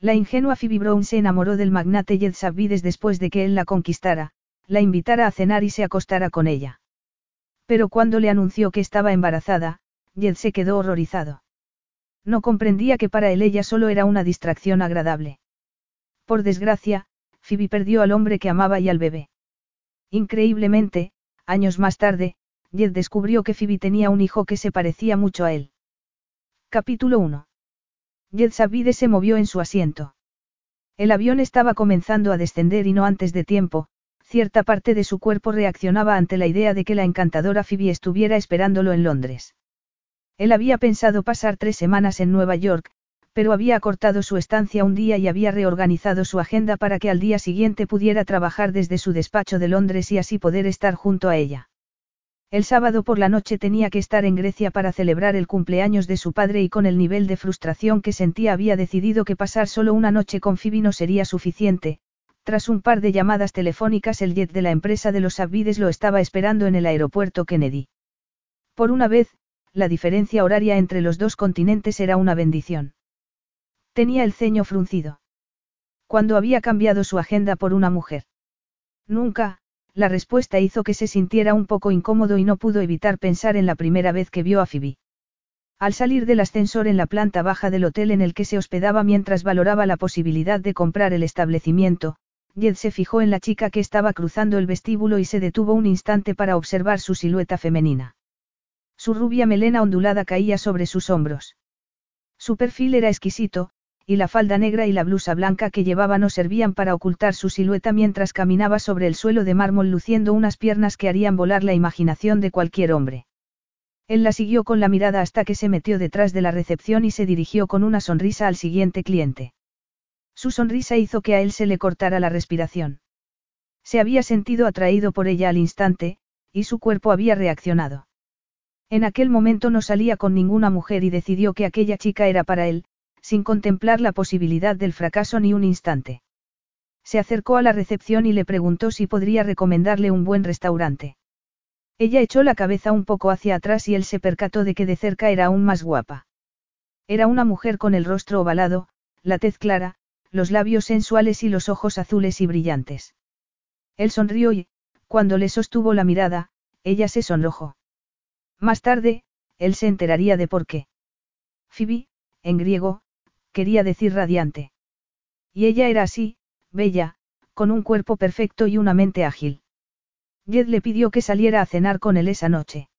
La ingenua Phoebe Brown se enamoró del magnate Jed Sabvides después de que él la conquistara, la invitara a cenar y se acostara con ella. Pero cuando le anunció que estaba embarazada, Jed se quedó horrorizado. No comprendía que para él ella solo era una distracción agradable. Por desgracia, Phoebe perdió al hombre que amaba y al bebé. Increíblemente, años más tarde, Jed descubrió que Phoebe tenía un hijo que se parecía mucho a él. Capítulo 1. Sabide se movió en su asiento. El avión estaba comenzando a descender y no antes de tiempo, cierta parte de su cuerpo reaccionaba ante la idea de que la encantadora Phoebe estuviera esperándolo en Londres. Él había pensado pasar tres semanas en Nueva York, pero había acortado su estancia un día y había reorganizado su agenda para que al día siguiente pudiera trabajar desde su despacho de Londres y así poder estar junto a ella. El sábado por la noche tenía que estar en Grecia para celebrar el cumpleaños de su padre y con el nivel de frustración que sentía había decidido que pasar solo una noche con Phoebe sería suficiente. Tras un par de llamadas telefónicas el jet de la empresa de los Abbides lo estaba esperando en el aeropuerto Kennedy. Por una vez, la diferencia horaria entre los dos continentes era una bendición. Tenía el ceño fruncido. Cuando había cambiado su agenda por una mujer. Nunca, la respuesta hizo que se sintiera un poco incómodo y no pudo evitar pensar en la primera vez que vio a Phoebe. Al salir del ascensor en la planta baja del hotel en el que se hospedaba mientras valoraba la posibilidad de comprar el establecimiento, Jed se fijó en la chica que estaba cruzando el vestíbulo y se detuvo un instante para observar su silueta femenina. Su rubia melena ondulada caía sobre sus hombros. Su perfil era exquisito, y la falda negra y la blusa blanca que llevaba no servían para ocultar su silueta mientras caminaba sobre el suelo de mármol luciendo unas piernas que harían volar la imaginación de cualquier hombre. Él la siguió con la mirada hasta que se metió detrás de la recepción y se dirigió con una sonrisa al siguiente cliente. Su sonrisa hizo que a él se le cortara la respiración. Se había sentido atraído por ella al instante, y su cuerpo había reaccionado. En aquel momento no salía con ninguna mujer y decidió que aquella chica era para él, sin contemplar la posibilidad del fracaso ni un instante. Se acercó a la recepción y le preguntó si podría recomendarle un buen restaurante. Ella echó la cabeza un poco hacia atrás y él se percató de que de cerca era aún más guapa. Era una mujer con el rostro ovalado, la tez clara, los labios sensuales y los ojos azules y brillantes. Él sonrió y, cuando le sostuvo la mirada, ella se sonrojó. Más tarde, él se enteraría de por qué. Phoebe, en griego, quería decir radiante. Y ella era así, bella, con un cuerpo perfecto y una mente ágil. Jed le pidió que saliera a cenar con él esa noche.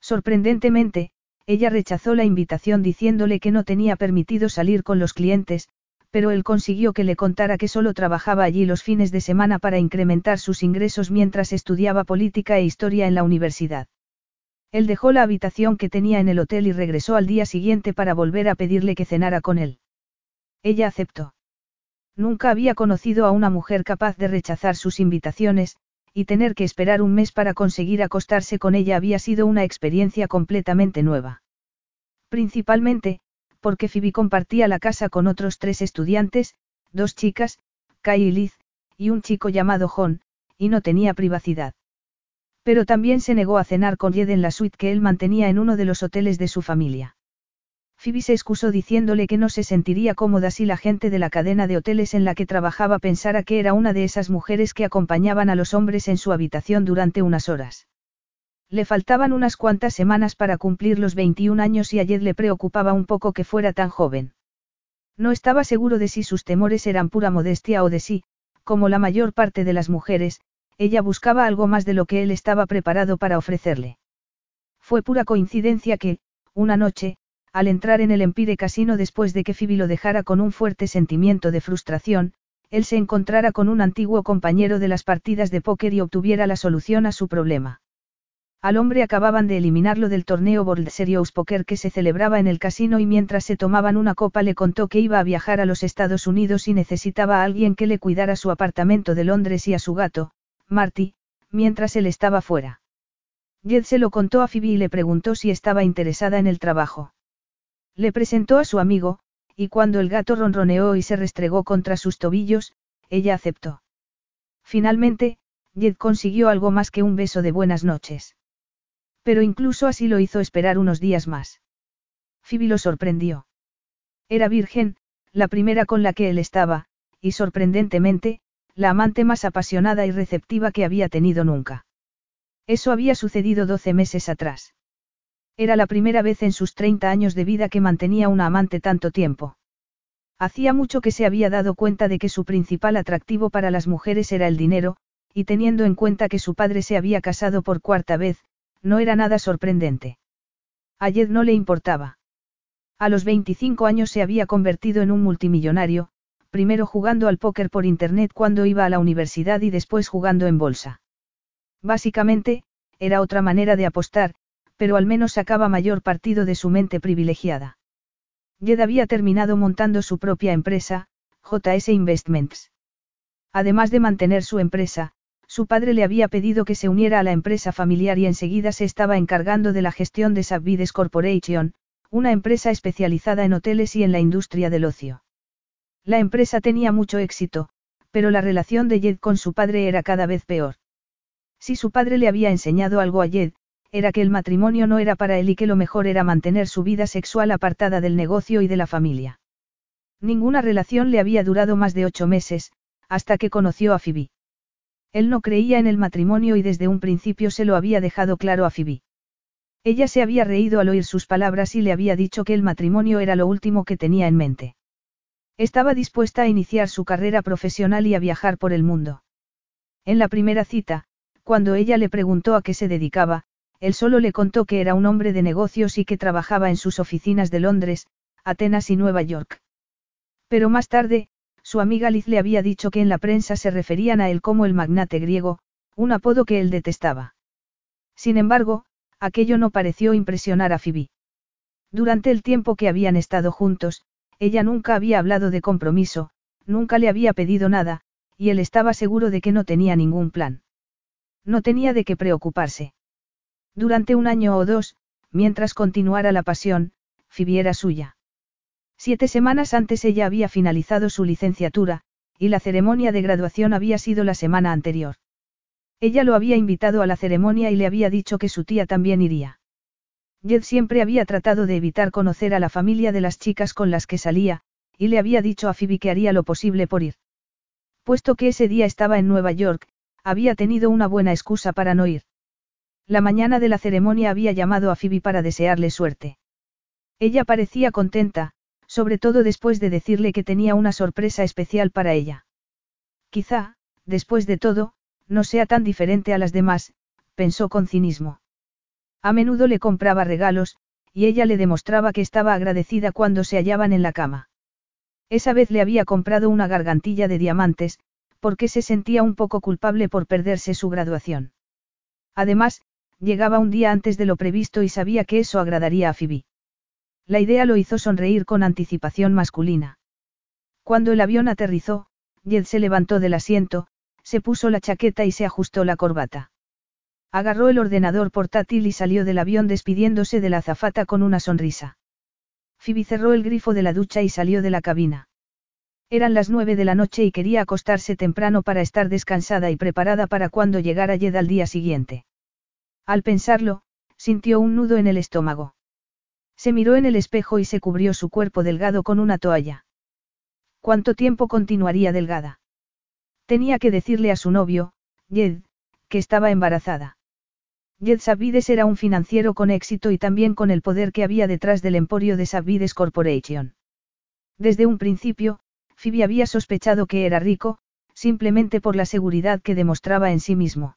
Sorprendentemente, ella rechazó la invitación diciéndole que no tenía permitido salir con los clientes, pero él consiguió que le contara que solo trabajaba allí los fines de semana para incrementar sus ingresos mientras estudiaba política e historia en la universidad. Él dejó la habitación que tenía en el hotel y regresó al día siguiente para volver a pedirle que cenara con él. Ella aceptó. Nunca había conocido a una mujer capaz de rechazar sus invitaciones, y tener que esperar un mes para conseguir acostarse con ella había sido una experiencia completamente nueva. Principalmente, porque Phoebe compartía la casa con otros tres estudiantes, dos chicas, Kai y Liz, y un chico llamado John, y no tenía privacidad. Pero también se negó a cenar con Jed en la suite que él mantenía en uno de los hoteles de su familia. Phoebe se excusó diciéndole que no se sentiría cómoda si la gente de la cadena de hoteles en la que trabajaba pensara que era una de esas mujeres que acompañaban a los hombres en su habitación durante unas horas. Le faltaban unas cuantas semanas para cumplir los 21 años y a Jed le preocupaba un poco que fuera tan joven. No estaba seguro de si sus temores eran pura modestia o de si, como la mayor parte de las mujeres, ella buscaba algo más de lo que él estaba preparado para ofrecerle. Fue pura coincidencia que, una noche, al entrar en el Empire Casino después de que Phoebe lo dejara con un fuerte sentimiento de frustración, él se encontrara con un antiguo compañero de las partidas de póker y obtuviera la solución a su problema. Al hombre acababan de eliminarlo del torneo World Series Poker que se celebraba en el casino y mientras se tomaban una copa le contó que iba a viajar a los Estados Unidos y necesitaba a alguien que le cuidara su apartamento de Londres y a su gato, Marty, mientras él estaba fuera. Jed se lo contó a Phoebe y le preguntó si estaba interesada en el trabajo. Le presentó a su amigo, y cuando el gato ronroneó y se restregó contra sus tobillos, ella aceptó. Finalmente, Jed consiguió algo más que un beso de buenas noches. Pero incluso así lo hizo esperar unos días más. Phoebe lo sorprendió. Era virgen, la primera con la que él estaba, y sorprendentemente, la amante más apasionada y receptiva que había tenido nunca. Eso había sucedido doce meses atrás. Era la primera vez en sus 30 años de vida que mantenía una amante tanto tiempo. Hacía mucho que se había dado cuenta de que su principal atractivo para las mujeres era el dinero, y teniendo en cuenta que su padre se había casado por cuarta vez, no era nada sorprendente. A Jed no le importaba. A los 25 años se había convertido en un multimillonario, primero jugando al póker por internet cuando iba a la universidad y después jugando en bolsa. Básicamente, era otra manera de apostar, pero al menos sacaba mayor partido de su mente privilegiada. Jed había terminado montando su propia empresa, JS Investments. Además de mantener su empresa, su padre le había pedido que se uniera a la empresa familiar y enseguida se estaba encargando de la gestión de Sabvides Corporation, una empresa especializada en hoteles y en la industria del ocio. La empresa tenía mucho éxito, pero la relación de Jed con su padre era cada vez peor. Si su padre le había enseñado algo a Jed, era que el matrimonio no era para él y que lo mejor era mantener su vida sexual apartada del negocio y de la familia. Ninguna relación le había durado más de ocho meses, hasta que conoció a Phoebe. Él no creía en el matrimonio y desde un principio se lo había dejado claro a Phoebe. Ella se había reído al oír sus palabras y le había dicho que el matrimonio era lo último que tenía en mente. Estaba dispuesta a iniciar su carrera profesional y a viajar por el mundo. En la primera cita, cuando ella le preguntó a qué se dedicaba, él solo le contó que era un hombre de negocios y que trabajaba en sus oficinas de Londres, Atenas y Nueva York. Pero más tarde, su amiga Liz le había dicho que en la prensa se referían a él como el magnate griego, un apodo que él detestaba. Sin embargo, aquello no pareció impresionar a Phoebe. Durante el tiempo que habían estado juntos, ella nunca había hablado de compromiso, nunca le había pedido nada, y él estaba seguro de que no tenía ningún plan. No tenía de qué preocuparse. Durante un año o dos, mientras continuara la pasión, Phoebe era suya. Siete semanas antes ella había finalizado su licenciatura, y la ceremonia de graduación había sido la semana anterior. Ella lo había invitado a la ceremonia y le había dicho que su tía también iría. Jed siempre había tratado de evitar conocer a la familia de las chicas con las que salía, y le había dicho a Phoebe que haría lo posible por ir. Puesto que ese día estaba en Nueva York, había tenido una buena excusa para no ir. La mañana de la ceremonia había llamado a Phoebe para desearle suerte. Ella parecía contenta, sobre todo después de decirle que tenía una sorpresa especial para ella. Quizá, después de todo, no sea tan diferente a las demás, pensó con cinismo. A menudo le compraba regalos, y ella le demostraba que estaba agradecida cuando se hallaban en la cama. Esa vez le había comprado una gargantilla de diamantes, porque se sentía un poco culpable por perderse su graduación. Además, llegaba un día antes de lo previsto y sabía que eso agradaría a Phoebe. La idea lo hizo sonreír con anticipación masculina. Cuando el avión aterrizó, Jed se levantó del asiento, se puso la chaqueta y se ajustó la corbata. Agarró el ordenador portátil y salió del avión despidiéndose de la azafata con una sonrisa. Phoebe cerró el grifo de la ducha y salió de la cabina. Eran las nueve de la noche y quería acostarse temprano para estar descansada y preparada para cuando llegara Jed al día siguiente. Al pensarlo, sintió un nudo en el estómago. Se miró en el espejo y se cubrió su cuerpo delgado con una toalla. ¿Cuánto tiempo continuaría delgada? Tenía que decirle a su novio, Jed, que estaba embarazada. Jed Sabides era un financiero con éxito y también con el poder que había detrás del emporio de Sabides Corporation. Desde un principio, Phoebe había sospechado que era rico, simplemente por la seguridad que demostraba en sí mismo.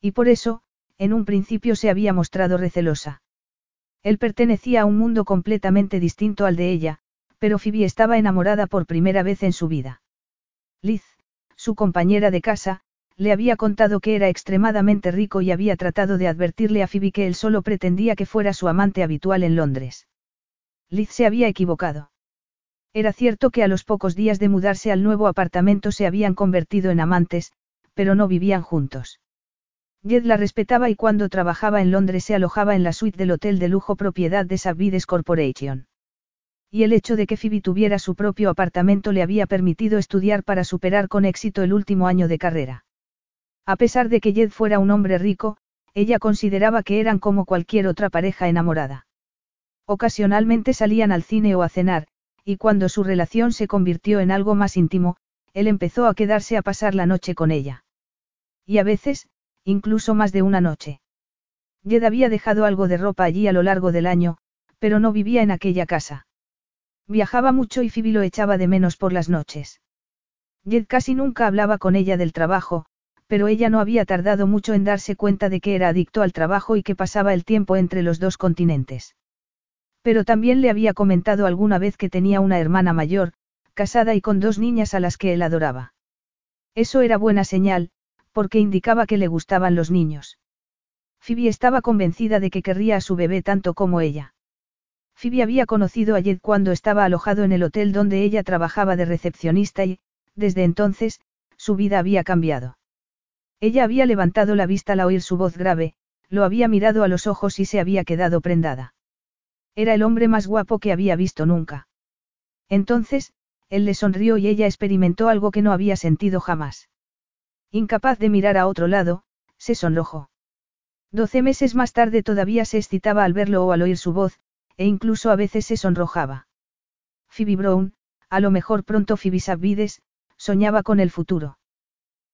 Y por eso, en un principio se había mostrado recelosa. Él pertenecía a un mundo completamente distinto al de ella, pero Phoebe estaba enamorada por primera vez en su vida. Liz, su compañera de casa, le había contado que era extremadamente rico y había tratado de advertirle a Phoebe que él solo pretendía que fuera su amante habitual en Londres. Liz se había equivocado. Era cierto que a los pocos días de mudarse al nuevo apartamento se habían convertido en amantes, pero no vivían juntos. Jed la respetaba y cuando trabajaba en Londres se alojaba en la suite del hotel de lujo propiedad de Savides Corporation. Y el hecho de que Phoebe tuviera su propio apartamento le había permitido estudiar para superar con éxito el último año de carrera. A pesar de que Jed fuera un hombre rico, ella consideraba que eran como cualquier otra pareja enamorada. Ocasionalmente salían al cine o a cenar, y cuando su relación se convirtió en algo más íntimo, él empezó a quedarse a pasar la noche con ella. Y a veces, incluso más de una noche. Jed había dejado algo de ropa allí a lo largo del año, pero no vivía en aquella casa. Viajaba mucho y Phoebe lo echaba de menos por las noches. Jed casi nunca hablaba con ella del trabajo, pero ella no había tardado mucho en darse cuenta de que era adicto al trabajo y que pasaba el tiempo entre los dos continentes. Pero también le había comentado alguna vez que tenía una hermana mayor, casada y con dos niñas a las que él adoraba. Eso era buena señal, porque indicaba que le gustaban los niños. Phoebe estaba convencida de que querría a su bebé tanto como ella. Phoebe había conocido a Jed cuando estaba alojado en el hotel donde ella trabajaba de recepcionista y, desde entonces, su vida había cambiado. Ella había levantado la vista al oír su voz grave, lo había mirado a los ojos y se había quedado prendada. Era el hombre más guapo que había visto nunca. Entonces, él le sonrió y ella experimentó algo que no había sentido jamás. Incapaz de mirar a otro lado, se sonrojó. Doce meses más tarde todavía se excitaba al verlo o al oír su voz, e incluso a veces se sonrojaba. Phoebe Brown, a lo mejor pronto Phoebe Sabides, soñaba con el futuro.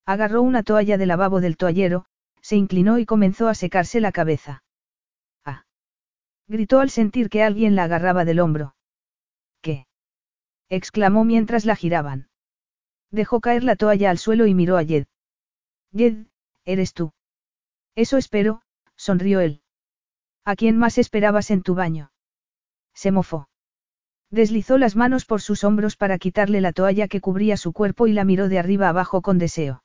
Agarró una toalla de lavabo del toallero, se inclinó y comenzó a secarse la cabeza. ¡Ah! Gritó al sentir que alguien la agarraba del hombro. ¿Qué? exclamó mientras la giraban. Dejó caer la toalla al suelo y miró a Jed. Jed, eres tú. Eso espero, sonrió él. ¿A quién más esperabas en tu baño? Se mofó. Deslizó las manos por sus hombros para quitarle la toalla que cubría su cuerpo y la miró de arriba abajo con deseo.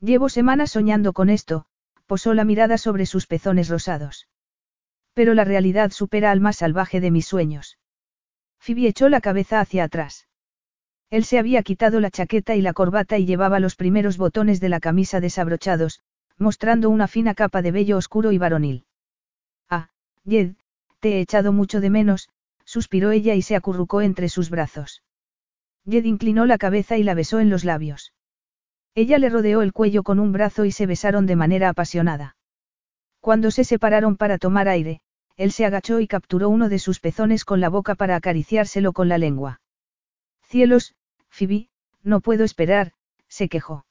Llevo semanas soñando con esto, posó la mirada sobre sus pezones rosados. Pero la realidad supera al más salvaje de mis sueños. Phoebe echó la cabeza hacia atrás. Él se había quitado la chaqueta y la corbata y llevaba los primeros botones de la camisa desabrochados, mostrando una fina capa de vello oscuro y varonil. Ah, Jed, te he echado mucho de menos, suspiró ella y se acurrucó entre sus brazos. Jed inclinó la cabeza y la besó en los labios. Ella le rodeó el cuello con un brazo y se besaron de manera apasionada. Cuando se separaron para tomar aire, él se agachó y capturó uno de sus pezones con la boca para acariciárselo con la lengua. Cielos, Phoebe, no puedo esperar, se quejó.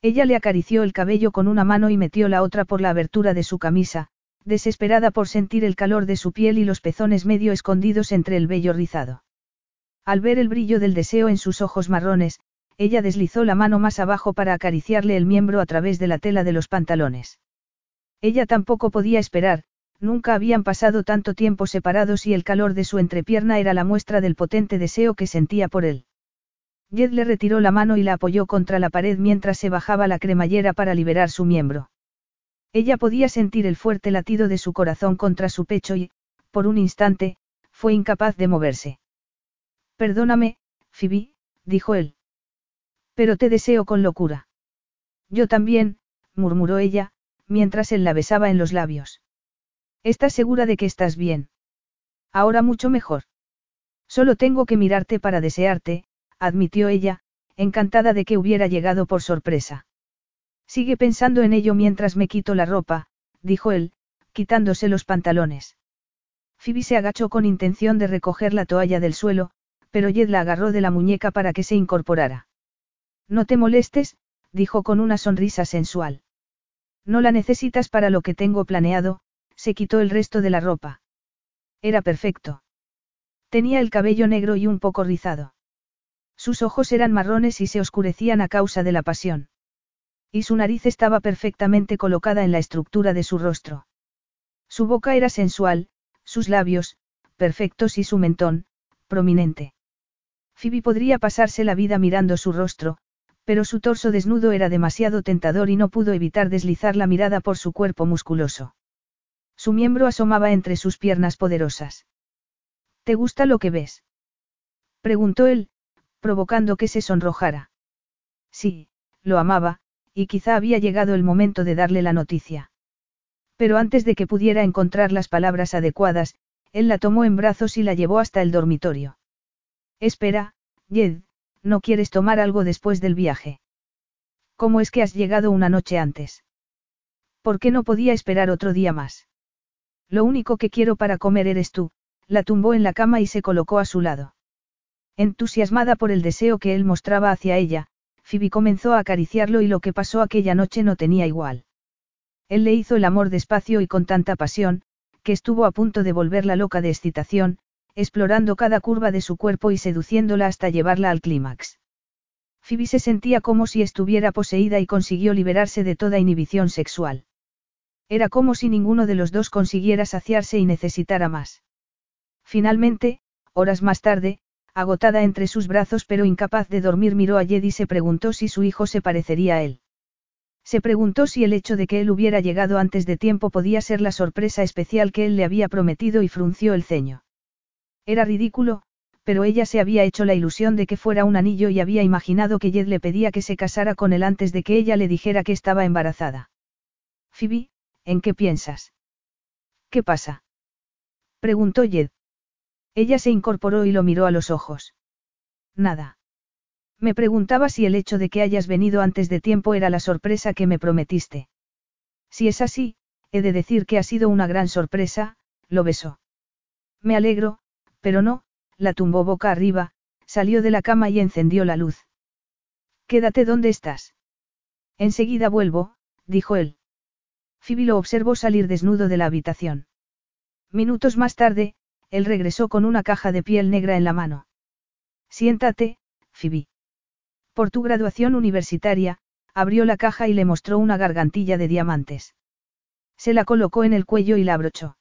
Ella le acarició el cabello con una mano y metió la otra por la abertura de su camisa, desesperada por sentir el calor de su piel y los pezones medio escondidos entre el vello rizado. Al ver el brillo del deseo en sus ojos marrones, ella deslizó la mano más abajo para acariciarle el miembro a través de la tela de los pantalones. Ella tampoco podía esperar, nunca habían pasado tanto tiempo separados y el calor de su entrepierna era la muestra del potente deseo que sentía por él. Jed le retiró la mano y la apoyó contra la pared mientras se bajaba la cremallera para liberar su miembro. Ella podía sentir el fuerte latido de su corazón contra su pecho y, por un instante, fue incapaz de moverse. Perdóname, Phoebe, dijo él. Pero te deseo con locura. Yo también, murmuró ella, mientras él la besaba en los labios. ¿Estás segura de que estás bien? Ahora mucho mejor. Solo tengo que mirarte para desearte, admitió ella, encantada de que hubiera llegado por sorpresa. Sigue pensando en ello mientras me quito la ropa, dijo él, quitándose los pantalones. Phoebe se agachó con intención de recoger la toalla del suelo, pero Jed la agarró de la muñeca para que se incorporara. No te molestes, dijo con una sonrisa sensual. No la necesitas para lo que tengo planeado, se quitó el resto de la ropa. Era perfecto. Tenía el cabello negro y un poco rizado. Sus ojos eran marrones y se oscurecían a causa de la pasión. Y su nariz estaba perfectamente colocada en la estructura de su rostro. Su boca era sensual, sus labios, perfectos y su mentón, prominente. Phoebe podría pasarse la vida mirando su rostro, Pero su torso desnudo era demasiado tentador y no pudo evitar deslizar la mirada por su cuerpo musculoso. Su miembro asomaba entre sus piernas poderosas. ¿Te gusta lo que ves? preguntó él, provocando que se sonrojara. Sí, lo amaba, y quizá había llegado el momento de darle la noticia. Pero antes de que pudiera encontrar las palabras adecuadas, él la tomó en brazos y la llevó hasta el dormitorio. Espera, Jed, ¿no quieres tomar algo después del viaje? ¿Cómo es que has llegado una noche antes? ¿Por qué no podía esperar otro día más? Lo único que quiero para comer eres tú, la tumbó en la cama y se colocó a su lado. Entusiasmada por el deseo que él mostraba hacia ella, Phoebe comenzó a acariciarlo y lo que pasó aquella noche no tenía igual. Él le hizo el amor despacio y con tanta pasión, que estuvo a punto de volverla loca de excitación, explorando cada curva de su cuerpo y seduciéndola hasta llevarla al clímax. Phoebe se sentía como si estuviera poseída y consiguió liberarse de toda inhibición sexual. Era como si ninguno de los dos consiguiera saciarse y necesitara más. Finalmente, horas más tarde, agotada entre sus brazos pero incapaz de dormir, miró a Jed y se preguntó si su hijo se parecería a él. Se preguntó si el hecho de que él hubiera llegado antes de tiempo podía ser la sorpresa especial que él le había prometido y frunció el ceño. Era ridículo, pero ella se había hecho la ilusión de que fuera un anillo y había imaginado que Jed le pedía que se casara con él antes de que ella le dijera que estaba embarazada. Phoebe, ¿en qué piensas? ¿Qué pasa? preguntó Jed. Ella se incorporó y lo miró a los ojos. Nada. Me preguntaba si el hecho de que hayas venido antes de tiempo era la sorpresa que me prometiste. Si es así, he de decir que ha sido una gran sorpresa, lo besó. Me alegro, pero no, la tumbó boca arriba, salió de la cama y encendió la luz. Quédate donde estás. Enseguida vuelvo, dijo él. Phoebe lo observó salir desnudo de la habitación. Minutos más tarde, él regresó con una caja de piel negra en la mano. Siéntate, Phoebe. Por tu graduación universitaria, abrió la caja y le mostró una gargantilla de diamantes. Se la colocó en el cuello y la abrochó.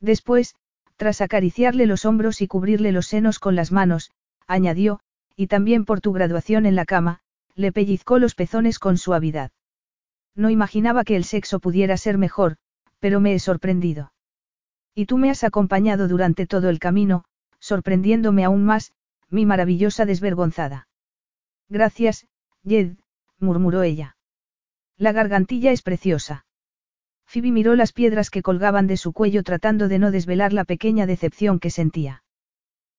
Después, tras acariciarle los hombros y cubrirle los senos con las manos, añadió, y también por tu graduación en la cama, le pellizcó los pezones con suavidad. No imaginaba que el sexo pudiera ser mejor, pero me he sorprendido. Y tú me has acompañado durante todo el camino, sorprendiéndome aún más, mi maravillosa desvergonzada. Gracias, Jed, murmuró ella. La gargantilla es preciosa. Phoebe miró las piedras que colgaban de su cuello tratando de no desvelar la pequeña decepción que sentía.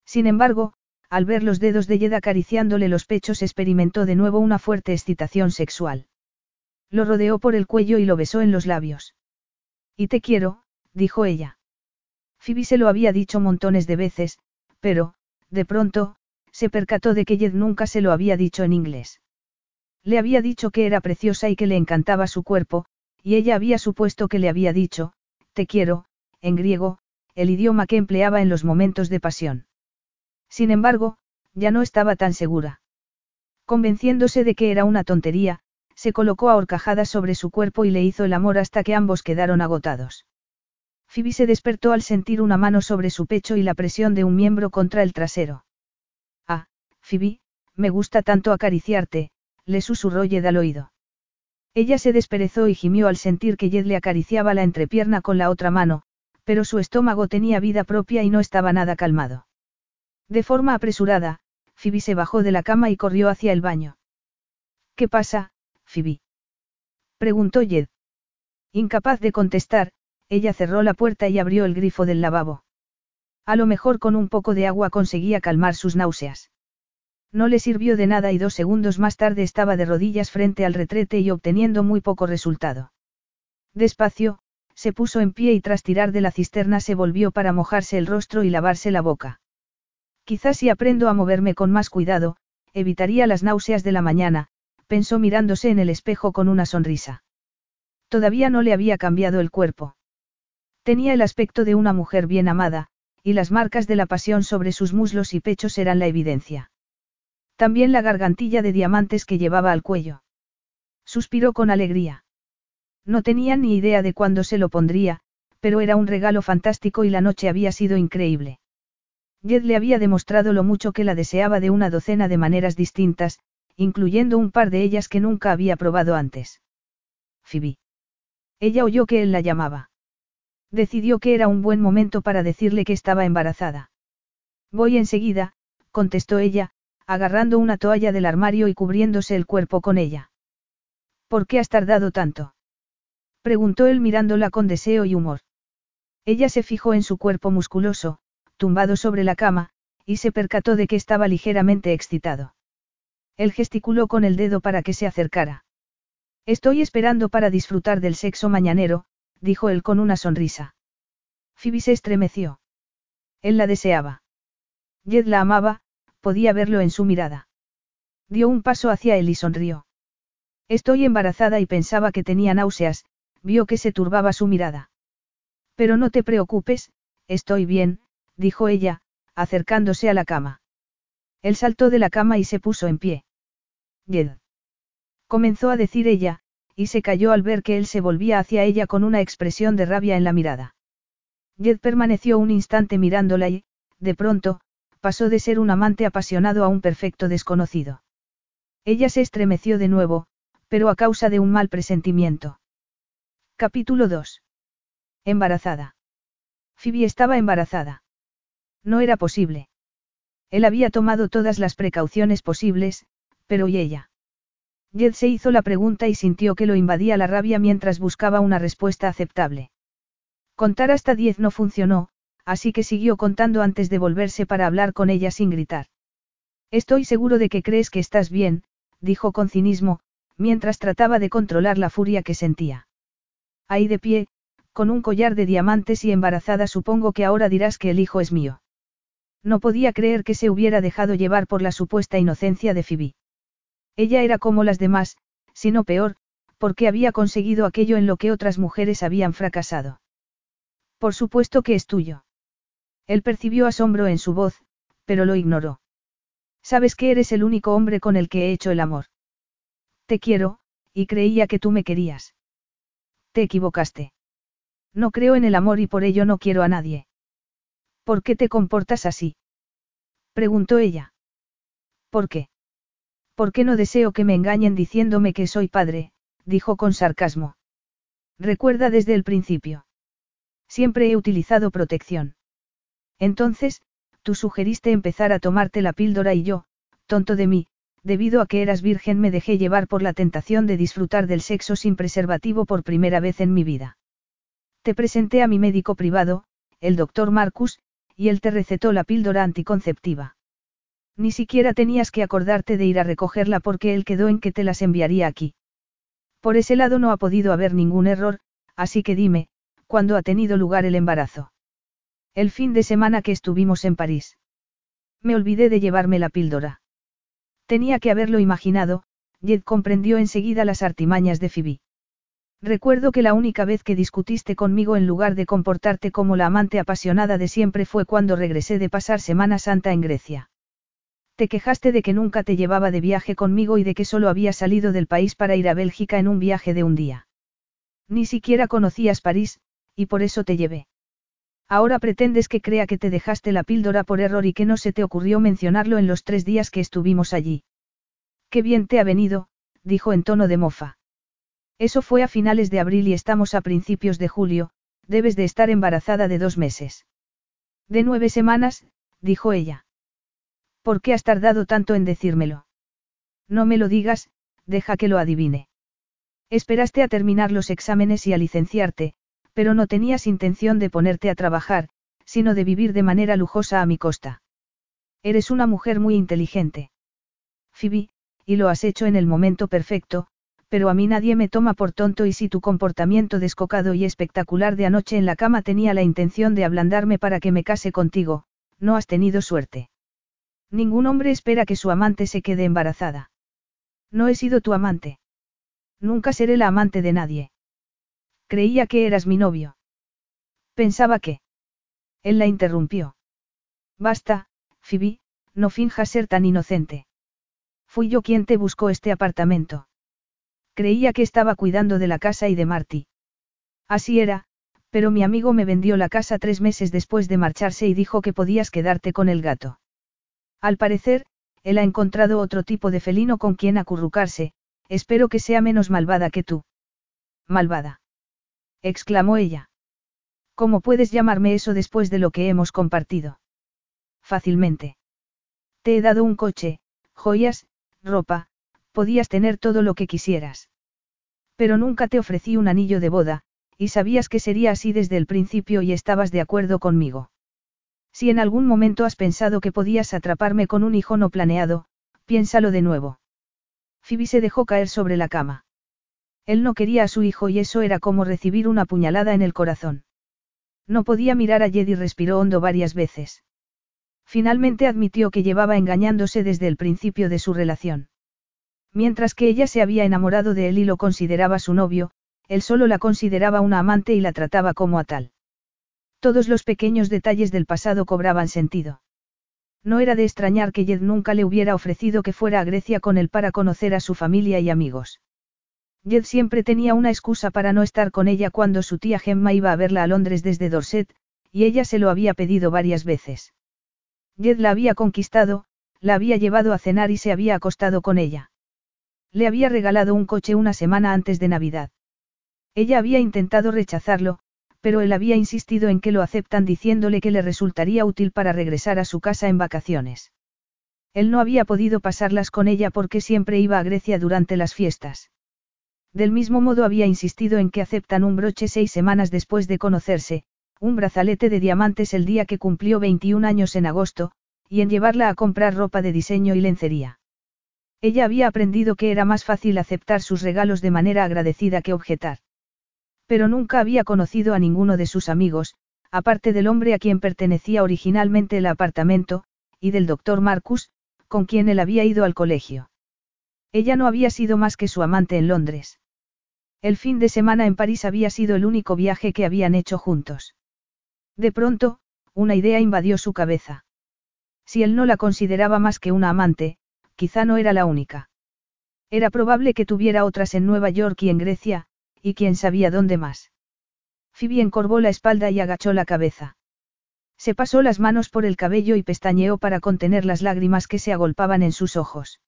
Sin embargo, al ver los dedos de Jed acariciándole los pechos experimentó de nuevo una fuerte excitación sexual. Lo rodeó por el cuello y lo besó en los labios. Y te quiero, dijo ella. Phoebe se lo había dicho montones de veces, pero, de pronto, se percató de que Jed nunca se lo había dicho en inglés. Le había dicho que era preciosa y que le encantaba su cuerpo, y ella había supuesto que le había dicho, te quiero, en griego, el idioma que empleaba en los momentos de pasión. Sin embargo, ya no estaba tan segura. Convenciéndose de que era una tontería, se colocó a horcajadas sobre su cuerpo y le hizo el amor hasta que ambos quedaron agotados. Phoebe se despertó al sentir una mano sobre su pecho y la presión de un miembro contra el trasero. Ah, Phoebe, me gusta tanto acariciarte, le susurró Jed al oído. Ella se desperezó y gimió al sentir que Jed le acariciaba la entrepierna con la otra mano, pero su estómago tenía vida propia y no estaba nada calmado. De forma apresurada, Phoebe se bajó de la cama y corrió hacia el baño. ¿Qué pasa, Phoebe? preguntó Jed. Incapaz de contestar, ella cerró la puerta y abrió el grifo del lavabo. A lo mejor con un poco de agua conseguía calmar sus náuseas. No le sirvió de nada y dos segundos más tarde estaba de rodillas frente al retrete y obteniendo muy poco resultado. Despacio, se puso en pie y tras tirar de la cisterna se volvió para mojarse el rostro y lavarse la boca. Quizás si aprendo a moverme con más cuidado, evitaría las náuseas de la mañana, pensó mirándose en el espejo con una sonrisa. Todavía no le había cambiado el cuerpo. Tenía el aspecto de una mujer bien amada, y las marcas de la pasión sobre sus muslos y pechos eran la evidencia. También la gargantilla de diamantes que llevaba al cuello. Suspiró con alegría. No tenía ni idea de cuándo se lo pondría, pero era un regalo fantástico y la noche había sido increíble. Jed le había demostrado lo mucho que la deseaba de una docena de maneras distintas, incluyendo un par de ellas que nunca había probado antes. Phoebe. Ella oyó que él la llamaba. Decidió que era un buen momento para decirle que estaba embarazada. Voy enseguida, contestó ella, agarrando una toalla del armario y cubriéndose el cuerpo con ella. ¿Por qué has tardado tanto? preguntó él mirándola con deseo y humor. Ella se fijó en su cuerpo musculoso, tumbado sobre la cama, y se percató de que estaba ligeramente excitado. Él gesticuló con el dedo para que se acercara. Estoy esperando para disfrutar del sexo mañanero, dijo él con una sonrisa. Phoebe se estremeció. Él la deseaba. Jed la amaba, podía verlo en su mirada. Dio un paso hacia él y sonrió. Estoy embarazada y pensaba que tenía náuseas, vio que se turbaba su mirada. Pero no te preocupes, estoy bien, dijo ella, acercándose a la cama. Él saltó de la cama y se puso en pie. Jed. Comenzó a decir ella, y se cayó al ver que él se volvía hacia ella con una expresión de rabia en la mirada. Jed permaneció un instante mirándola y, de pronto, pasó de ser un amante apasionado a un perfecto desconocido. Ella se estremeció de nuevo, pero a causa de un mal presentimiento. Capítulo 2. Embarazada. Phoebe estaba embarazada. No era posible. Él había tomado todas las precauciones posibles, pero ¿y ella? Jed se hizo la pregunta y sintió que lo invadía la rabia mientras buscaba una respuesta aceptable. Contar hasta diez no funcionó, así que siguió contando antes de volverse para hablar con ella sin gritar. Estoy seguro de que crees que estás bien, dijo con cinismo, mientras trataba de controlar la furia que sentía. Ahí de pie, con un collar de diamantes y embarazada supongo que ahora dirás que el hijo es mío. No podía creer que se hubiera dejado llevar por la supuesta inocencia de Phoebe. Ella era como las demás, sino peor, porque había conseguido aquello en lo que otras mujeres habían fracasado. Por supuesto que es tuyo. Él percibió asombro en su voz, pero lo ignoró. Sabes que eres el único hombre con el que he hecho el amor. Te quiero, y creía que tú me querías. Te equivocaste. No creo en el amor y por ello no quiero a nadie. ¿Por qué te comportas así? preguntó ella. ¿Por qué? ¿Por qué no deseo que me engañen diciéndome que soy padre? dijo con sarcasmo. Recuerda desde el principio. Siempre he utilizado protección. Entonces, tú sugeriste empezar a tomarte la píldora y yo, tonto de mí, debido a que eras virgen me dejé llevar por la tentación de disfrutar del sexo sin preservativo por primera vez en mi vida. Te presenté a mi médico privado, el doctor Marcus, y él te recetó la píldora anticonceptiva. Ni siquiera tenías que acordarte de ir a recogerla porque él quedó en que te las enviaría aquí. Por ese lado no ha podido haber ningún error, así que dime, ¿cuándo ha tenido lugar el embarazo? El fin de semana que estuvimos en París. Me olvidé de llevarme la píldora. Tenía que haberlo imaginado, Jed comprendió enseguida las artimañas de Phoebe. Recuerdo que la única vez que discutiste conmigo en lugar de comportarte como la amante apasionada de siempre fue cuando regresé de pasar Semana Santa en Grecia. Te quejaste de que nunca te llevaba de viaje conmigo y de que solo había salido del país para ir a Bélgica en un viaje de un día. Ni siquiera conocías París, y por eso te llevé. Ahora pretendes que crea que te dejaste la píldora por error y que no se te ocurrió mencionarlo en los tres días que estuvimos allí. Qué bien te ha venido, dijo en tono de mofa. Eso fue a finales de abril y estamos a principios de julio, debes de estar embarazada de dos meses. De nueve semanas, dijo ella. ¿Por qué has tardado tanto en decírmelo? No me lo digas, deja que lo adivine. Esperaste a terminar los exámenes y a licenciarte, pero no tenías intención de ponerte a trabajar, sino de vivir de manera lujosa a mi costa. Eres una mujer muy inteligente. Phoebe, y lo has hecho en el momento perfecto, pero a mí nadie me toma por tonto y si tu comportamiento descocado y espectacular de anoche en la cama tenía la intención de ablandarme para que me case contigo, no has tenido suerte. Ningún hombre espera que su amante se quede embarazada. No he sido tu amante. Nunca seré la amante de nadie. Creía que eras mi novio. Pensaba que. Él la interrumpió. Basta, Phoebe, no finjas ser tan inocente. Fui yo quien te buscó este apartamento. Creía que estaba cuidando de la casa y de Marty. Así era, pero mi amigo me vendió la casa tres meses después de marcharse y dijo que podías quedarte con el gato. Al parecer, él ha encontrado otro tipo de felino con quien acurrucarse, espero que sea menos malvada que tú. Malvada. Exclamó ella. ¿Cómo puedes llamarme eso después de lo que hemos compartido? Fácilmente. Te he dado un coche, joyas, ropa, podías tener todo lo que quisieras. Pero nunca te ofrecí un anillo de boda, y sabías que sería así desde el principio y estabas de acuerdo conmigo. Si en algún momento has pensado que podías atraparme con un hijo no planeado, piénsalo de nuevo. Phoebe se dejó caer sobre la cama. Él no quería a su hijo y eso era como recibir una puñalada en el corazón. No podía mirar a Jed y respiró hondo varias veces. Finalmente admitió que llevaba engañándose desde el principio de su relación. Mientras que ella se había enamorado de él y lo consideraba su novio, él solo la consideraba una amante y la trataba como a tal. Todos los pequeños detalles del pasado cobraban sentido. No era de extrañar que Jed nunca le hubiera ofrecido que fuera a Grecia con él para conocer a su familia y amigos. Jed siempre tenía una excusa para no estar con ella cuando su tía Gemma iba a verla a Londres desde Dorset, y ella se lo había pedido varias veces. Jed la había conquistado, la había llevado a cenar y se había acostado con ella. Le había regalado un coche una semana antes de Navidad. Ella había intentado rechazarlo, pero él había insistido en que lo aceptan diciéndole que le resultaría útil para regresar a su casa en vacaciones. Él no había podido pasarlas con ella porque siempre iba a Grecia durante las fiestas. Del mismo modo había insistido en que aceptan un broche seis semanas después de conocerse, un brazalete de diamantes el día que cumplió 21 años en agosto, y en llevarla a comprar ropa de diseño y lencería. Ella había aprendido que era más fácil aceptar sus regalos de manera agradecida que objetar. Pero nunca había conocido a ninguno de sus amigos, aparte del hombre a quien pertenecía originalmente el apartamento, y del doctor Marcus, con quien él había ido al colegio. Ella no había sido más que su amante en Londres. El fin de semana en París había sido el único viaje que habían hecho juntos. De pronto, una idea invadió su cabeza. Si él no la consideraba más que una amante, quizá no era la única. Era probable que tuviera otras en Nueva York y en Grecia, y quién sabía dónde más. Phoebe encorvó la espalda y agachó la cabeza. Se pasó las manos por el cabello y pestañeó para contener las lágrimas que se agolpaban en sus ojos.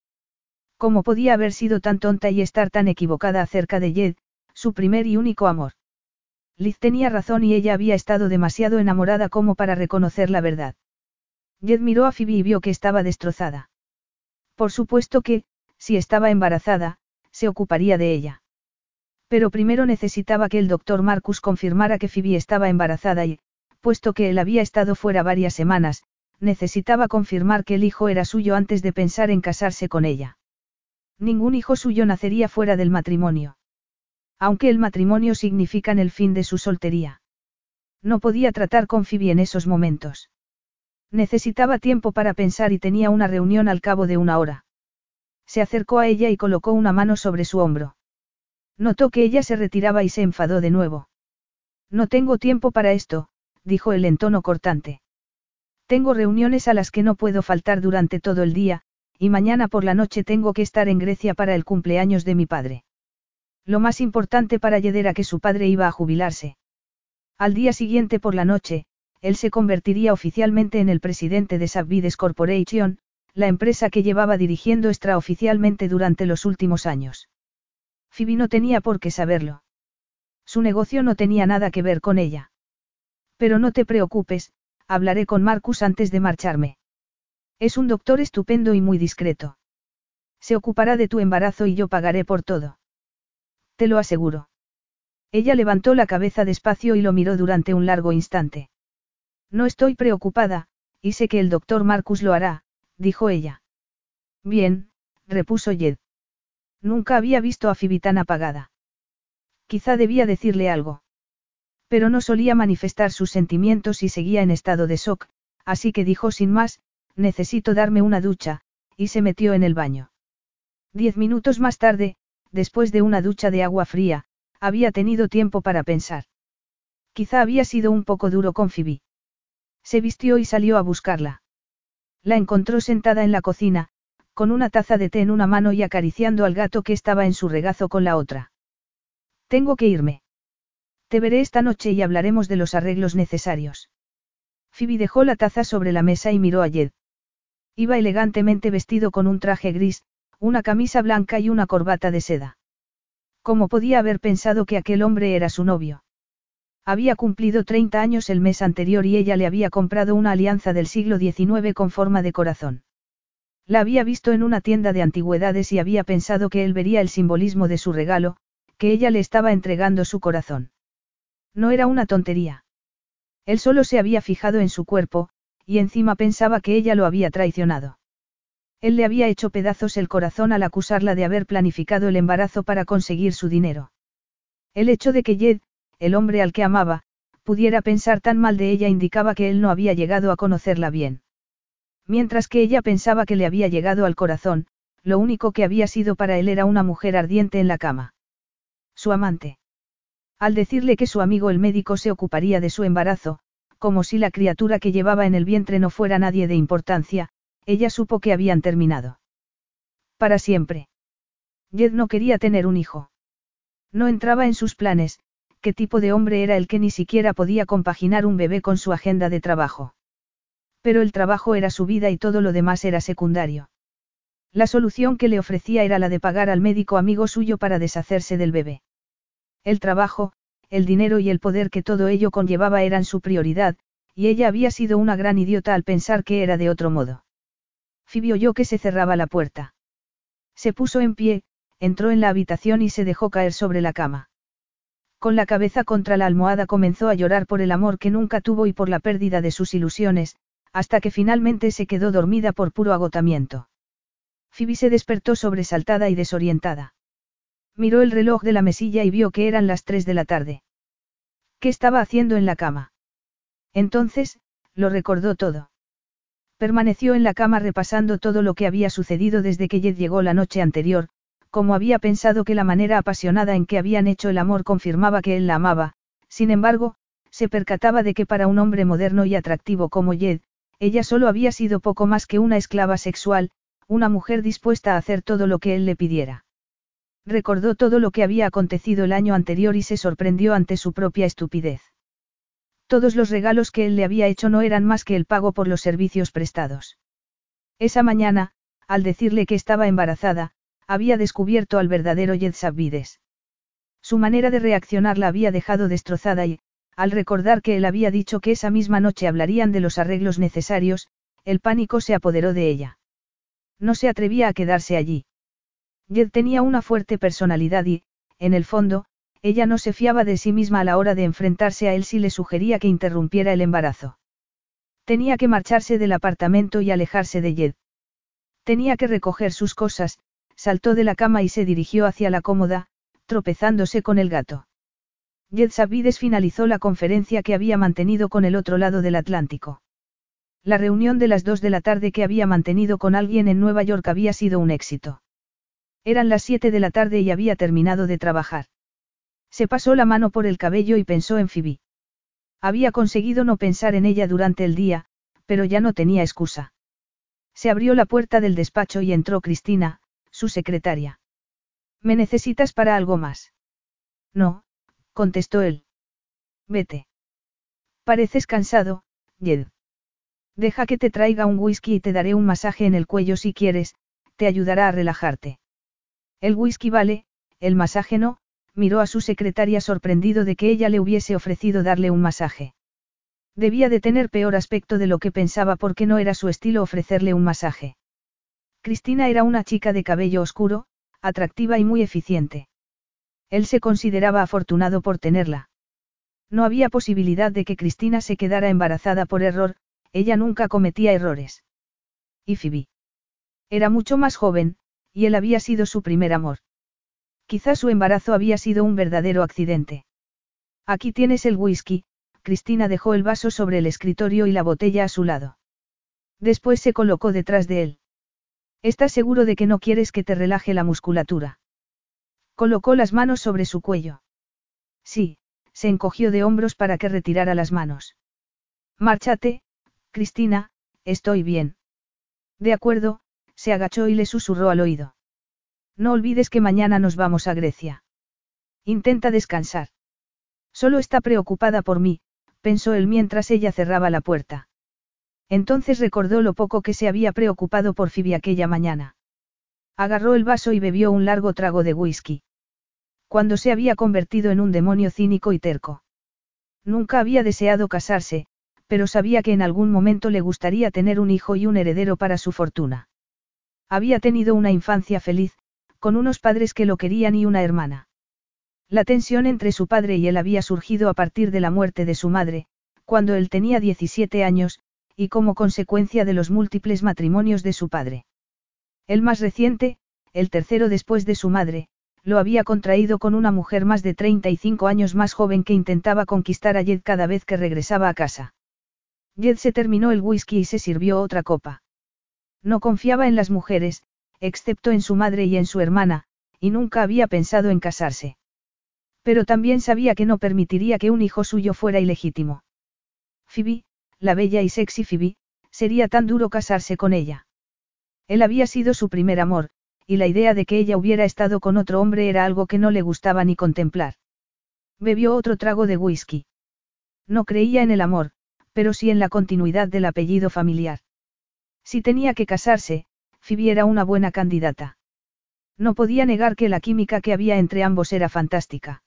¿Cómo podía haber sido tan tonta y estar tan equivocada acerca de Jed, su primer y único amor? Liz tenía razón y ella había estado demasiado enamorada como para reconocer la verdad. Jed miró a Phoebe y vio que estaba destrozada. Por supuesto que, si estaba embarazada, se ocuparía de ella. Pero primero necesitaba que el doctor Marcus confirmara que Phoebe estaba embarazada y, puesto que él había estado fuera varias semanas, necesitaba confirmar que el hijo era suyo antes de pensar en casarse con ella. Ningún hijo suyo nacería fuera del matrimonio. Aunque el matrimonio significa el fin de su soltería. No podía tratar con Phoebe en esos momentos. Necesitaba tiempo para pensar y tenía una reunión al cabo de una hora. Se acercó a ella y colocó una mano sobre su hombro. Notó que ella se retiraba y se enfadó de nuevo. No tengo tiempo para esto, dijo él en tono cortante. Tengo reuniones a las que no puedo faltar durante todo el día, y mañana por la noche tengo que estar en Grecia para el cumpleaños de mi padre. Lo más importante para Yed era que su padre iba a jubilarse. Al día siguiente por la noche, él se convertiría oficialmente en el presidente de Sabvides Corporation, la empresa que llevaba dirigiendo extraoficialmente durante los últimos años. Phoebe no tenía por qué saberlo. Su negocio no tenía nada que ver con ella. Pero no te preocupes, hablaré con Marcus antes de marcharme. Es un doctor estupendo y muy discreto. Se ocupará de tu embarazo y yo pagaré por todo. Te lo aseguro. Ella levantó la cabeza despacio y lo miró durante un largo instante. No estoy preocupada, y sé que el doctor Marcus lo hará, dijo ella. Bien, repuso Jed. Nunca había visto a Phoebe tan apagada. Quizá debía decirle algo. Pero no solía manifestar sus sentimientos y seguía en estado de shock, así que dijo sin más, necesito darme una ducha, y se metió en el baño. Diez minutos más tarde, después de una ducha de agua fría, había tenido tiempo para pensar. Quizá había sido un poco duro con Phoebe. Se vistió y salió a buscarla. La encontró sentada en la cocina, con una taza de té en una mano y acariciando al gato que estaba en su regazo con la otra. Tengo que irme. Te veré esta noche y hablaremos de los arreglos necesarios. Phoebe dejó la taza sobre la mesa y miró a Jed. Iba elegantemente vestido con un traje gris, una camisa blanca y una corbata de seda. ¿Cómo podía haber pensado que aquel hombre era su novio? Había cumplido 30 años el mes anterior y ella le había comprado una alianza del siglo XIX con forma de corazón. La había visto en una tienda de antigüedades y había pensado que él vería el simbolismo de su regalo, que ella le estaba entregando su corazón. No era una tontería. Él solo se había fijado en su cuerpo, y encima pensaba que ella lo había traicionado. Él le había hecho pedazos el corazón al acusarla de haber planificado el embarazo para conseguir su dinero. El hecho de que Jed, el hombre al que amaba, pudiera pensar tan mal de ella indicaba que él no había llegado a conocerla bien. Mientras que ella pensaba que le había llegado al corazón, lo único que había sido para él era una mujer ardiente en la cama. Su amante. Al decirle que su amigo el médico se ocuparía de su embarazo, como si la criatura que llevaba en el vientre no fuera nadie de importancia, ella supo que habían terminado. Para siempre. Jed no quería tener un hijo. No entraba en sus planes, qué tipo de hombre era el que ni siquiera podía compaginar un bebé con su agenda de trabajo. Pero el trabajo era su vida y todo lo demás era secundario. La solución que le ofrecía era la de pagar al médico amigo suyo para deshacerse del bebé. El trabajo, el dinero y el poder que todo ello conllevaba eran su prioridad, y ella había sido una gran idiota al pensar que era de otro modo. Phoebe oyó que se cerraba la puerta. Se puso en pie, entró en la habitación y se dejó caer sobre la cama. Con la cabeza contra la almohada comenzó a llorar por el amor que nunca tuvo y por la pérdida de sus ilusiones, hasta que finalmente se quedó dormida por puro agotamiento. Phoebe se despertó sobresaltada y desorientada. Miró el reloj de la mesilla y vio que eran las tres de la tarde. ¿Qué estaba haciendo en la cama? Entonces, lo recordó todo. Permaneció en la cama repasando todo lo que había sucedido desde que Jed llegó la noche anterior, como había pensado que la manera apasionada en que habían hecho el amor confirmaba que él la amaba, sin embargo, se percataba de que para un hombre moderno y atractivo como Jed, ella solo había sido poco más que una esclava sexual, una mujer dispuesta a hacer todo lo que él le pidiera. Recordó todo lo que había acontecido el año anterior y se sorprendió ante su propia estupidez. Todos los regalos que él le había hecho no eran más que el pago por los servicios prestados. Esa mañana, al decirle que estaba embarazada, había descubierto al verdadero Yedzabvides. Su manera de reaccionar la había dejado destrozada y, al recordar que él había dicho que esa misma noche hablarían de los arreglos necesarios, el pánico se apoderó de ella. No se atrevía a quedarse allí. Jed tenía una fuerte personalidad y, en el fondo, ella no se fiaba de sí misma a la hora de enfrentarse a él si le sugería que interrumpiera el embarazo. Tenía que marcharse del apartamento y alejarse de Jed. Tenía que recoger sus cosas, saltó de la cama y se dirigió hacia la cómoda, tropezándose con el gato. Jed Sabides finalizó la conferencia que había mantenido con el otro lado del Atlántico. La reunión de las dos de la tarde que había mantenido con alguien en Nueva York había sido un éxito. Eran las siete de la tarde y había terminado de trabajar. Se pasó la mano por el cabello y pensó en Phoebe. Había conseguido no pensar en ella durante el día, pero ya no tenía excusa. Se abrió la puerta del despacho y entró Cristina, su secretaria. ¿Me necesitas para algo más? No, contestó él. Vete. Pareces cansado, Jed. Deja que te traiga un whisky y te daré un masaje en el cuello si quieres, te ayudará a relajarte. El whisky vale, el masaje no, miró a su secretaria sorprendido de que ella le hubiese ofrecido darle un masaje. Debía de tener peor aspecto de lo que pensaba porque no era su estilo ofrecerle un masaje. Cristina era una chica de cabello oscuro, atractiva y muy eficiente. Él se consideraba afortunado por tenerla. No había posibilidad de que Cristina se quedara embarazada por error, ella nunca cometía errores. Y Phoebe. Era mucho más joven, y él había sido su primer amor. Quizás su embarazo había sido un verdadero accidente. Aquí tienes el whisky, Cristina dejó el vaso sobre el escritorio y la botella a su lado. Después se colocó detrás de él. ¿Estás seguro de que no quieres que te relaje la musculatura? Colocó las manos sobre su cuello. Sí, se encogió de hombros para que retirara las manos. Márchate, Cristina, estoy bien. De acuerdo, se agachó y le susurró al oído. No olvides que mañana nos vamos a Grecia. Intenta descansar. Solo está preocupada por mí, pensó él mientras ella cerraba la puerta. Entonces recordó lo poco que se había preocupado por Phoebe aquella mañana. Agarró el vaso y bebió un largo trago de whisky. Cuando se había convertido en un demonio cínico y terco. Nunca había deseado casarse, pero sabía que en algún momento le gustaría tener un hijo y un heredero para su fortuna. Había tenido una infancia feliz, con unos padres que lo querían y una hermana. La tensión entre su padre y él había surgido a partir de la muerte de su madre, cuando él tenía 17 años, y como consecuencia de los múltiples matrimonios de su padre. El más reciente, el tercero después de su madre, lo había contraído con una mujer más de 35 años más joven que intentaba conquistar a Jed cada vez que regresaba a casa. Jed se terminó el whisky y se sirvió otra copa. No confiaba en las mujeres, excepto en su madre y en su hermana, y nunca había pensado en casarse. Pero también sabía que no permitiría que un hijo suyo fuera ilegítimo. Phoebe, la bella y sexy Phoebe, sería tan duro casarse con ella. Él había sido su primer amor, y la idea de que ella hubiera estado con otro hombre era algo que no le gustaba ni contemplar. Bebió otro trago de whisky. No creía en el amor, pero sí en la continuidad del apellido familiar. Si tenía que casarse, Phoebe era una buena candidata. No podía negar que la química que había entre ambos era fantástica.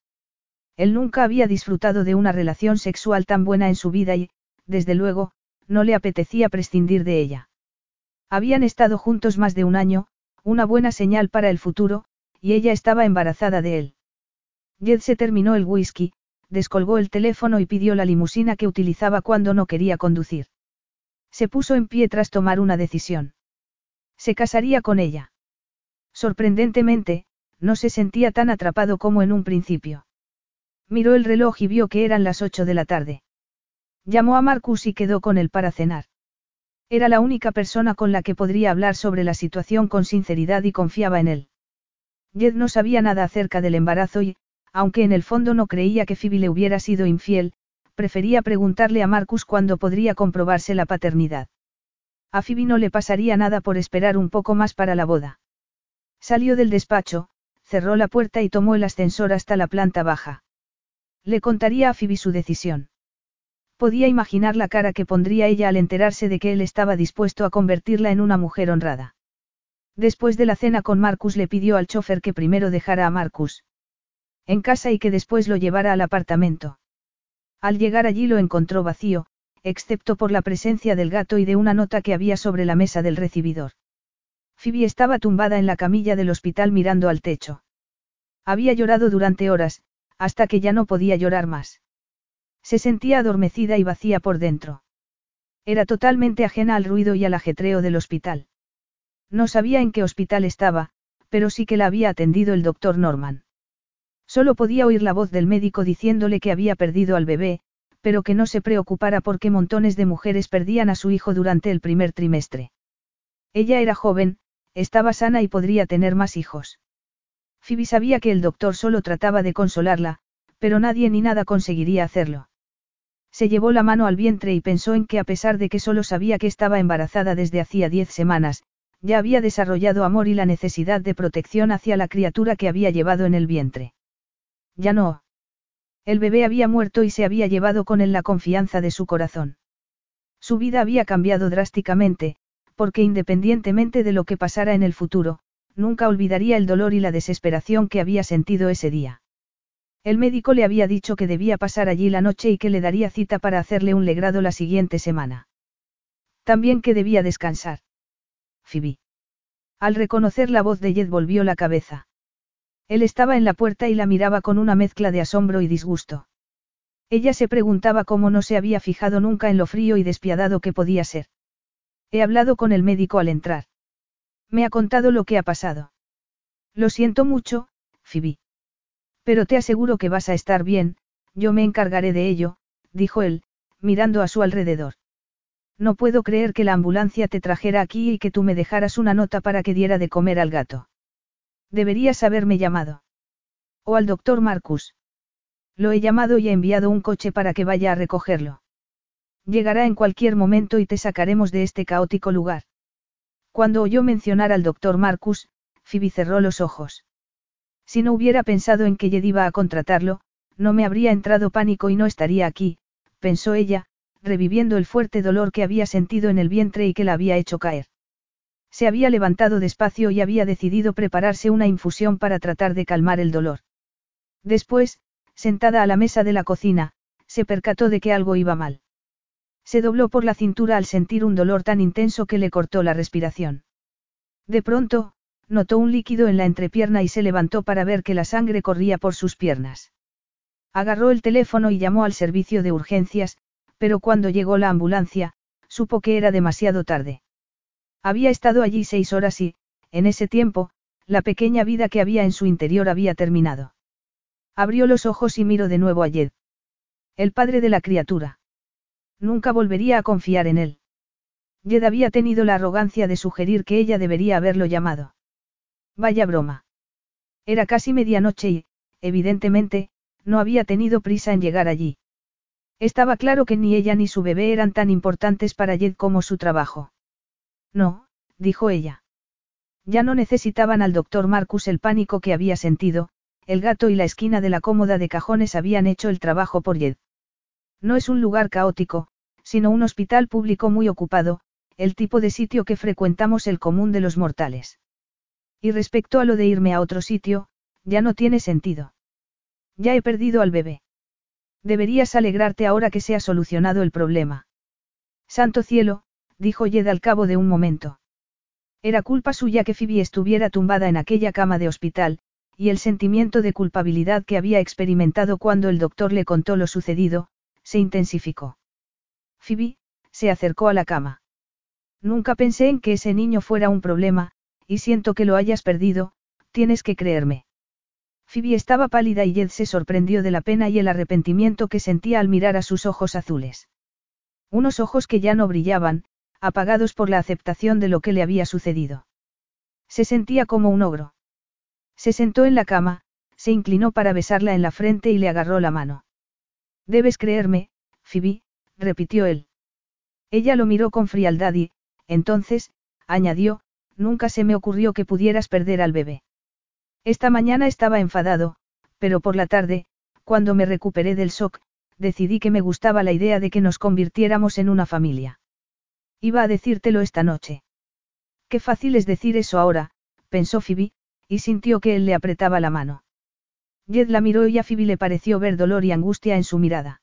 Él nunca había disfrutado de una relación sexual tan buena en su vida y, desde luego, no le apetecía prescindir de ella. Habían estado juntos más de un año, una buena señal para el futuro, y ella estaba embarazada de él. Jed se terminó el whisky, descolgó el teléfono y pidió la limusina que utilizaba cuando no quería conducir. Se puso en pie tras tomar una decisión. Se casaría con ella. Sorprendentemente, no se sentía tan atrapado como en un principio. Miró el reloj y vio que eran las ocho de la tarde. Llamó a Marcus y quedó con él para cenar. Era la única persona con la que podría hablar sobre la situación con sinceridad y confiaba en él. Jed no sabía nada acerca del embarazo y, aunque en el fondo no creía que Phoebe le hubiera sido infiel, prefería preguntarle a Marcus cuándo podría comprobarse la paternidad. A Phoebe no le pasaría nada por esperar un poco más para la boda. Salió del despacho, cerró la puerta y tomó el ascensor hasta la planta baja. Le contaría a Phoebe su decisión. Podía imaginar la cara que pondría ella al enterarse de que él estaba dispuesto a convertirla en una mujer honrada. Después de la cena con Marcus le pidió al chofer que primero dejara a Marcus en casa y que después lo llevara al apartamento. Al llegar allí lo encontró vacío, excepto por la presencia del gato y de una nota que había sobre la mesa del recibidor. Phoebe estaba tumbada en la camilla del hospital mirando al techo. Había llorado durante horas, hasta que ya no podía llorar más. Se sentía adormecida y vacía por dentro. Era totalmente ajena al ruido y al ajetreo del hospital. No sabía en qué hospital estaba, pero sí que la había atendido el doctor Norman. Solo podía oír la voz del médico diciéndole que había perdido al bebé, pero que no se preocupara porque montones de mujeres perdían a su hijo durante el primer trimestre. Ella era joven, estaba sana y podría tener más hijos. Phoebe sabía que el doctor solo trataba de consolarla, pero nadie ni nada conseguiría hacerlo. Se llevó la mano al vientre y pensó en que a pesar de que solo sabía que estaba embarazada desde hacía diez semanas, ya había desarrollado amor y la necesidad de protección hacia la criatura que había llevado en el vientre. Ya no. El bebé había muerto y se había llevado con él la confianza de su corazón. Su vida había cambiado drásticamente, porque independientemente de lo que pasara en el futuro, nunca olvidaría el dolor y la desesperación que había sentido ese día. El médico le había dicho que debía pasar allí la noche y que le daría cita para hacerle un legrado la siguiente semana. También que debía descansar. Phoebe. Al reconocer la voz de Jed volvió la cabeza. Él estaba en la puerta y la miraba con una mezcla de asombro y disgusto. Ella se preguntaba cómo no se había fijado nunca en lo frío y despiadado que podía ser. He hablado con el médico al entrar. Me ha contado lo que ha pasado. Lo siento mucho, Phoebe. Pero te aseguro que vas a estar bien, yo me encargaré de ello, dijo él, mirando a su alrededor. No puedo creer que la ambulancia te trajera aquí y que tú me dejaras una nota para que diera de comer al gato. Deberías haberme llamado. O al doctor Marcus. Lo he llamado y he enviado un coche para que vaya a recogerlo. Llegará en cualquier momento y te sacaremos de este caótico lugar. Cuando oyó mencionar al doctor Marcus, Phoebe cerró los ojos. Si no hubiera pensado en que Jed iba a contratarlo, no me habría entrado pánico y no estaría aquí, pensó ella, reviviendo el fuerte dolor que había sentido en el vientre y que la había hecho caer. Se había levantado despacio y había decidido prepararse una infusión para tratar de calmar el dolor. Después, sentada a la mesa de la cocina, se percató de que algo iba mal. Se dobló por la cintura al sentir un dolor tan intenso que le cortó la respiración. De pronto, notó un líquido en la entrepierna y se levantó para ver que la sangre corría por sus piernas. Agarró el teléfono y llamó al servicio de urgencias, pero cuando llegó la ambulancia, supo que era demasiado tarde. Había estado allí seis horas y, en ese tiempo, la pequeña vida que había en su interior había terminado. Abrió los ojos y miró de nuevo a Jed. El padre de la criatura. Nunca volvería a confiar en él. Jed había tenido la arrogancia de sugerir que ella debería haberlo llamado. Vaya broma. Era casi medianoche y, evidentemente, no había tenido prisa en llegar allí. Estaba claro que ni ella ni su bebé eran tan importantes para Jed como su trabajo. No, dijo ella. Ya no necesitaban al doctor Marcus el pánico que había sentido, el gato y la esquina de la cómoda de cajones habían hecho el trabajo por Jed. No es un lugar caótico, sino un hospital público muy ocupado, el tipo de sitio que frecuentamos el común de los mortales. Y respecto a lo de irme a otro sitio, ya no tiene sentido. Ya he perdido al bebé. Deberías alegrarte ahora que se ha solucionado el problema. Santo cielo, dijo Jed al cabo de un momento. Era culpa suya que Phoebe estuviera tumbada en aquella cama de hospital, y el sentimiento de culpabilidad que había experimentado cuando el doctor le contó lo sucedido, se intensificó. Phoebe, se acercó a la cama. Nunca pensé en que ese niño fuera un problema, y siento que lo hayas perdido, tienes que creerme. Phoebe estaba pálida y Jed se sorprendió de la pena y el arrepentimiento que sentía al mirar a sus ojos azules. Unos ojos que ya no brillaban, apagados por la aceptación de lo que le había sucedido. Se sentía como un ogro. Se sentó en la cama, se inclinó para besarla en la frente y le agarró la mano. Debes creerme, Phoebe, repitió él. Ella lo miró con frialdad y, entonces, añadió, nunca se me ocurrió que pudieras perder al bebé. Esta mañana estaba enfadado, pero por la tarde, cuando me recuperé del shock, decidí que me gustaba la idea de que nos convirtiéramos en una familia. Iba a decírtelo esta noche. Qué fácil es decir eso ahora, pensó Phoebe, y sintió que él le apretaba la mano. Jed la miró y a Phoebe le pareció ver dolor y angustia en su mirada.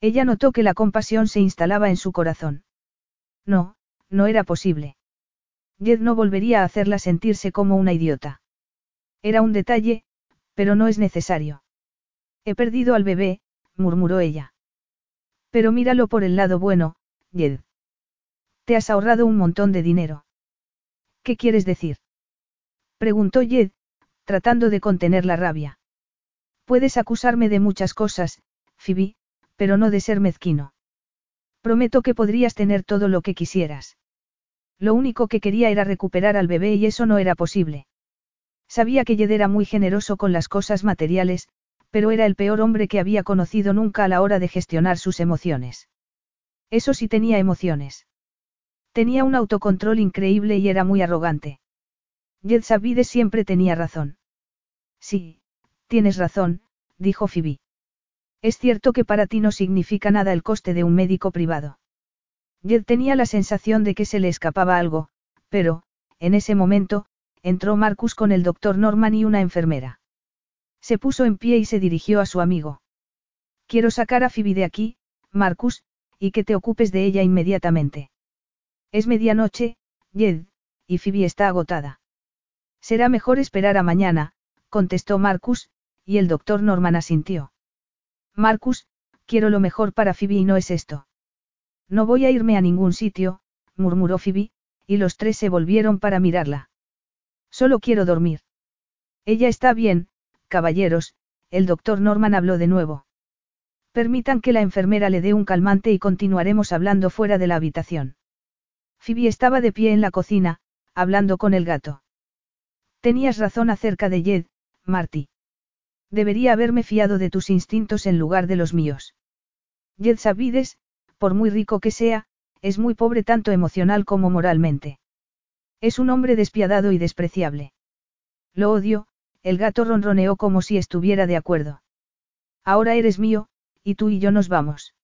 Ella notó que la compasión se instalaba en su corazón. No, no era posible. Jed no volvería a hacerla sentirse como una idiota. Era un detalle, pero no es necesario. He perdido al bebé, murmuró ella. Pero míralo por el lado bueno, Jed. Te has ahorrado un montón de dinero. ¿Qué quieres decir? Preguntó Jed, tratando de contener la rabia. Puedes acusarme de muchas cosas, Phoebe, pero no de ser mezquino. Prometo que podrías tener todo lo que quisieras. Lo único que quería era recuperar al bebé y eso no era posible. Sabía que Jed era muy generoso con las cosas materiales, pero era el peor hombre que había conocido nunca a la hora de gestionar sus emociones. Eso sí tenía emociones. Tenía un autocontrol increíble y era muy arrogante. Jed Sabide siempre tenía razón. Sí, Tienes razón, dijo Phoebe. Es cierto que para ti no significa nada el coste de un médico privado. Jed tenía la sensación de que se le escapaba algo, pero, en ese momento, entró Marcus con el doctor Norman y una enfermera. Se puso en pie y se dirigió a su amigo. Quiero sacar a Phoebe de aquí, Marcus, y que te ocupes de ella inmediatamente. Es medianoche, Jed, y Phoebe está agotada. Será mejor esperar a mañana, contestó Marcus, y el doctor Norman asintió. Marcus, quiero lo mejor para Phoebe y no es esto. No voy a irme a ningún sitio, murmuró Phoebe, y los tres se volvieron para mirarla. Solo quiero dormir. Ella está bien, caballeros, el doctor Norman habló de nuevo. Permitan que la enfermera le dé un calmante y continuaremos hablando fuera de la habitación. Phoebe estaba de pie en la cocina, hablando con el gato. Tenías razón acerca de Jed, Marty. Debería haberme fiado de tus instintos en lugar de los míos. Jed Sabides, por muy rico que sea, es muy pobre tanto emocional como moralmente. Es un hombre despiadado y despreciable. Lo odio, el gato ronroneó como si estuviera de acuerdo. Ahora eres mío, y tú y yo nos vamos.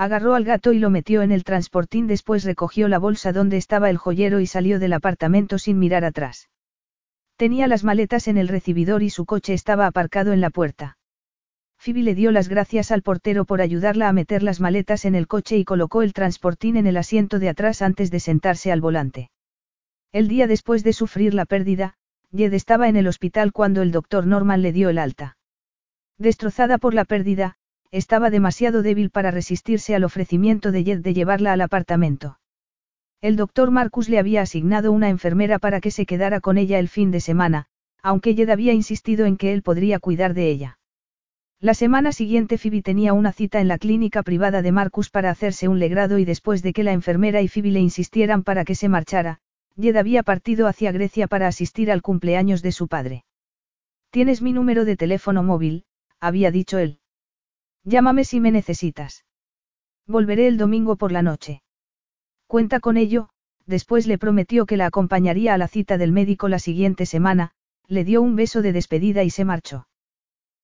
Agarró al gato y lo metió en el transportín, después recogió la bolsa donde estaba el joyero y salió del apartamento sin mirar atrás. Tenía las maletas en el recibidor y su coche estaba aparcado en la puerta. Phoebe le dio las gracias al portero por ayudarla a meter las maletas en el coche y colocó el transportín en el asiento de atrás antes de sentarse al volante. El día después de sufrir la pérdida, Jed estaba en el hospital cuando el doctor Norman le dio el alta. Destrozada por la pérdida, estaba demasiado débil para resistirse al ofrecimiento de Jed de llevarla al apartamento. El doctor Marcus le había asignado una enfermera para que se quedara con ella el fin de semana, aunque Jed había insistido en que él podría cuidar de ella. La semana siguiente Phoebe tenía una cita en la clínica privada de Marcus para hacerse un legrado y después de que la enfermera y Phoebe le insistieran para que se marchara, Jed había partido hacia Grecia para asistir al cumpleaños de su padre. Tienes mi número de teléfono móvil, había dicho él. Llámame si me necesitas. Volveré el domingo por la noche. Cuenta con ello, después le prometió que la acompañaría a la cita del médico la siguiente semana, le dio un beso de despedida y se marchó.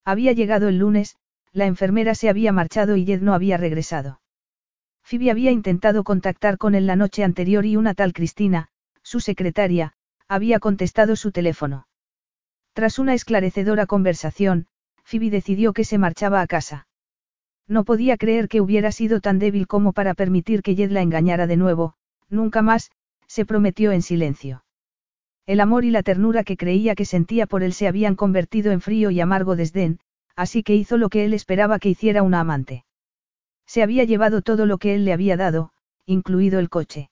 Había llegado el lunes, la enfermera se había marchado y Jed no había regresado. Phoebe había intentado contactar con él la noche anterior y una tal Cristina, su secretaria, había contestado su teléfono. Tras una esclarecedora conversación, Phoebe decidió que se marchaba a casa. No podía creer que hubiera sido tan débil como para permitir que Jed la engañara de nuevo, nunca más, se prometió en silencio. El amor y la ternura que creía que sentía por él se habían convertido en frío y amargo desdén, así que hizo lo que él esperaba que hiciera una amante. Se había llevado todo lo que él le había dado, incluido el coche.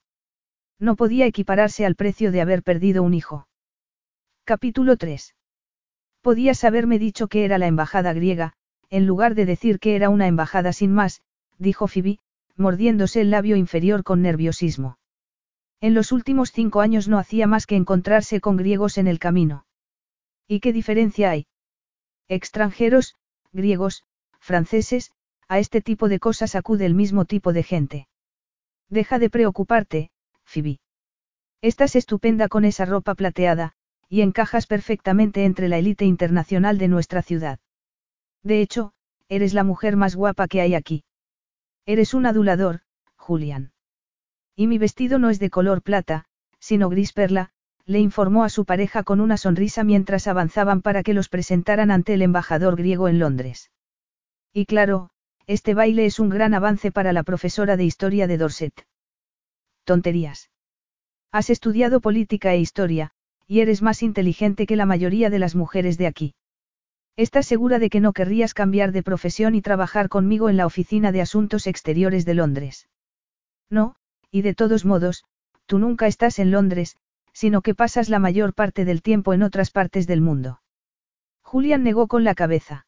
No podía equipararse al precio de haber perdido un hijo. Capítulo 3. Podías haberme dicho que era la embajada griega, en lugar de decir que era una embajada sin más, dijo Phoebe, mordiéndose el labio inferior con nerviosismo. En los últimos cinco años no hacía más que encontrarse con griegos en el camino. ¿Y qué diferencia hay? Extranjeros, griegos, franceses, a este tipo de cosas acude el mismo tipo de gente. Deja de preocuparte, Phoebe. Estás estupenda con esa ropa plateada, y encajas perfectamente entre la élite internacional de nuestra ciudad. De hecho, eres la mujer más guapa que hay aquí. Eres un adulador, Julian. Y mi vestido no es de color plata, sino gris perla, le informó a su pareja con una sonrisa mientras avanzaban para que los presentaran ante el embajador griego en Londres. Y claro, este baile es un gran avance para la profesora de historia de Dorset. Tonterías. Has estudiado política e historia, y eres más inteligente que la mayoría de las mujeres de aquí. ¿Estás segura de que no querrías cambiar de profesión y trabajar conmigo en la Oficina de Asuntos Exteriores de Londres? No, y de todos modos, tú nunca estás en Londres, sino que pasas la mayor parte del tiempo en otras partes del mundo. Julian negó con la cabeza.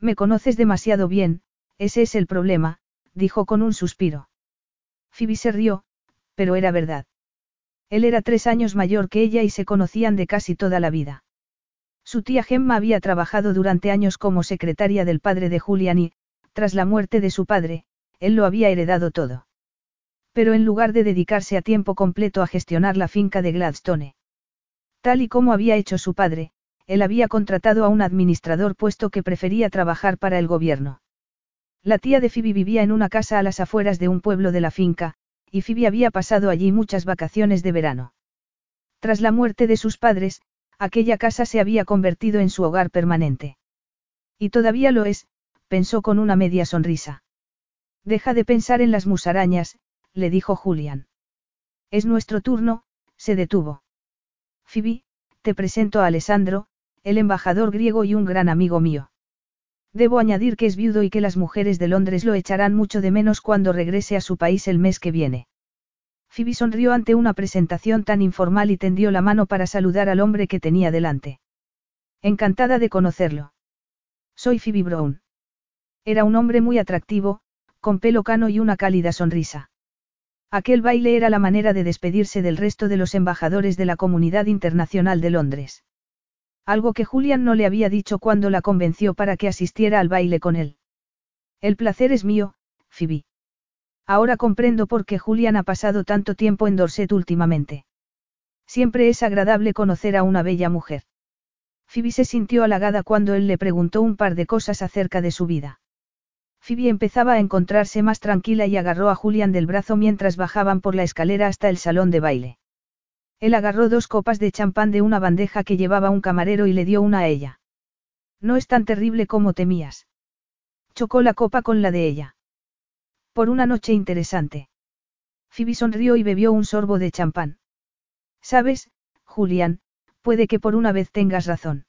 Me conoces demasiado bien, ese es el problema, dijo con un suspiro. Phoebe se rió, pero era verdad. Él era tres años mayor que ella y se conocían de casi toda la vida. Su tía Gemma había trabajado durante años como secretaria del padre de Julian y, tras la muerte de su padre, él lo había heredado todo. Pero en lugar de dedicarse a tiempo completo a gestionar la finca de Gladstone. Tal y como había hecho su padre, él había contratado a un administrador puesto que prefería trabajar para el gobierno. La tía de Phoebe vivía en una casa a las afueras de un pueblo de la finca, y Phoebe había pasado allí muchas vacaciones de verano. Tras la muerte de sus padres, aquella casa se había convertido en su hogar permanente. Y todavía lo es, pensó con una media sonrisa. Deja de pensar en las musarañas, le dijo Julian. Es nuestro turno, se detuvo. Phoebe, te presento a Alessandro, el embajador griego y un gran amigo mío. Debo añadir que es viudo y que las mujeres de Londres lo echarán mucho de menos cuando regrese a su país el mes que viene. Phoebe sonrió ante una presentación tan informal y tendió la mano para saludar al hombre que tenía delante. Encantada de conocerlo. Soy Phoebe Brown. Era un hombre muy atractivo, con pelo cano y una cálida sonrisa. Aquel baile era la manera de despedirse del resto de los embajadores de la comunidad internacional de Londres. Algo que Julian no le había dicho cuando la convenció para que asistiera al baile con él. El placer es mío, Phoebe. Ahora comprendo por qué Julian ha pasado tanto tiempo en Dorset últimamente. Siempre es agradable conocer a una bella mujer. Phoebe se sintió halagada cuando él le preguntó un par de cosas acerca de su vida. Phoebe empezaba a encontrarse más tranquila y agarró a Julian del brazo mientras bajaban por la escalera hasta el salón de baile. Él agarró dos copas de champán de una bandeja que llevaba un camarero y le dio una a ella. No es tan terrible como temías. Chocó la copa con la de ella. Por una noche interesante. Phoebe sonrió y bebió un sorbo de champán. Sabes, Julian, puede que por una vez tengas razón.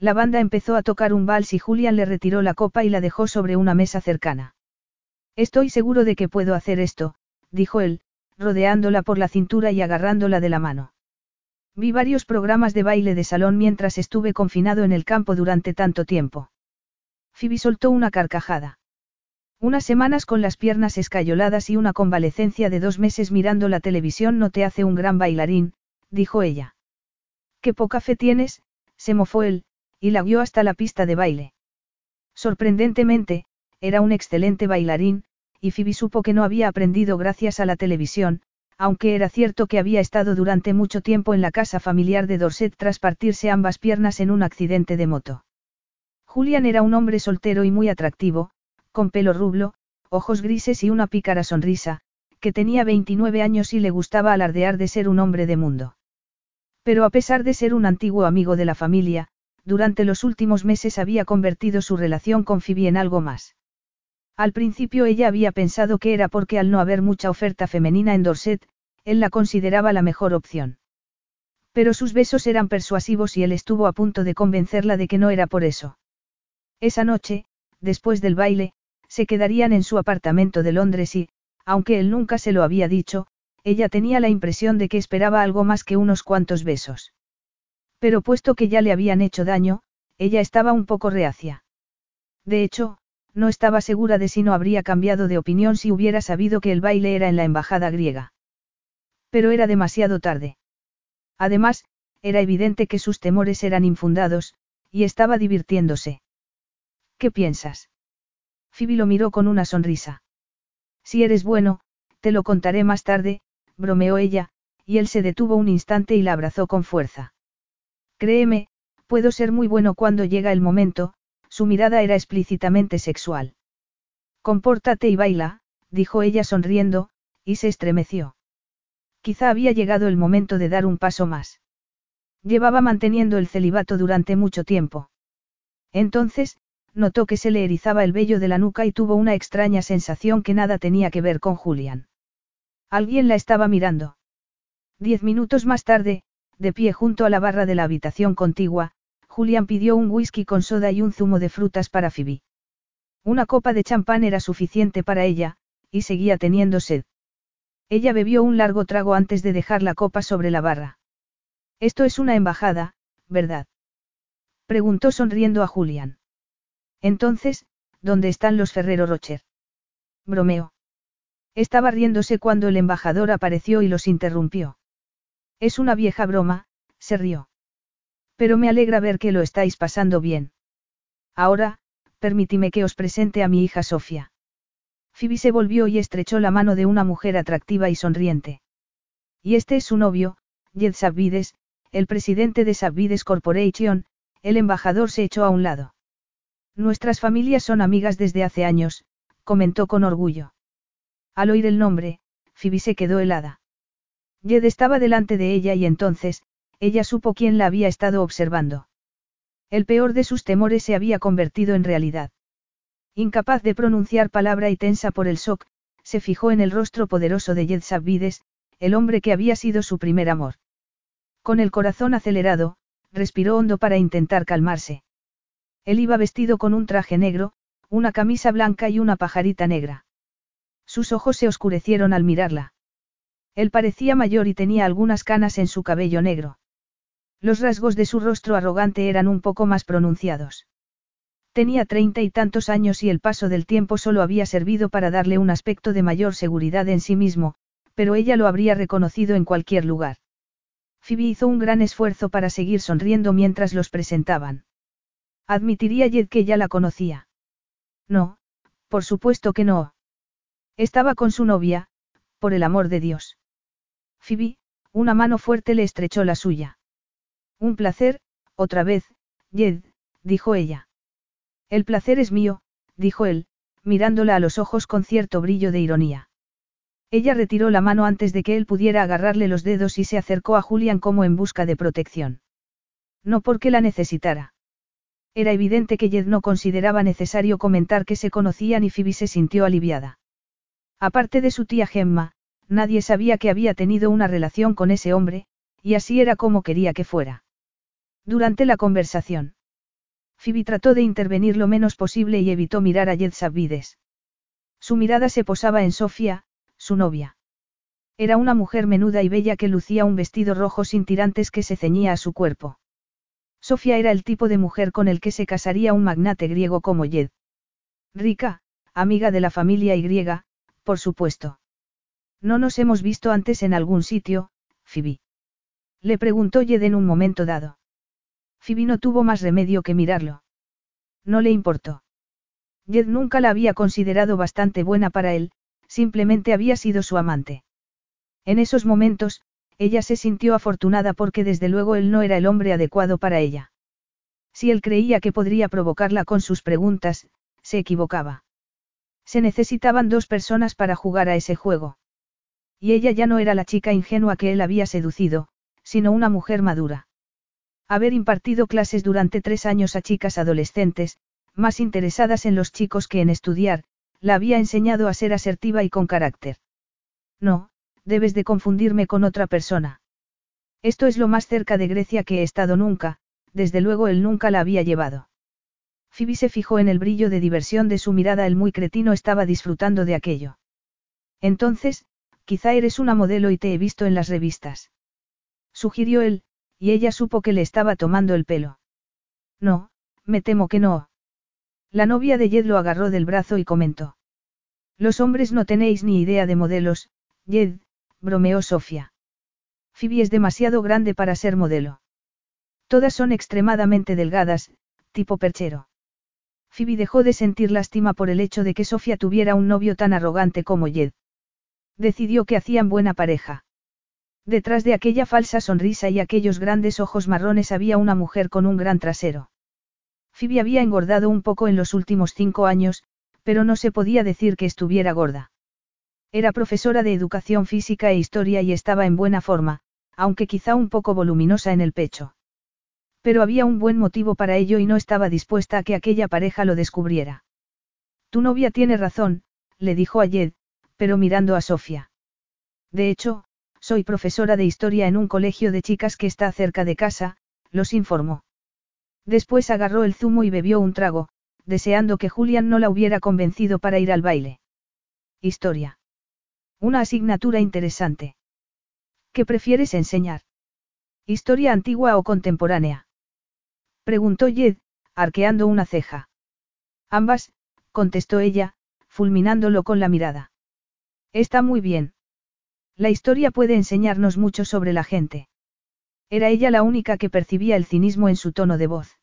La banda empezó a tocar un vals y Julian le retiró la copa y la dejó sobre una mesa cercana. Estoy seguro de que puedo hacer esto, dijo él, rodeándola por la cintura y agarrándola de la mano. Vi varios programas de baile de salón mientras estuve confinado en el campo durante tanto tiempo. Phoebe soltó una carcajada. Unas semanas con las piernas escayoladas y una convalecencia de dos meses mirando la televisión no te hace un gran bailarín, dijo ella. Qué poca fe tienes, se mofó él, y la guió hasta la pista de baile. Sorprendentemente, era un excelente bailarín, y Phoebe supo que no había aprendido gracias a la televisión, aunque era cierto que había estado durante mucho tiempo en la casa familiar de Dorset tras partirse ambas piernas en un accidente de moto. Julian era un hombre soltero y muy atractivo, con pelo rublo, ojos grises y una pícara sonrisa, que tenía 29 años y le gustaba alardear de ser un hombre de mundo. Pero a pesar de ser un antiguo amigo de la familia, durante los últimos meses había convertido su relación con Phoebe en algo más. Al principio ella había pensado que era porque al no haber mucha oferta femenina en Dorset, él la consideraba la mejor opción. Pero sus besos eran persuasivos y él estuvo a punto de convencerla de que no era por eso. Esa noche, después del baile, se quedarían en su apartamento de Londres y, aunque él nunca se lo había dicho, ella tenía la impresión de que esperaba algo más que unos cuantos besos. Pero puesto que ya le habían hecho daño, ella estaba un poco reacia. De hecho, no estaba segura de si no habría cambiado de opinión si hubiera sabido que el baile era en la embajada griega. Pero era demasiado tarde. Además, era evidente que sus temores eran infundados, y estaba divirtiéndose. ¿Qué piensas? Phoebe lo miró con una sonrisa. Si eres bueno, te lo contaré más tarde, bromeó ella, y él se detuvo un instante y la abrazó con fuerza. Créeme, puedo ser muy bueno cuando llega el momento, su mirada era explícitamente sexual. Compórtate y baila, dijo ella sonriendo, y se estremeció. Quizá había llegado el momento de dar un paso más. Llevaba manteniendo el celibato durante mucho tiempo. Entonces, notó que se le erizaba el vello de la nuca y tuvo una extraña sensación que nada tenía que ver con Julian. Alguien la estaba mirando. Diez minutos más tarde, de pie junto a la barra de la habitación contigua, Julian pidió un whisky con soda y un zumo de frutas para Phoebe. Una copa de champán era suficiente para ella, y seguía teniendo sed. Ella bebió un largo trago antes de dejar la copa sobre la barra. Esto es una embajada, ¿verdad? Preguntó sonriendo a Julian. Entonces, ¿dónde están los Ferrero Rocher? Bromeo. Estaba riéndose cuando el embajador apareció y los interrumpió. Es una vieja broma, se rió. Pero me alegra ver que lo estáis pasando bien. Ahora, permítime que os presente a mi hija Sofía. Phoebe se volvió y estrechó la mano de una mujer atractiva y sonriente. Y este es su novio, Jed Sabvides, el presidente de Sabvides Corporation, el embajador se echó a un lado. Nuestras familias son amigas desde hace años, comentó con orgullo. Al oír el nombre, Phoebe se quedó helada. Jed estaba delante de ella y entonces, ella supo quién la había estado observando. El peor de sus temores se había convertido en realidad. Incapaz de pronunciar palabra y tensa por el shock, se fijó en el rostro poderoso de Jed Sabvides, el hombre que había sido su primer amor. Con el corazón acelerado, respiró hondo para intentar calmarse. Él iba vestido con un traje negro, una camisa blanca y una pajarita negra. Sus ojos se oscurecieron al mirarla. Él parecía mayor y tenía algunas canas en su cabello negro. Los rasgos de su rostro arrogante eran un poco más pronunciados. Tenía treinta y tantos años y el paso del tiempo solo había servido para darle un aspecto de mayor seguridad en sí mismo, pero ella lo habría reconocido en cualquier lugar. Phoebe hizo un gran esfuerzo para seguir sonriendo mientras los presentaban. Admitiría Jed que ya la conocía. No, por supuesto que no. Estaba con su novia, por el amor de Dios. Phoebe, una mano fuerte le estrechó la suya. Un placer, otra vez, Jed, dijo ella. El placer es mío, dijo él, mirándola a los ojos con cierto brillo de ironía. Ella retiró la mano antes de que él pudiera agarrarle los dedos y se acercó a Julian como en busca de protección. No porque la necesitara. Era evidente que Jed no consideraba necesario comentar que se conocían y Phoebe se sintió aliviada. Aparte de su tía Gemma, nadie sabía que había tenido una relación con ese hombre, y así era como quería que fuera. Durante la conversación, Phoebe trató de intervenir lo menos posible y evitó mirar a Jed Sabvides. Su mirada se posaba en Sofía, su novia. Era una mujer menuda y bella que lucía un vestido rojo sin tirantes que se ceñía a su cuerpo. Sofía era el tipo de mujer con el que se casaría un magnate griego como Jed. Rica, amiga de la familia y griega, por supuesto. No nos hemos visto antes en algún sitio, Phoebe. Le preguntó Jed en un momento dado. Phoebe no tuvo más remedio que mirarlo. No le importó. Jed nunca la había considerado bastante buena para él, simplemente había sido su amante. En esos momentos, ella se sintió afortunada porque desde luego él no era el hombre adecuado para ella. Si él creía que podría provocarla con sus preguntas, se equivocaba. Se necesitaban dos personas para jugar a ese juego. Y ella ya no era la chica ingenua que él había seducido, sino una mujer madura. Haber impartido clases durante tres años a chicas adolescentes, más interesadas en los chicos que en estudiar, la había enseñado a ser asertiva y con carácter. No, debes de confundirme con otra persona. Esto es lo más cerca de Grecia que he estado nunca, desde luego él nunca la había llevado. Phoebe se fijó en el brillo de diversión de su mirada, el muy cretino estaba disfrutando de aquello. Entonces, quizá eres una modelo y te he visto en las revistas. Sugirió él, y ella supo que le estaba tomando el pelo. No, me temo que no. La novia de Jed lo agarró del brazo y comentó. Los hombres no tenéis ni idea de modelos, Jed, bromeó Sofía. Phoebe es demasiado grande para ser modelo. Todas son extremadamente delgadas, tipo perchero. Phoebe dejó de sentir lástima por el hecho de que Sofía tuviera un novio tan arrogante como Jed. Decidió que hacían buena pareja. Detrás de aquella falsa sonrisa y aquellos grandes ojos marrones había una mujer con un gran trasero. Phoebe había engordado un poco en los últimos cinco años, pero no se podía decir que estuviera gorda. Era profesora de educación física e historia y estaba en buena forma, aunque quizá un poco voluminosa en el pecho. Pero había un buen motivo para ello y no estaba dispuesta a que aquella pareja lo descubriera. Tu novia tiene razón, le dijo a Jed, pero mirando a Sofía. De hecho, soy profesora de historia en un colegio de chicas que está cerca de casa, los informó. Después agarró el zumo y bebió un trago, deseando que Julian no la hubiera convencido para ir al baile. Historia. Una asignatura interesante. ¿Qué prefieres enseñar? ¿Historia antigua o contemporánea? Preguntó Jed, arqueando una ceja. Ambas, contestó ella, fulminándolo con la mirada. Está muy bien. La historia puede enseñarnos mucho sobre la gente. Era ella la única que percibía el cinismo en su tono de voz.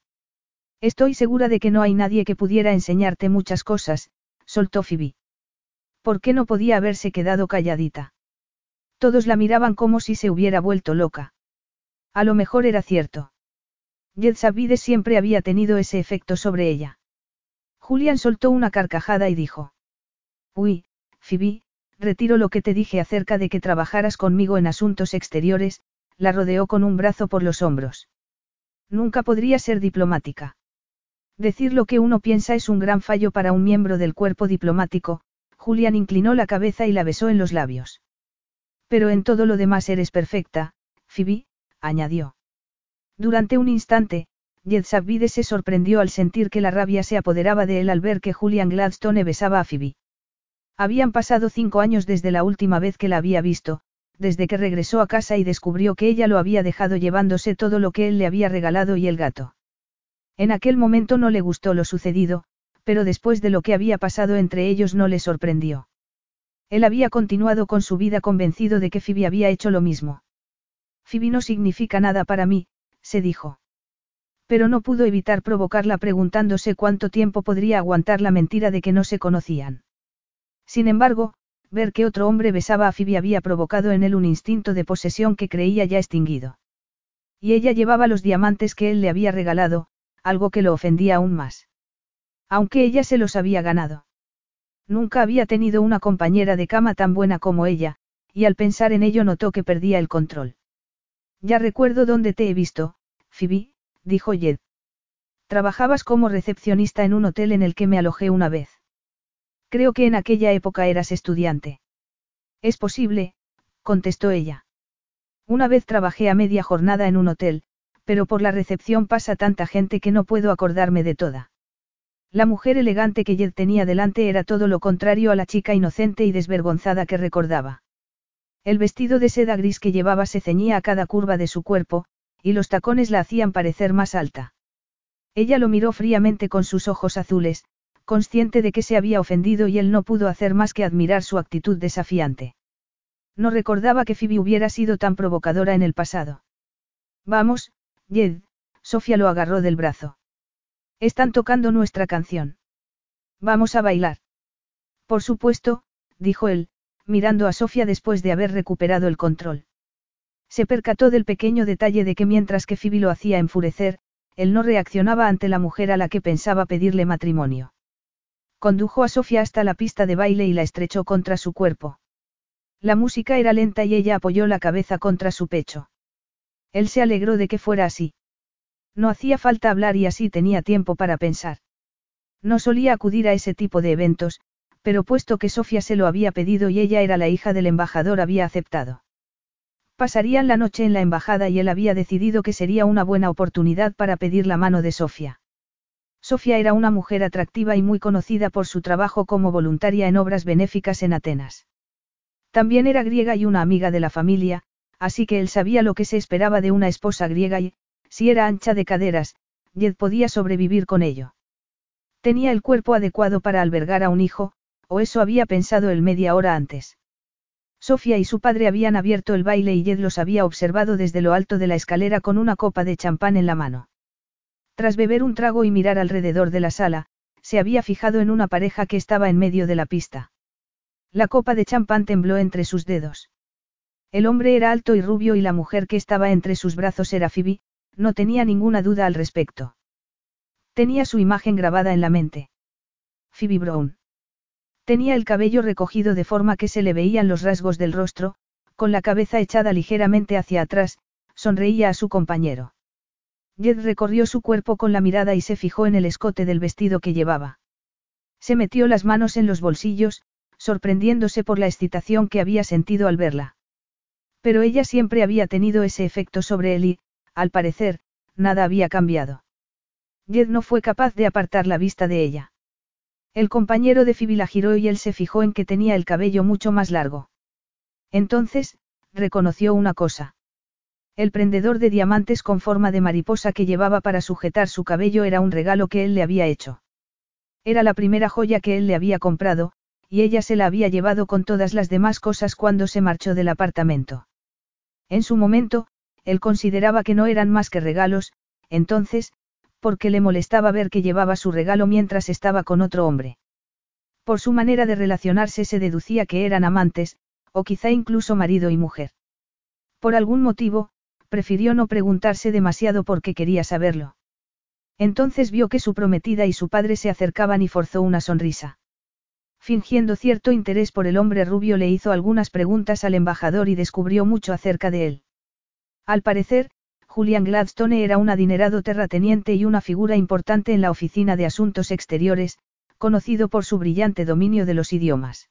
Estoy segura de que no hay nadie que pudiera enseñarte muchas cosas, soltó Phoebe. ¿Por qué no podía haberse quedado calladita? Todos la miraban como si se hubiera vuelto loca. A lo mejor era cierto. Jed siempre había tenido ese efecto sobre ella. Julian soltó una carcajada y dijo. Uy, Phoebe, retiro lo que te dije acerca de que trabajaras conmigo en asuntos exteriores, la rodeó con un brazo por los hombros. Nunca podría ser diplomática. Decir lo que uno piensa es un gran fallo para un miembro del cuerpo diplomático, Julian inclinó la cabeza y la besó en los labios. Pero en todo lo demás eres perfecta, Phoebe, añadió. Durante un instante, Jed se sorprendió al sentir que la rabia se apoderaba de él al ver que Julian Gladstone besaba a Phoebe. Habían pasado cinco años desde la última vez que la había visto, desde que regresó a casa y descubrió que ella lo había dejado llevándose todo lo que él le había regalado y el gato. En aquel momento no le gustó lo sucedido, pero después de lo que había pasado entre ellos no le sorprendió. Él había continuado con su vida convencido de que Phoebe había hecho lo mismo. Phoebe no significa nada para mí, se dijo. Pero no pudo evitar provocarla preguntándose cuánto tiempo podría aguantar la mentira de que no se conocían. Sin embargo, ver que otro hombre besaba a Phoebe había provocado en él un instinto de posesión que creía ya extinguido. Y ella llevaba los diamantes que él le había regalado, algo que lo ofendía aún más. Aunque ella se los había ganado. Nunca había tenido una compañera de cama tan buena como ella, y al pensar en ello notó que perdía el control. Ya recuerdo dónde te he visto, Phoebe, dijo Jed. Trabajabas como recepcionista en un hotel en el que me alojé una vez. Creo que en aquella época eras estudiante. Es posible, contestó ella. Una vez trabajé a media jornada en un hotel, pero por la recepción pasa tanta gente que no puedo acordarme de toda. La mujer elegante que Jed tenía delante era todo lo contrario a la chica inocente y desvergonzada que recordaba. El vestido de seda gris que llevaba se ceñía a cada curva de su cuerpo, y los tacones la hacían parecer más alta. Ella lo miró fríamente con sus ojos azules, consciente de que se había ofendido y él no pudo hacer más que admirar su actitud desafiante. No recordaba que Phoebe hubiera sido tan provocadora en el pasado. Vamos, Jed, Sofía lo agarró del brazo. Están tocando nuestra canción. Vamos a bailar. Por supuesto, dijo él, mirando a Sofía después de haber recuperado el control. Se percató del pequeño detalle de que mientras que Phoebe lo hacía enfurecer, él no reaccionaba ante la mujer a la que pensaba pedirle matrimonio. Condujo a Sofía hasta la pista de baile y la estrechó contra su cuerpo. La música era lenta y ella apoyó la cabeza contra su pecho. Él se alegró de que fuera así. No hacía falta hablar y así tenía tiempo para pensar. No solía acudir a ese tipo de eventos, pero puesto que Sofía se lo había pedido y ella era la hija del embajador había aceptado. Pasarían la noche en la embajada y él había decidido que sería una buena oportunidad para pedir la mano de Sofía. Sofía era una mujer atractiva y muy conocida por su trabajo como voluntaria en obras benéficas en Atenas. También era griega y una amiga de la familia, así que él sabía lo que se esperaba de una esposa griega y, si era ancha de caderas, Jed podía sobrevivir con ello. Tenía el cuerpo adecuado para albergar a un hijo, o eso había pensado él media hora antes. Sofía y su padre habían abierto el baile y Jed los había observado desde lo alto de la escalera con una copa de champán en la mano. Tras beber un trago y mirar alrededor de la sala, se había fijado en una pareja que estaba en medio de la pista. La copa de champán tembló entre sus dedos. El hombre era alto y rubio y la mujer que estaba entre sus brazos era Phoebe, no tenía ninguna duda al respecto. Tenía su imagen grabada en la mente. Phoebe Brown. Tenía el cabello recogido de forma que se le veían los rasgos del rostro, con la cabeza echada ligeramente hacia atrás, sonreía a su compañero. Jed recorrió su cuerpo con la mirada y se fijó en el escote del vestido que llevaba. Se metió las manos en los bolsillos, sorprendiéndose por la excitación que había sentido al verla. Pero ella siempre había tenido ese efecto sobre él y, al parecer, nada había cambiado. Jed no fue capaz de apartar la vista de ella. El compañero de Phoebe la giró y él se fijó en que tenía el cabello mucho más largo. Entonces, reconoció una cosa. El prendedor de diamantes con forma de mariposa que llevaba para sujetar su cabello era un regalo que él le había hecho. Era la primera joya que él le había comprado, y ella se la había llevado con todas las demás cosas cuando se marchó del apartamento. En su momento, él consideraba que no eran más que regalos, entonces, ¿por qué le molestaba ver que llevaba su regalo mientras estaba con otro hombre? Por su manera de relacionarse se deducía que eran amantes, o quizá incluso marido y mujer. Por algún motivo, prefirió no preguntarse demasiado por qué quería saberlo. Entonces vio que su prometida y su padre se acercaban y forzó una sonrisa. Fingiendo cierto interés por el hombre rubio le hizo algunas preguntas al embajador y descubrió mucho acerca de él. Al parecer, Julian Gladstone era un adinerado terrateniente y una figura importante en la Oficina de Asuntos Exteriores, conocido por su brillante dominio de los idiomas.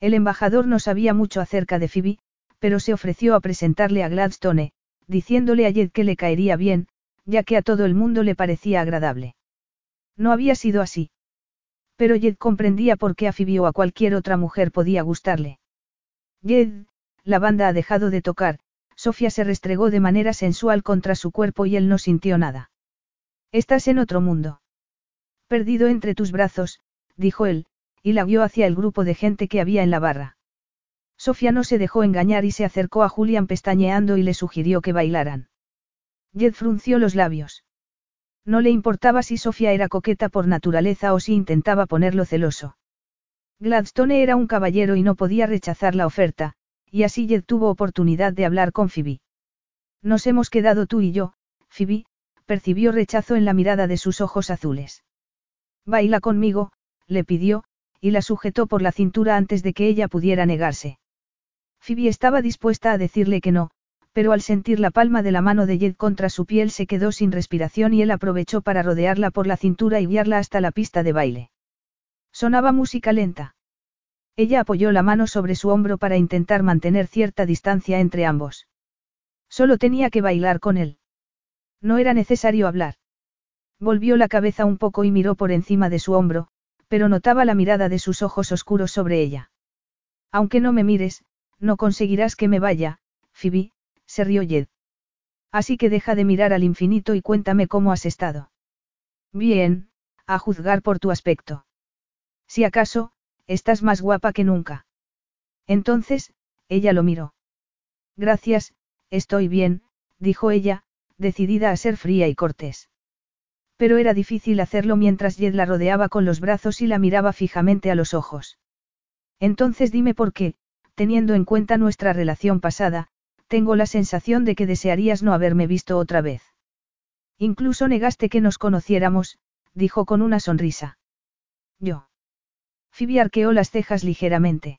El embajador no sabía mucho acerca de Phoebe, pero se ofreció a presentarle a Gladstone, diciéndole a Jed que le caería bien, ya que a todo el mundo le parecía agradable. No había sido así. Pero Jed comprendía por qué a Phoebe o a cualquier otra mujer podía gustarle. Jed, la banda ha dejado de tocar, Sofía se restregó de manera sensual contra su cuerpo y él no sintió nada. Estás en otro mundo. Perdido entre tus brazos, dijo él, y la guió hacia el grupo de gente que había en la barra. Sofía no se dejó engañar y se acercó a Julian pestañeando y le sugirió que bailaran. Jed frunció los labios. No le importaba si Sofía era coqueta por naturaleza o si intentaba ponerlo celoso. Gladstone era un caballero y no podía rechazar la oferta, y así Jed tuvo oportunidad de hablar con Phoebe. Nos hemos quedado tú y yo, Phoebe, percibió rechazo en la mirada de sus ojos azules. Baila conmigo, le pidió, y la sujetó por la cintura antes de que ella pudiera negarse. Phoebe estaba dispuesta a decirle que no, pero al sentir la palma de la mano de Jed contra su piel se quedó sin respiración y él aprovechó para rodearla por la cintura y guiarla hasta la pista de baile. Sonaba música lenta. Ella apoyó la mano sobre su hombro para intentar mantener cierta distancia entre ambos. Solo tenía que bailar con él. No era necesario hablar. Volvió la cabeza un poco y miró por encima de su hombro, pero notaba la mirada de sus ojos oscuros sobre ella. Aunque no me mires, no conseguirás que me vaya, Phoebe, se rió Jed. Así que deja de mirar al infinito y cuéntame cómo has estado. Bien, a juzgar por tu aspecto. Si acaso, estás más guapa que nunca. Entonces, ella lo miró. Gracias, estoy bien, dijo ella, decidida a ser fría y cortés. Pero era difícil hacerlo mientras Jed la rodeaba con los brazos y la miraba fijamente a los ojos. Entonces dime por qué, teniendo en cuenta nuestra relación pasada, tengo la sensación de que desearías no haberme visto otra vez. Incluso negaste que nos conociéramos, dijo con una sonrisa. Yo. Phoebe arqueó las cejas ligeramente.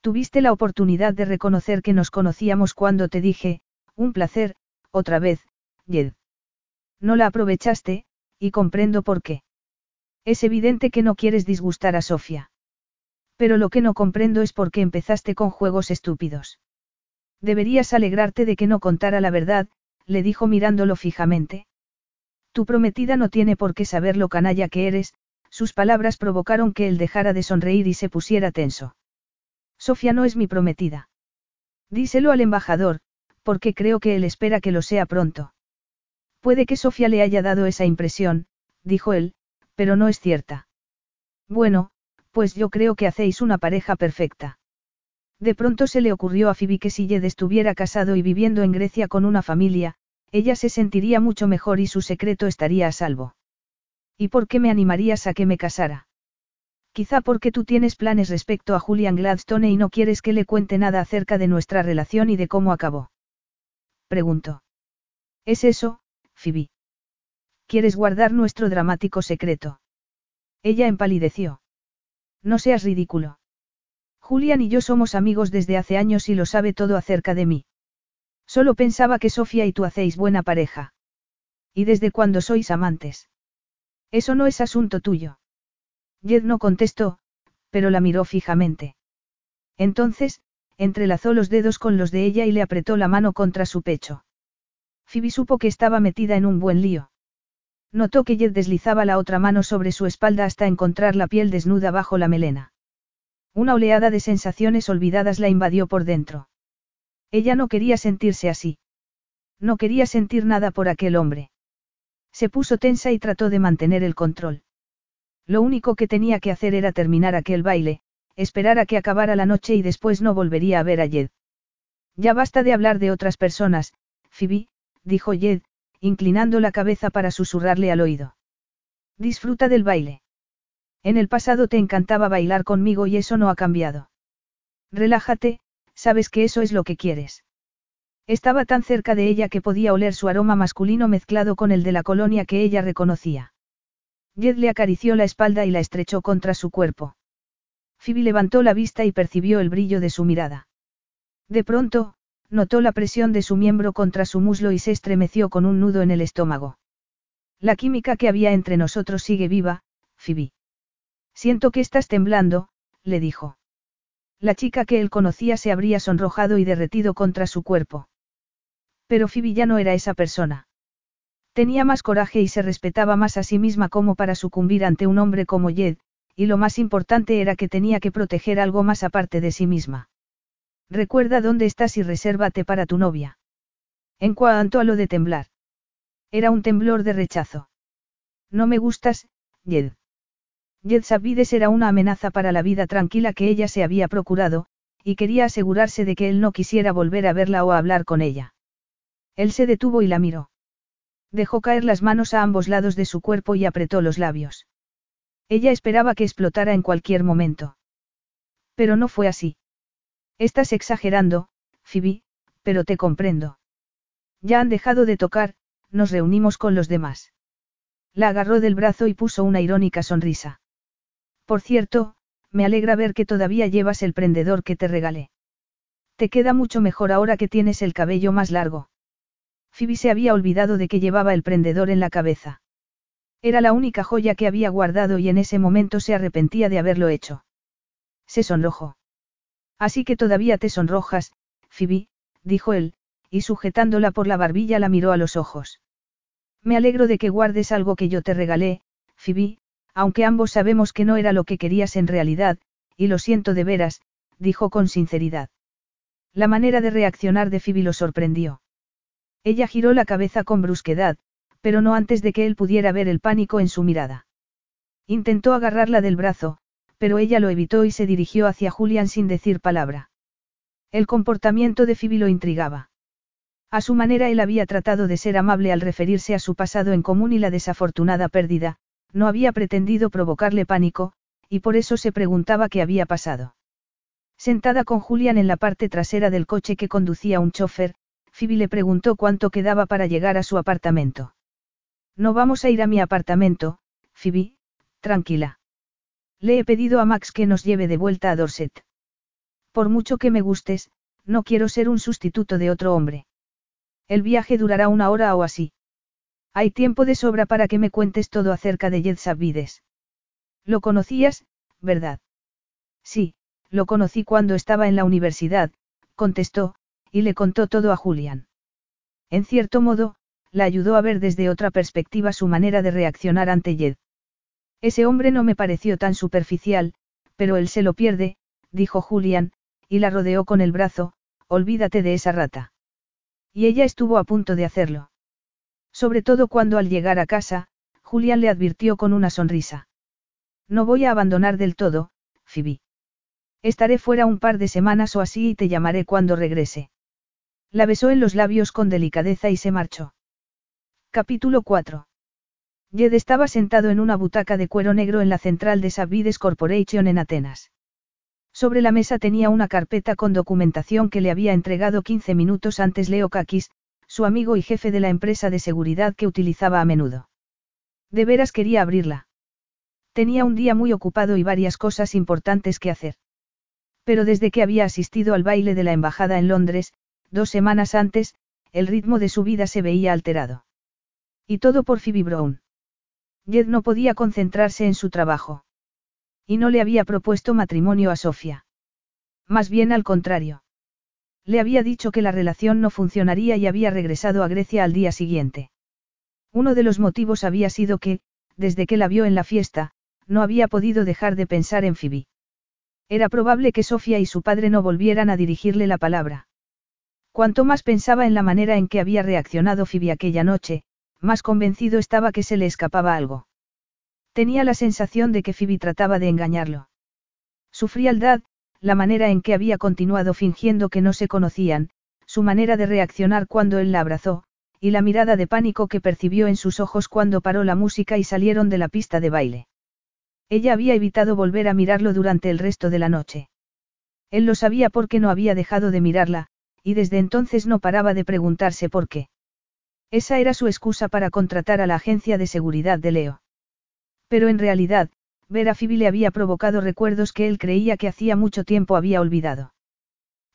Tuviste la oportunidad de reconocer que nos conocíamos cuando te dije, un placer, otra vez, Jed. No la aprovechaste, y comprendo por qué. Es evidente que no quieres disgustar a Sofía. Pero lo que no comprendo es por qué empezaste con juegos estúpidos. Deberías alegrarte de que no contara la verdad, le dijo mirándolo fijamente. Tu prometida no tiene por qué saber lo canalla que eres, sus palabras provocaron que él dejara de sonreír y se pusiera tenso. Sofía no es mi prometida. Díselo al embajador, porque creo que él espera que lo sea pronto. Puede que Sofía le haya dado esa impresión, dijo él, pero no es cierta. Bueno, pues yo creo que hacéis una pareja perfecta. De pronto se le ocurrió a Phoebe que si Jed estuviera casado y viviendo en Grecia con una familia, ella se sentiría mucho mejor y su secreto estaría a salvo. ¿Y por qué me animarías a que me casara? Quizá porque tú tienes planes respecto a Julian Gladstone y no quieres que le cuente nada acerca de nuestra relación y de cómo acabó. Preguntó. ¿Es eso, Phoebe? ¿Quieres guardar nuestro dramático secreto? Ella empalideció. No seas ridículo. Julian y yo somos amigos desde hace años y lo sabe todo acerca de mí. Solo pensaba que Sofía y tú hacéis buena pareja. ¿Y desde cuándo sois amantes? Eso no es asunto tuyo. Jed no contestó, pero la miró fijamente. Entonces, entrelazó los dedos con los de ella y le apretó la mano contra su pecho. Phoebe supo que estaba metida en un buen lío. Notó que Jed deslizaba la otra mano sobre su espalda hasta encontrar la piel desnuda bajo la melena. Una oleada de sensaciones olvidadas la invadió por dentro. Ella no quería sentirse así. No quería sentir nada por aquel hombre. Se puso tensa y trató de mantener el control. Lo único que tenía que hacer era terminar aquel baile, esperar a que acabara la noche y después no volvería a ver a Jed. Ya basta de hablar de otras personas, Phoebe, dijo Jed, inclinando la cabeza para susurrarle al oído. Disfruta del baile. En el pasado te encantaba bailar conmigo y eso no ha cambiado. Relájate, sabes que eso es lo que quieres. Estaba tan cerca de ella que podía oler su aroma masculino mezclado con el de la colonia que ella reconocía. Jed le acarició la espalda y la estrechó contra su cuerpo. Phoebe levantó la vista y percibió el brillo de su mirada. De pronto, notó la presión de su miembro contra su muslo y se estremeció con un nudo en el estómago. La química que había entre nosotros sigue viva, Phoebe. Siento que estás temblando, le dijo. La chica que él conocía se habría sonrojado y derretido contra su cuerpo. Pero Phoebe ya no era esa persona. Tenía más coraje y se respetaba más a sí misma como para sucumbir ante un hombre como Jed, y lo más importante era que tenía que proteger algo más aparte de sí misma. Recuerda dónde estás y resérvate para tu novia. En cuanto a lo de temblar. Era un temblor de rechazo. No me gustas, Jed. Jed Sabides era una amenaza para la vida tranquila que ella se había procurado, y quería asegurarse de que él no quisiera volver a verla o a hablar con ella. Él se detuvo y la miró. Dejó caer las manos a ambos lados de su cuerpo y apretó los labios. Ella esperaba que explotara en cualquier momento. Pero no fue así. Estás exagerando, Phoebe, pero te comprendo. Ya han dejado de tocar, nos reunimos con los demás. La agarró del brazo y puso una irónica sonrisa. Por cierto, me alegra ver que todavía llevas el prendedor que te regalé. Te queda mucho mejor ahora que tienes el cabello más largo. Phoebe se había olvidado de que llevaba el prendedor en la cabeza. Era la única joya que había guardado y en ese momento se arrepentía de haberlo hecho. Se sonrojó. Así que todavía te sonrojas, Phoebe, dijo él, y sujetándola por la barbilla la miró a los ojos. Me alegro de que guardes algo que yo te regalé, Phoebe, aunque ambos sabemos que no era lo que querías en realidad, y lo siento de veras, dijo con sinceridad. La manera de reaccionar de Phoebe lo sorprendió. Ella giró la cabeza con brusquedad, pero no antes de que él pudiera ver el pánico en su mirada. Intentó agarrarla del brazo, pero ella lo evitó y se dirigió hacia Julian sin decir palabra. El comportamiento de Phoebe lo intrigaba. A su manera él había tratado de ser amable al referirse a su pasado en común y la desafortunada pérdida, no había pretendido provocarle pánico, y por eso se preguntaba qué había pasado. Sentada con Julian en la parte trasera del coche que conducía un chofer, Phoebe le preguntó cuánto quedaba para llegar a su apartamento. No vamos a ir a mi apartamento, Phoebe, tranquila. Le he pedido a Max que nos lleve de vuelta a Dorset. Por mucho que me gustes, no quiero ser un sustituto de otro hombre. El viaje durará una hora o así. Hay tiempo de sobra para que me cuentes todo acerca de Jed Sabvides. Lo conocías, ¿verdad? Sí, lo conocí cuando estaba en la universidad, contestó, y le contó todo a Julian. En cierto modo, la ayudó a ver desde otra perspectiva su manera de reaccionar ante Jed. Ese hombre no me pareció tan superficial, pero él se lo pierde, dijo Julian, y la rodeó con el brazo, olvídate de esa rata. Y ella estuvo a punto de hacerlo. Sobre todo cuando al llegar a casa, Julián le advirtió con una sonrisa. No voy a abandonar del todo, Phoebe. Estaré fuera un par de semanas o así y te llamaré cuando regrese. La besó en los labios con delicadeza y se marchó. Capítulo 4. Jed estaba sentado en una butaca de cuero negro en la central de Sabides Corporation en Atenas. Sobre la mesa tenía una carpeta con documentación que le había entregado 15 minutos antes Leo Kakis, su amigo y jefe de la empresa de seguridad que utilizaba a menudo. De veras quería abrirla. Tenía un día muy ocupado y varias cosas importantes que hacer. Pero desde que había asistido al baile de la embajada en Londres, dos semanas antes, el ritmo de su vida se veía alterado. Y todo por Phoebe Brown. Jed no podía concentrarse en su trabajo. Y no le había propuesto matrimonio a Sofía. Más bien al contrario. Le había dicho que la relación no funcionaría y había regresado a Grecia al día siguiente. Uno de los motivos había sido que, desde que la vio en la fiesta, no había podido dejar de pensar en Phoebe. Era probable que Sofía y su padre no volvieran a dirigirle la palabra. Cuanto más pensaba en la manera en que había reaccionado Phoebe aquella noche, más convencido estaba que se le escapaba algo. Tenía la sensación de que Phoebe trataba de engañarlo. Su frialdad, la manera en que había continuado fingiendo que no se conocían, su manera de reaccionar cuando él la abrazó, y la mirada de pánico que percibió en sus ojos cuando paró la música y salieron de la pista de baile. Ella había evitado volver a mirarlo durante el resto de la noche. Él lo sabía porque no había dejado de mirarla, y desde entonces no paraba de preguntarse por qué. Esa era su excusa para contratar a la agencia de seguridad de Leo. Pero en realidad, ver a Phoebe le había provocado recuerdos que él creía que hacía mucho tiempo había olvidado.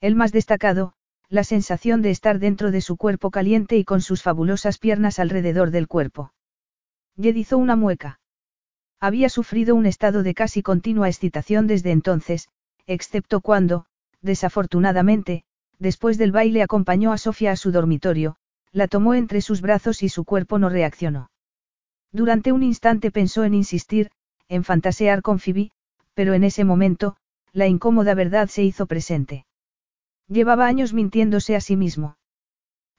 El más destacado, la sensación de estar dentro de su cuerpo caliente y con sus fabulosas piernas alrededor del cuerpo. Jed hizo una mueca. Había sufrido un estado de casi continua excitación desde entonces, excepto cuando, desafortunadamente, después del baile acompañó a Sofía a su dormitorio, la tomó entre sus brazos y su cuerpo no reaccionó. Durante un instante pensó en insistir, en fantasear con Phoebe, pero en ese momento, la incómoda verdad se hizo presente. Llevaba años mintiéndose a sí mismo.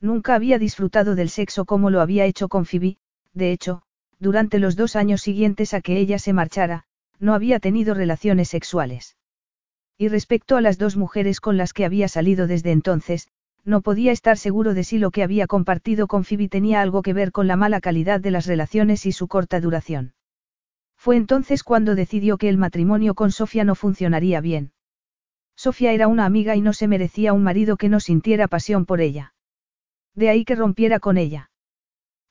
Nunca había disfrutado del sexo como lo había hecho con Phoebe, de hecho, durante los dos años siguientes a que ella se marchara, no había tenido relaciones sexuales. Y respecto a las dos mujeres con las que había salido desde entonces, no podía estar seguro de si lo que había compartido con Phoebe tenía algo que ver con la mala calidad de las relaciones y su corta duración. Fue entonces cuando decidió que el matrimonio con Sofía no funcionaría bien. Sofía era una amiga y no se merecía un marido que no sintiera pasión por ella. De ahí que rompiera con ella.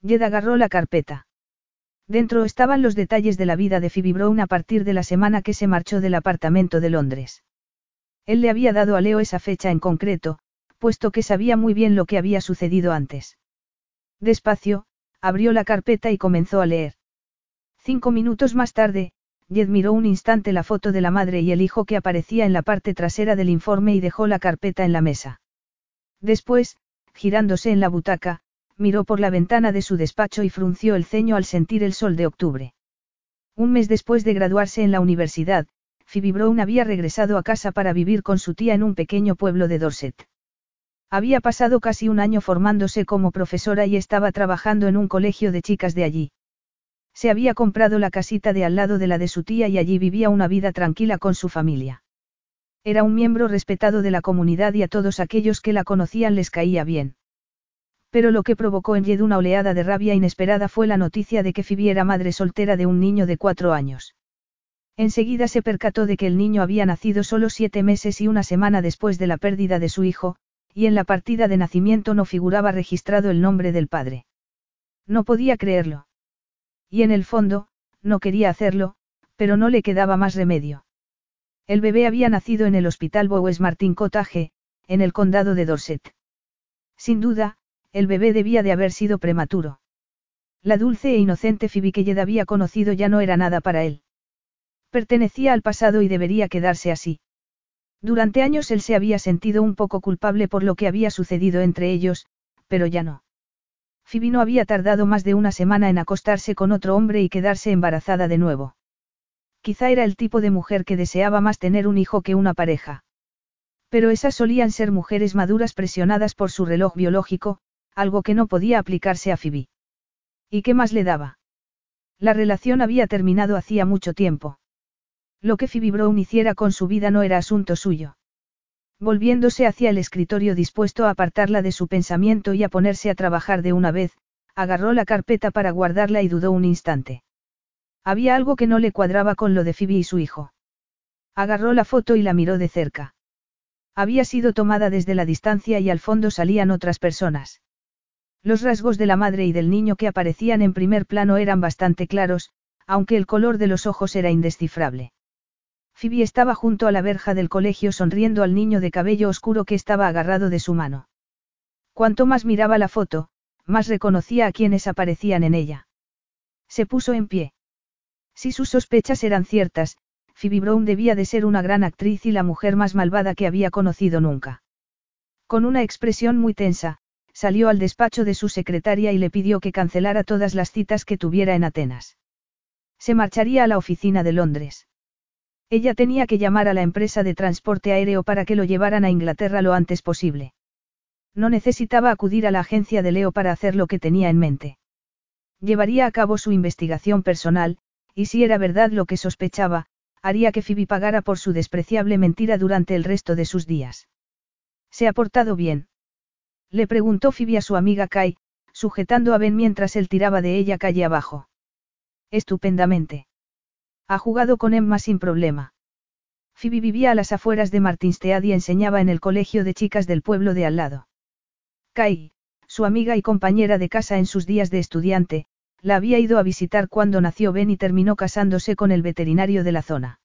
Jed agarró la carpeta. Dentro estaban los detalles de la vida de Phoebe Brown a partir de la semana que se marchó del apartamento de Londres. Él le había dado a Leo esa fecha en concreto, puesto que sabía muy bien lo que había sucedido antes. Despacio, abrió la carpeta y comenzó a leer. Cinco minutos más tarde, Jed miró un instante la foto de la madre y el hijo que aparecía en la parte trasera del informe y dejó la carpeta en la mesa. Después, girándose en la butaca, miró por la ventana de su despacho y frunció el ceño al sentir el sol de octubre. Un mes después de graduarse en la universidad, Brown había regresado a casa para vivir con su tía en un pequeño pueblo de Dorset. Había pasado casi un año formándose como profesora y estaba trabajando en un colegio de chicas de allí. Se había comprado la casita de al lado de la de su tía y allí vivía una vida tranquila con su familia. Era un miembro respetado de la comunidad y a todos aquellos que la conocían les caía bien. Pero lo que provocó en Jed una oleada de rabia inesperada fue la noticia de que Phoebe era madre soltera de un niño de cuatro años. Enseguida se percató de que el niño había nacido solo siete meses y una semana después de la pérdida de su hijo, y en la partida de nacimiento no figuraba registrado el nombre del padre. No podía creerlo. Y en el fondo, no quería hacerlo, pero no le quedaba más remedio. El bebé había nacido en el hospital Bowes Martin Cottage, en el condado de Dorset. Sin duda, el bebé debía de haber sido prematuro. La dulce e inocente Phoebe que Jed había conocido ya no era nada para él. Pertenecía al pasado y debería quedarse así. Durante años él se había sentido un poco culpable por lo que había sucedido entre ellos, pero ya no. Phoebe no había tardado más de una semana en acostarse con otro hombre y quedarse embarazada de nuevo. Quizá era el tipo de mujer que deseaba más tener un hijo que una pareja. Pero esas solían ser mujeres maduras presionadas por su reloj biológico, algo que no podía aplicarse a Phoebe. ¿Y qué más le daba? La relación había terminado hacía mucho tiempo. Lo que Phoebe Brown hiciera con su vida no era asunto suyo. Volviéndose hacia el escritorio dispuesto a apartarla de su pensamiento y a ponerse a trabajar de una vez, agarró la carpeta para guardarla y dudó un instante. Había algo que no le cuadraba con lo de Phoebe y su hijo. Agarró la foto y la miró de cerca. Había sido tomada desde la distancia y al fondo salían otras personas. Los rasgos de la madre y del niño que aparecían en primer plano eran bastante claros, aunque el color de los ojos era indescifrable. Phoebe estaba junto a la verja del colegio sonriendo al niño de cabello oscuro que estaba agarrado de su mano. Cuanto más miraba la foto, más reconocía a quienes aparecían en ella. Se puso en pie. Si sus sospechas eran ciertas, Phoebe Brown debía de ser una gran actriz y la mujer más malvada que había conocido nunca. Con una expresión muy tensa, salió al despacho de su secretaria y le pidió que cancelara todas las citas que tuviera en Atenas. Se marcharía a la oficina de Londres. Ella tenía que llamar a la empresa de transporte aéreo para que lo llevaran a Inglaterra lo antes posible. No necesitaba acudir a la agencia de Leo para hacer lo que tenía en mente. Llevaría a cabo su investigación personal, y si era verdad lo que sospechaba, haría que Phoebe pagara por su despreciable mentira durante el resto de sus días. ¿Se ha portado bien? Le preguntó Phoebe a su amiga Kai, sujetando a Ben mientras él tiraba de ella calle abajo. Estupendamente. Ha jugado con Emma sin problema. Phoebe vivía a las afueras de Martinstead y enseñaba en el colegio de chicas del pueblo de al lado. Kai, su amiga y compañera de casa en sus días de estudiante, la había ido a visitar cuando nació Ben y terminó casándose con el veterinario de la zona.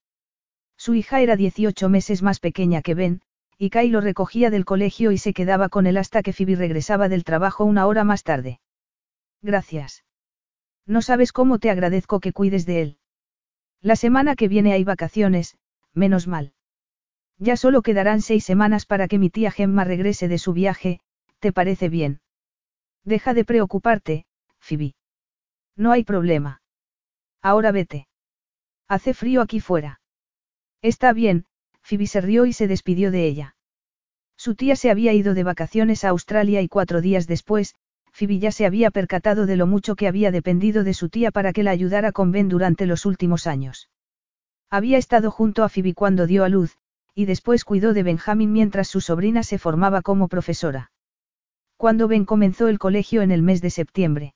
Su hija era 18 meses más pequeña que Ben, y Kai lo recogía del colegio y se quedaba con él hasta que Phoebe regresaba del trabajo una hora más tarde. Gracias. No sabes cómo te agradezco que cuides de él. La semana que viene hay vacaciones, menos mal. Ya solo quedarán seis semanas para que mi tía Gemma regrese de su viaje, ¿te parece bien? Deja de preocuparte, Phoebe. No hay problema. Ahora vete. Hace frío aquí fuera. Está bien, Phoebe se rió y se despidió de ella. Su tía se había ido de vacaciones a Australia y cuatro días después, Phoebe ya se había percatado de lo mucho que había dependido de su tía para que la ayudara con Ben durante los últimos años. Había estado junto a Phoebe cuando dio a luz, y después cuidó de Benjamin mientras su sobrina se formaba como profesora. Cuando Ben comenzó el colegio en el mes de septiembre.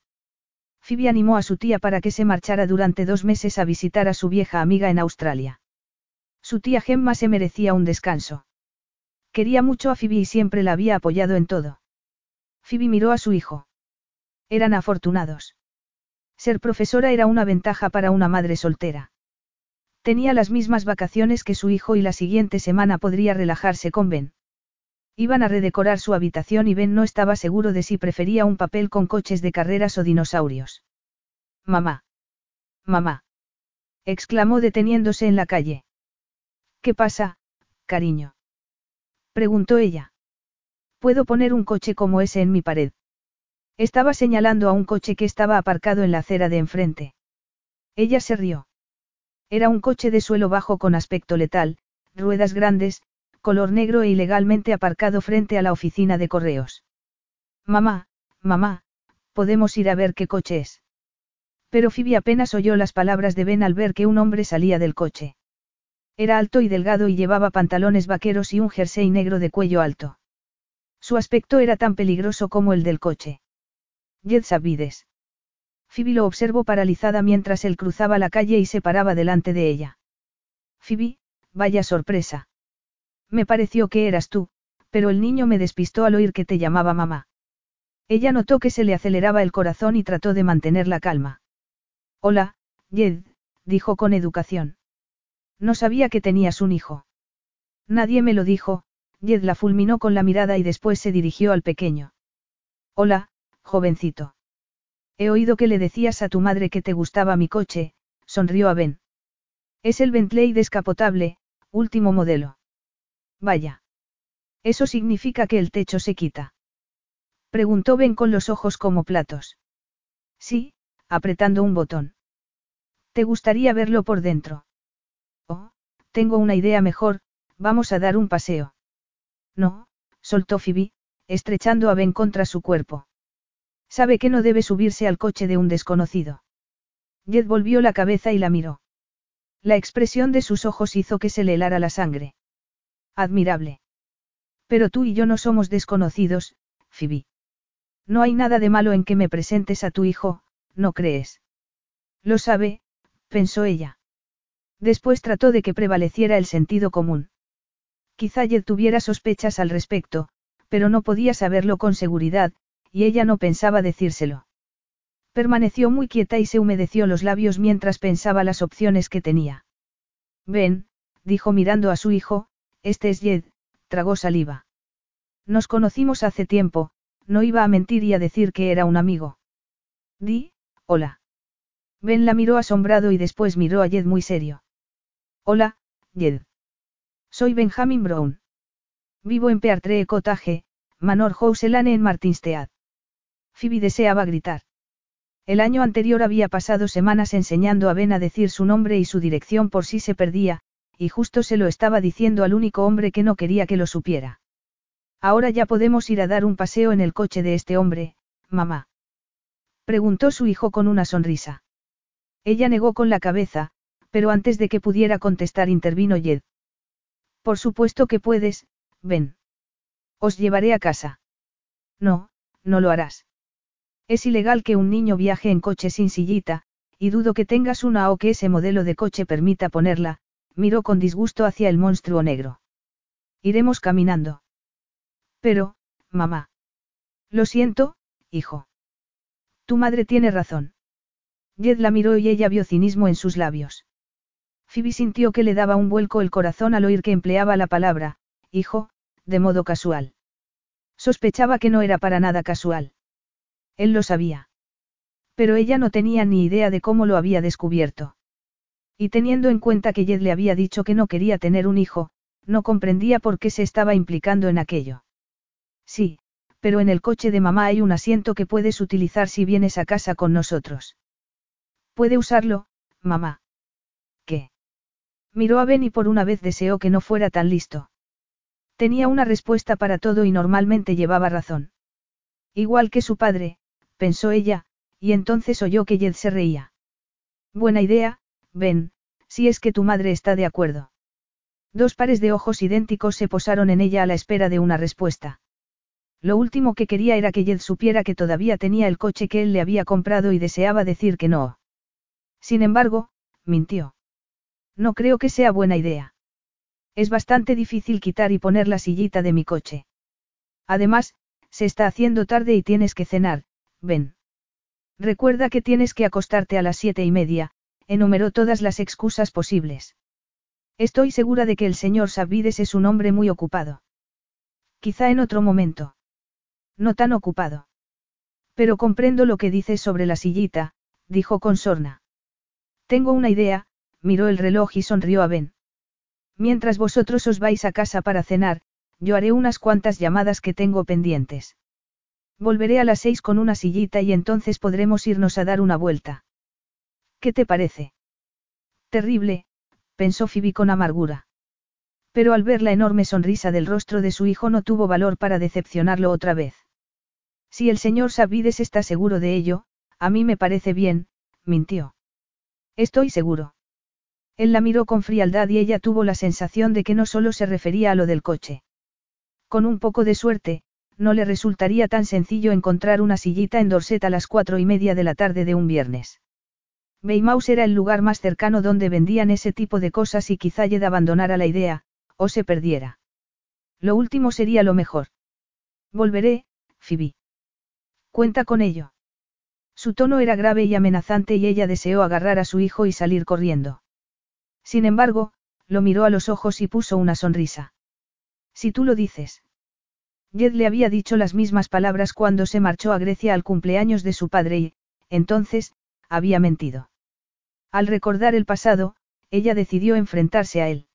Phoebe animó a su tía para que se marchara durante dos meses a visitar a su vieja amiga en Australia. Su tía Gemma se merecía un descanso. Quería mucho a Phoebe y siempre la había apoyado en todo. Phoebe miró a su hijo. Eran afortunados. Ser profesora era una ventaja para una madre soltera. Tenía las mismas vacaciones que su hijo y la siguiente semana podría relajarse con Ben. Iban a redecorar su habitación y Ben no estaba seguro de si prefería un papel con coches de carreras o dinosaurios. Mamá. Mamá. exclamó deteniéndose en la calle. ¿Qué pasa, cariño? preguntó ella. ¿Puedo poner un coche como ese en mi pared? Estaba señalando a un coche que estaba aparcado en la acera de enfrente. Ella se rió. Era un coche de suelo bajo con aspecto letal, ruedas grandes, color negro e ilegalmente aparcado frente a la oficina de correos. Mamá, mamá, podemos ir a ver qué coche es. Pero Phoebe apenas oyó las palabras de Ben al ver que un hombre salía del coche. Era alto y delgado y llevaba pantalones vaqueros y un jersey negro de cuello alto. Su aspecto era tan peligroso como el del coche. Jed Sabides. Phoebe lo observó paralizada mientras él cruzaba la calle y se paraba delante de ella. Phoebe, vaya sorpresa. Me pareció que eras tú, pero el niño me despistó al oír que te llamaba mamá. Ella notó que se le aceleraba el corazón y trató de mantener la calma. Hola, Jed, dijo con educación. No sabía que tenías un hijo. Nadie me lo dijo, Jed la fulminó con la mirada y después se dirigió al pequeño. Hola, jovencito. He oído que le decías a tu madre que te gustaba mi coche, sonrió a Ben. Es el Bentley descapotable, último modelo. Vaya. Eso significa que el techo se quita. Preguntó Ben con los ojos como platos. Sí, apretando un botón. ¿Te gustaría verlo por dentro? Oh, tengo una idea mejor, vamos a dar un paseo. No, soltó Phoebe, estrechando a Ben contra su cuerpo. Sabe que no debe subirse al coche de un desconocido. Jed volvió la cabeza y la miró. La expresión de sus ojos hizo que se le helara la sangre. Admirable. Pero tú y yo no somos desconocidos, Phoebe. No hay nada de malo en que me presentes a tu hijo, ¿no crees? Lo sabe, pensó ella. Después trató de que prevaleciera el sentido común. Quizá Jed tuviera sospechas al respecto, pero no podía saberlo con seguridad, y ella no pensaba decírselo. Permaneció muy quieta y se humedeció los labios mientras pensaba las opciones que tenía. Ven, dijo mirando a su hijo, este es Jed, tragó saliva. Nos conocimos hace tiempo, no iba a mentir y a decir que era un amigo. Di, hola. Ben la miró asombrado y después miró a Jed muy serio. Hola, Jed. Soy Benjamin Brown. Vivo en Peartree Cottage, Manor House Elane en Martinstead. Phoebe deseaba gritar. El año anterior había pasado semanas enseñando a Ben a decir su nombre y su dirección por si se perdía, y justo se lo estaba diciendo al único hombre que no quería que lo supiera. Ahora ya podemos ir a dar un paseo en el coche de este hombre, mamá. Preguntó su hijo con una sonrisa. Ella negó con la cabeza, pero antes de que pudiera contestar intervino Jed. Por supuesto que puedes, ven. Os llevaré a casa. No, no lo harás. Es ilegal que un niño viaje en coche sin sillita, y dudo que tengas una o que ese modelo de coche permita ponerla, miró con disgusto hacia el monstruo negro. Iremos caminando. Pero, mamá. Lo siento, hijo. Tu madre tiene razón. Jed la miró y ella vio cinismo en sus labios. Phoebe sintió que le daba un vuelco el corazón al oír que empleaba la palabra, hijo, de modo casual. Sospechaba que no era para nada casual. Él lo sabía. Pero ella no tenía ni idea de cómo lo había descubierto. Y teniendo en cuenta que Jed le había dicho que no quería tener un hijo, no comprendía por qué se estaba implicando en aquello. Sí, pero en el coche de mamá hay un asiento que puedes utilizar si vienes a casa con nosotros. Puede usarlo, mamá. ¿Qué? Miró a Ben y por una vez deseó que no fuera tan listo. Tenía una respuesta para todo y normalmente llevaba razón. Igual que su padre, pensó ella, y entonces oyó que Jed se reía. Buena idea, ven, si es que tu madre está de acuerdo. Dos pares de ojos idénticos se posaron en ella a la espera de una respuesta. Lo último que quería era que Jed supiera que todavía tenía el coche que él le había comprado y deseaba decir que no. Sin embargo, mintió. No creo que sea buena idea. Es bastante difícil quitar y poner la sillita de mi coche. Además, se está haciendo tarde y tienes que cenar, ven. Recuerda que tienes que acostarte a las siete y media, enumeró todas las excusas posibles. Estoy segura de que el señor Sabides es un hombre muy ocupado. Quizá en otro momento. No tan ocupado. Pero comprendo lo que dices sobre la sillita, dijo con sorna. Tengo una idea, miró el reloj y sonrió a Ben. Mientras vosotros os vais a casa para cenar, yo haré unas cuantas llamadas que tengo pendientes. Volveré a las seis con una sillita y entonces podremos irnos a dar una vuelta. ¿Qué te parece? Terrible, pensó Phoebe con amargura. Pero al ver la enorme sonrisa del rostro de su hijo no tuvo valor para decepcionarlo otra vez. Si el señor Sabides está seguro de ello, a mí me parece bien, mintió. Estoy seguro. Él la miró con frialdad y ella tuvo la sensación de que no solo se refería a lo del coche. Con un poco de suerte, no le resultaría tan sencillo encontrar una sillita en Dorset a las cuatro y media de la tarde de un viernes. Weymouth era el lugar más cercano donde vendían ese tipo de cosas y quizá Jed abandonara la idea, o se perdiera. Lo último sería lo mejor. Volveré, Phoebe. Cuenta con ello. Su tono era grave y amenazante y ella deseó agarrar a su hijo y salir corriendo. Sin embargo, lo miró a los ojos y puso una sonrisa. Si tú lo dices. Jed le había dicho las mismas palabras cuando se marchó a Grecia al cumpleaños de su padre y, entonces, había mentido. Al recordar el pasado, ella decidió enfrentarse a él.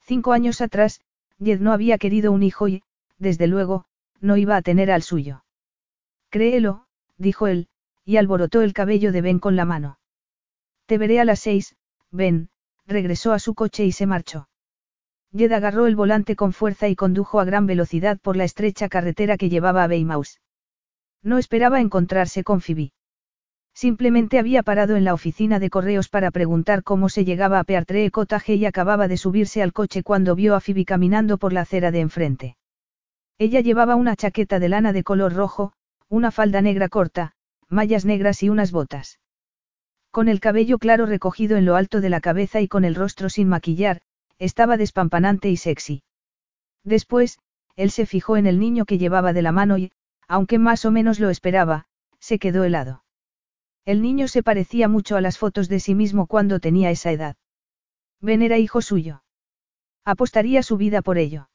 Cinco años atrás, Jed no había querido un hijo y, desde luego, no iba a tener al suyo. Créelo, dijo él, y alborotó el cabello de Ben con la mano. Te veré a las seis, Ben, regresó a su coche y se marchó. Jed agarró el volante con fuerza y condujo a gran velocidad por la estrecha carretera que llevaba a Weymouth. No esperaba encontrarse con Phoebe. Simplemente había parado en la oficina de correos para preguntar cómo se llegaba a Peartree Cottage y acababa de subirse al coche cuando vio a Phoebe caminando por la acera de enfrente. Ella llevaba una chaqueta de lana de color rojo, una falda negra corta, mallas negras y unas botas. Con el cabello claro recogido en lo alto de la cabeza y con el rostro sin maquillar, estaba despampanante y sexy. Después, él se fijó en el niño que llevaba de la mano y, aunque más o menos lo esperaba, se quedó helado. El niño se parecía mucho a las fotos de sí mismo cuando tenía esa edad. Ben era hijo suyo. Apostaría su vida por ello.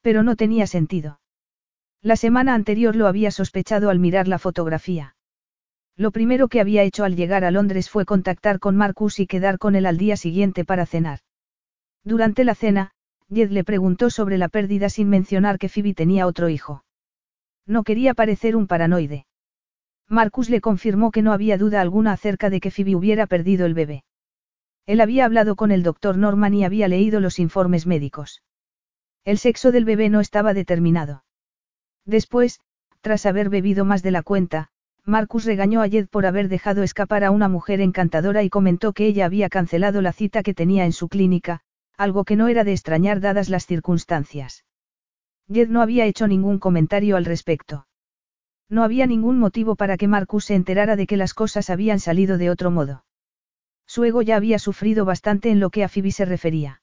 Pero no tenía sentido. La semana anterior lo había sospechado al mirar la fotografía. Lo primero que había hecho al llegar a Londres fue contactar con Marcus y quedar con él al día siguiente para cenar. Durante la cena, Jed le preguntó sobre la pérdida sin mencionar que Phoebe tenía otro hijo. No quería parecer un paranoide. Marcus le confirmó que no había duda alguna acerca de que Phoebe hubiera perdido el bebé. Él había hablado con el doctor Norman y había leído los informes médicos. El sexo del bebé no estaba determinado. Después, tras haber bebido más de la cuenta, Marcus regañó a Jed por haber dejado escapar a una mujer encantadora y comentó que ella había cancelado la cita que tenía en su clínica, algo que no era de extrañar dadas las circunstancias. Jed no había hecho ningún comentario al respecto. No había ningún motivo para que Marcus se enterara de que las cosas habían salido de otro modo. Su ego ya había sufrido bastante en lo que a Phoebe se refería.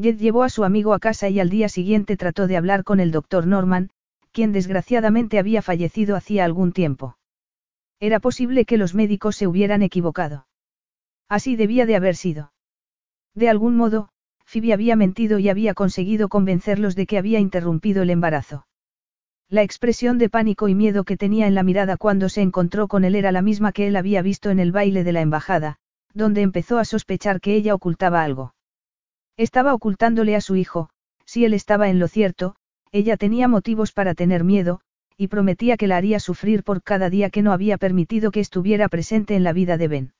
Jed llevó a su amigo a casa y al día siguiente trató de hablar con el doctor Norman, quien desgraciadamente había fallecido hacía algún tiempo. Era posible que los médicos se hubieran equivocado. Así debía de haber sido. De algún modo, Phoebe había mentido y había conseguido convencerlos de que había interrumpido el embarazo. La expresión de pánico y miedo que tenía en la mirada cuando se encontró con él era la misma que él había visto en el baile de la embajada, donde empezó a sospechar que ella ocultaba algo. Estaba ocultándole a su hijo, si él estaba en lo cierto, ella tenía motivos para tener miedo, y prometía que la haría sufrir por cada día que no había permitido que estuviera presente en la vida de Ben.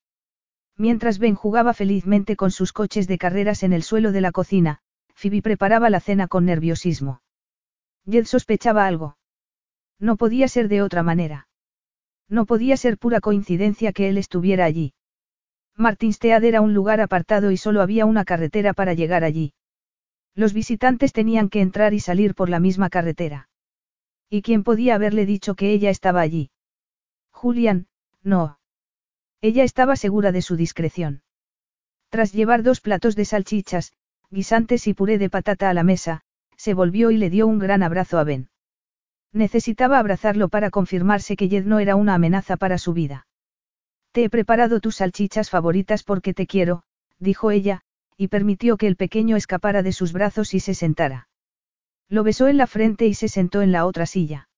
Mientras Ben jugaba felizmente con sus coches de carreras en el suelo de la cocina, Phoebe preparaba la cena con nerviosismo. Jed sospechaba algo. No podía ser de otra manera. No podía ser pura coincidencia que él estuviera allí. Martinstead era un lugar apartado y solo había una carretera para llegar allí. Los visitantes tenían que entrar y salir por la misma carretera. ¿Y quién podía haberle dicho que ella estaba allí? Julian, no. Ella estaba segura de su discreción. Tras llevar dos platos de salchichas, guisantes y puré de patata a la mesa, se volvió y le dio un gran abrazo a Ben. Necesitaba abrazarlo para confirmarse que Jed no era una amenaza para su vida. Te he preparado tus salchichas favoritas porque te quiero, dijo ella, y permitió que el pequeño escapara de sus brazos y se sentara. Lo besó en la frente y se sentó en la otra silla.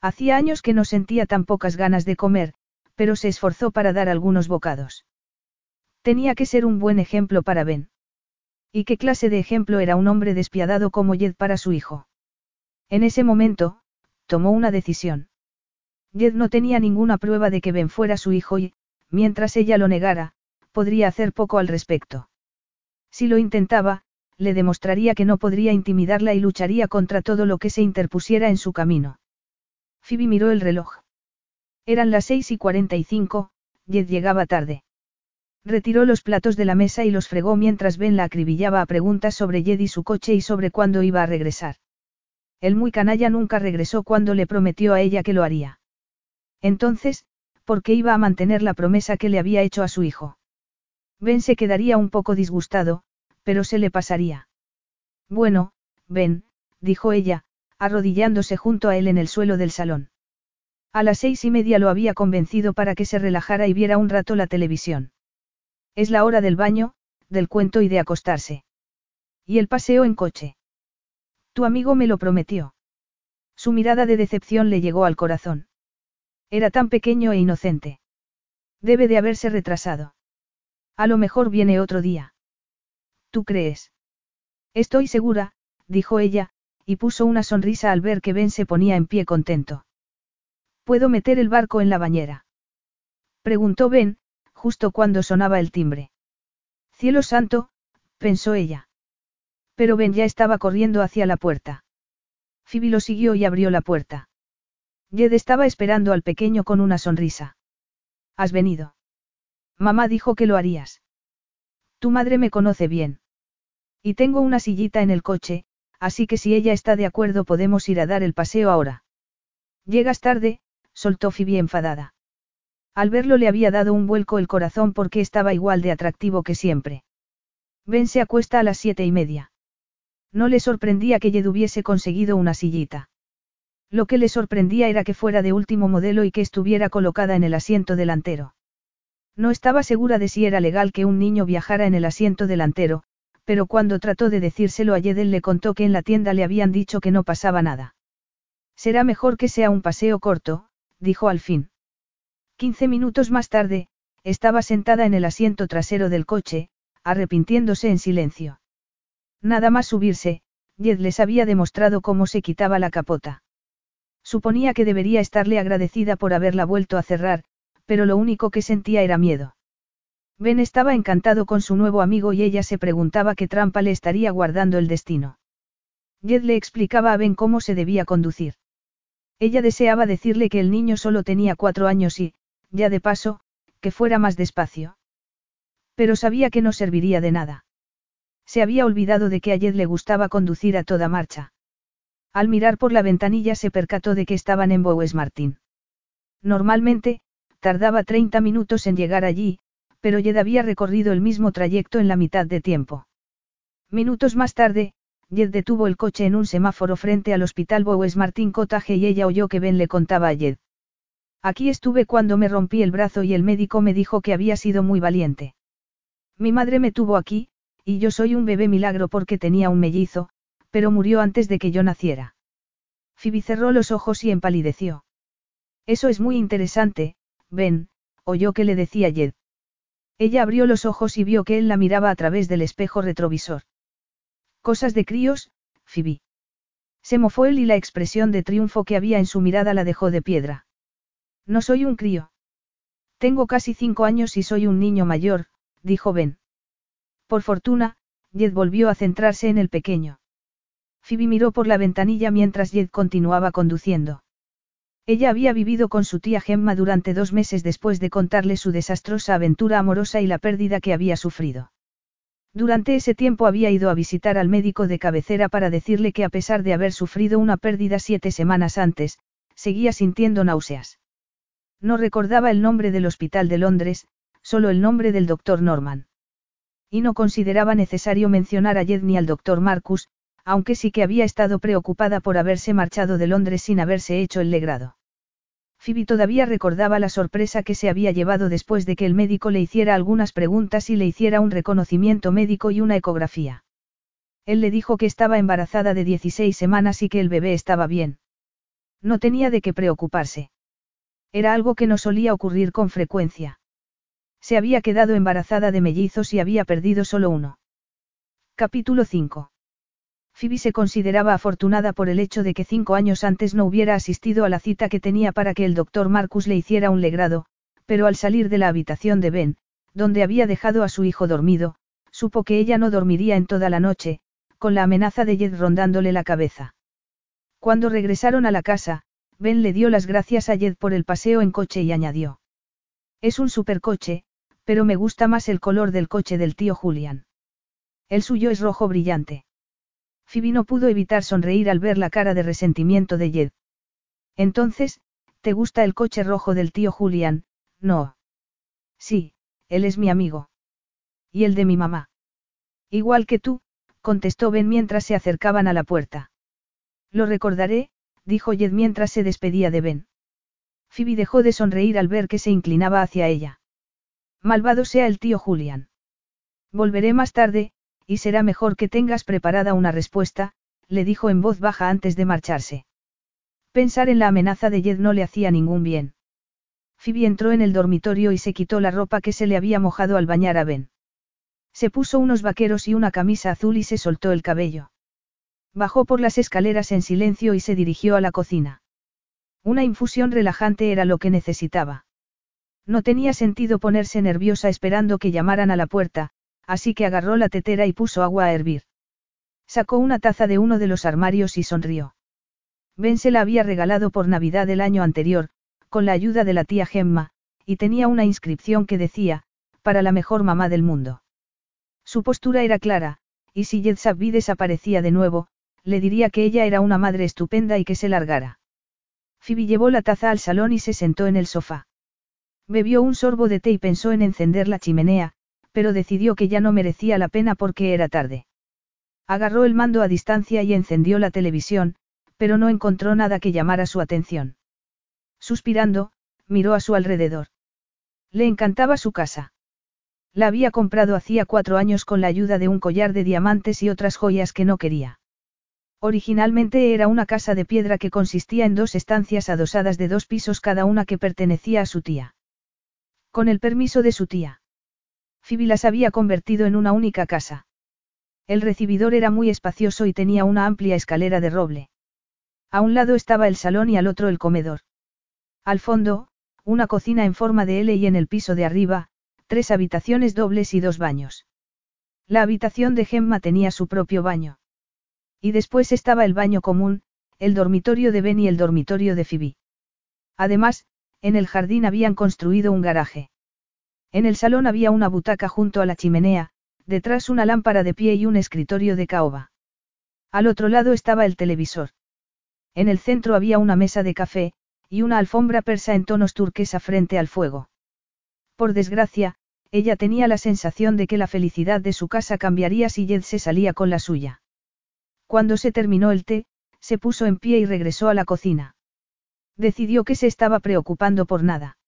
Hacía años que no sentía tan pocas ganas de comer, pero se esforzó para dar algunos bocados. Tenía que ser un buen ejemplo para Ben. ¿Y qué clase de ejemplo era un hombre despiadado como Jed para su hijo? En ese momento, tomó una decisión. Jed no tenía ninguna prueba de que Ben fuera su hijo y, mientras ella lo negara, podría hacer poco al respecto. Si lo intentaba, le demostraría que no podría intimidarla y lucharía contra todo lo que se interpusiera en su camino. Phoebe miró el reloj. Eran las seis y cuarenta y cinco, Jed llegaba tarde. Retiró los platos de la mesa y los fregó mientras Ben la acribillaba a preguntas sobre Jed y su coche y sobre cuándo iba a regresar. El muy canalla nunca regresó cuando le prometió a ella que lo haría. Entonces, ¿por qué iba a mantener la promesa que le había hecho a su hijo? Ben se quedaría un poco disgustado, pero se le pasaría. Bueno, Ben, dijo ella, arrodillándose junto a él en el suelo del salón. A las seis y media lo había convencido para que se relajara y viera un rato la televisión. Es la hora del baño, del cuento y de acostarse. Y el paseo en coche. Tu amigo me lo prometió. Su mirada de decepción le llegó al corazón. Era tan pequeño e inocente. Debe de haberse retrasado. A lo mejor viene otro día. ¿Tú crees? Estoy segura, dijo ella, y puso una sonrisa al ver que Ben se ponía en pie contento. ¿Puedo meter el barco en la bañera? Preguntó Ben, justo cuando sonaba el timbre. Cielo santo, pensó ella. Pero Ben ya estaba corriendo hacia la puerta. Phoebe lo siguió y abrió la puerta. Jed estaba esperando al pequeño con una sonrisa. ¿Has venido? Mamá dijo que lo harías. Tu madre me conoce bien. Y tengo una sillita en el coche, así que si ella está de acuerdo podemos ir a dar el paseo ahora. Llegas tarde, soltó Phoebe enfadada. Al verlo le había dado un vuelco el corazón porque estaba igual de atractivo que siempre. Ben se acuesta a las siete y media. No le sorprendía que Jed hubiese conseguido una sillita. Lo que le sorprendía era que fuera de último modelo y que estuviera colocada en el asiento delantero. No estaba segura de si era legal que un niño viajara en el asiento delantero, pero cuando trató de decírselo a Jed él le contó que en la tienda le habían dicho que no pasaba nada. Será mejor que sea un paseo corto, dijo al fin. Quince minutos más tarde, estaba sentada en el asiento trasero del coche, arrepintiéndose en silencio. Nada más subirse, Jed les había demostrado cómo se quitaba la capota. Suponía que debería estarle agradecida por haberla vuelto a cerrar, pero lo único que sentía era miedo. Ben estaba encantado con su nuevo amigo y ella se preguntaba qué trampa le estaría guardando el destino. Jed le explicaba a Ben cómo se debía conducir. Ella deseaba decirle que el niño solo tenía cuatro años y, ya de paso, que fuera más despacio. Pero sabía que no serviría de nada. Se había olvidado de que a Jed le gustaba conducir a toda marcha. Al mirar por la ventanilla se percató de que estaban en Bowes Martin. Normalmente, tardaba 30 minutos en llegar allí, pero Jed había recorrido el mismo trayecto en la mitad de tiempo. Minutos más tarde, Jed detuvo el coche en un semáforo frente al hospital Bowes Martin Cottage y ella oyó que Ben le contaba a Jed. Aquí estuve cuando me rompí el brazo y el médico me dijo que había sido muy valiente. Mi madre me tuvo aquí, y yo soy un bebé milagro porque tenía un mellizo, pero murió antes de que yo naciera. Phoebe cerró los ojos y empalideció. Eso es muy interesante, Ben, oyó que le decía Jed. Ella abrió los ojos y vio que él la miraba a través del espejo retrovisor. Cosas de críos, Phoebe. Se mofó él y la expresión de triunfo que había en su mirada la dejó de piedra. No soy un crío. Tengo casi cinco años y soy un niño mayor, dijo Ben. Por fortuna, Jed volvió a centrarse en el pequeño. Phoebe miró por la ventanilla mientras Jed continuaba conduciendo. Ella había vivido con su tía Gemma durante dos meses después de contarle su desastrosa aventura amorosa y la pérdida que había sufrido. Durante ese tiempo había ido a visitar al médico de cabecera para decirle que a pesar de haber sufrido una pérdida siete semanas antes, seguía sintiendo náuseas. No recordaba el nombre del hospital de Londres, solo el nombre del doctor Norman. Y no consideraba necesario mencionar a Jed ni al doctor Marcus, aunque sí que había estado preocupada por haberse marchado de Londres sin haberse hecho el legrado. Phoebe todavía recordaba la sorpresa que se había llevado después de que el médico le hiciera algunas preguntas y le hiciera un reconocimiento médico y una ecografía. Él le dijo que estaba embarazada de 16 semanas y que el bebé estaba bien. No tenía de qué preocuparse. Era algo que no solía ocurrir con frecuencia. Se había quedado embarazada de mellizos y había perdido solo uno. Capítulo 5. Phoebe se consideraba afortunada por el hecho de que cinco años antes no hubiera asistido a la cita que tenía para que el doctor Marcus le hiciera un legrado, pero al salir de la habitación de Ben, donde había dejado a su hijo dormido, supo que ella no dormiría en toda la noche, con la amenaza de Jed rondándole la cabeza. Cuando regresaron a la casa, Ben le dio las gracias a Jed por el paseo en coche y añadió. Es un supercoche, pero me gusta más el color del coche del tío Julian. El suyo es rojo brillante. Phoebe no pudo evitar sonreír al ver la cara de resentimiento de Jed. Entonces, ¿te gusta el coche rojo del tío Julian? No. Sí, él es mi amigo. ¿Y el de mi mamá? Igual que tú, contestó Ben mientras se acercaban a la puerta. Lo recordaré, dijo Jed mientras se despedía de Ben. Phoebe dejó de sonreír al ver que se inclinaba hacia ella. Malvado sea el tío Julian. Volveré más tarde, y será mejor que tengas preparada una respuesta, le dijo en voz baja antes de marcharse. Pensar en la amenaza de Jed no le hacía ningún bien. Phoebe entró en el dormitorio y se quitó la ropa que se le había mojado al bañar a Ben. Se puso unos vaqueros y una camisa azul y se soltó el cabello. Bajó por las escaleras en silencio y se dirigió a la cocina. Una infusión relajante era lo que necesitaba. No tenía sentido ponerse nerviosa esperando que llamaran a la puerta, así que agarró la tetera y puso agua a hervir. Sacó una taza de uno de los armarios y sonrió. Ben se la había regalado por Navidad del año anterior, con la ayuda de la tía Gemma, y tenía una inscripción que decía, para la mejor mamá del mundo. Su postura era clara, y si Jed desaparecía de nuevo, le diría que ella era una madre estupenda y que se largara. Phoebe llevó la taza al salón y se sentó en el sofá. Bebió un sorbo de té y pensó en encender la chimenea, pero decidió que ya no merecía la pena porque era tarde. Agarró el mando a distancia y encendió la televisión, pero no encontró nada que llamara su atención. Suspirando, miró a su alrededor. Le encantaba su casa. La había comprado hacía cuatro años con la ayuda de un collar de diamantes y otras joyas que no quería. Originalmente era una casa de piedra que consistía en dos estancias adosadas de dos pisos cada una que pertenecía a su tía. Con el permiso de su tía. Phoebe las había convertido en una única casa. El recibidor era muy espacioso y tenía una amplia escalera de roble. A un lado estaba el salón y al otro el comedor. Al fondo, una cocina en forma de L y en el piso de arriba, tres habitaciones dobles y dos baños. La habitación de Gemma tenía su propio baño. Y después estaba el baño común, el dormitorio de Ben y el dormitorio de Phoebe. Además, en el jardín habían construido un garaje. En el salón había una butaca junto a la chimenea, detrás una lámpara de pie y un escritorio de caoba. Al otro lado estaba el televisor. En el centro había una mesa de café, y una alfombra persa en tonos turquesa frente al fuego. Por desgracia, ella tenía la sensación de que la felicidad de su casa cambiaría si Jed se salía con la suya. Cuando se terminó el té, se puso en pie y regresó a la cocina. Decidió que se estaba preocupando por nada.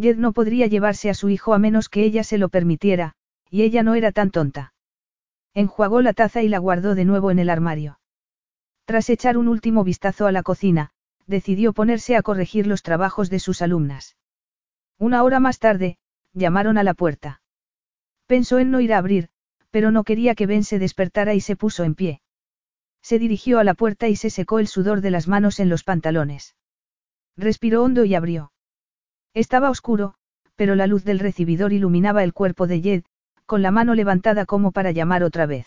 Jed no podría llevarse a su hijo a menos que ella se lo permitiera, y ella no era tan tonta. Enjuagó la taza y la guardó de nuevo en el armario. Tras echar un último vistazo a la cocina, decidió ponerse a corregir los trabajos de sus alumnas. Una hora más tarde, llamaron a la puerta. Pensó en no ir a abrir, pero no quería que Ben se despertara y se puso en pie. Se dirigió a la puerta y se secó el sudor de las manos en los pantalones. Respiró hondo y abrió. Estaba oscuro, pero la luz del recibidor iluminaba el cuerpo de Jed, con la mano levantada como para llamar otra vez.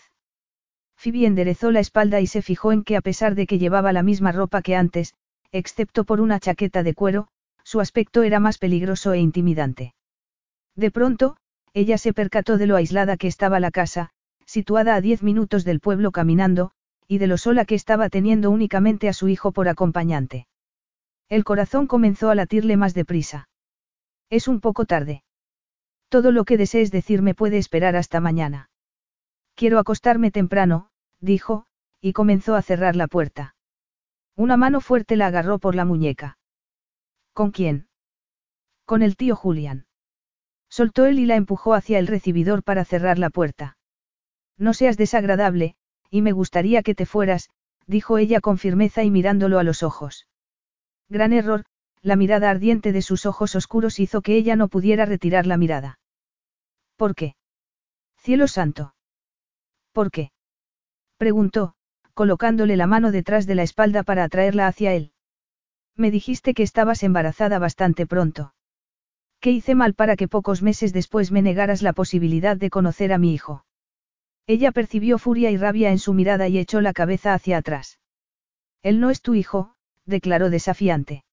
Phoebe enderezó la espalda y se fijó en que a pesar de que llevaba la misma ropa que antes, excepto por una chaqueta de cuero, su aspecto era más peligroso e intimidante. De pronto, ella se percató de lo aislada que estaba la casa, situada a diez minutos del pueblo caminando, y de lo sola que estaba teniendo únicamente a su hijo por acompañante. El corazón comenzó a latirle más deprisa. Es un poco tarde. Todo lo que desees decirme puede esperar hasta mañana. Quiero acostarme temprano, dijo, y comenzó a cerrar la puerta. Una mano fuerte la agarró por la muñeca. ¿Con quién? Con el tío Julián. Soltó él y la empujó hacia el recibidor para cerrar la puerta. No seas desagradable, y me gustaría que te fueras, dijo ella con firmeza y mirándolo a los ojos. Gran error, la mirada ardiente de sus ojos oscuros hizo que ella no pudiera retirar la mirada. ¿Por qué? Cielo santo. ¿Por qué? preguntó, colocándole la mano detrás de la espalda para atraerla hacia él. Me dijiste que estabas embarazada bastante pronto. ¿Qué hice mal para que pocos meses después me negaras la posibilidad de conocer a mi hijo? Ella percibió furia y rabia en su mirada y echó la cabeza hacia atrás. Él no es tu hijo, declaró desafiante.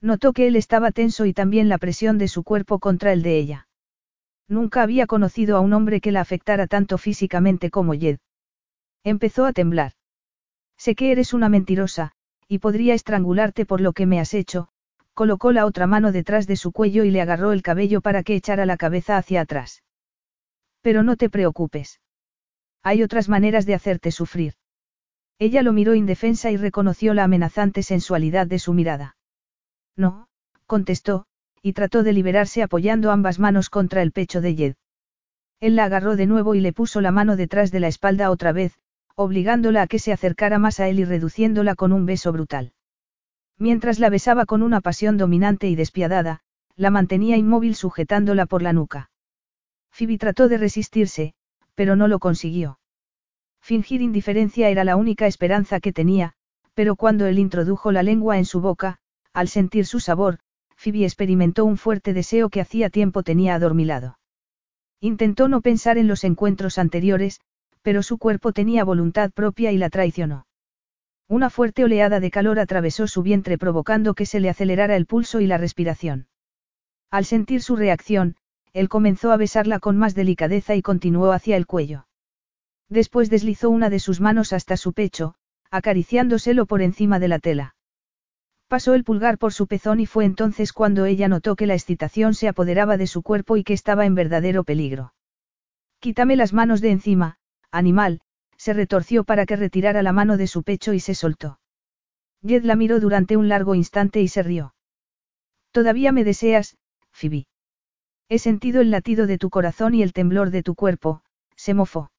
Notó que él estaba tenso y también la presión de su cuerpo contra el de ella. Nunca había conocido a un hombre que la afectara tanto físicamente como Jed. Empezó a temblar. Sé que eres una mentirosa, y podría estrangularte por lo que me has hecho, colocó la otra mano detrás de su cuello y le agarró el cabello para que echara la cabeza hacia atrás. Pero no te preocupes. Hay otras maneras de hacerte sufrir. Ella lo miró indefensa y reconoció la amenazante sensualidad de su mirada. No, contestó, y trató de liberarse apoyando ambas manos contra el pecho de Jed. Él la agarró de nuevo y le puso la mano detrás de la espalda otra vez, obligándola a que se acercara más a él y reduciéndola con un beso brutal. Mientras la besaba con una pasión dominante y despiadada, la mantenía inmóvil sujetándola por la nuca. Phoebe trató de resistirse, pero no lo consiguió. Fingir indiferencia era la única esperanza que tenía, pero cuando él introdujo la lengua en su boca, al sentir su sabor, Phoebe experimentó un fuerte deseo que hacía tiempo tenía adormilado. Intentó no pensar en los encuentros anteriores, pero su cuerpo tenía voluntad propia y la traicionó. Una fuerte oleada de calor atravesó su vientre provocando que se le acelerara el pulso y la respiración. Al sentir su reacción, él comenzó a besarla con más delicadeza y continuó hacia el cuello. Después deslizó una de sus manos hasta su pecho, acariciándoselo por encima de la tela. Pasó el pulgar por su pezón y fue entonces cuando ella notó que la excitación se apoderaba de su cuerpo y que estaba en verdadero peligro. Quítame las manos de encima, animal, se retorció para que retirara la mano de su pecho y se soltó. Jed la miró durante un largo instante y se rió. Todavía me deseas, Phoebe. He sentido el latido de tu corazón y el temblor de tu cuerpo, se mofó.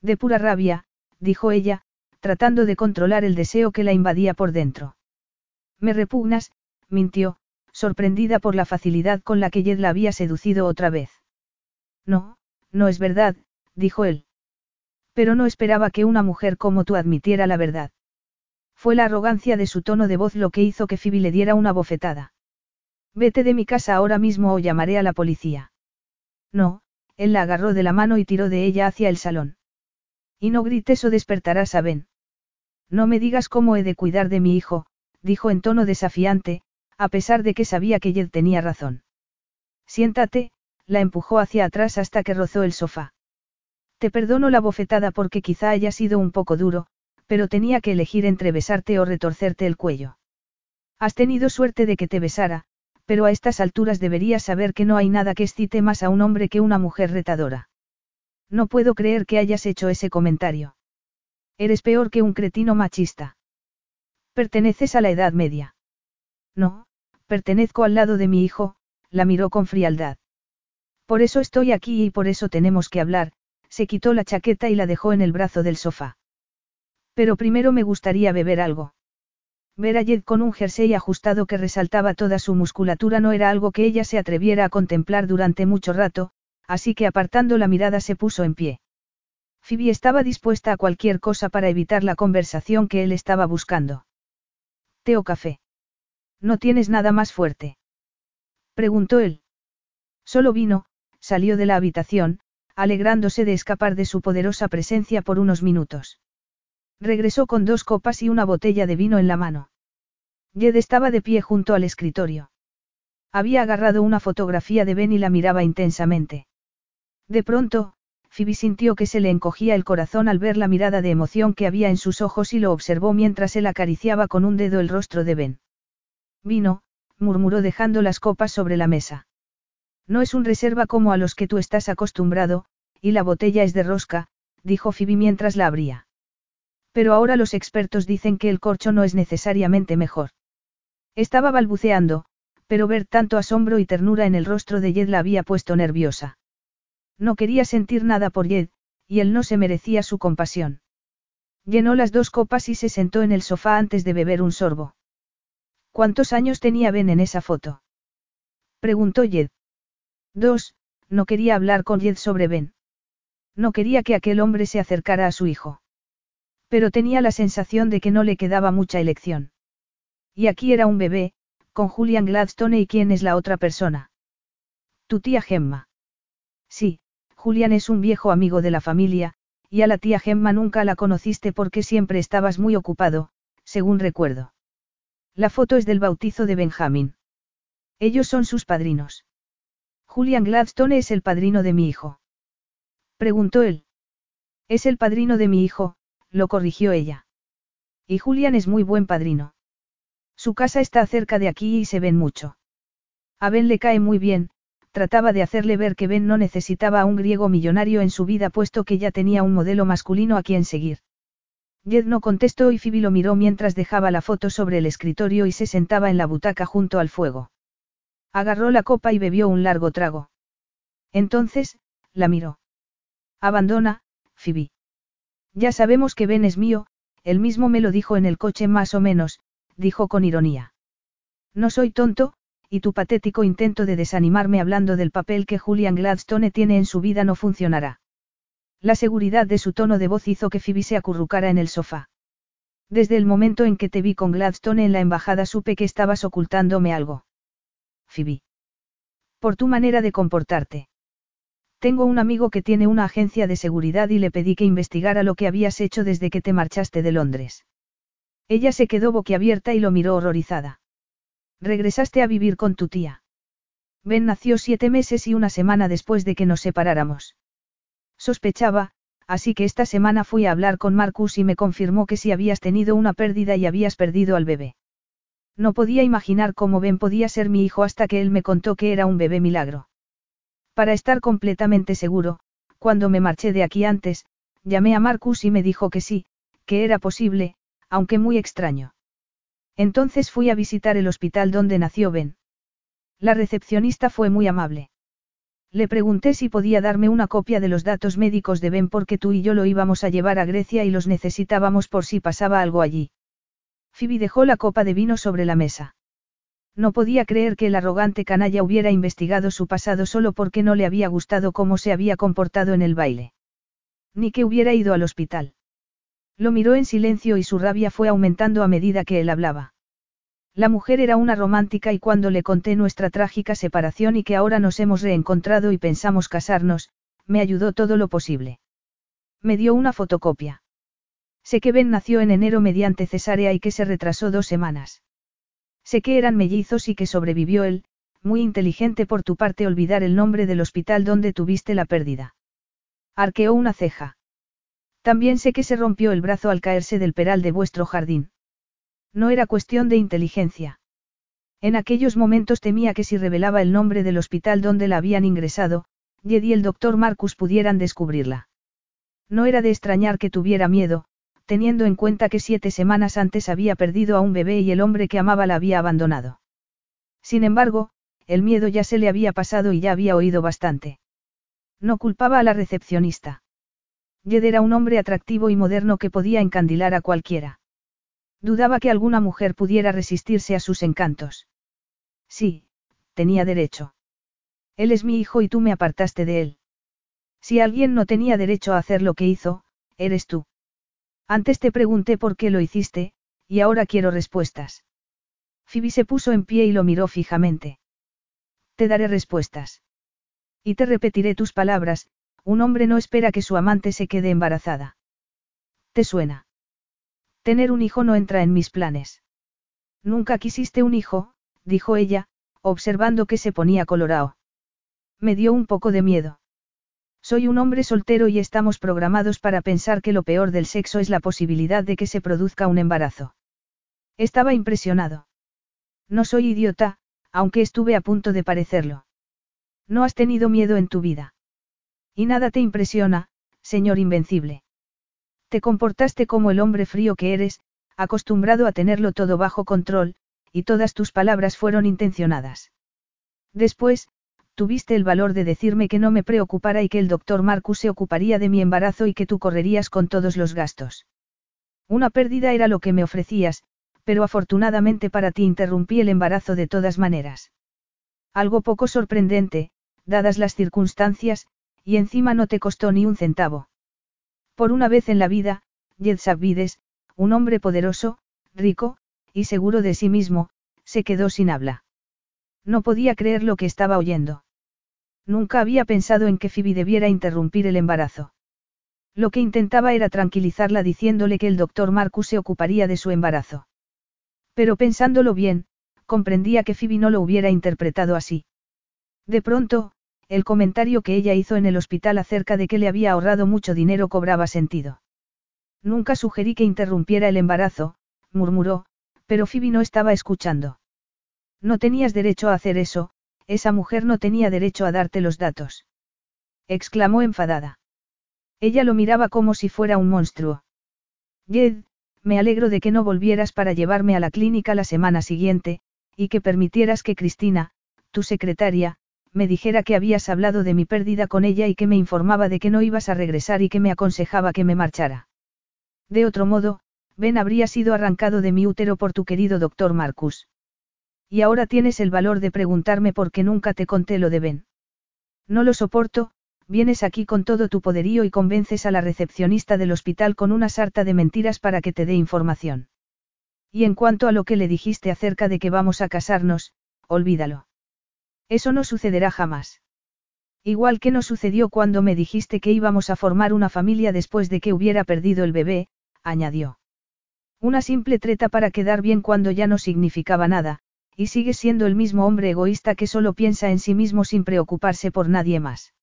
De pura rabia, dijo ella, tratando de controlar el deseo que la invadía por dentro. Me repugnas, mintió, sorprendida por la facilidad con la que Jed la había seducido otra vez. No, no es verdad, dijo él. Pero no esperaba que una mujer como tú admitiera la verdad. Fue la arrogancia de su tono de voz lo que hizo que Phoebe le diera una bofetada. Vete de mi casa ahora mismo o llamaré a la policía. No, él la agarró de la mano y tiró de ella hacia el salón. Y no grites o despertarás a Ben. No me digas cómo he de cuidar de mi hijo, dijo en tono desafiante, a pesar de que sabía que Jed tenía razón. Siéntate, la empujó hacia atrás hasta que rozó el sofá. Te perdono la bofetada porque quizá haya sido un poco duro, pero tenía que elegir entre besarte o retorcerte el cuello. Has tenido suerte de que te besara, pero a estas alturas deberías saber que no hay nada que excite más a un hombre que una mujer retadora. No puedo creer que hayas hecho ese comentario. Eres peor que un cretino machista. Perteneces a la Edad Media. No, pertenezco al lado de mi hijo, la miró con frialdad. Por eso estoy aquí y por eso tenemos que hablar, se quitó la chaqueta y la dejó en el brazo del sofá. Pero primero me gustaría beber algo. Ver a Jed con un jersey ajustado que resaltaba toda su musculatura no era algo que ella se atreviera a contemplar durante mucho rato, así que apartando la mirada se puso en pie. Phoebe estaba dispuesta a cualquier cosa para evitar la conversación que él estaba buscando. ¿Té o café? ¿No tienes nada más fuerte? Preguntó él. Solo vino, salió de la habitación, alegrándose de escapar de su poderosa presencia por unos minutos. Regresó con dos copas y una botella de vino en la mano. Jed estaba de pie junto al escritorio. Había agarrado una fotografía de Ben y la miraba intensamente. De pronto, Phoebe sintió que se le encogía el corazón al ver la mirada de emoción que había en sus ojos y lo observó mientras él acariciaba con un dedo el rostro de Ben. Vino, murmuró dejando las copas sobre la mesa. No es un reserva como a los que tú estás acostumbrado, y la botella es de rosca, dijo Phoebe mientras la abría. Pero ahora los expertos dicen que el corcho no es necesariamente mejor. Estaba balbuceando, pero ver tanto asombro y ternura en el rostro de Jed la había puesto nerviosa. No quería sentir nada por Jed, y él no se merecía su compasión. Llenó las dos copas y se sentó en el sofá antes de beber un sorbo. ¿Cuántos años tenía Ben en esa foto? Preguntó Jed. Dos, no quería hablar con Jed sobre Ben. No quería que aquel hombre se acercara a su hijo. Pero tenía la sensación de que no le quedaba mucha elección. Y aquí era un bebé, con Julian Gladstone y quién es la otra persona. Tu tía Gemma. Sí, Julian es un viejo amigo de la familia, y a la tía Gemma nunca la conociste porque siempre estabas muy ocupado, según recuerdo. La foto es del bautizo de Benjamín. Ellos son sus padrinos. Julian Gladstone es el padrino de mi hijo. Preguntó él. Es el padrino de mi hijo, lo corrigió ella. Y Julian es muy buen padrino. Su casa está cerca de aquí y se ven mucho. A Ben le cae muy bien, trataba de hacerle ver que Ben no necesitaba a un griego millonario en su vida puesto que ya tenía un modelo masculino a quien seguir. Jed no contestó y Phoebe lo miró mientras dejaba la foto sobre el escritorio y se sentaba en la butaca junto al fuego. Agarró la copa y bebió un largo trago. Entonces, la miró. Abandona, Phoebe. Ya sabemos que Ben es mío, él mismo me lo dijo en el coche más o menos, dijo con ironía. No soy tonto, y tu patético intento de desanimarme hablando del papel que Julian Gladstone tiene en su vida no funcionará. La seguridad de su tono de voz hizo que Phoebe se acurrucara en el sofá. Desde el momento en que te vi con Gladstone en la embajada supe que estabas ocultándome algo. Phoebe. Por tu manera de comportarte. Tengo un amigo que tiene una agencia de seguridad y le pedí que investigara lo que habías hecho desde que te marchaste de Londres. Ella se quedó boquiabierta y lo miró horrorizada. Regresaste a vivir con tu tía. Ben nació siete meses y una semana después de que nos separáramos. Sospechaba, así que esta semana fui a hablar con Marcus y me confirmó que si habías tenido una pérdida y habías perdido al bebé. No podía imaginar cómo Ben podía ser mi hijo hasta que él me contó que era un bebé milagro. Para estar completamente seguro, cuando me marché de aquí antes, llamé a Marcus y me dijo que sí, que era posible, aunque muy extraño. Entonces fui a visitar el hospital donde nació Ben. La recepcionista fue muy amable. Le pregunté si podía darme una copia de los datos médicos de Ben porque tú y yo lo íbamos a llevar a Grecia y los necesitábamos por si pasaba algo allí. Phoebe dejó la copa de vino sobre la mesa. No podía creer que el arrogante canalla hubiera investigado su pasado solo porque no le había gustado cómo se había comportado en el baile. Ni que hubiera ido al hospital. Lo miró en silencio y su rabia fue aumentando a medida que él hablaba. La mujer era una romántica y cuando le conté nuestra trágica separación y que ahora nos hemos reencontrado y pensamos casarnos, me ayudó todo lo posible. Me dio una fotocopia. Sé que Ben nació en enero mediante cesárea y que se retrasó dos semanas. Sé que eran mellizos y que sobrevivió él, muy inteligente por tu parte olvidar el nombre del hospital donde tuviste la pérdida. Arqueó una ceja. También sé que se rompió el brazo al caerse del peral de vuestro jardín. No era cuestión de inteligencia. En aquellos momentos temía que si revelaba el nombre del hospital donde la habían ingresado, Jed y el doctor Marcus pudieran descubrirla. No era de extrañar que tuviera miedo, teniendo en cuenta que siete semanas antes había perdido a un bebé y el hombre que amaba la había abandonado. Sin embargo, el miedo ya se le había pasado y ya había oído bastante. No culpaba a la recepcionista. Jed era un hombre atractivo y moderno que podía encandilar a cualquiera. Dudaba que alguna mujer pudiera resistirse a sus encantos. Sí, tenía derecho. Él es mi hijo y tú me apartaste de él. Si alguien no tenía derecho a hacer lo que hizo, eres tú. Antes te pregunté por qué lo hiciste, y ahora quiero respuestas. Phoebe se puso en pie y lo miró fijamente. Te daré respuestas. Y te repetiré tus palabras, un hombre no espera que su amante se quede embarazada. ¿Te suena? Tener un hijo no entra en mis planes. Nunca quisiste un hijo, dijo ella, observando que se ponía colorado. Me dio un poco de miedo. Soy un hombre soltero y estamos programados para pensar que lo peor del sexo es la posibilidad de que se produzca un embarazo. Estaba impresionado. No soy idiota, aunque estuve a punto de parecerlo. No has tenido miedo en tu vida. Y nada te impresiona, señor invencible. Te comportaste como el hombre frío que eres, acostumbrado a tenerlo todo bajo control, y todas tus palabras fueron intencionadas. Después, tuviste el valor de decirme que no me preocupara y que el doctor Marcus se ocuparía de mi embarazo y que tú correrías con todos los gastos. Una pérdida era lo que me ofrecías, pero afortunadamente para ti interrumpí el embarazo de todas maneras. Algo poco sorprendente, dadas las circunstancias, y encima no te costó ni un centavo. Por una vez en la vida, Jed Sabvides, un hombre poderoso, rico, y seguro de sí mismo, se quedó sin habla. No podía creer lo que estaba oyendo. Nunca había pensado en que Phoebe debiera interrumpir el embarazo. Lo que intentaba era tranquilizarla diciéndole que el doctor Marcus se ocuparía de su embarazo. Pero pensándolo bien, comprendía que Phoebe no lo hubiera interpretado así. De pronto, el comentario que ella hizo en el hospital acerca de que le había ahorrado mucho dinero cobraba sentido. Nunca sugerí que interrumpiera el embarazo, murmuró, pero Phoebe no estaba escuchando. No tenías derecho a hacer eso, esa mujer no tenía derecho a darte los datos. Exclamó enfadada. Ella lo miraba como si fuera un monstruo. Jed, me alegro de que no volvieras para llevarme a la clínica la semana siguiente, y que permitieras que Cristina, tu secretaria, me dijera que habías hablado de mi pérdida con ella y que me informaba de que no ibas a regresar y que me aconsejaba que me marchara. De otro modo, Ben habría sido arrancado de mi útero por tu querido doctor Marcus. Y ahora tienes el valor de preguntarme por qué nunca te conté lo de Ben. No lo soporto, vienes aquí con todo tu poderío y convences a la recepcionista del hospital con una sarta de mentiras para que te dé información. Y en cuanto a lo que le dijiste acerca de que vamos a casarnos, olvídalo. Eso no sucederá jamás. Igual que no sucedió cuando me dijiste que íbamos a formar una familia después de que hubiera perdido el bebé, añadió. Una simple treta para quedar bien cuando ya no significaba nada, y sigue siendo el mismo hombre egoísta que solo piensa en sí mismo sin preocuparse por nadie más.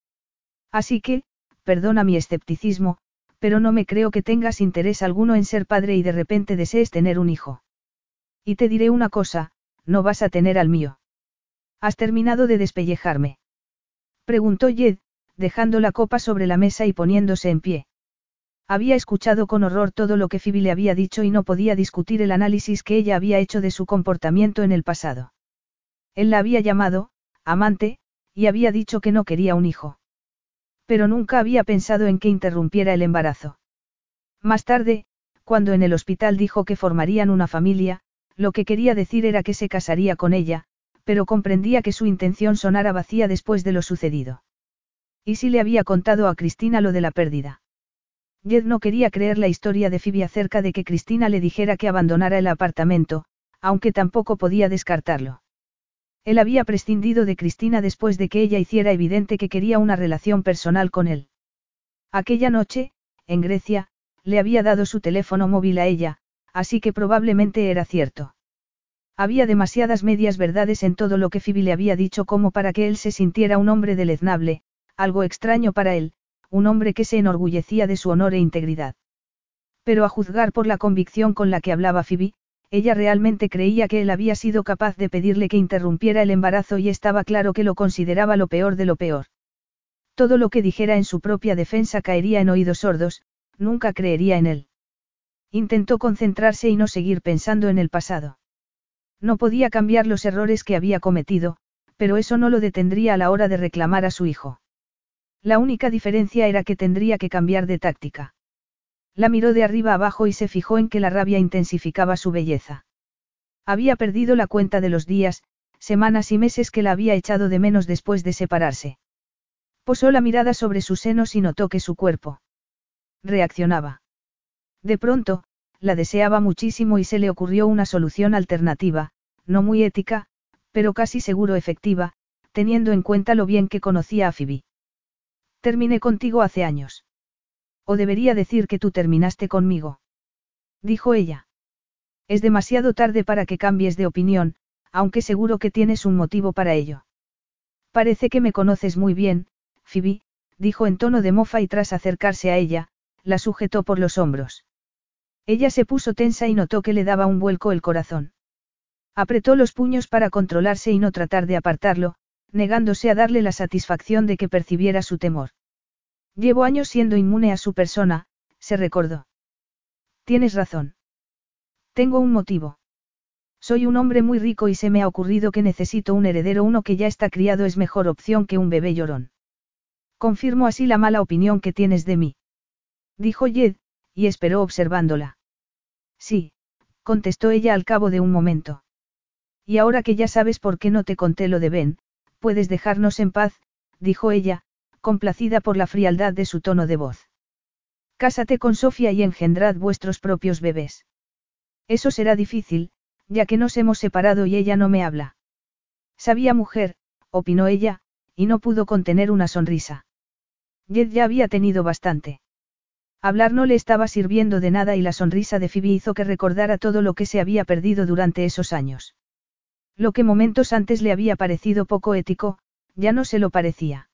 Así que, perdona mi escepticismo, pero no me creo que tengas interés alguno en ser padre y de repente desees tener un hijo. Y te diré una cosa, no vas a tener al mío. ¿Has terminado de despellejarme? Preguntó Jed, dejando la copa sobre la mesa y poniéndose en pie. Había escuchado con horror todo lo que Phoebe le había dicho y no podía discutir el análisis que ella había hecho de su comportamiento en el pasado. Él la había llamado, amante, y había dicho que no quería un hijo. Pero nunca había pensado en que interrumpiera el embarazo. Más tarde, cuando en el hospital dijo que formarían una familia, lo que quería decir era que se casaría con ella, pero comprendía que su intención sonara vacía después de lo sucedido. ¿Y si le había contado a Cristina lo de la pérdida? Jed no quería creer la historia de Phoebe acerca de que Cristina le dijera que abandonara el apartamento, aunque tampoco podía descartarlo. Él había prescindido de Cristina después de que ella hiciera evidente que quería una relación personal con él. Aquella noche, en Grecia, le había dado su teléfono móvil a ella, así que probablemente era cierto. Había demasiadas medias verdades en todo lo que Phoebe le había dicho como para que él se sintiera un hombre deleznable, algo extraño para él, un hombre que se enorgullecía de su honor e integridad. Pero a juzgar por la convicción con la que hablaba Phoebe, ella realmente creía que él había sido capaz de pedirle que interrumpiera el embarazo y estaba claro que lo consideraba lo peor de lo peor. Todo lo que dijera en su propia defensa caería en oídos sordos, nunca creería en él. Intentó concentrarse y no seguir pensando en el pasado. No podía cambiar los errores que había cometido, pero eso no lo detendría a la hora de reclamar a su hijo. La única diferencia era que tendría que cambiar de táctica. La miró de arriba abajo y se fijó en que la rabia intensificaba su belleza. Había perdido la cuenta de los días, semanas y meses que la había echado de menos después de separarse. Posó la mirada sobre sus senos y notó que su cuerpo reaccionaba. De pronto, la deseaba muchísimo y se le ocurrió una solución alternativa, no muy ética, pero casi seguro efectiva, teniendo en cuenta lo bien que conocía a Phoebe. Terminé contigo hace años. O debería decir que tú terminaste conmigo. Dijo ella. Es demasiado tarde para que cambies de opinión, aunque seguro que tienes un motivo para ello. Parece que me conoces muy bien, Phoebe, dijo en tono de mofa y tras acercarse a ella, la sujetó por los hombros. Ella se puso tensa y notó que le daba un vuelco el corazón. Apretó los puños para controlarse y no tratar de apartarlo, negándose a darle la satisfacción de que percibiera su temor. Llevo años siendo inmune a su persona, se recordó. Tienes razón. Tengo un motivo. Soy un hombre muy rico y se me ha ocurrido que necesito un heredero. Uno que ya está criado es mejor opción que un bebé llorón. Confirmo así la mala opinión que tienes de mí. Dijo Jed, y esperó observándola. Sí, contestó ella al cabo de un momento. Y ahora que ya sabes por qué no te conté lo de Ben, puedes dejarnos en paz, dijo ella, complacida por la frialdad de su tono de voz. Cásate con Sofía y engendrad vuestros propios bebés. Eso será difícil, ya que nos hemos separado y ella no me habla. Sabía mujer, opinó ella, y no pudo contener una sonrisa. Jed ya había tenido bastante. Hablar no le estaba sirviendo de nada y la sonrisa de Phoebe hizo que recordara todo lo que se había perdido durante esos años. Lo que momentos antes le había parecido poco ético, ya no se lo parecía.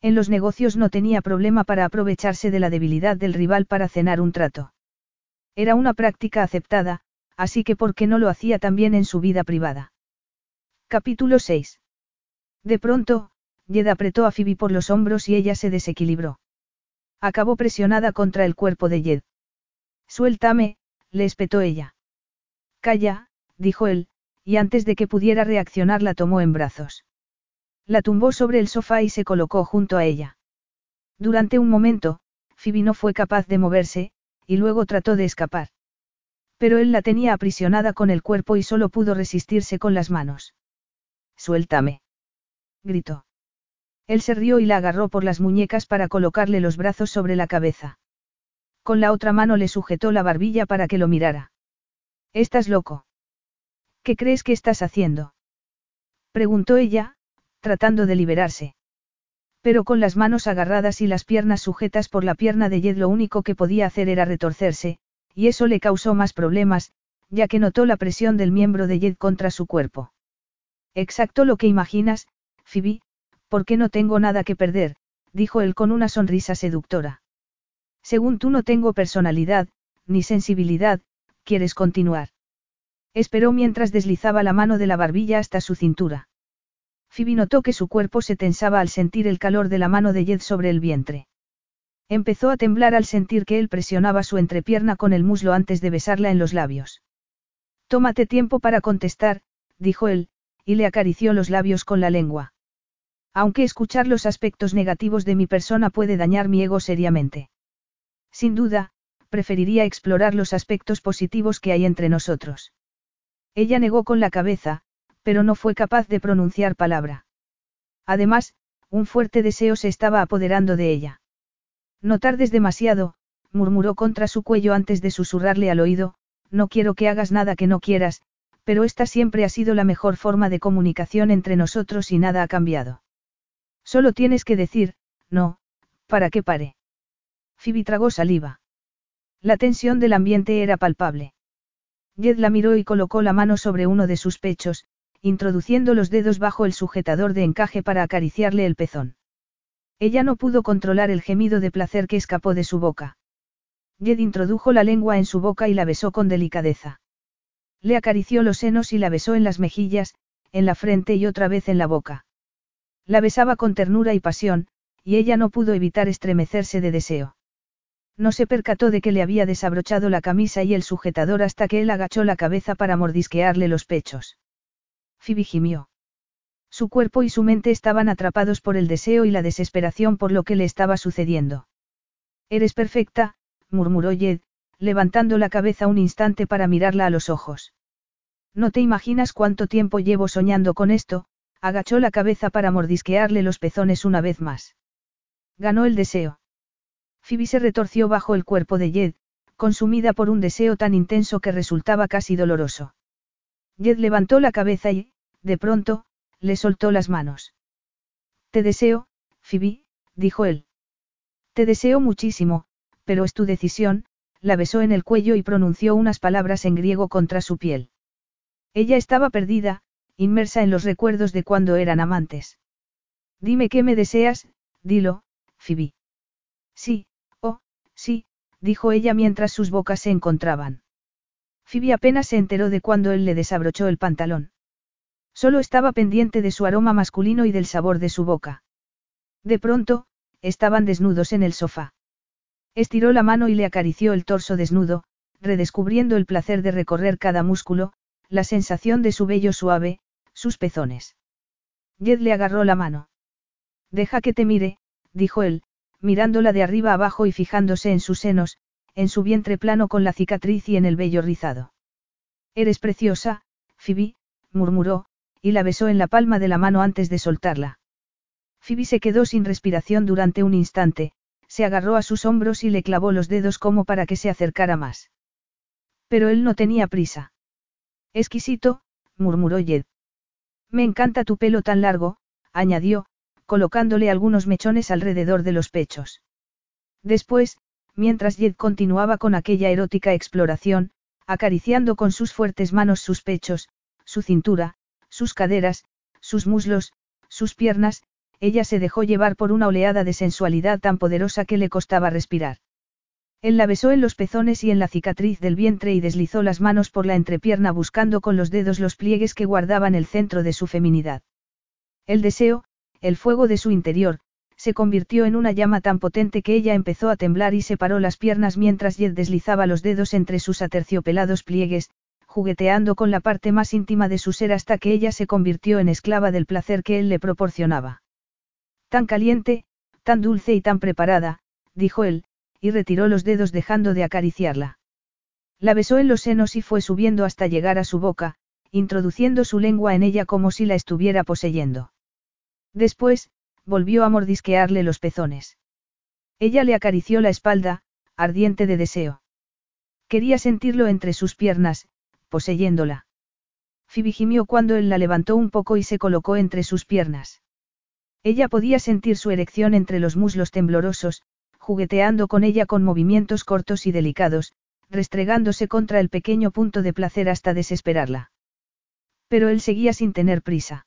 En los negocios no tenía problema para aprovecharse de la debilidad del rival para cenar un trato. Era una práctica aceptada, así que ¿por qué no lo hacía también en su vida privada? Capítulo 6. De pronto, Jed apretó a Phoebe por los hombros y ella se desequilibró. Acabó presionada contra el cuerpo de Jed. Suéltame, le espetó ella. Calla, dijo él, y antes de que pudiera reaccionar la tomó en brazos. La tumbó sobre el sofá y se colocó junto a ella. Durante un momento, Phoebe no fue capaz de moverse, y luego trató de escapar. Pero él la tenía aprisionada con el cuerpo y solo pudo resistirse con las manos. Suéltame. Gritó. Él se rió y la agarró por las muñecas para colocarle los brazos sobre la cabeza. Con la otra mano le sujetó la barbilla para que lo mirara. ¿Estás loco? ¿Qué crees que estás haciendo? Preguntó ella, tratando de liberarse. Pero con las manos agarradas y las piernas sujetas por la pierna de Jed lo único que podía hacer era retorcerse, y eso le causó más problemas, ya que notó la presión del miembro de Jed contra su cuerpo. Exacto lo que imaginas, Phoebe, porque no tengo nada que perder, dijo él con una sonrisa seductora. Según tú no tengo personalidad, ni sensibilidad, ¿quieres continuar? Esperó mientras deslizaba la mano de la barbilla hasta su cintura. Phoebe notó que su cuerpo se tensaba al sentir el calor de la mano de Jed sobre el vientre. Empezó a temblar al sentir que él presionaba su entrepierna con el muslo antes de besarla en los labios. Tómate tiempo para contestar, dijo él, y le acarició los labios con la lengua. Aunque escuchar los aspectos negativos de mi persona puede dañar mi ego seriamente. Sin duda, preferiría explorar los aspectos positivos que hay entre nosotros. Ella negó con la cabeza, pero no fue capaz de pronunciar palabra. Además, un fuerte deseo se estaba apoderando de ella. No tardes demasiado, murmuró contra su cuello antes de susurrarle al oído, no quiero que hagas nada que no quieras, pero esta siempre ha sido la mejor forma de comunicación entre nosotros y nada ha cambiado. Solo tienes que decir, no, para que pare. Phoebe tragó saliva. La tensión del ambiente era palpable. Jed la miró y colocó la mano sobre uno de sus pechos, introduciendo los dedos bajo el sujetador de encaje para acariciarle el pezón. Ella no pudo controlar el gemido de placer que escapó de su boca. Jed introdujo la lengua en su boca y la besó con delicadeza. Le acarició los senos y la besó en las mejillas, en la frente y otra vez en la boca. La besaba con ternura y pasión, y ella no pudo evitar estremecerse de deseo. No se percató de que le había desabrochado la camisa y el sujetador hasta que él agachó la cabeza para mordisquearle los pechos. Phoebe gimió. Su cuerpo y su mente estaban atrapados por el deseo y la desesperación por lo que le estaba sucediendo. Eres perfecta, murmuró Jed, levantando la cabeza un instante para mirarla a los ojos. No te imaginas cuánto tiempo llevo soñando con esto, agachó la cabeza para mordisquearle los pezones una vez más. Ganó el deseo. Phoebe se retorció bajo el cuerpo de Jed, consumida por un deseo tan intenso que resultaba casi doloroso. Jed levantó la cabeza y, de pronto, le soltó las manos. Te deseo, Phoebe, dijo él. Te deseo muchísimo, pero es tu decisión, la besó en el cuello y pronunció unas palabras en griego contra su piel. Ella estaba perdida, inmersa en los recuerdos de cuando eran amantes. Dime qué me deseas, dilo, Phoebe. Sí, sí, dijo ella mientras sus bocas se encontraban. Phoebe apenas se enteró de cuando él le desabrochó el pantalón. Solo estaba pendiente de su aroma masculino y del sabor de su boca. De pronto, estaban desnudos en el sofá. Estiró la mano y le acarició el torso desnudo, redescubriendo el placer de recorrer cada músculo, la sensación de su vello suave, sus pezones. Jed le agarró la mano. Deja que te mire, dijo él, mirándola de arriba abajo y fijándose en sus senos, en su vientre plano con la cicatriz y en el vello rizado. Eres preciosa, Phoebe, murmuró, y la besó en la palma de la mano antes de soltarla. Phoebe se quedó sin respiración durante un instante, se agarró a sus hombros y le clavó los dedos como para que se acercara más. Pero él no tenía prisa. Exquisito, murmuró Jed. Me encanta tu pelo tan largo, añadió, colocándole algunos mechones alrededor de los pechos. Después, mientras Jed continuaba con aquella erótica exploración, acariciando con sus fuertes manos sus pechos, su cintura, sus caderas, sus muslos, sus piernas, ella se dejó llevar por una oleada de sensualidad tan poderosa que le costaba respirar. Él la besó en los pezones y en la cicatriz del vientre y deslizó las manos por la entrepierna buscando con los dedos los pliegues que guardaban el centro de su feminidad. El deseo, el fuego de su interior, se convirtió en una llama tan potente que ella empezó a temblar y separó las piernas mientras Jed deslizaba los dedos entre sus aterciopelados pliegues, jugueteando con la parte más íntima de su ser hasta que ella se convirtió en esclava del placer que él le proporcionaba. Tan caliente, tan dulce y tan preparada, dijo él, y retiró los dedos dejando de acariciarla. La besó en los senos y fue subiendo hasta llegar a su boca, introduciendo su lengua en ella como si la estuviera poseyendo. Después, volvió a mordisquearle los pezones. Ella le acarició la espalda, ardiente de deseo. Quería sentirlo entre sus piernas, poseyéndola. Phoebe gimió cuando él la levantó un poco y se colocó entre sus piernas. Ella podía sentir su erección entre los muslos temblorosos, jugueteando con ella con movimientos cortos y delicados, restregándose contra el pequeño punto de placer hasta desesperarla. Pero él seguía sin tener prisa.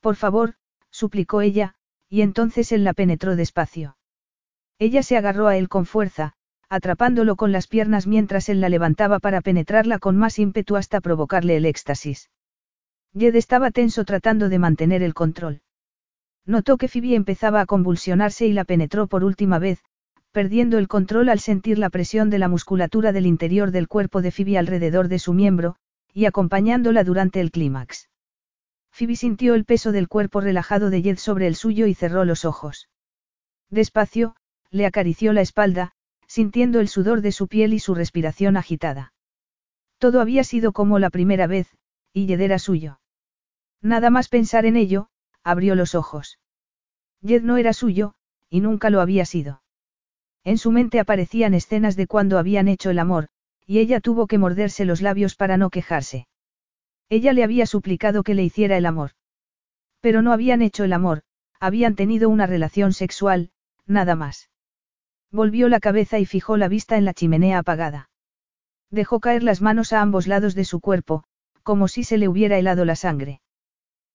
Por favor, suplicó ella, y entonces él la penetró despacio. Ella se agarró a él con fuerza, atrapándolo con las piernas mientras él la levantaba para penetrarla con más ímpetu hasta provocarle el éxtasis. Jed estaba tenso tratando de mantener el control. Notó que Phoebe empezaba a convulsionarse y la penetró por última vez, perdiendo el control al sentir la presión de la musculatura del interior del cuerpo de Phoebe alrededor de su miembro, y acompañándola durante el clímax. Phoebe sintió el peso del cuerpo relajado de Jed sobre el suyo y cerró los ojos. Despacio, le acarició la espalda, sintiendo el sudor de su piel y su respiración agitada. Todo había sido como la primera vez, y Jed era suyo. Nada más pensar en ello, abrió los ojos. Jed no era suyo, y nunca lo había sido. En su mente aparecían escenas de cuando habían hecho el amor, y ella tuvo que morderse los labios para no quejarse. Ella le había suplicado que le hiciera el amor. Pero no habían hecho el amor, habían tenido una relación sexual, nada más. Volvió la cabeza y fijó la vista en la chimenea apagada. Dejó caer las manos a ambos lados de su cuerpo, como si se le hubiera helado la sangre.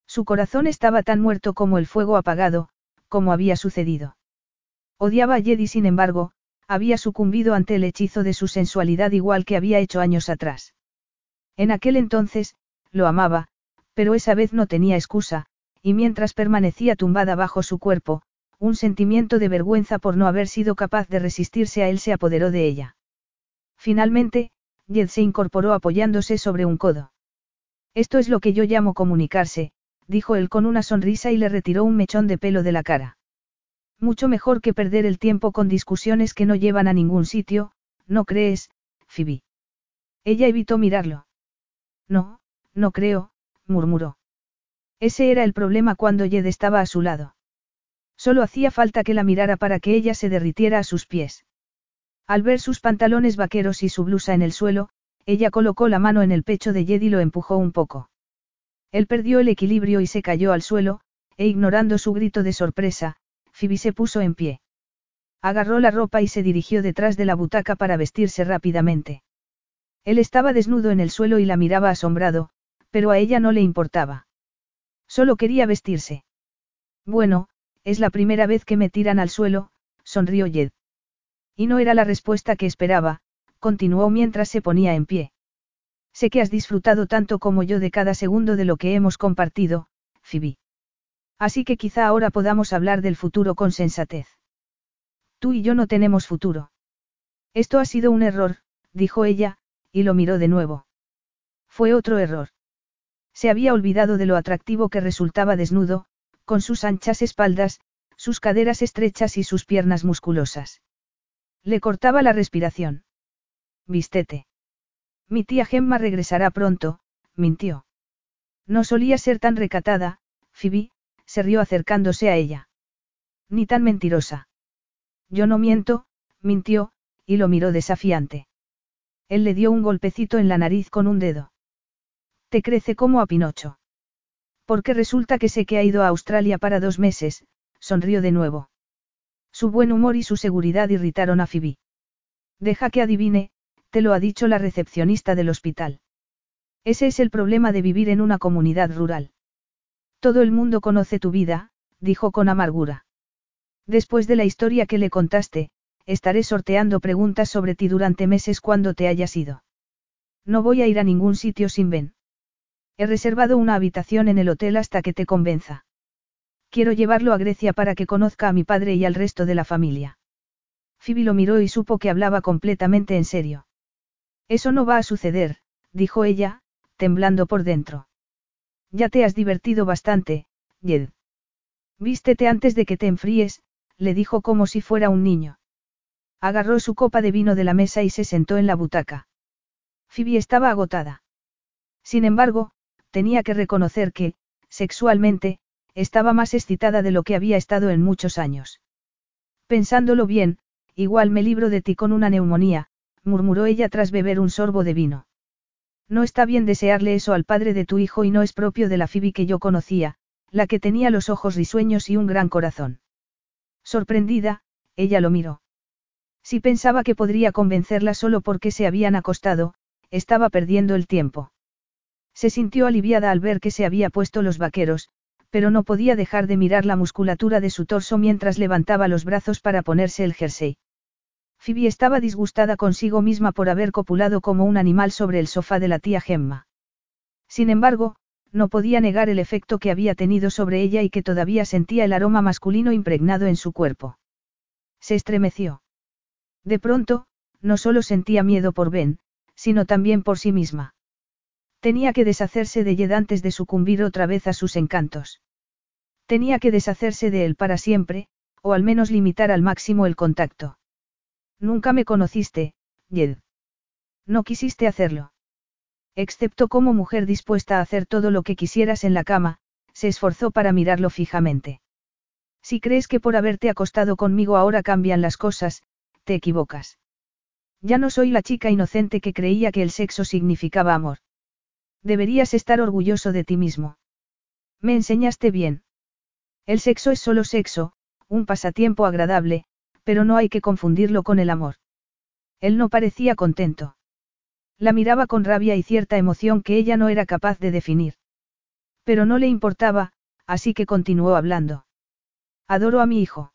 Su corazón estaba tan muerto como el fuego apagado, como había sucedido. Odiaba a Jed y sin embargo, había sucumbido ante el hechizo de su sensualidad igual que había hecho años atrás. En aquel entonces, lo amaba, pero esa vez no tenía excusa, y mientras permanecía tumbada bajo su cuerpo, un sentimiento de vergüenza por no haber sido capaz de resistirse a él se apoderó de ella. Finalmente, Jed se incorporó apoyándose sobre un codo. Esto es lo que yo llamo comunicarse, dijo él con una sonrisa y le retiró un mechón de pelo de la cara. Mucho mejor que perder el tiempo con discusiones que no llevan a ningún sitio, ¿no crees, Phoebe? Ella evitó mirarlo. No, no creo, murmuró. Ese era el problema cuando Jed estaba a su lado. Solo hacía falta que la mirara para que ella se derritiera a sus pies. Al ver sus pantalones vaqueros y su blusa en el suelo, ella colocó la mano en el pecho de Jed y lo empujó un poco. Él perdió el equilibrio y se cayó al suelo, e ignorando su grito de sorpresa, Phoebe se puso en pie. Agarró la ropa y se dirigió detrás de la butaca para vestirse rápidamente. Él estaba desnudo en el suelo y la miraba asombrado, pero a ella no le importaba. Solo quería vestirse. Bueno, es la primera vez que me tiran al suelo, sonrió Jed. Y no era la respuesta que esperaba, continuó mientras se ponía en pie. Sé que has disfrutado tanto como yo de cada segundo de lo que hemos compartido, Phoebe. Así que quizá ahora podamos hablar del futuro con sensatez. Tú y yo no tenemos futuro. Esto ha sido un error, dijo ella, y lo miró de nuevo. Fue otro error. Se había olvidado de lo atractivo que resultaba desnudo, con sus anchas espaldas, sus caderas estrechas y sus piernas musculosas. Le cortaba la respiración. Vístete. Mi tía Gemma regresará pronto, mintió. No solía ser tan recatada, Phoebe, se rió acercándose a ella. Ni tan mentirosa. Yo no miento, mintió, y lo miró desafiante. Él le dio un golpecito en la nariz con un dedo. Te crece como a Pinocho. Porque resulta que sé que ha ido a Australia para dos meses, sonrió de nuevo. Su buen humor y su seguridad irritaron a Phoebe. Deja que adivine, te lo ha dicho la recepcionista del hospital. Ese es el problema de vivir en una comunidad rural. Todo el mundo conoce tu vida, dijo con amargura. Después de la historia que le contaste, estaré sorteando preguntas sobre ti durante meses cuando te hayas ido. No voy a ir a ningún sitio sin Ben. He reservado una habitación en el hotel hasta que te convenza. Quiero llevarlo a Grecia para que conozca a mi padre y al resto de la familia. Phoebe lo miró y supo que hablaba completamente en serio. Eso no va a suceder, dijo ella, temblando por dentro. Ya te has divertido bastante, Jed. Vístete antes de que te enfríes, le dijo como si fuera un niño. Agarró su copa de vino de la mesa y se sentó en la butaca. Phoebe estaba agotada. Sin embargo, tenía que reconocer que, sexualmente, estaba más excitada de lo que había estado en muchos años. Pensándolo bien, igual me libro de ti con una neumonía, murmuró ella tras beber un sorbo de vino. No está bien desearle eso al padre de tu hijo y no es propio de la Phoebe que yo conocía, la que tenía los ojos risueños y un gran corazón. Sorprendida, ella lo miró. Si pensaba que podría convencerla solo porque se habían acostado, estaba perdiendo el tiempo. Se sintió aliviada al ver que se había puesto los vaqueros, pero no podía dejar de mirar la musculatura de su torso mientras levantaba los brazos para ponerse el jersey. Phoebe estaba disgustada consigo misma por haber copulado como un animal sobre el sofá de la tía Gemma. Sin embargo, no podía negar el efecto que había tenido sobre ella y que todavía sentía el aroma masculino impregnado en su cuerpo. Se estremeció. De pronto, no solo sentía miedo por Ben, sino también por sí misma. Tenía que deshacerse de Jed antes de sucumbir otra vez a sus encantos. Tenía que deshacerse de él para siempre, o al menos limitar al máximo el contacto. Nunca me conociste, Jed. No quisiste hacerlo. Excepto como mujer dispuesta a hacer todo lo que quisieras en la cama, se esforzó para mirarlo fijamente. Si crees que por haberte acostado conmigo ahora cambian las cosas, te equivocas. Ya no soy la chica inocente que creía que el sexo significaba amor. Deberías estar orgulloso de ti mismo. Me enseñaste bien. El sexo es solo sexo, un pasatiempo agradable, pero no hay que confundirlo con el amor. Él no parecía contento. La miraba con rabia y cierta emoción que ella no era capaz de definir. Pero no le importaba, así que continuó hablando. Adoro a mi hijo.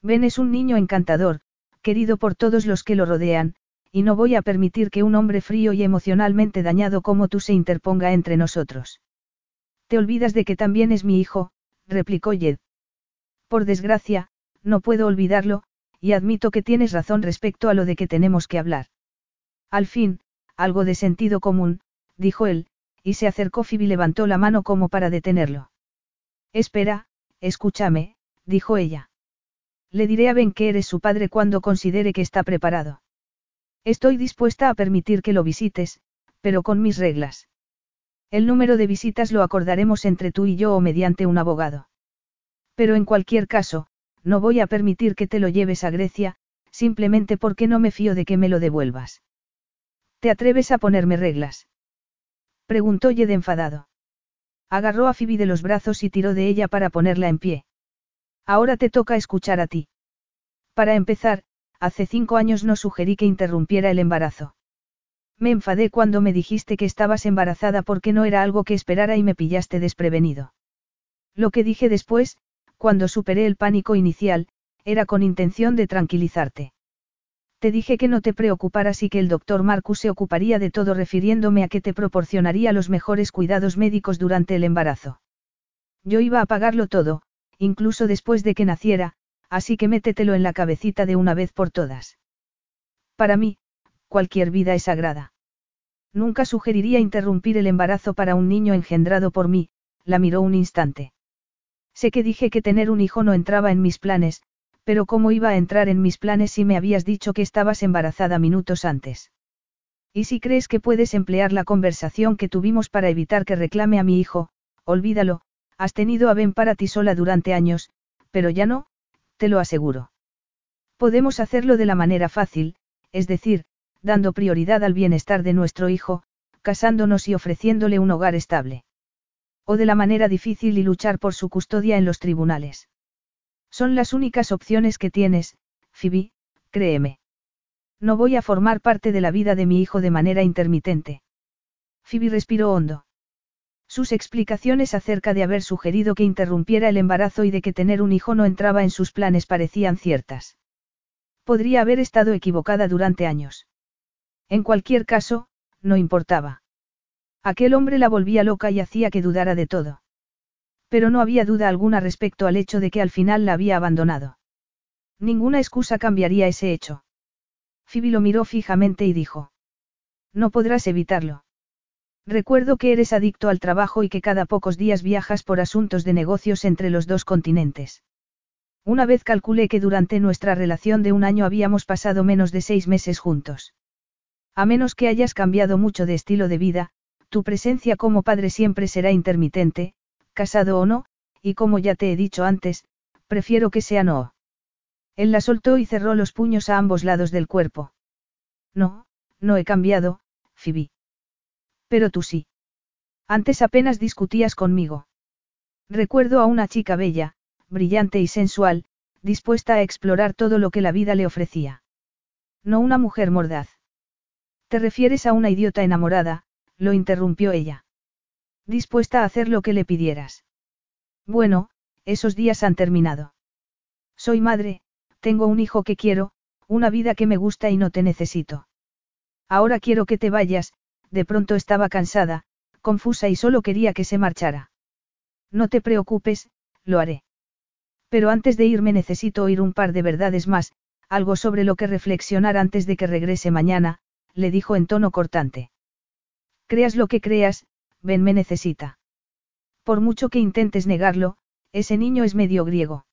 Ben es un niño encantador, querido por todos los que lo rodean, y no voy a permitir que un hombre frío y emocionalmente dañado como tú se interponga entre nosotros. Te olvidas de que también es mi hijo, replicó Jed. Por desgracia, no puedo olvidarlo, y admito que tienes razón respecto a lo de que tenemos que hablar. Al fin, algo de sentido común, dijo él, y se acercó Phoebe levantó la mano como para detenerlo. Espera, escúchame, dijo ella. Le diré a Ben que eres su padre cuando considere que está preparado. Estoy dispuesta a permitir que lo visites, pero con mis reglas. El número de visitas lo acordaremos entre tú y yo o mediante un abogado. Pero en cualquier caso, no voy a permitir que te lo lleves a Grecia, simplemente porque no me fío de que me lo devuelvas. ¿Te atreves a ponerme reglas? Preguntó Jed enfadado. Agarró a Phoebe de los brazos y tiró de ella para ponerla en pie. Ahora te toca escuchar a ti. Para empezar, hace cinco años no sugerí que interrumpiera el embarazo. Me enfadé cuando me dijiste que estabas embarazada porque no era algo que esperara y me pillaste desprevenido. Lo que dije después, cuando superé el pánico inicial, era con intención de tranquilizarte. Te dije que no te preocuparas y que el doctor Marcus se ocuparía de todo refiriéndome a que te proporcionaría los mejores cuidados médicos durante el embarazo. Yo iba a pagarlo todo, incluso después de que naciera, así que métetelo en la cabecita de una vez por todas. Para mí, cualquier vida es sagrada. Nunca sugeriría interrumpir el embarazo para un niño engendrado por mí, la miró un instante. Sé que dije que tener un hijo no entraba en mis planes, pero ¿cómo iba a entrar en mis planes si me habías dicho que estabas embarazada minutos antes? Y si crees que puedes emplear la conversación que tuvimos para evitar que reclame a mi hijo, olvídalo, has tenido a Ben para ti sola durante años, pero ya no, te lo aseguro. Podemos hacerlo de la manera fácil, es decir, dando prioridad al bienestar de nuestro hijo, casándonos y ofreciéndole un hogar estable. O de la manera difícil y luchar por su custodia en los tribunales. Son las únicas opciones que tienes, Phoebe, créeme. No voy a formar parte de la vida de mi hijo de manera intermitente. Phoebe respiró hondo. Sus explicaciones acerca de haber sugerido que interrumpiera el embarazo y de que tener un hijo no entraba en sus planes parecían ciertas. Podría haber estado equivocada durante años. En cualquier caso, no importaba. Aquel hombre la volvía loca y hacía que dudara de todo. Pero no había duda alguna respecto al hecho de que al final la había abandonado. Ninguna excusa cambiaría ese hecho. Phoebe lo miró fijamente y dijo. No podrás evitarlo. Recuerdo que eres adicto al trabajo y que cada pocos días viajas por asuntos de negocios entre los dos continentes. Una vez calculé que durante nuestra relación de un año habíamos pasado menos de seis meses juntos. A menos que hayas cambiado mucho de estilo de vida, tu presencia como padre siempre será intermitente, casado o no, y como ya te he dicho antes, prefiero que sea no. Él la soltó y cerró los puños a ambos lados del cuerpo. No, no he cambiado, Phoebe. Pero tú sí. Antes apenas discutías conmigo. Recuerdo a una chica bella, brillante y sensual, dispuesta a explorar todo lo que la vida le ofrecía. No una mujer mordaz. ¿Te refieres a una idiota enamorada? lo interrumpió ella. Dispuesta a hacer lo que le pidieras. Bueno, esos días han terminado. Soy madre, tengo un hijo que quiero, una vida que me gusta y no te necesito. Ahora quiero que te vayas, de pronto estaba cansada, confusa y solo quería que se marchara. No te preocupes, lo haré. Pero antes de irme necesito oír un par de verdades más, algo sobre lo que reflexionar antes de que regrese mañana, le dijo en tono cortante. Creas lo que creas, Ben me necesita. Por mucho que intentes negarlo, ese niño es medio griego.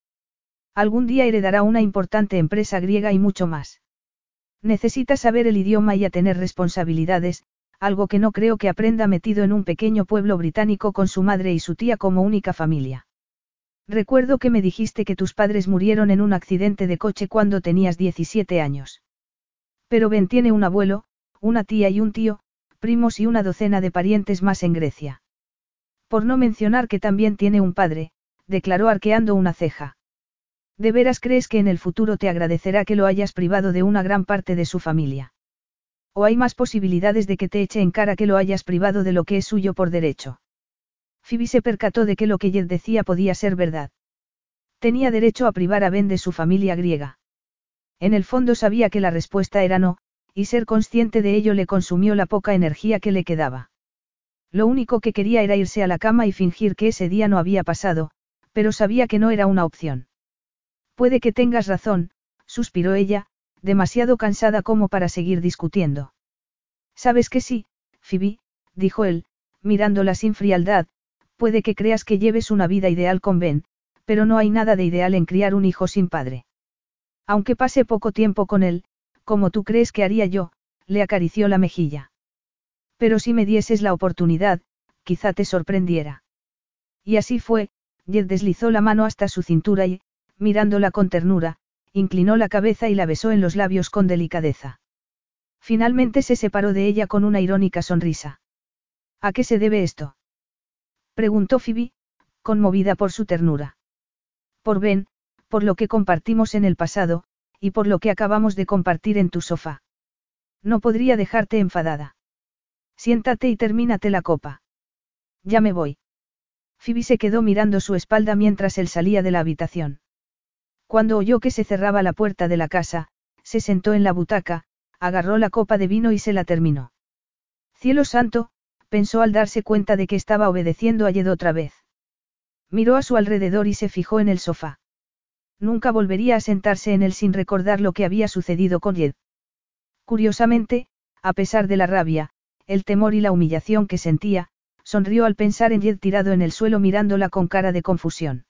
Algún día heredará una importante empresa griega y mucho más. Necesita saber el idioma y a tener responsabilidades, algo que no creo que aprenda metido en un pequeño pueblo británico con su madre y su tía como única familia. Recuerdo que me dijiste que tus padres murieron en un accidente de coche cuando tenías 17 años. Pero Ben tiene un abuelo, una tía y un tío, primos y una docena de parientes más en Grecia. Por no mencionar que también tiene un padre, declaró arqueando una ceja. ¿De veras crees que en el futuro te agradecerá que lo hayas privado de una gran parte de su familia? ¿O hay más posibilidades de que te eche en cara que lo hayas privado de lo que es suyo por derecho? Phoebe se percató de que lo que Jed decía podía ser verdad. Tenía derecho a privar a Ben de su familia griega. En el fondo sabía que la respuesta era no, y ser consciente de ello le consumió la poca energía que le quedaba. Lo único que quería era irse a la cama y fingir que ese día no había pasado, pero sabía que no era una opción. Puede que tengas razón, suspiró ella, demasiado cansada como para seguir discutiendo. Sabes que sí, Phoebe, dijo él, mirándola sin frialdad, puede que creas que lleves una vida ideal con Ben, pero no hay nada de ideal en criar un hijo sin padre. Aunque pase poco tiempo con él, como tú crees que haría yo, le acarició la mejilla. Pero si me dieses la oportunidad, quizá te sorprendiera. Y así fue, Jed deslizó la mano hasta su cintura y, mirándola con ternura, inclinó la cabeza y la besó en los labios con delicadeza. Finalmente se separó de ella con una irónica sonrisa. ¿A qué se debe esto? preguntó Phoebe, conmovida por su ternura. Por Ben, por lo que compartimos en el pasado, y por lo que acabamos de compartir en tu sofá. No podría dejarte enfadada. Siéntate y termínate la copa. Ya me voy. Phoebe se quedó mirando su espalda mientras él salía de la habitación. Cuando oyó que se cerraba la puerta de la casa, se sentó en la butaca, agarró la copa de vino y se la terminó. Cielo santo, pensó al darse cuenta de que estaba obedeciendo a Yed otra vez. Miró a su alrededor y se fijó en el sofá. Nunca volvería a sentarse en él sin recordar lo que había sucedido con Jed. Curiosamente, a pesar de la rabia, el temor y la humillación que sentía, sonrió al pensar en Jed tirado en el suelo mirándola con cara de confusión.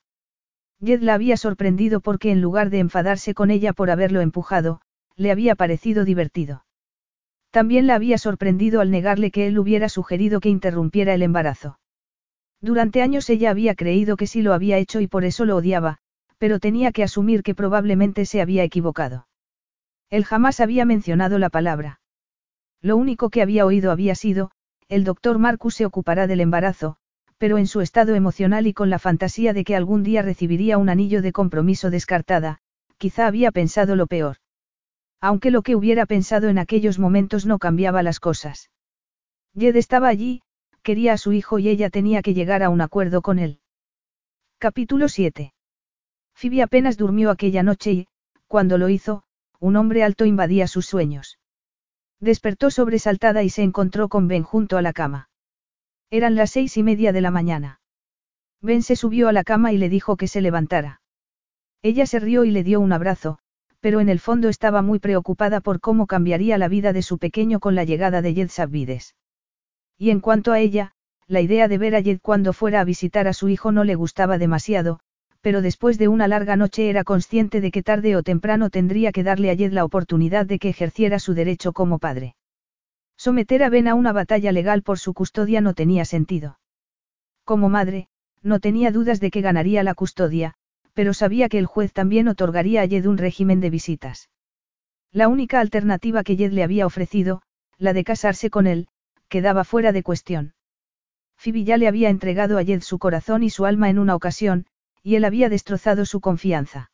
Jed la había sorprendido porque en lugar de enfadarse con ella por haberlo empujado, le había parecido divertido. También la había sorprendido al negarle que él hubiera sugerido que interrumpiera el embarazo. Durante años ella había creído que sí lo había hecho y por eso lo odiaba, pero tenía que asumir que probablemente se había equivocado. Él jamás había mencionado la palabra. Lo único que había oído había sido, el doctor Marcus se ocupará del embarazo, pero en su estado emocional y con la fantasía de que algún día recibiría un anillo de compromiso descartada, quizá había pensado lo peor. Aunque lo que hubiera pensado en aquellos momentos no cambiaba las cosas. Jed estaba allí, quería a su hijo y ella tenía que llegar a un acuerdo con él. Capítulo 7. Phoebe apenas durmió aquella noche y, cuando lo hizo, un hombre alto invadía sus sueños. Despertó sobresaltada y se encontró con Ben junto a la cama. Eran las seis y media de la mañana. Ben se subió a la cama y le dijo que se levantara. Ella se rió y le dio un abrazo, pero en el fondo estaba muy preocupada por cómo cambiaría la vida de su pequeño con la llegada de Jed Sabvides. Y en cuanto a ella, la idea de ver a Jed cuando fuera a visitar a su hijo no le gustaba demasiado, pero después de una larga noche era consciente de que tarde o temprano tendría que darle a Jed la oportunidad de que ejerciera su derecho como padre. Someter a Ben a una batalla legal por su custodia no tenía sentido. Como madre, no tenía dudas de que ganaría la custodia, pero sabía que el juez también otorgaría a Jed un régimen de visitas. La única alternativa que Jed le había ofrecido, la de casarse con él, quedaba fuera de cuestión. Phoebe ya le había entregado a Jed su corazón y su alma en una ocasión, y él había destrozado su confianza.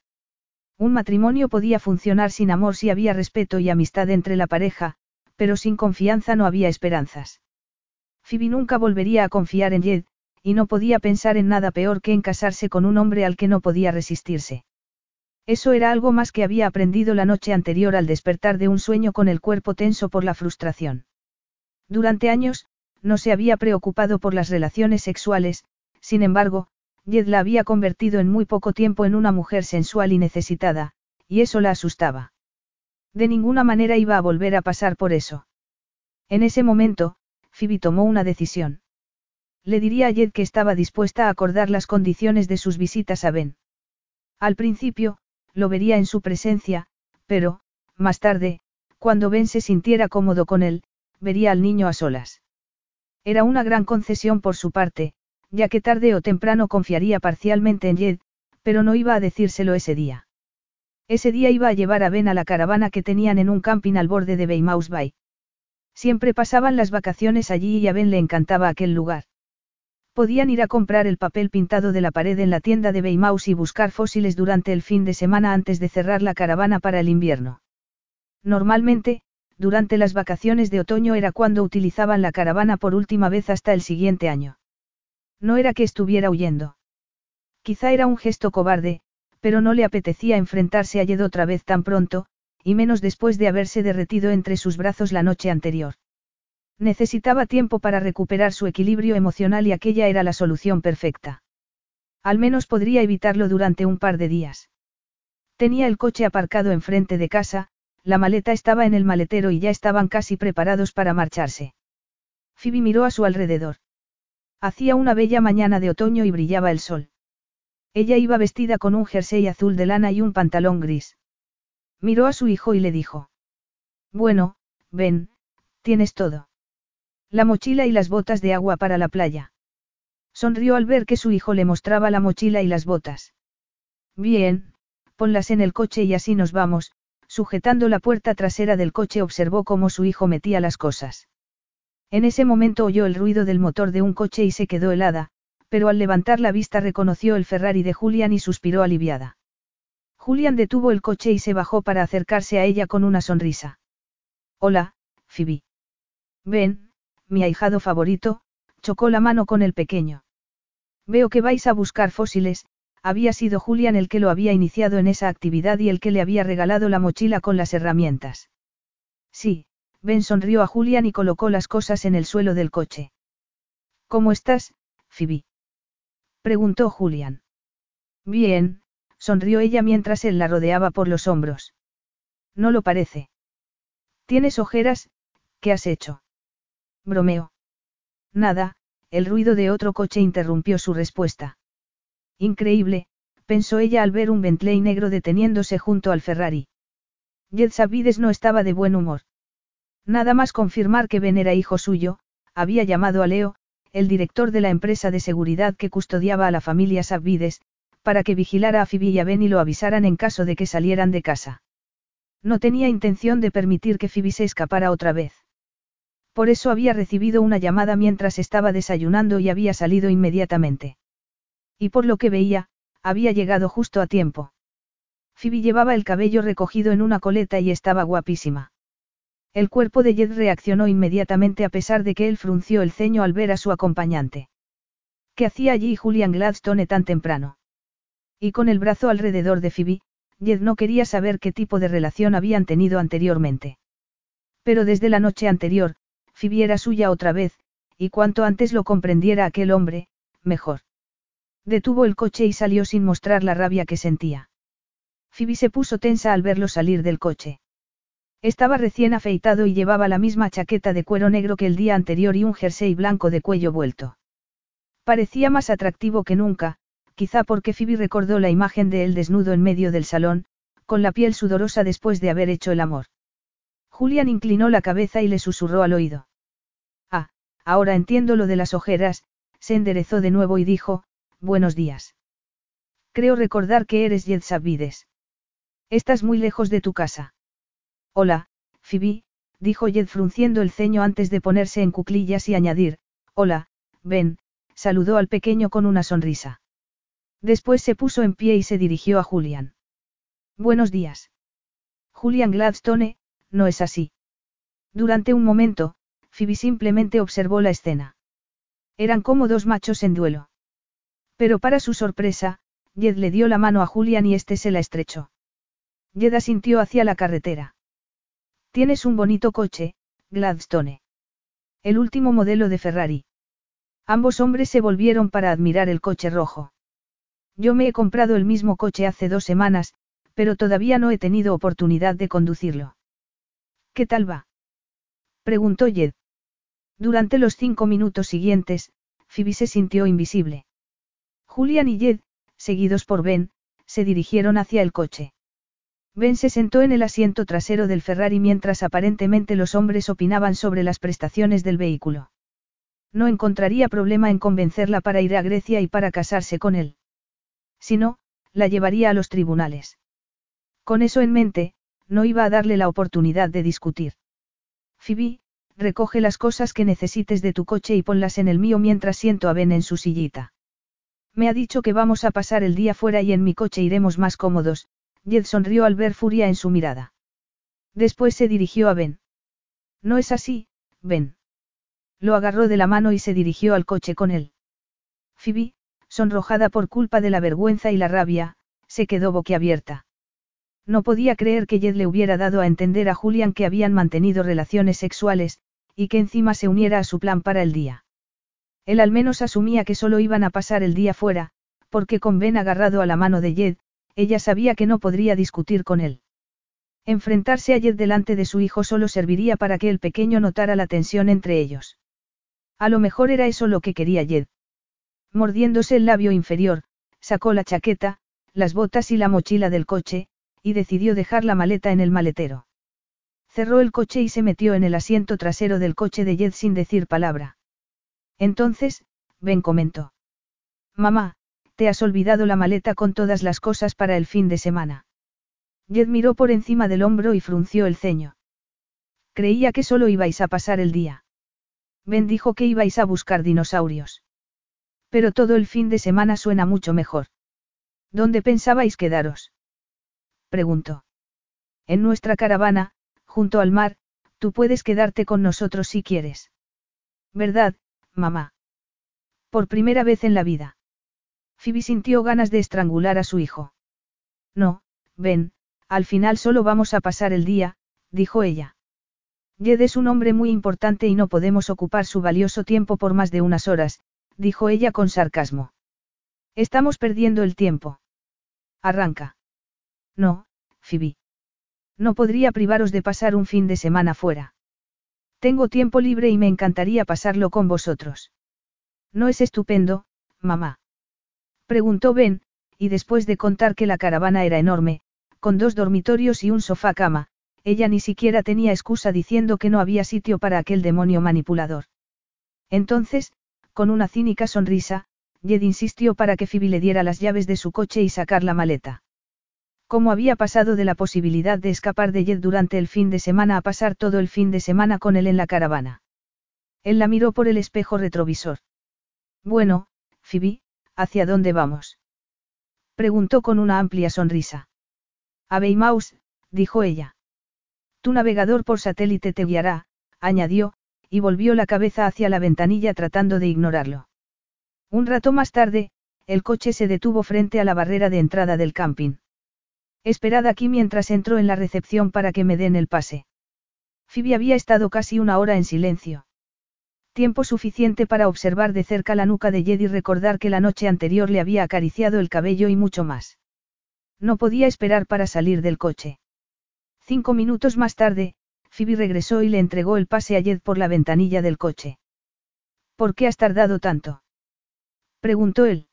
Un matrimonio podía funcionar sin amor si había respeto y amistad entre la pareja, pero sin confianza no había esperanzas. Phoebe nunca volvería a confiar en Jed, y no podía pensar en nada peor que en casarse con un hombre al que no podía resistirse. Eso era algo más que había aprendido la noche anterior al despertar de un sueño con el cuerpo tenso por la frustración. Durante años, no se había preocupado por las relaciones sexuales, sin embargo, Jed la había convertido en muy poco tiempo en una mujer sensual y necesitada, y eso la asustaba. De ninguna manera iba a volver a pasar por eso. En ese momento, Phoebe tomó una decisión. Le diría a Jed que estaba dispuesta a acordar las condiciones de sus visitas a Ben. Al principio, lo vería en su presencia, pero, más tarde, cuando Ben se sintiera cómodo con él, vería al niño a solas. Era una gran concesión por su parte, ya que tarde o temprano confiaría parcialmente en Jed, pero no iba a decírselo ese día. Ese día iba a llevar a Ben a la caravana que tenían en un camping al borde de Weymouth Bay. Siempre pasaban las vacaciones allí y a Ben le encantaba aquel lugar. Podían ir a comprar el papel pintado de la pared en la tienda de Weymouth y buscar fósiles durante el fin de semana antes de cerrar la caravana para el invierno. Normalmente, durante las vacaciones de otoño era cuando utilizaban la caravana por última vez hasta el siguiente año. No era que estuviera huyendo. Quizá era un gesto cobarde, pero no le apetecía enfrentarse a Jed otra vez tan pronto, y menos después de haberse derretido entre sus brazos la noche anterior. Necesitaba tiempo para recuperar su equilibrio emocional y aquella era la solución perfecta. Al menos podría evitarlo durante un par de días. Tenía el coche aparcado enfrente de casa, la maleta estaba en el maletero y ya estaban casi preparados para marcharse. Phoebe miró a su alrededor. Hacía una bella mañana de otoño y brillaba el sol. Ella iba vestida con un jersey azul de lana y un pantalón gris. Miró a su hijo y le dijo. Bueno, ven, tienes todo. La mochila y las botas de agua para la playa. Sonrió al ver que su hijo le mostraba la mochila y las botas. Bien, ponlas en el coche y así nos vamos, sujetando la puerta trasera del coche observó cómo su hijo metía las cosas. En ese momento oyó el ruido del motor de un coche y se quedó helada, pero al levantar la vista reconoció el Ferrari de Julian y suspiró aliviada. Julian detuvo el coche y se bajó para acercarse a ella con una sonrisa. Hola, Phoebe. Ven, mi ahijado favorito, chocó la mano con el pequeño. Veo que vais a buscar fósiles, había sido Julian el que lo había iniciado en esa actividad y el que le había regalado la mochila con las herramientas. Sí, Ben sonrió a Julian y colocó las cosas en el suelo del coche. ¿Cómo estás, Phoebe? Preguntó Julian. Bien, sonrió ella mientras él la rodeaba por los hombros. No lo parece. Tienes ojeras, ¿qué has hecho? Bromeo. Nada, el ruido de otro coche interrumpió su respuesta. Increíble, pensó ella al ver un Bentley negro deteniéndose junto al Ferrari. Jed Sabides no estaba de buen humor. Nada más confirmar que Ben era hijo suyo, había llamado a Leo, el director de la empresa de seguridad que custodiaba a la familia Sabides, para que vigilara a Phoebe y a Ben y lo avisaran en caso de que salieran de casa. No tenía intención de permitir que Phoebe se escapara otra vez. Por eso había recibido una llamada mientras estaba desayunando y había salido inmediatamente. Y por lo que veía, había llegado justo a tiempo. Phoebe llevaba el cabello recogido en una coleta y estaba guapísima. El cuerpo de Jed reaccionó inmediatamente a pesar de que él frunció el ceño al ver a su acompañante. ¿Qué hacía allí Julian Gladstone tan temprano? Y con el brazo alrededor de Phoebe, Jed no quería saber qué tipo de relación habían tenido anteriormente. Pero desde la noche anterior, Phoebe era suya otra vez, y cuanto antes lo comprendiera aquel hombre, mejor. Detuvo el coche y salió sin mostrar la rabia que sentía. Phoebe se puso tensa al verlo salir del coche. Estaba recién afeitado y llevaba la misma chaqueta de cuero negro que el día anterior y un jersey blanco de cuello vuelto. Parecía más atractivo que nunca, quizá porque Phoebe recordó la imagen de él desnudo en medio del salón, con la piel sudorosa después de haber hecho el amor. Julian inclinó la cabeza y le susurró al oído. Ah, ahora entiendo lo de las ojeras, se enderezó de nuevo y dijo, buenos días. Creo recordar que eres Jed Sabides. Estás muy lejos de tu casa. Hola, Phoebe, dijo Jed frunciendo el ceño antes de ponerse en cuclillas y añadir, hola, ven, saludó al pequeño con una sonrisa. Después se puso en pie y se dirigió a Julian. Buenos días. Julian Gladstone, no es así. Durante un momento, Phoebe simplemente observó la escena. Eran como dos machos en duelo. Pero para su sorpresa, Jed le dio la mano a Julian y este se la estrechó. Jed asintió hacia la carretera. Tienes un bonito coche, Gladstone. El último modelo de Ferrari. Ambos hombres se volvieron para admirar el coche rojo. Yo me he comprado el mismo coche hace dos semanas, pero todavía no he tenido oportunidad de conducirlo. ¿Qué tal va? preguntó Jed. Durante los cinco minutos siguientes, Phoebe se sintió invisible. Julian y Jed, seguidos por Ben, se dirigieron hacia el coche. Ben se sentó en el asiento trasero del Ferrari mientras aparentemente los hombres opinaban sobre las prestaciones del vehículo. No encontraría problema en convencerla para ir a Grecia y para casarse con él. Si no, la llevaría a los tribunales. Con eso en mente, no iba a darle la oportunidad de discutir. Phoebe, recoge las cosas que necesites de tu coche y ponlas en el mío mientras siento a Ben en su sillita. Me ha dicho que vamos a pasar el día fuera y en mi coche iremos más cómodos, Jed sonrió al ver furia en su mirada. Después se dirigió a Ben. No es así, Ben. Lo agarró de la mano y se dirigió al coche con él. Phoebe, sonrojada por culpa de la vergüenza y la rabia, se quedó boquiabierta. No podía creer que Jed le hubiera dado a entender a Julian que habían mantenido relaciones sexuales, y que encima se uniera a su plan para el día. Él al menos asumía que solo iban a pasar el día fuera, porque con Ben agarrado a la mano de Jed, ella sabía que no podría discutir con él. Enfrentarse a Jed delante de su hijo solo serviría para que el pequeño notara la tensión entre ellos. A lo mejor era eso lo que quería Jed. Mordiéndose el labio inferior, sacó la chaqueta, las botas y la mochila del coche, y decidió dejar la maleta en el maletero. Cerró el coche y se metió en el asiento trasero del coche de Jed sin decir palabra. Entonces, Ben comentó. Mamá, te has olvidado la maleta con todas las cosas para el fin de semana. Jed miró por encima del hombro y frunció el ceño. Creía que solo ibais a pasar el día. Ben dijo que ibais a buscar dinosaurios. Pero todo el fin de semana suena mucho mejor. ¿Dónde pensabais quedaros? Preguntó. En nuestra caravana, junto al mar, tú puedes quedarte con nosotros si quieres. ¿Verdad, mamá? Por primera vez en la vida. Phoebe sintió ganas de estrangular a su hijo. No, ven, al final solo vamos a pasar el día, dijo ella. Jed es un hombre muy importante y no podemos ocupar su valioso tiempo por más de unas horas, dijo ella con sarcasmo. Estamos perdiendo el tiempo. Arranca. No, Phoebe. No podría privaros de pasar un fin de semana fuera. Tengo tiempo libre y me encantaría pasarlo con vosotros. ¿No es estupendo, mamá? Preguntó Ben, y después de contar que la caravana era enorme, con dos dormitorios y un sofá cama, ella ni siquiera tenía excusa diciendo que no había sitio para aquel demonio manipulador. Entonces, con una cínica sonrisa, Jed insistió para que Phoebe le diera las llaves de su coche y sacar la maleta. ¿Cómo había pasado de la posibilidad de escapar de Jed durante el fin de semana a pasar todo el fin de semana con él en la caravana? Él la miró por el espejo retrovisor. Bueno, Phoebe, ¿hacia dónde vamos? Preguntó con una amplia sonrisa. A Weymouth, dijo ella. Tu navegador por satélite te guiará, añadió, y volvió la cabeza hacia la ventanilla tratando de ignorarlo. Un rato más tarde, el coche se detuvo frente a la barrera de entrada del camping. Esperad aquí mientras entró en la recepción para que me den el pase. Phoebe había estado casi una hora en silencio. Tiempo suficiente para observar de cerca la nuca de Jed y recordar que la noche anterior le había acariciado el cabello y mucho más. No podía esperar para salir del coche. Cinco minutos más tarde, Phoebe regresó y le entregó el pase a Jed por la ventanilla del coche. ¿Por qué has tardado tanto? preguntó él.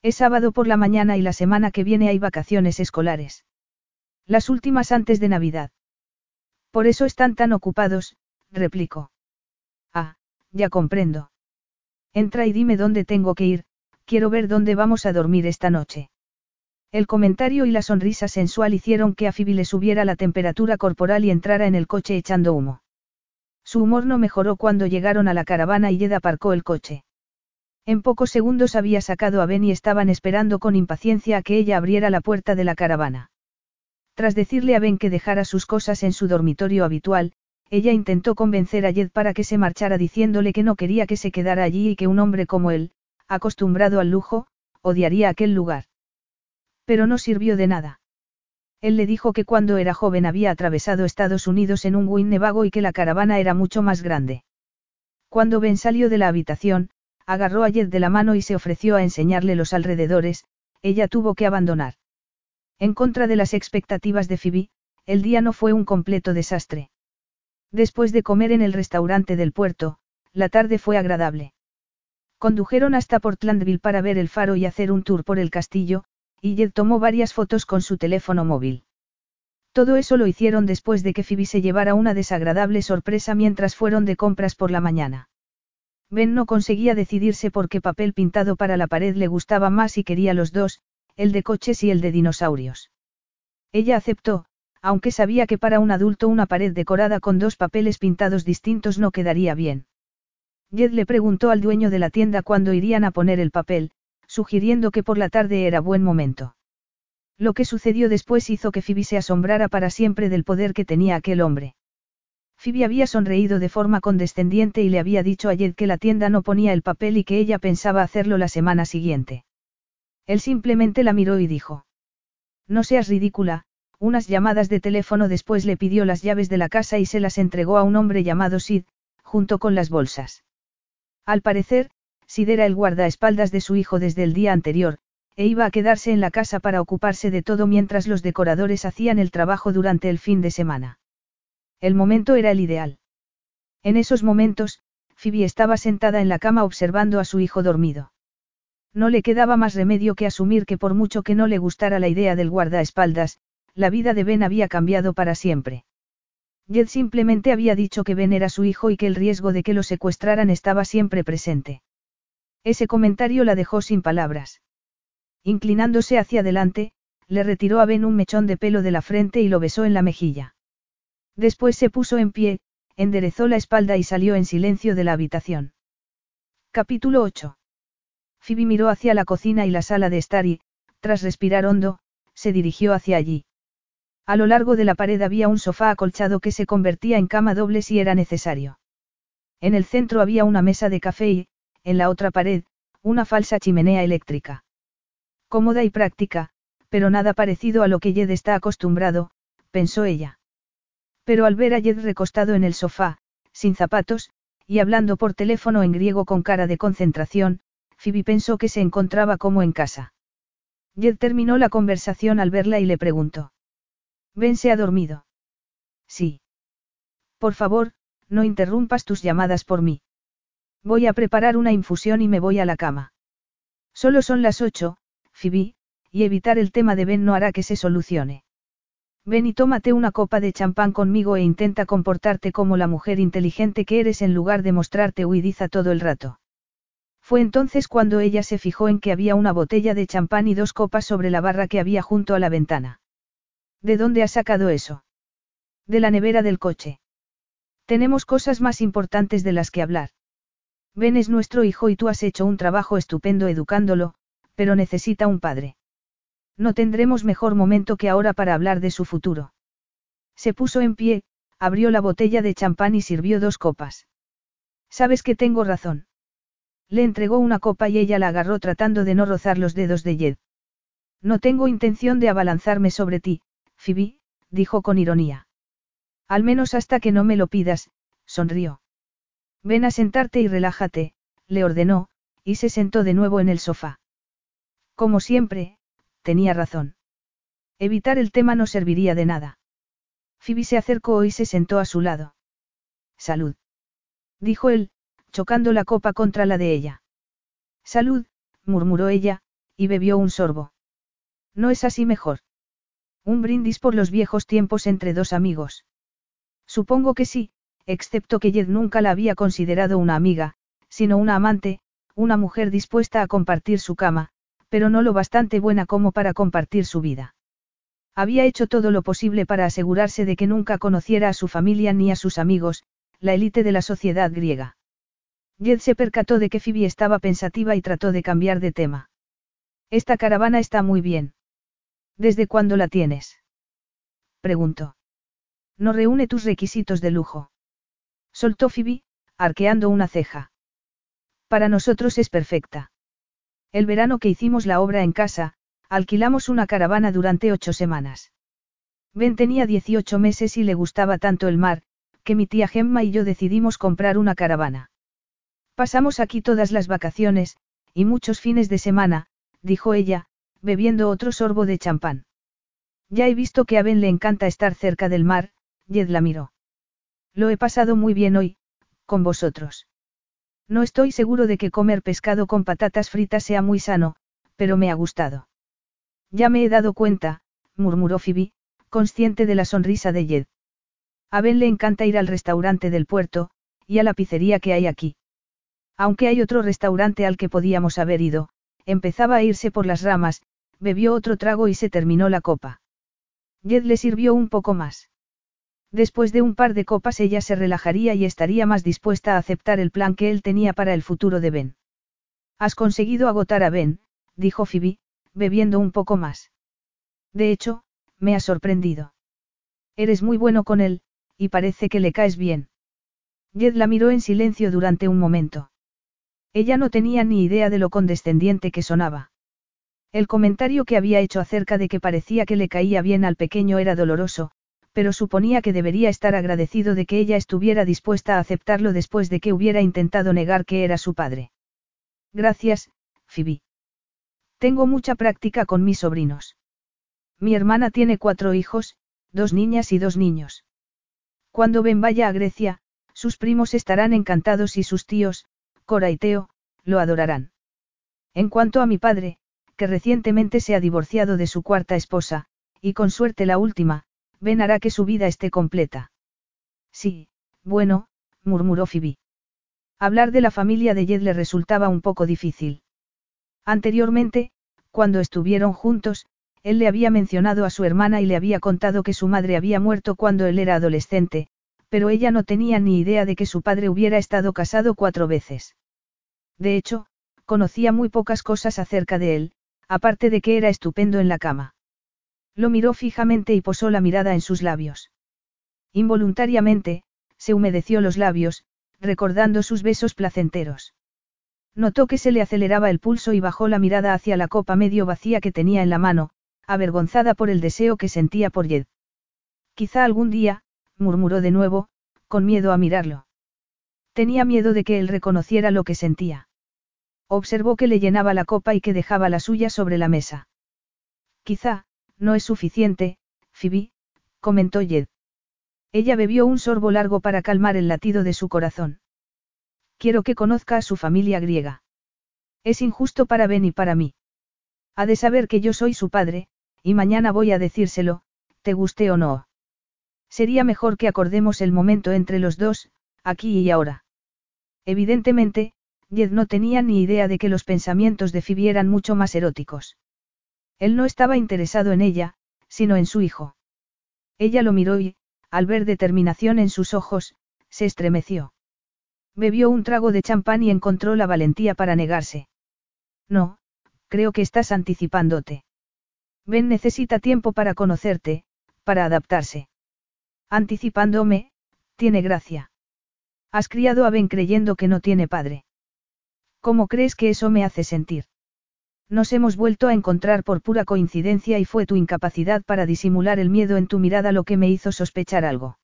Es sábado por la mañana y la semana que viene hay vacaciones escolares. Las últimas antes de Navidad. Por eso están tan ocupados, replicó. Ya comprendo. Entra y dime dónde tengo que ir, quiero ver dónde vamos a dormir esta noche. El comentario y la sonrisa sensual hicieron que a le subiera la temperatura corporal y entrara en el coche echando humo. Su humor no mejoró cuando llegaron a la caravana y Jed aparcó el coche. En pocos segundos había sacado a Ben y estaban esperando con impaciencia a que ella abriera la puerta de la caravana. Tras decirle a Ben que dejara sus cosas en su dormitorio habitual, ella intentó convencer a Jed para que se marchara diciéndole que no quería que se quedara allí y que un hombre como él, acostumbrado al lujo, odiaría aquel lugar. Pero no sirvió de nada. Él le dijo que cuando era joven había atravesado Estados Unidos en un Winnebago y que la caravana era mucho más grande. Cuando Ben salió de la habitación, agarró a Jed de la mano y se ofreció a enseñarle los alrededores, ella tuvo que abandonar. En contra de las expectativas de Phoebe, el día no fue un completo desastre. Después de comer en el restaurante del puerto, la tarde fue agradable. Condujeron hasta Portlandville para ver el faro y hacer un tour por el castillo, y Jed tomó varias fotos con su teléfono móvil. Todo eso lo hicieron después de que Phoebe se llevara una desagradable sorpresa mientras fueron de compras por la mañana. Ben no conseguía decidirse por qué papel pintado para la pared le gustaba más y quería los dos, el de coches y el de dinosaurios. Ella aceptó, aunque sabía que para un adulto una pared decorada con dos papeles pintados distintos no quedaría bien. Jed le preguntó al dueño de la tienda cuándo irían a poner el papel, sugiriendo que por la tarde era buen momento. Lo que sucedió después hizo que Phoebe se asombrara para siempre del poder que tenía aquel hombre. Phoebe había sonreído de forma condescendiente y le había dicho a Jed que la tienda no ponía el papel y que ella pensaba hacerlo la semana siguiente. Él simplemente la miró y dijo. No seas ridícula, unas llamadas de teléfono después le pidió las llaves de la casa y se las entregó a un hombre llamado Sid, junto con las bolsas. Al parecer, Sid era el guardaespaldas de su hijo desde el día anterior, e iba a quedarse en la casa para ocuparse de todo mientras los decoradores hacían el trabajo durante el fin de semana. El momento era el ideal. En esos momentos, Phoebe estaba sentada en la cama observando a su hijo dormido. No le quedaba más remedio que asumir que por mucho que no le gustara la idea del guardaespaldas, la vida de Ben había cambiado para siempre. Jed simplemente había dicho que Ben era su hijo y que el riesgo de que lo secuestraran estaba siempre presente. Ese comentario la dejó sin palabras. Inclinándose hacia adelante, le retiró a Ben un mechón de pelo de la frente y lo besó en la mejilla. Después se puso en pie, enderezó la espalda y salió en silencio de la habitación. Capítulo 8. Phoebe miró hacia la cocina y la sala de estar y, tras respirar hondo, se dirigió hacia allí. A lo largo de la pared había un sofá acolchado que se convertía en cama doble si era necesario. En el centro había una mesa de café y, en la otra pared, una falsa chimenea eléctrica. Cómoda y práctica, pero nada parecido a lo que Jed está acostumbrado, pensó ella. Pero al ver a Jed recostado en el sofá, sin zapatos, y hablando por teléfono en griego con cara de concentración, Phoebe pensó que se encontraba como en casa. Jed terminó la conversación al verla y le preguntó. Ben se ha dormido. Sí. Por favor, no interrumpas tus llamadas por mí. Voy a preparar una infusión y me voy a la cama. Solo son las ocho, Phoebe, y evitar el tema de Ben no hará que se solucione. Ven y tómate una copa de champán conmigo e intenta comportarte como la mujer inteligente que eres en lugar de mostrarte huidiza todo el rato. Fue entonces cuando ella se fijó en que había una botella de champán y dos copas sobre la barra que había junto a la ventana. ¿De dónde has sacado eso? De la nevera del coche. Tenemos cosas más importantes de las que hablar. Ben es nuestro hijo y tú has hecho un trabajo estupendo educándolo, pero necesita un padre. No tendremos mejor momento que ahora para hablar de su futuro. Se puso en pie, abrió la botella de champán y sirvió dos copas. Sabes que tengo razón. Le entregó una copa y ella la agarró tratando de no rozar los dedos de Jed. No tengo intención de abalanzarme sobre ti, Phoebe, dijo con ironía. Al menos hasta que no me lo pidas, sonrió. Ven a sentarte y relájate, le ordenó, y se sentó de nuevo en el sofá. Como siempre, tenía razón. Evitar el tema no serviría de nada. Phoebe se acercó y se sentó a su lado. Salud. Dijo él, chocando la copa contra la de ella. Salud, murmuró ella, y bebió un sorbo. ¿No es así mejor? Un brindis por los viejos tiempos entre dos amigos. Supongo que sí, excepto que Jed nunca la había considerado una amiga, sino una amante, una mujer dispuesta a compartir su cama, pero no lo bastante buena como para compartir su vida. Había hecho todo lo posible para asegurarse de que nunca conociera a su familia ni a sus amigos, la élite de la sociedad griega. Jed se percató de que Phoebe estaba pensativa y trató de cambiar de tema. Esta caravana está muy bien. ¿Desde cuándo la tienes? Preguntó. No reúne tus requisitos de lujo. Soltó Phoebe, arqueando una ceja. Para nosotros es perfecta. El verano que hicimos la obra en casa, alquilamos una caravana durante ocho semanas. Ben tenía 18 meses y le gustaba tanto el mar, que mi tía Gemma y yo decidimos comprar una caravana. Pasamos aquí todas las vacaciones, y muchos fines de semana, dijo ella, bebiendo otro sorbo de champán. Ya he visto que a Ben le encanta estar cerca del mar, Jed la miró. Lo he pasado muy bien hoy, con vosotros. No estoy seguro de que comer pescado con patatas fritas sea muy sano, pero me ha gustado. Ya me he dado cuenta, murmuró Phoebe, consciente de la sonrisa de Jed. A Ben le encanta ir al restaurante del puerto, y a la pizzería que hay aquí. Aunque hay otro restaurante al que podíamos haber ido, empezaba a irse por las ramas, bebió otro trago y se terminó la copa. Jed le sirvió un poco más. Después de un par de copas ella se relajaría y estaría más dispuesta a aceptar el plan que él tenía para el futuro de Ben. Has conseguido agotar a Ben, dijo Phoebe, bebiendo un poco más. De hecho, me ha sorprendido. Eres muy bueno con él, y parece que le caes bien. Jed la miró en silencio durante un momento. Ella no tenía ni idea de lo condescendiente que sonaba. El comentario que había hecho acerca de que parecía que le caía bien al pequeño era doloroso, pero suponía que debería estar agradecido de que ella estuviera dispuesta a aceptarlo después de que hubiera intentado negar que era su padre. Gracias, Phoebe. Tengo mucha práctica con mis sobrinos. Mi hermana tiene cuatro hijos, dos niñas y dos niños. Cuando Ben vaya a Grecia, sus primos estarán encantados y sus tíos, Cora y Teo, lo adorarán. En cuanto a mi padre, que recientemente se ha divorciado de su cuarta esposa, y con suerte la última, Ben hará que su vida esté completa. Sí, bueno, murmuró Phoebe. Hablar de la familia de Jed le resultaba un poco difícil. Anteriormente, cuando estuvieron juntos, él le había mencionado a su hermana y le había contado que su madre había muerto cuando él era adolescente, pero ella no tenía ni idea de que su padre hubiera estado casado cuatro veces. De hecho, conocía muy pocas cosas acerca de él, aparte de que era estupendo en la cama. Lo miró fijamente y posó la mirada en sus labios. Involuntariamente, se humedeció los labios, recordando sus besos placenteros. Notó que se le aceleraba el pulso y bajó la mirada hacia la copa medio vacía que tenía en la mano, avergonzada por el deseo que sentía por Jed. Quizá algún día, murmuró de nuevo, con miedo a mirarlo. Tenía miedo de que él reconociera lo que sentía. Observó que le llenaba la copa y que dejaba la suya sobre la mesa. Quizá, no es suficiente, Phoebe, comentó Jed. Ella bebió un sorbo largo para calmar el latido de su corazón. Quiero que conozca a su familia griega. Es injusto para Ben y para mí. Ha de saber que yo soy su padre, y mañana voy a decírselo, te guste o no. Sería mejor que acordemos el momento entre los dos, aquí y ahora. Evidentemente, Jed no tenía ni idea de que los pensamientos de Phoebe eran mucho más eróticos. Él no estaba interesado en ella, sino en su hijo. Ella lo miró y, al ver determinación en sus ojos, se estremeció. Bebió un trago de champán y encontró la valentía para negarse. No, creo que estás anticipándote. Ben necesita tiempo para conocerte, para adaptarse. Anticipándome, tiene gracia. Has criado a Ben creyendo que no tiene padre. ¿Cómo crees que eso me hace sentir? Nos hemos vuelto a encontrar por pura coincidencia y fue tu incapacidad para disimular el miedo en tu mirada lo que me hizo sospechar algo.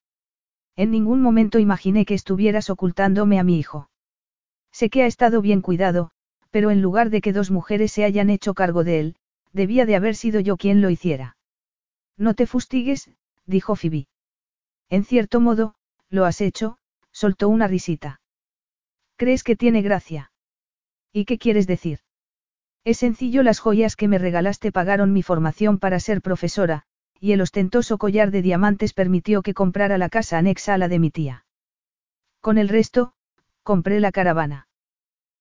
En ningún momento imaginé que estuvieras ocultándome a mi hijo. Sé que ha estado bien cuidado, pero en lugar de que dos mujeres se hayan hecho cargo de él, debía de haber sido yo quien lo hiciera. No te fustigues, dijo Phoebe. En cierto modo, lo has hecho, soltó una risita. ¿Crees que tiene gracia? ¿Y qué quieres decir? Es sencillo, las joyas que me regalaste pagaron mi formación para ser profesora, y el ostentoso collar de diamantes permitió que comprara la casa anexa a la de mi tía. Con el resto, compré la caravana.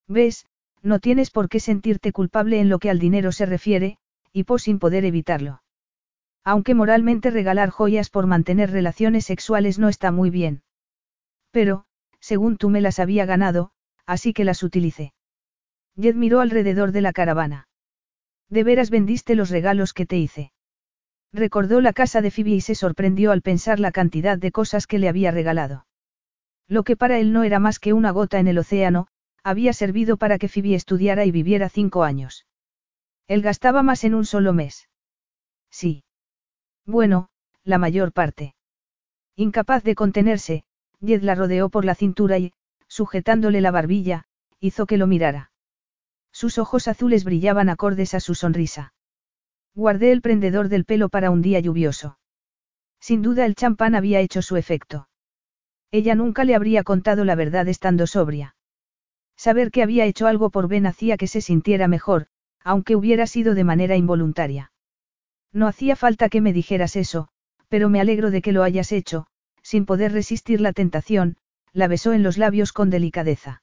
¿Ves? No tienes por qué sentirte culpable en lo que al dinero se refiere, y por sin poder evitarlo. Aunque moralmente regalar joyas por mantener relaciones sexuales no está muy bien. Pero, según tú me las había ganado, así que las utilicé. Jed miró alrededor de la caravana. ¿De veras vendiste los regalos que te hice? Recordó la casa de Phoebe y se sorprendió al pensar la cantidad de cosas que le había regalado. Lo que para él no era más que una gota en el océano, había servido para que Phoebe estudiara y viviera cinco años. Él gastaba más en un solo mes. Sí. Bueno, la mayor parte. Incapaz de contenerse, Jed la rodeó por la cintura y, sujetándole la barbilla, hizo que lo mirara. Sus ojos azules brillaban acordes a su sonrisa. Guardé el prendedor del pelo para un día lluvioso. Sin duda el champán había hecho su efecto. Ella nunca le habría contado la verdad estando sobria. Saber que había hecho algo por Ben hacía que se sintiera mejor, aunque hubiera sido de manera involuntaria. No hacía falta que me dijeras eso, pero me alegro de que lo hayas hecho, sin poder resistir la tentación, la besó en los labios con delicadeza.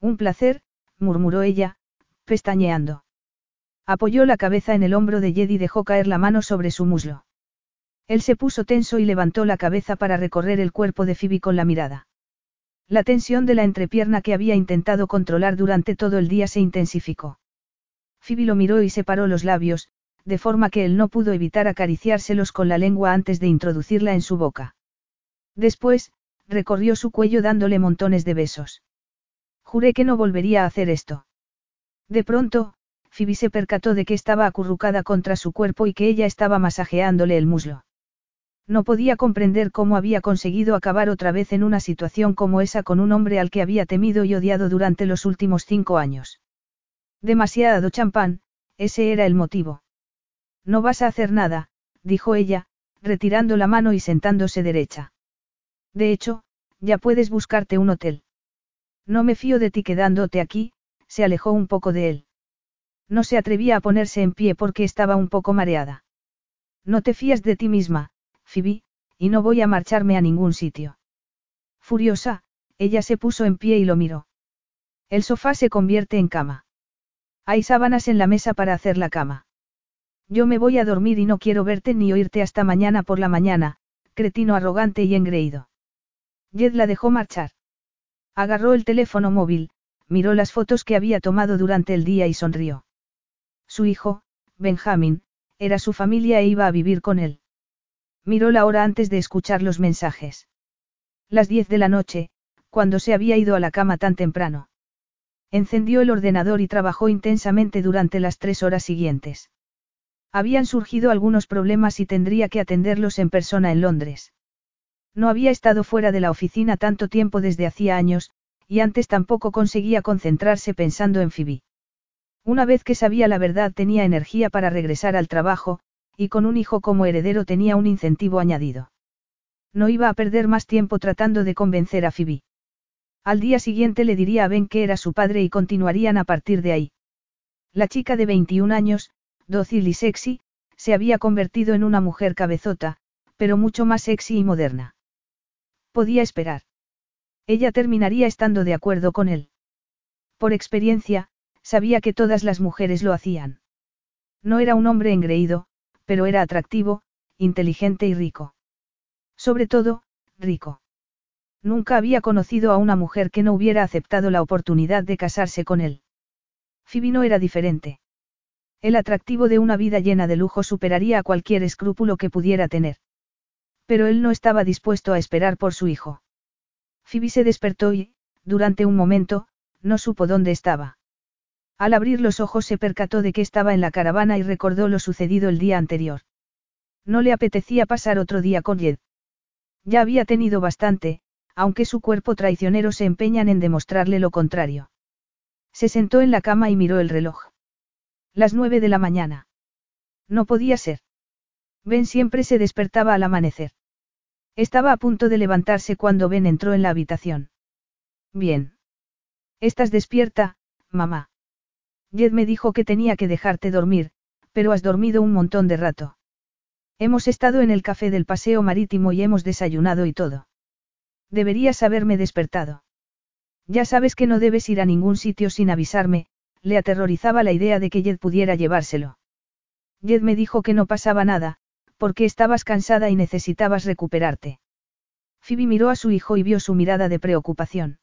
Un placer, murmuró ella, pestañeando. Apoyó la cabeza en el hombro de Jed y dejó caer la mano sobre su muslo. Él se puso tenso y levantó la cabeza para recorrer el cuerpo de Phoebe con la mirada. La tensión de la entrepierna que había intentado controlar durante todo el día se intensificó. Phoebe lo miró y separó los labios, de forma que él no pudo evitar acariciárselos con la lengua antes de introducirla en su boca. Después, recorrió su cuello dándole montones de besos. Juré que no volvería a hacer esto. De pronto, Phoebe se percató de que estaba acurrucada contra su cuerpo y que ella estaba masajeándole el muslo. No podía comprender cómo había conseguido acabar otra vez en una situación como esa con un hombre al que había temido y odiado durante los últimos cinco años. Demasiado champán, ese era el motivo. No vas a hacer nada, dijo ella, retirando la mano y sentándose derecha. De hecho, ya puedes buscarte un hotel. No me fío de ti quedándote aquí, se alejó un poco de él. No se atrevía a ponerse en pie porque estaba un poco mareada. No te fías de ti misma, Phoebe, y no voy a marcharme a ningún sitio. Furiosa, ella se puso en pie y lo miró. El sofá se convierte en cama. Hay sábanas en la mesa para hacer la cama. Yo me voy a dormir y no quiero verte ni oírte hasta mañana por la mañana, cretino arrogante y engreído. Jed la dejó marchar. Agarró el teléfono móvil, miró las fotos que había tomado durante el día y sonrió. Su hijo, Benjamin, era su familia e iba a vivir con él. Miró la hora antes de escuchar los mensajes. Las diez de la noche, cuando se había ido a la cama tan temprano. Encendió el ordenador y trabajó intensamente durante las tres horas siguientes. Habían surgido algunos problemas y tendría que atenderlos en persona en Londres. No había estado fuera de la oficina tanto tiempo desde hacía años, y antes tampoco conseguía concentrarse pensando en Phoebe. Una vez que sabía la verdad tenía energía para regresar al trabajo, y con un hijo como heredero tenía un incentivo añadido. No iba a perder más tiempo tratando de convencer a Phoebe. Al día siguiente le diría a Ben que era su padre y continuarían a partir de ahí. La chica de 21 años, dócil y sexy, se había convertido en una mujer cabezota, pero mucho más sexy y moderna. Podía esperar. Ella terminaría estando de acuerdo con él. Por experiencia, sabía que todas las mujeres lo hacían. No era un hombre engreído, pero era atractivo, inteligente y rico. Sobre todo, rico. Nunca había conocido a una mujer que no hubiera aceptado la oportunidad de casarse con él. Phoebe no era diferente. El atractivo de una vida llena de lujo superaría a cualquier escrúpulo que pudiera tener. Pero él no estaba dispuesto a esperar por su hijo. Phoebe se despertó y, durante un momento, no supo dónde estaba. Al abrir los ojos se percató de que estaba en la caravana y recordó lo sucedido el día anterior. No le apetecía pasar otro día con Jed. Ya había tenido bastante, aunque su cuerpo traicionero se empeñan en demostrarle lo contrario. Se sentó en la cama y miró el reloj. Las nueve de la mañana. No podía ser. Ben siempre se despertaba al amanecer. Estaba a punto de levantarse cuando Ben entró en la habitación. Bien. Estás despierta, mamá. Jed me dijo que tenía que dejarte dormir, pero has dormido un montón de rato. Hemos estado en el café del paseo marítimo y hemos desayunado y todo. Deberías haberme despertado. Ya sabes que no debes ir a ningún sitio sin avisarme, le aterrorizaba la idea de que Jed pudiera llevárselo. Jed me dijo que no pasaba nada, porque estabas cansada y necesitabas recuperarte. Phoebe miró a su hijo y vio su mirada de preocupación.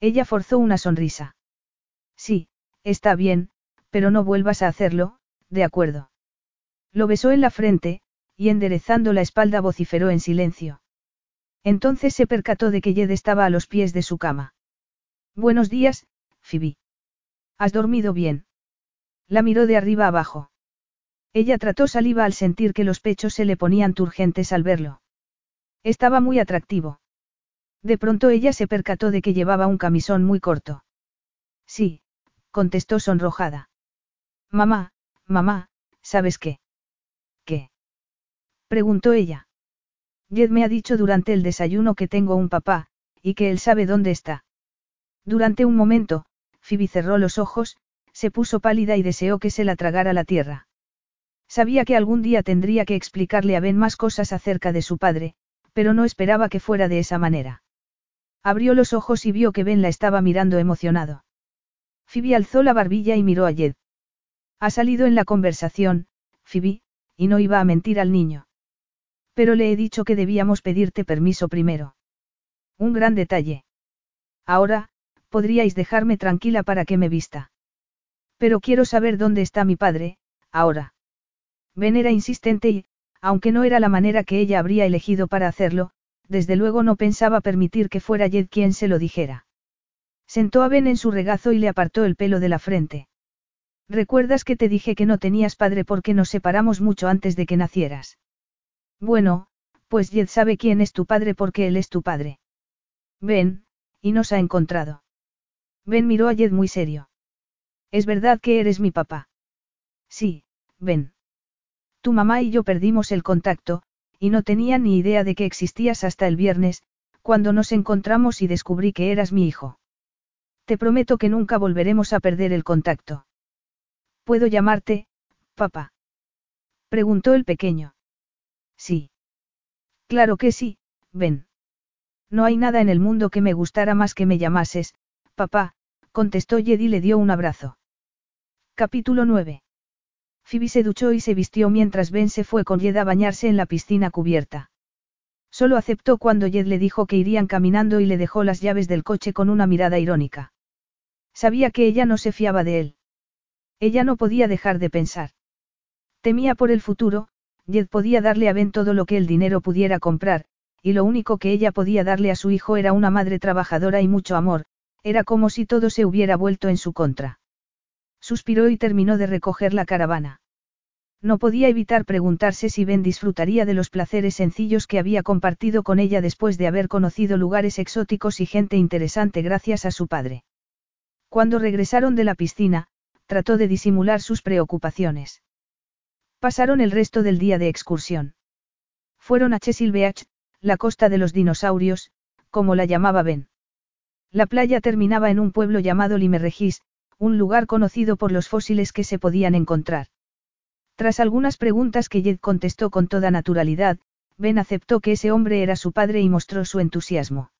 Ella forzó una sonrisa. Sí, Está bien, pero no vuelvas a hacerlo, de acuerdo. Lo besó en la frente, y enderezando la espalda vociferó en silencio. Entonces se percató de que Jed estaba a los pies de su cama. Buenos días, Phoebe. ¿Has dormido bien? La miró de arriba abajo. Ella trató saliva al sentir que los pechos se le ponían turgentes al verlo. Estaba muy atractivo. De pronto ella se percató de que llevaba un camisón muy corto. Sí, contestó sonrojada. Mamá, mamá, ¿sabes qué? ¿Qué? preguntó ella. Jed me ha dicho durante el desayuno que tengo un papá, y que él sabe dónde está. Durante un momento, Phoebe cerró los ojos, se puso pálida y deseó que se la tragara la tierra. Sabía que algún día tendría que explicarle a Ben más cosas acerca de su padre, pero no esperaba que fuera de esa manera. Abrió los ojos y vio que Ben la estaba mirando emocionado. Phoebe alzó la barbilla y miró a Jed. Ha salido en la conversación, Phoebe, y no iba a mentir al niño. Pero le he dicho que debíamos pedirte permiso primero. Un gran detalle. Ahora, podríais dejarme tranquila para que me vista. Pero quiero saber dónde está mi padre, ahora. Ben era insistente y, aunque no era la manera que ella habría elegido para hacerlo, desde luego no pensaba permitir que fuera Jed quien se lo dijera. Sentó a Ben en su regazo y le apartó el pelo de la frente. ¿Recuerdas que te dije que no tenías padre porque nos separamos mucho antes de que nacieras? Bueno, pues Jed sabe quién es tu padre porque él es tu padre. Ben, y nos ha encontrado. Ben miró a Jed muy serio. ¿Es verdad que eres mi papá? Sí, Ben. Tu mamá y yo perdimos el contacto, y no tenía ni idea de que existías hasta el viernes, cuando nos encontramos y descubrí que eras mi hijo. Te prometo que nunca volveremos a perder el contacto. ¿Puedo llamarte, papá? Preguntó el pequeño. Sí. Claro que sí, ven. No hay nada en el mundo que me gustara más que me llamases, papá, contestó Jed y le dio un abrazo. Capítulo 9. Phoebe se duchó y se vistió mientras Ben se fue con Jed a bañarse en la piscina cubierta. Solo aceptó cuando Jed le dijo que irían caminando y le dejó las llaves del coche con una mirada irónica. Sabía que ella no se fiaba de él. Ella no podía dejar de pensar. Temía por el futuro, Jed podía darle a Ben todo lo que el dinero pudiera comprar, y lo único que ella podía darle a su hijo era una madre trabajadora y mucho amor, era como si todo se hubiera vuelto en su contra. Suspiró y terminó de recoger la caravana. No podía evitar preguntarse si Ben disfrutaría de los placeres sencillos que había compartido con ella después de haber conocido lugares exóticos y gente interesante gracias a su padre. Cuando regresaron de la piscina, trató de disimular sus preocupaciones. Pasaron el resto del día de excursión. Fueron a Chesil Beach, la costa de los dinosaurios, como la llamaba Ben. La playa terminaba en un pueblo llamado Limerregis, un lugar conocido por los fósiles que se podían encontrar. Tras algunas preguntas que Jed contestó con toda naturalidad, Ben aceptó que ese hombre era su padre y mostró su entusiasmo.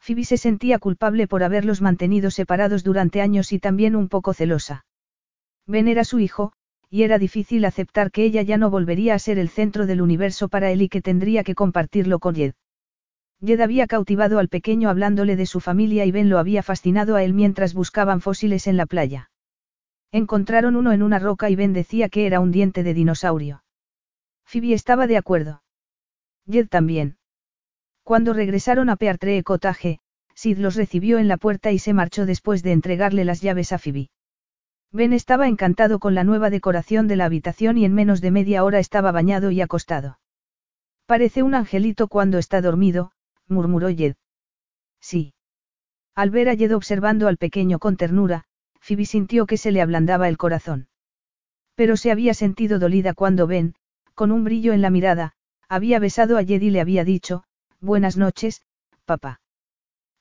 Phoebe se sentía culpable por haberlos mantenido separados durante años y también un poco celosa. Ben era su hijo, y era difícil aceptar que ella ya no volvería a ser el centro del universo para él y que tendría que compartirlo con Jed. Jed había cautivado al pequeño hablándole de su familia y Ben lo había fascinado a él mientras buscaban fósiles en la playa. Encontraron uno en una roca y Ben decía que era un diente de dinosaurio. Phoebe estaba de acuerdo. Jed también. Cuando regresaron a Peartree Cottage, Sid los recibió en la puerta y se marchó después de entregarle las llaves a Phoebe. Ben estaba encantado con la nueva decoración de la habitación y en menos de media hora estaba bañado y acostado. Parece un angelito cuando está dormido, murmuró Jed. Sí. Al ver a Jed observando al pequeño con ternura, Phoebe sintió que se le ablandaba el corazón. Pero se había sentido dolida cuando Ben, con un brillo en la mirada, había besado a Jed y le había dicho, Buenas noches, papá.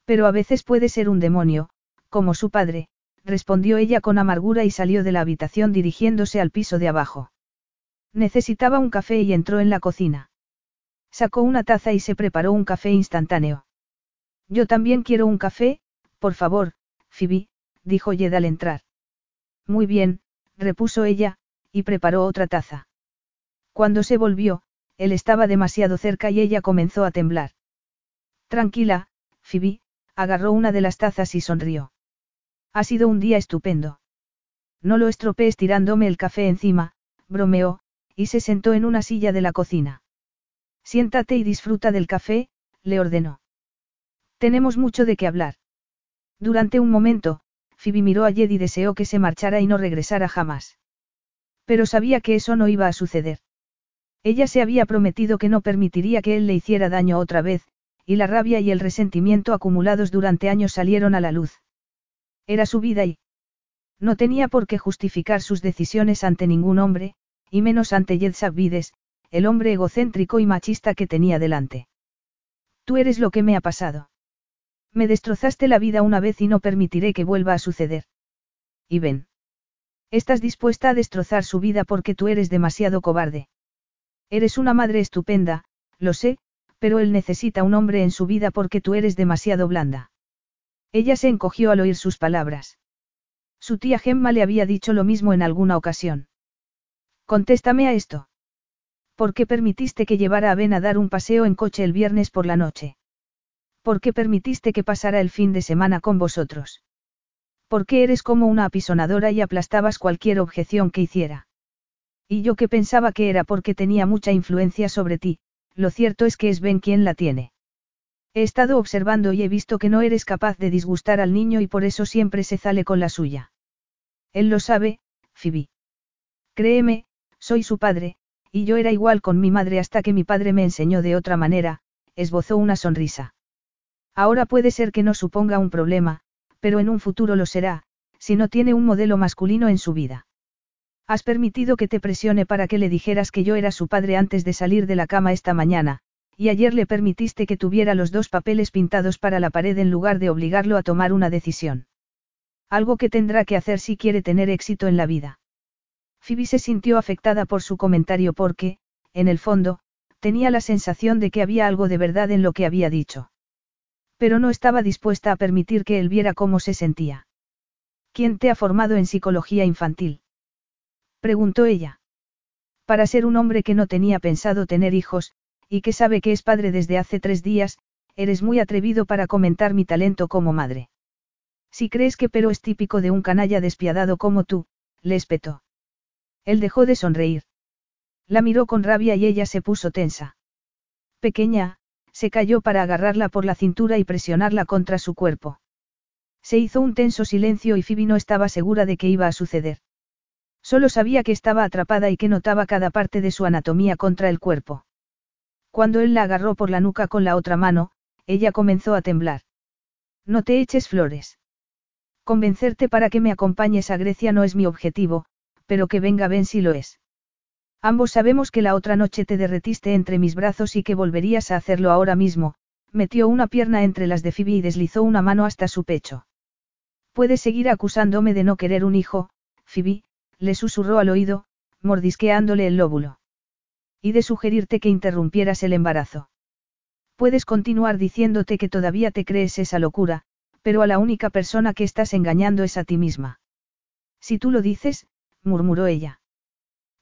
Pero a veces puede ser un demonio, como su padre, respondió ella con amargura y salió de la habitación dirigiéndose al piso de abajo. Necesitaba un café y entró en la cocina. Sacó una taza y se preparó un café instantáneo. Yo también quiero un café, por favor, Phoebe, dijo Jed al entrar. Muy bien, repuso ella, y preparó otra taza. Cuando se volvió, él estaba demasiado cerca y ella comenzó a temblar. Tranquila, Phoebe, agarró una de las tazas y sonrió. Ha sido un día estupendo. No lo estropees tirándome el café encima, bromeó, y se sentó en una silla de la cocina. Siéntate y disfruta del café, le ordenó. Tenemos mucho de qué hablar. Durante un momento, Phoebe miró a Jed y deseó que se marchara y no regresara jamás. Pero sabía que eso no iba a suceder. Ella se había prometido que no permitiría que él le hiciera daño otra vez, y la rabia y el resentimiento acumulados durante años salieron a la luz. Era su vida y no tenía por qué justificar sus decisiones ante ningún hombre, y menos ante Jed Sabvides, el hombre egocéntrico y machista que tenía delante. Tú eres lo que me ha pasado. Me destrozaste la vida una vez y no permitiré que vuelva a suceder. Y ven. Estás dispuesta a destrozar su vida porque tú eres demasiado cobarde. Eres una madre estupenda, lo sé, pero él necesita un hombre en su vida porque tú eres demasiado blanda. Ella se encogió al oír sus palabras. Su tía Gemma le había dicho lo mismo en alguna ocasión. Contéstame a esto. ¿Por qué permitiste que llevara a Ben a dar un paseo en coche el viernes por la noche? ¿Por qué permitiste que pasara el fin de semana con vosotros? ¿Por qué eres como una apisonadora y aplastabas cualquier objeción que hiciera? Y yo que pensaba que era porque tenía mucha influencia sobre ti, lo cierto es que es Ben quien la tiene. He estado observando y he visto que no eres capaz de disgustar al niño y por eso siempre se sale con la suya. Él lo sabe, Phoebe. Créeme, soy su padre, y yo era igual con mi madre hasta que mi padre me enseñó de otra manera, esbozó una sonrisa. Ahora puede ser que no suponga un problema, pero en un futuro lo será, si no tiene un modelo masculino en su vida. Has permitido que te presione para que le dijeras que yo era su padre antes de salir de la cama esta mañana, y ayer le permitiste que tuviera los dos papeles pintados para la pared en lugar de obligarlo a tomar una decisión. Algo que tendrá que hacer si quiere tener éxito en la vida. Phoebe se sintió afectada por su comentario porque, en el fondo, tenía la sensación de que había algo de verdad en lo que había dicho. Pero no estaba dispuesta a permitir que él viera cómo se sentía. ¿Quién te ha formado en psicología infantil? Preguntó ella. Para ser un hombre que no tenía pensado tener hijos, y que sabe que es padre desde hace tres días, eres muy atrevido para comentar mi talento como madre. Si crees que pero es típico de un canalla despiadado como tú, le espetó. Él dejó de sonreír. La miró con rabia y ella se puso tensa. Pequeña, se cayó para agarrarla por la cintura y presionarla contra su cuerpo. Se hizo un tenso silencio y Phoebe no estaba segura de qué iba a suceder. Solo sabía que estaba atrapada y que notaba cada parte de su anatomía contra el cuerpo. Cuando él la agarró por la nuca con la otra mano, ella comenzó a temblar. No te eches flores. Convencerte para que me acompañes a Grecia no es mi objetivo, pero que venga Ben si lo es. Ambos sabemos que la otra noche te derretiste entre mis brazos y que volverías a hacerlo ahora mismo, metió una pierna entre las de Phoebe y deslizó una mano hasta su pecho. Puedes seguir acusándome de no querer un hijo, Phoebe, le susurró al oído, mordisqueándole el lóbulo. Y de sugerirte que interrumpieras el embarazo. Puedes continuar diciéndote que todavía te crees esa locura, pero a la única persona que estás engañando es a ti misma. Si tú lo dices, murmuró ella.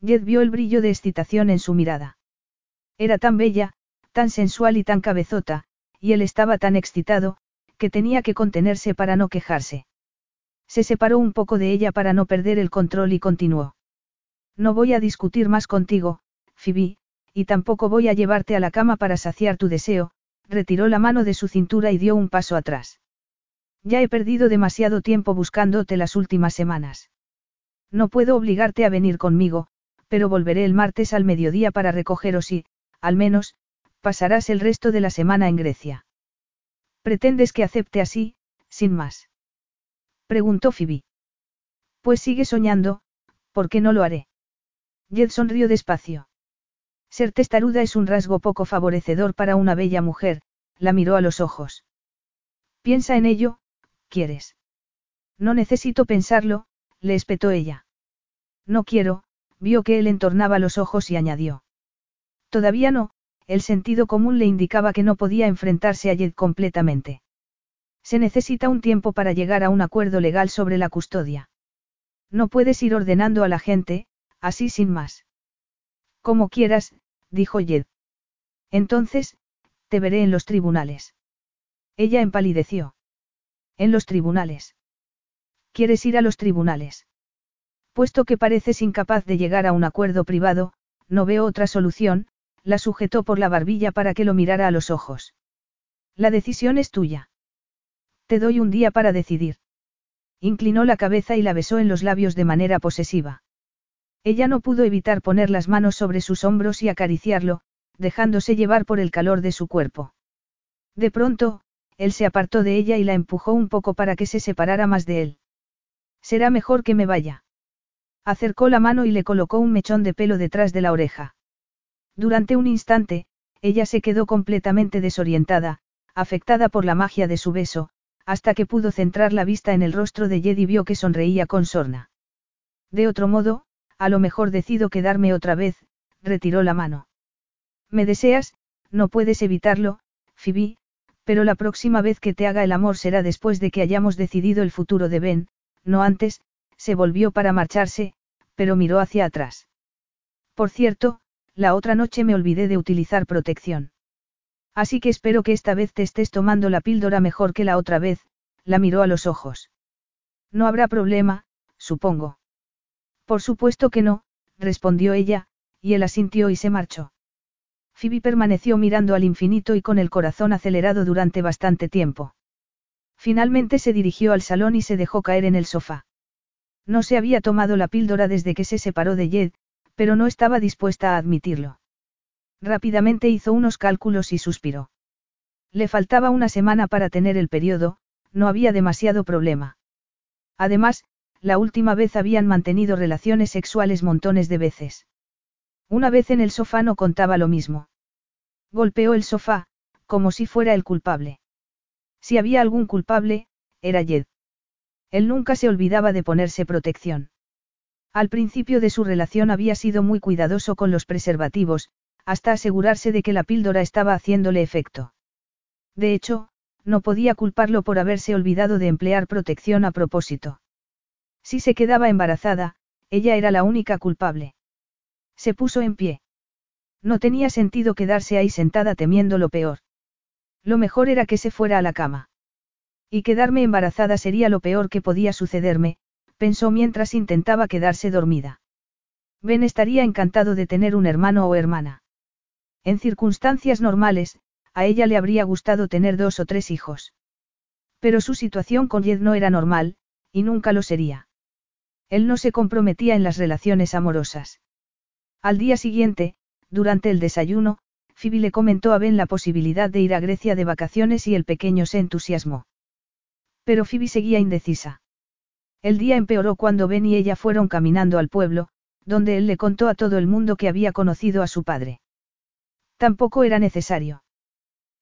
Jed vio el brillo de excitación en su mirada. Era tan bella, tan sensual y tan cabezota, y él estaba tan excitado, que tenía que contenerse para no quejarse. Se separó un poco de ella para no perder el control y continuó. No voy a discutir más contigo, Phoebe, y tampoco voy a llevarte a la cama para saciar tu deseo, retiró la mano de su cintura y dio un paso atrás. Ya he perdido demasiado tiempo buscándote las últimas semanas. No puedo obligarte a venir conmigo, pero volveré el martes al mediodía para recogeros y, al menos, pasarás el resto de la semana en Grecia. ¿Pretendes que acepte así, sin más? Preguntó Phoebe. Pues sigue soñando, ¿por qué no lo haré? Jed sonrió despacio. Ser testaruda es un rasgo poco favorecedor para una bella mujer, la miró a los ojos. Piensa en ello, ¿quieres? No necesito pensarlo, le espetó ella. No quiero, vio que él entornaba los ojos y añadió. Todavía no, el sentido común le indicaba que no podía enfrentarse a Jed completamente. Se necesita un tiempo para llegar a un acuerdo legal sobre la custodia. No puedes ir ordenando a la gente, así sin más. Como quieras, dijo Jed. Entonces, te veré en los tribunales. Ella empalideció. En los tribunales. ¿Quieres ir a los tribunales? Puesto que pareces incapaz de llegar a un acuerdo privado, no veo otra solución, la sujetó por la barbilla para que lo mirara a los ojos. La decisión es tuya. Te doy un día para decidir. Inclinó la cabeza y la besó en los labios de manera posesiva. Ella no pudo evitar poner las manos sobre sus hombros y acariciarlo, dejándose llevar por el calor de su cuerpo. De pronto, él se apartó de ella y la empujó un poco para que se separara más de él. Será mejor que me vaya. Acercó la mano y le colocó un mechón de pelo detrás de la oreja. Durante un instante, ella se quedó completamente desorientada, afectada por la magia de su beso, hasta que pudo centrar la vista en el rostro de Jed y vio que sonreía con sorna. De otro modo, a lo mejor decido quedarme otra vez, retiró la mano. Me deseas, no puedes evitarlo, Phoebe, pero la próxima vez que te haga el amor será después de que hayamos decidido el futuro de Ben, no antes, se volvió para marcharse, pero miró hacia atrás. Por cierto, la otra noche me olvidé de utilizar protección. Así que espero que esta vez te estés tomando la píldora mejor que la otra vez, la miró a los ojos. No habrá problema, supongo. Por supuesto que no, respondió ella, y él asintió y se marchó. Phoebe permaneció mirando al infinito y con el corazón acelerado durante bastante tiempo. Finalmente se dirigió al salón y se dejó caer en el sofá. No se había tomado la píldora desde que se separó de Jed, pero no estaba dispuesta a admitirlo. Rápidamente hizo unos cálculos y suspiró. Le faltaba una semana para tener el periodo, no había demasiado problema. Además, la última vez habían mantenido relaciones sexuales montones de veces. Una vez en el sofá no contaba lo mismo. Golpeó el sofá, como si fuera el culpable. Si había algún culpable, era Jed. Él nunca se olvidaba de ponerse protección. Al principio de su relación había sido muy cuidadoso con los preservativos, hasta asegurarse de que la píldora estaba haciéndole efecto. De hecho, no podía culparlo por haberse olvidado de emplear protección a propósito. Si se quedaba embarazada, ella era la única culpable. Se puso en pie. No tenía sentido quedarse ahí sentada temiendo lo peor. Lo mejor era que se fuera a la cama. Y quedarme embarazada sería lo peor que podía sucederme, pensó mientras intentaba quedarse dormida. Ben estaría encantado de tener un hermano o hermana. En circunstancias normales, a ella le habría gustado tener dos o tres hijos. Pero su situación con Jed no era normal, y nunca lo sería. Él no se comprometía en las relaciones amorosas. Al día siguiente, durante el desayuno, Phoebe le comentó a Ben la posibilidad de ir a Grecia de vacaciones y el pequeño se entusiasmó. Pero Phoebe seguía indecisa. El día empeoró cuando Ben y ella fueron caminando al pueblo, donde él le contó a todo el mundo que había conocido a su padre. Tampoco era necesario.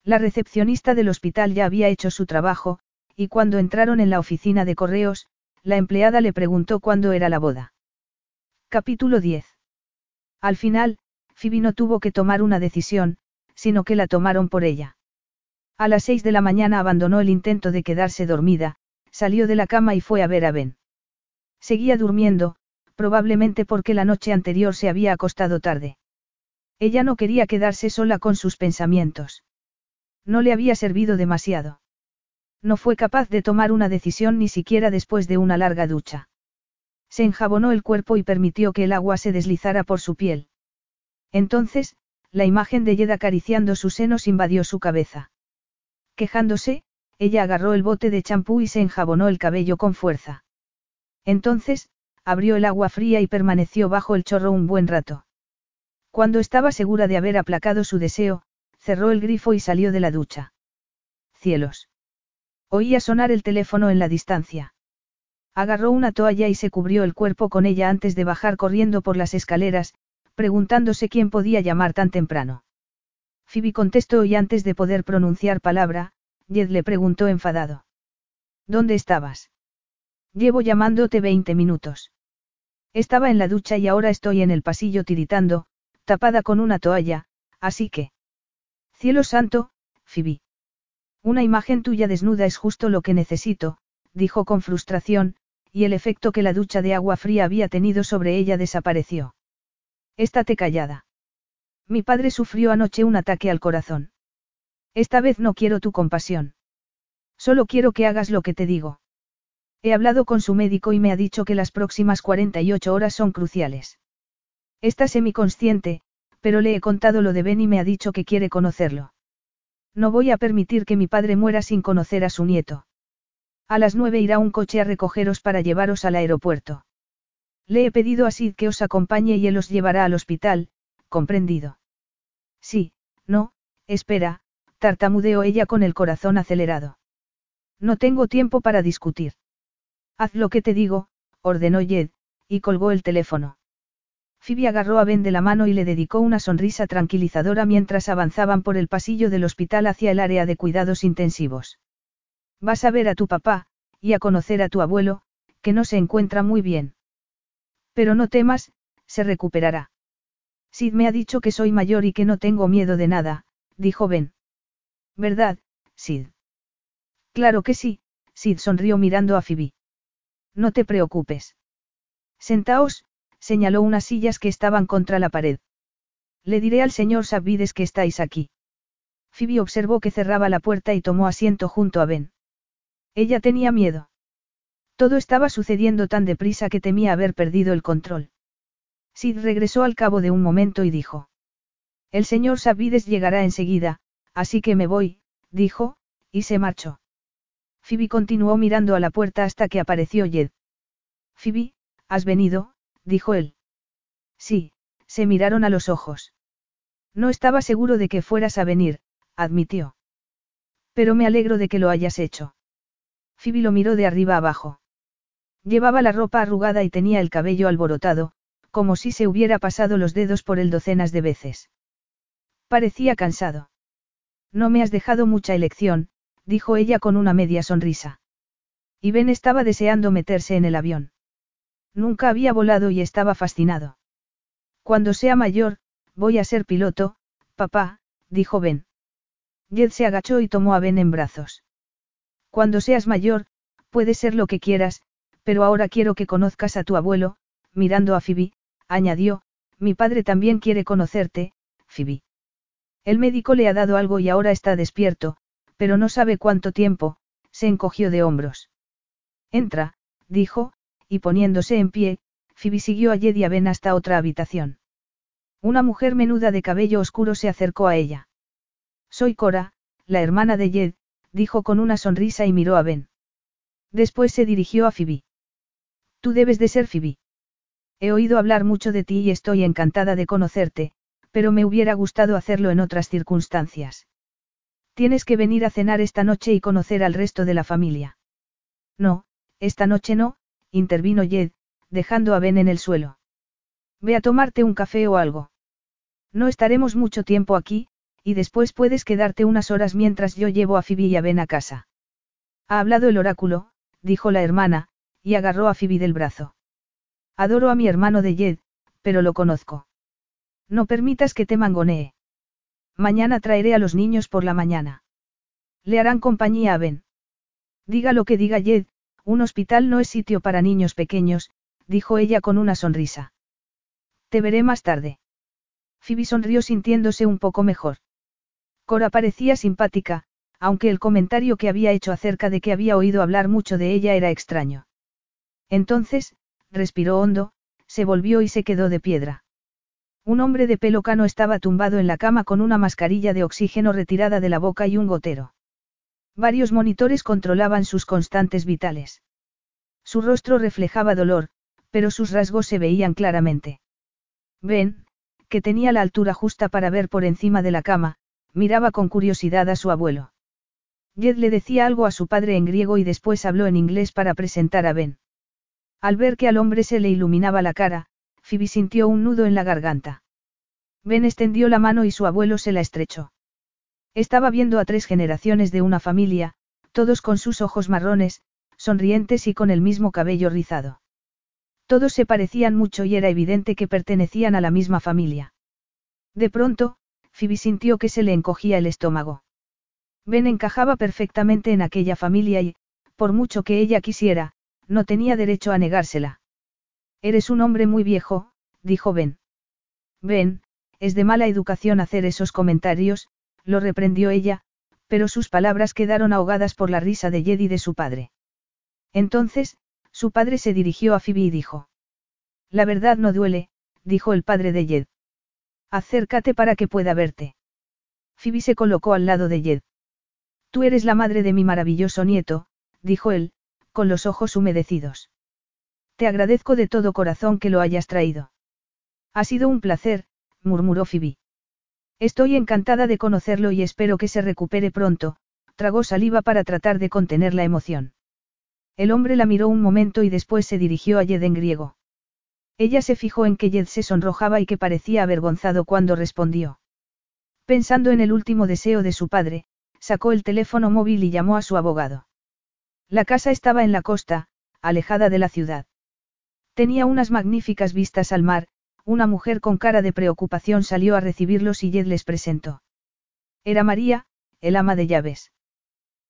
La recepcionista del hospital ya había hecho su trabajo, y cuando entraron en la oficina de correos, la empleada le preguntó cuándo era la boda. Capítulo 10. Al final, Phoebe no tuvo que tomar una decisión, sino que la tomaron por ella. A las seis de la mañana abandonó el intento de quedarse dormida, salió de la cama y fue a ver a Ben. Seguía durmiendo, probablemente porque la noche anterior se había acostado tarde. Ella no quería quedarse sola con sus pensamientos. No le había servido demasiado. No fue capaz de tomar una decisión ni siquiera después de una larga ducha. Se enjabonó el cuerpo y permitió que el agua se deslizara por su piel. Entonces, la imagen de Yed acariciando sus senos invadió su cabeza. Quejándose, ella agarró el bote de champú y se enjabonó el cabello con fuerza. Entonces, abrió el agua fría y permaneció bajo el chorro un buen rato. Cuando estaba segura de haber aplacado su deseo, cerró el grifo y salió de la ducha. Cielos. Oía sonar el teléfono en la distancia. Agarró una toalla y se cubrió el cuerpo con ella antes de bajar corriendo por las escaleras, preguntándose quién podía llamar tan temprano. Phoebe contestó y antes de poder pronunciar palabra, Jed le preguntó enfadado. ¿Dónde estabas? Llevo llamándote 20 minutos. Estaba en la ducha y ahora estoy en el pasillo tiritando, tapada con una toalla, así que... Cielo santo, Phoebe. Una imagen tuya desnuda es justo lo que necesito, dijo con frustración, y el efecto que la ducha de agua fría había tenido sobre ella desapareció. Estate callada. Mi padre sufrió anoche un ataque al corazón. Esta vez no quiero tu compasión. Solo quiero que hagas lo que te digo. He hablado con su médico y me ha dicho que las próximas 48 horas son cruciales. Está semiconsciente, pero le he contado lo de Ben y me ha dicho que quiere conocerlo. No voy a permitir que mi padre muera sin conocer a su nieto. A las nueve irá un coche a recogeros para llevaros al aeropuerto. Le he pedido a Sid que os acompañe y él os llevará al hospital, comprendido. Sí, no, espera, tartamudeó ella con el corazón acelerado. No tengo tiempo para discutir. Haz lo que te digo, ordenó Jed, y colgó el teléfono. Phoebe agarró a Ben de la mano y le dedicó una sonrisa tranquilizadora mientras avanzaban por el pasillo del hospital hacia el área de cuidados intensivos. Vas a ver a tu papá, y a conocer a tu abuelo, que no se encuentra muy bien. Pero no temas, se recuperará. Sid me ha dicho que soy mayor y que no tengo miedo de nada, dijo Ben. ¿Verdad, Sid? Claro que sí, Sid sonrió mirando a Phoebe. No te preocupes. Sentaos, señaló unas sillas que estaban contra la pared. Le diré al señor Sabvides que estáis aquí. Phoebe observó que cerraba la puerta y tomó asiento junto a Ben. Ella tenía miedo. Todo estaba sucediendo tan deprisa que temía haber perdido el control. Sid regresó al cabo de un momento y dijo. El señor Sabvides llegará enseguida, así que me voy, dijo, y se marchó. Phoebe continuó mirando a la puerta hasta que apareció Jed. Phoebe, has venido, dijo él. Sí, se miraron a los ojos. No estaba seguro de que fueras a venir, admitió. Pero me alegro de que lo hayas hecho. Phoebe lo miró de arriba abajo. Llevaba la ropa arrugada y tenía el cabello alborotado, como si se hubiera pasado los dedos por él docenas de veces. Parecía cansado. No me has dejado mucha elección, dijo ella con una media sonrisa. Y Ben estaba deseando meterse en el avión. Nunca había volado y estaba fascinado. Cuando sea mayor, voy a ser piloto, papá, dijo Ben. Jed se agachó y tomó a Ben en brazos. Cuando seas mayor, puedes ser lo que quieras, pero ahora quiero que conozcas a tu abuelo, mirando a Phoebe, añadió, mi padre también quiere conocerte, Phoebe. El médico le ha dado algo y ahora está despierto, pero no sabe cuánto tiempo, se encogió de hombros. Entra, dijo, y poniéndose en pie, Phoebe siguió a Jed y a Ben hasta otra habitación. Una mujer menuda de cabello oscuro se acercó a ella. Soy Cora, la hermana de Jed, dijo con una sonrisa y miró a Ben. Después se dirigió a Phoebe. Tú debes de ser Phoebe. He oído hablar mucho de ti y estoy encantada de conocerte, pero me hubiera gustado hacerlo en otras circunstancias. Tienes que venir a cenar esta noche y conocer al resto de la familia. No, esta noche no, intervino Jed, dejando a Ben en el suelo. Ve a tomarte un café o algo. No estaremos mucho tiempo aquí, y después puedes quedarte unas horas mientras yo llevo a Phoebe y a Ben a casa. Ha hablado el oráculo, dijo la hermana, y agarró a Phoebe del brazo. Adoro a mi hermano de Jed, pero lo conozco. No permitas que te mangonee. Mañana traeré a los niños por la mañana. Le harán compañía a Ben. Diga lo que diga Jed, un hospital no es sitio para niños pequeños, dijo ella con una sonrisa. Te veré más tarde. Phoebe sonrió sintiéndose un poco mejor. Cora parecía simpática, aunque el comentario que había hecho acerca de que había oído hablar mucho de ella era extraño. Entonces, respiró hondo, se volvió y se quedó de piedra. Un hombre de pelo cano estaba tumbado en la cama con una mascarilla de oxígeno retirada de la boca y un gotero. Varios monitores controlaban sus constantes vitales. Su rostro reflejaba dolor, pero sus rasgos se veían claramente. Ben, que tenía la altura justa para ver por encima de la cama, miraba con curiosidad a su abuelo. Jed le decía algo a su padre en griego y después habló en inglés para presentar a Ben. Al ver que al hombre se le iluminaba la cara, Phoebe sintió un nudo en la garganta. Ben extendió la mano y su abuelo se la estrechó. Estaba viendo a tres generaciones de una familia, todos con sus ojos marrones, sonrientes y con el mismo cabello rizado. Todos se parecían mucho y era evidente que pertenecían a la misma familia. De pronto, Phoebe sintió que se le encogía el estómago. Ben encajaba perfectamente en aquella familia y, por mucho que ella quisiera, no tenía derecho a negársela. Eres un hombre muy viejo, dijo Ben. Ben, es de mala educación hacer esos comentarios, lo reprendió ella, pero sus palabras quedaron ahogadas por la risa de Jed y de su padre. Entonces, su padre se dirigió a Phoebe y dijo. La verdad no duele, dijo el padre de Jed. Acércate para que pueda verte. Phoebe se colocó al lado de Jed. Tú eres la madre de mi maravilloso nieto, dijo él, con los ojos humedecidos. Te agradezco de todo corazón que lo hayas traído. Ha sido un placer, murmuró Phoebe. Estoy encantada de conocerlo y espero que se recupere pronto, tragó saliva para tratar de contener la emoción. El hombre la miró un momento y después se dirigió a Jed en griego. Ella se fijó en que Jed se sonrojaba y que parecía avergonzado cuando respondió. Pensando en el último deseo de su padre, sacó el teléfono móvil y llamó a su abogado. La casa estaba en la costa, alejada de la ciudad. Tenía unas magníficas vistas al mar, una mujer con cara de preocupación salió a recibirlos y Jed les presentó. Era María, el ama de llaves.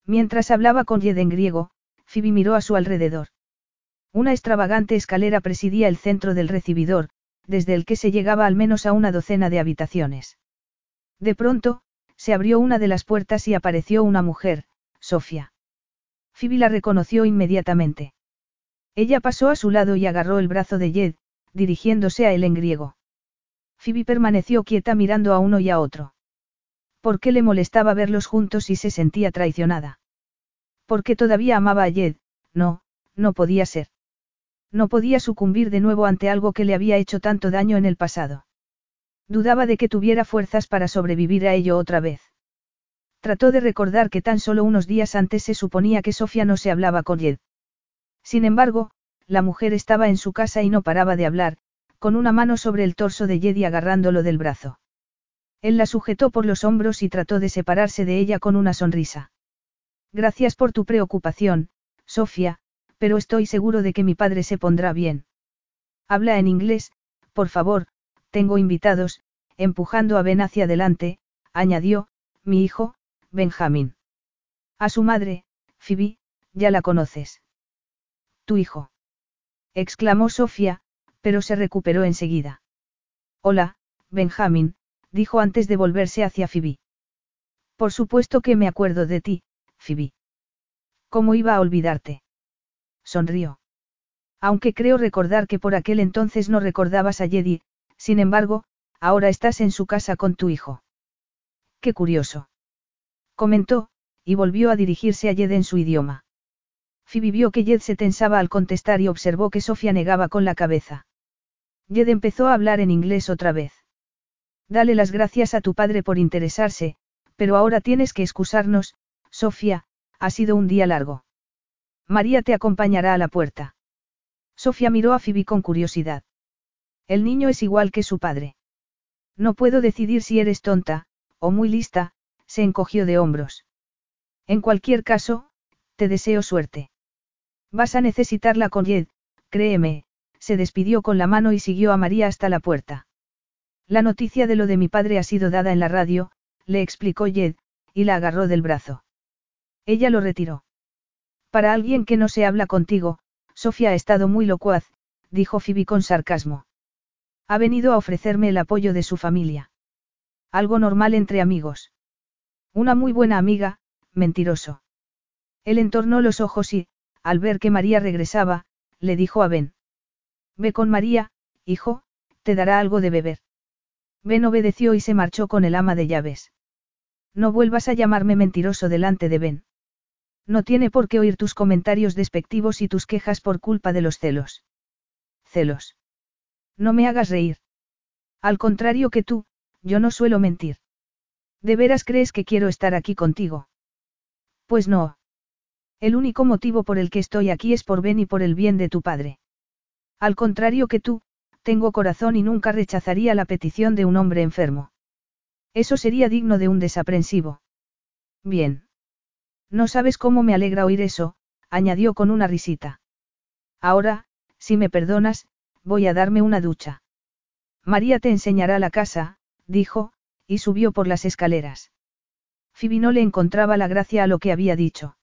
Mientras hablaba con Jed en griego, Phoebe miró a su alrededor. Una extravagante escalera presidía el centro del recibidor, desde el que se llegaba al menos a una docena de habitaciones. De pronto, se abrió una de las puertas y apareció una mujer, Sofía. Phoebe la reconoció inmediatamente. Ella pasó a su lado y agarró el brazo de Jed, dirigiéndose a él en griego. Phoebe permaneció quieta mirando a uno y a otro. ¿Por qué le molestaba verlos juntos y se sentía traicionada? Porque todavía amaba a Jed, no, no podía ser. No podía sucumbir de nuevo ante algo que le había hecho tanto daño en el pasado. Dudaba de que tuviera fuerzas para sobrevivir a ello otra vez. Trató de recordar que tan solo unos días antes se suponía que Sofía no se hablaba con Jed. Sin embargo, la mujer estaba en su casa y no paraba de hablar, con una mano sobre el torso de Jedi agarrándolo del brazo. Él la sujetó por los hombros y trató de separarse de ella con una sonrisa. Gracias por tu preocupación, Sofía, pero estoy seguro de que mi padre se pondrá bien. Habla en inglés, por favor, tengo invitados, empujando a Ben hacia adelante, añadió, mi hijo, Benjamín. A su madre, Phoebe, ya la conoces. Tu hijo exclamó Sofía, pero se recuperó enseguida. Hola, Benjamín, dijo antes de volverse hacia Phoebe. Por supuesto que me acuerdo de ti, Phoebe. ¿Cómo iba a olvidarte? Sonrió. Aunque creo recordar que por aquel entonces no recordabas a Jedi, sin embargo, ahora estás en su casa con tu hijo. Qué curioso. Comentó, y volvió a dirigirse a Jed en su idioma. Phoebe vio que Jed se tensaba al contestar y observó que Sofía negaba con la cabeza. Jed empezó a hablar en inglés otra vez. Dale las gracias a tu padre por interesarse, pero ahora tienes que excusarnos, Sofía, ha sido un día largo. María te acompañará a la puerta. Sofía miró a Phoebe con curiosidad. El niño es igual que su padre. No puedo decidir si eres tonta, o muy lista, se encogió de hombros. En cualquier caso, te deseo suerte. Vas a necesitarla con Jed, créeme, se despidió con la mano y siguió a María hasta la puerta. La noticia de lo de mi padre ha sido dada en la radio, le explicó Jed, y la agarró del brazo. Ella lo retiró. Para alguien que no se habla contigo, Sofía ha estado muy locuaz, dijo Phoebe con sarcasmo. Ha venido a ofrecerme el apoyo de su familia. Algo normal entre amigos. Una muy buena amiga, mentiroso. Él entornó los ojos y, al ver que María regresaba, le dijo a Ben. Ve con María, hijo, te dará algo de beber. Ben obedeció y se marchó con el ama de llaves. No vuelvas a llamarme mentiroso delante de Ben. No tiene por qué oír tus comentarios despectivos y tus quejas por culpa de los celos. Celos. No me hagas reír. Al contrario que tú, yo no suelo mentir. ¿De veras crees que quiero estar aquí contigo? Pues no. El único motivo por el que estoy aquí es por Ben y por el bien de tu padre. Al contrario que tú, tengo corazón y nunca rechazaría la petición de un hombre enfermo. Eso sería digno de un desaprensivo. Bien. No sabes cómo me alegra oír eso, añadió con una risita. Ahora, si me perdonas, voy a darme una ducha. María te enseñará la casa, dijo, y subió por las escaleras. Phoebe no le encontraba la gracia a lo que había dicho.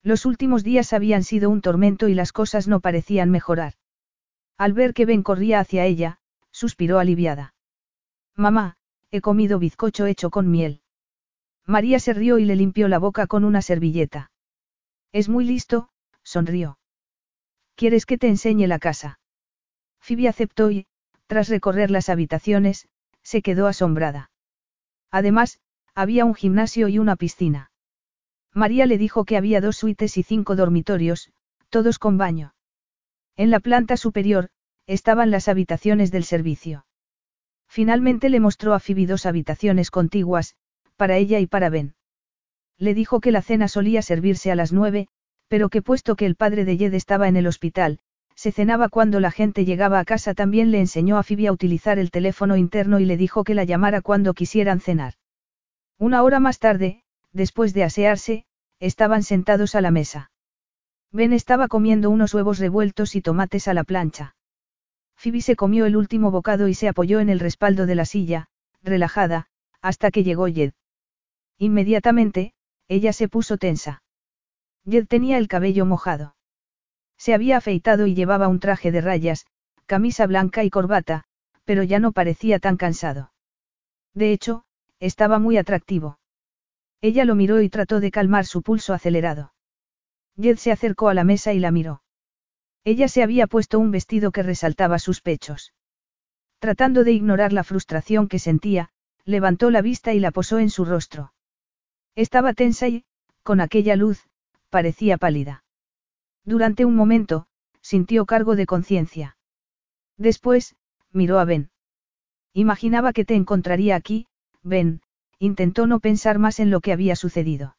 Los últimos días habían sido un tormento y las cosas no parecían mejorar. Al ver que Ben corría hacia ella, suspiró aliviada. Mamá, he comido bizcocho hecho con miel. María se rió y le limpió la boca con una servilleta. Es muy listo, sonrió. ¿Quieres que te enseñe la casa? Phoebe aceptó y, tras recorrer las habitaciones, se quedó asombrada. Además, había un gimnasio y una piscina. María le dijo que había dos suites y cinco dormitorios, todos con baño. En la planta superior, estaban las habitaciones del servicio. Finalmente le mostró a Phoebe dos habitaciones contiguas, para ella y para Ben. Le dijo que la cena solía servirse a las nueve, pero que puesto que el padre de Jed estaba en el hospital, se cenaba cuando la gente llegaba a casa. También le enseñó a Phoebe a utilizar el teléfono interno y le dijo que la llamara cuando quisieran cenar. Una hora más tarde, después de asearse, estaban sentados a la mesa. Ben estaba comiendo unos huevos revueltos y tomates a la plancha. Phoebe se comió el último bocado y se apoyó en el respaldo de la silla, relajada, hasta que llegó Jed. Inmediatamente, ella se puso tensa. Jed tenía el cabello mojado. Se había afeitado y llevaba un traje de rayas, camisa blanca y corbata, pero ya no parecía tan cansado. De hecho, estaba muy atractivo. Ella lo miró y trató de calmar su pulso acelerado. Jed se acercó a la mesa y la miró. Ella se había puesto un vestido que resaltaba sus pechos. Tratando de ignorar la frustración que sentía, levantó la vista y la posó en su rostro. Estaba tensa y, con aquella luz, parecía pálida. Durante un momento, sintió cargo de conciencia. Después, miró a Ben. Imaginaba que te encontraría aquí, Ben, intentó no pensar más en lo que había sucedido.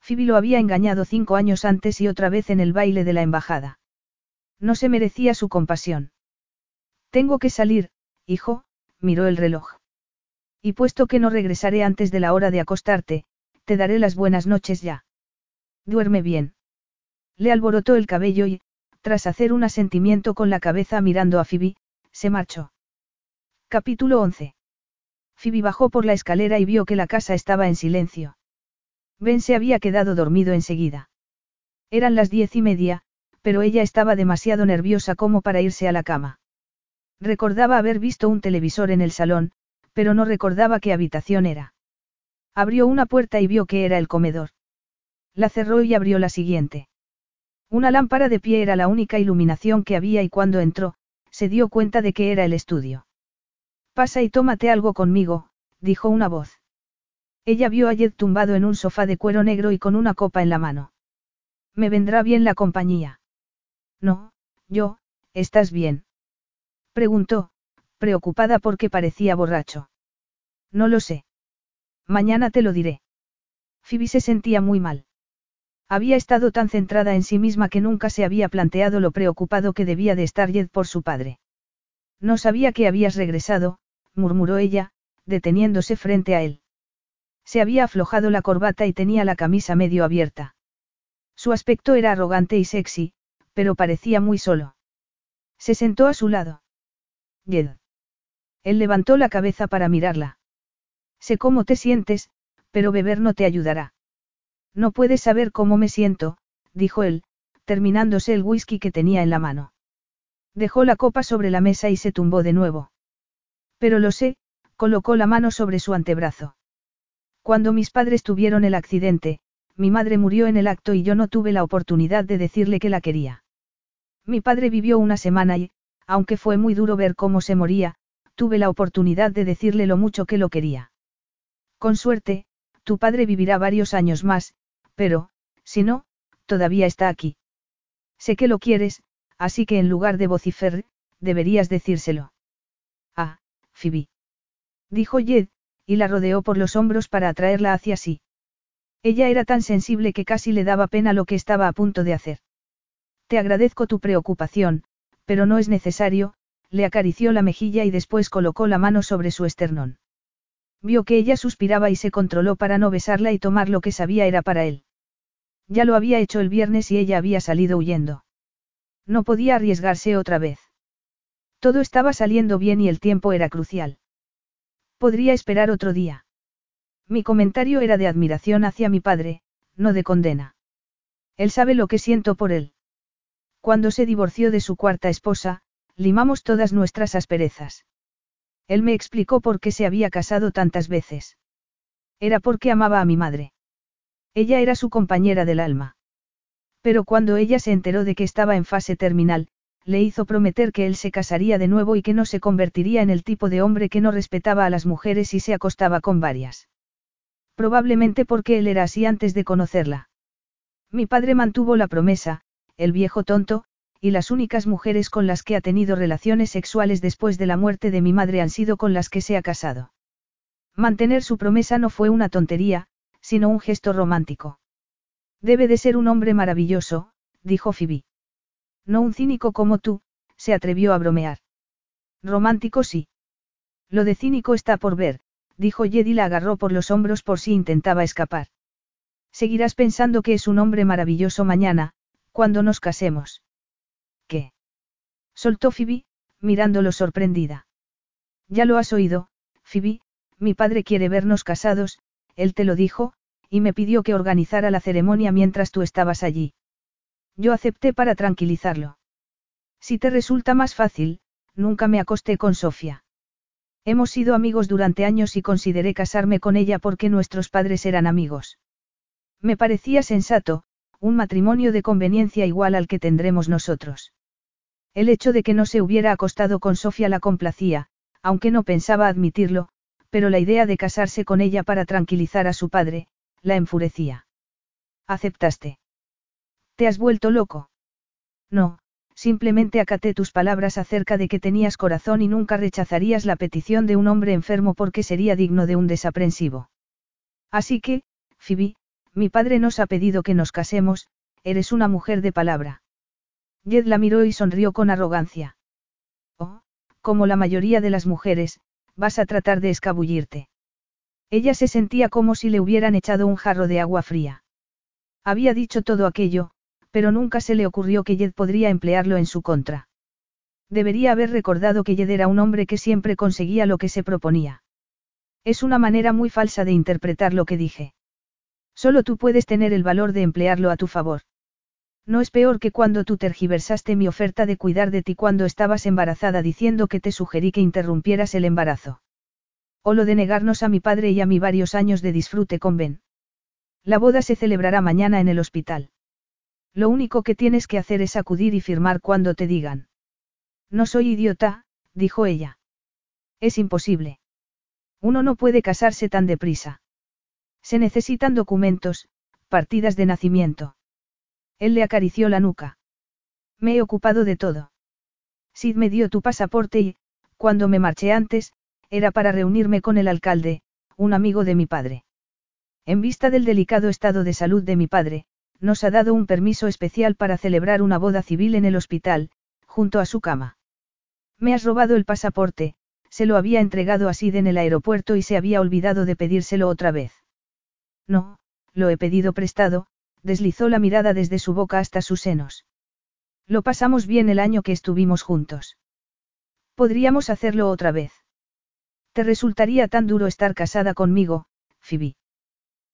Phoebe lo había engañado cinco años antes y otra vez en el baile de la embajada. No se merecía su compasión. Tengo que salir, hijo, miró el reloj. Y puesto que no regresaré antes de la hora de acostarte, te daré las buenas noches ya. Duerme bien. Le alborotó el cabello y, tras hacer un asentimiento con la cabeza mirando a Phoebe, se marchó. Capítulo 11. Phoebe bajó por la escalera y vio que la casa estaba en silencio. Ben se había quedado dormido enseguida. Eran las diez y media, pero ella estaba demasiado nerviosa como para irse a la cama. Recordaba haber visto un televisor en el salón, pero no recordaba qué habitación era. Abrió una puerta y vio que era el comedor. La cerró y abrió la siguiente. Una lámpara de pie era la única iluminación que había y cuando entró, se dio cuenta de que era el estudio. Pasa y tómate algo conmigo, dijo una voz. Ella vio a Jed tumbado en un sofá de cuero negro y con una copa en la mano. Me vendrá bien la compañía. No, yo, ¿estás bien? Preguntó, preocupada porque parecía borracho. No lo sé. Mañana te lo diré. Phoebe se sentía muy mal. Había estado tan centrada en sí misma que nunca se había planteado lo preocupado que debía de estar Jed por su padre. No sabía que habías regresado, murmuró ella, deteniéndose frente a él. Se había aflojado la corbata y tenía la camisa medio abierta. Su aspecto era arrogante y sexy, pero parecía muy solo. Se sentó a su lado. Yed. Él levantó la cabeza para mirarla. Sé cómo te sientes, pero beber no te ayudará. No puedes saber cómo me siento, dijo él, terminándose el whisky que tenía en la mano. Dejó la copa sobre la mesa y se tumbó de nuevo. Pero lo sé, colocó la mano sobre su antebrazo. Cuando mis padres tuvieron el accidente, mi madre murió en el acto y yo no tuve la oportunidad de decirle que la quería. Mi padre vivió una semana y, aunque fue muy duro ver cómo se moría, tuve la oportunidad de decirle lo mucho que lo quería. Con suerte, tu padre vivirá varios años más, pero, si no, todavía está aquí. Sé que lo quieres, así que en lugar de vocifer, deberías decírselo. Ah, Phoebe. Dijo Jed, y la rodeó por los hombros para atraerla hacia sí. Ella era tan sensible que casi le daba pena lo que estaba a punto de hacer. Te agradezco tu preocupación, pero no es necesario, le acarició la mejilla y después colocó la mano sobre su esternón. Vio que ella suspiraba y se controló para no besarla y tomar lo que sabía era para él. Ya lo había hecho el viernes y ella había salido huyendo. No podía arriesgarse otra vez. Todo estaba saliendo bien y el tiempo era crucial. Podría esperar otro día. Mi comentario era de admiración hacia mi padre, no de condena. Él sabe lo que siento por él. Cuando se divorció de su cuarta esposa, limamos todas nuestras asperezas. Él me explicó por qué se había casado tantas veces. Era porque amaba a mi madre. Ella era su compañera del alma. Pero cuando ella se enteró de que estaba en fase terminal, le hizo prometer que él se casaría de nuevo y que no se convertiría en el tipo de hombre que no respetaba a las mujeres y se acostaba con varias. Probablemente porque él era así antes de conocerla. Mi padre mantuvo la promesa, el viejo tonto, y las únicas mujeres con las que ha tenido relaciones sexuales después de la muerte de mi madre han sido con las que se ha casado. Mantener su promesa no fue una tontería, sino un gesto romántico. Debe de ser un hombre maravilloso, dijo Phoebe. No un cínico como tú, se atrevió a bromear. Romántico sí. Lo de cínico está por ver, dijo Jed y la agarró por los hombros por si intentaba escapar. Seguirás pensando que es un hombre maravilloso mañana, cuando nos casemos. ¿Qué? Soltó Phoebe, mirándolo sorprendida. Ya lo has oído, Phoebe, mi padre quiere vernos casados, él te lo dijo, y me pidió que organizara la ceremonia mientras tú estabas allí. Yo acepté para tranquilizarlo. Si te resulta más fácil, nunca me acosté con Sofía. Hemos sido amigos durante años y consideré casarme con ella porque nuestros padres eran amigos. Me parecía sensato, un matrimonio de conveniencia igual al que tendremos nosotros. El hecho de que no se hubiera acostado con Sofía la complacía, aunque no pensaba admitirlo, pero la idea de casarse con ella para tranquilizar a su padre, la enfurecía. ¿Aceptaste? ¿Te has vuelto loco? No, simplemente acaté tus palabras acerca de que tenías corazón y nunca rechazarías la petición de un hombre enfermo porque sería digno de un desaprensivo. Así que, Phoebe, mi padre nos ha pedido que nos casemos, eres una mujer de palabra. Jed la miró y sonrió con arrogancia. Oh, como la mayoría de las mujeres, vas a tratar de escabullirte. Ella se sentía como si le hubieran echado un jarro de agua fría. Había dicho todo aquello, pero nunca se le ocurrió que Jed podría emplearlo en su contra. Debería haber recordado que Jed era un hombre que siempre conseguía lo que se proponía. Es una manera muy falsa de interpretar lo que dije. Solo tú puedes tener el valor de emplearlo a tu favor. No es peor que cuando tú tergiversaste mi oferta de cuidar de ti cuando estabas embarazada diciendo que te sugerí que interrumpieras el embarazo. O lo de negarnos a mi padre y a mí varios años de disfrute con Ben. La boda se celebrará mañana en el hospital. Lo único que tienes que hacer es acudir y firmar cuando te digan. No soy idiota, dijo ella. Es imposible. Uno no puede casarse tan deprisa. Se necesitan documentos, partidas de nacimiento. Él le acarició la nuca. Me he ocupado de todo. Sid me dio tu pasaporte y, cuando me marché antes, era para reunirme con el alcalde, un amigo de mi padre. En vista del delicado estado de salud de mi padre, nos ha dado un permiso especial para celebrar una boda civil en el hospital, junto a su cama. Me has robado el pasaporte, se lo había entregado a Sid en el aeropuerto y se había olvidado de pedírselo otra vez. No, lo he pedido prestado, deslizó la mirada desde su boca hasta sus senos. Lo pasamos bien el año que estuvimos juntos. Podríamos hacerlo otra vez. ¿Te resultaría tan duro estar casada conmigo, Phoebe?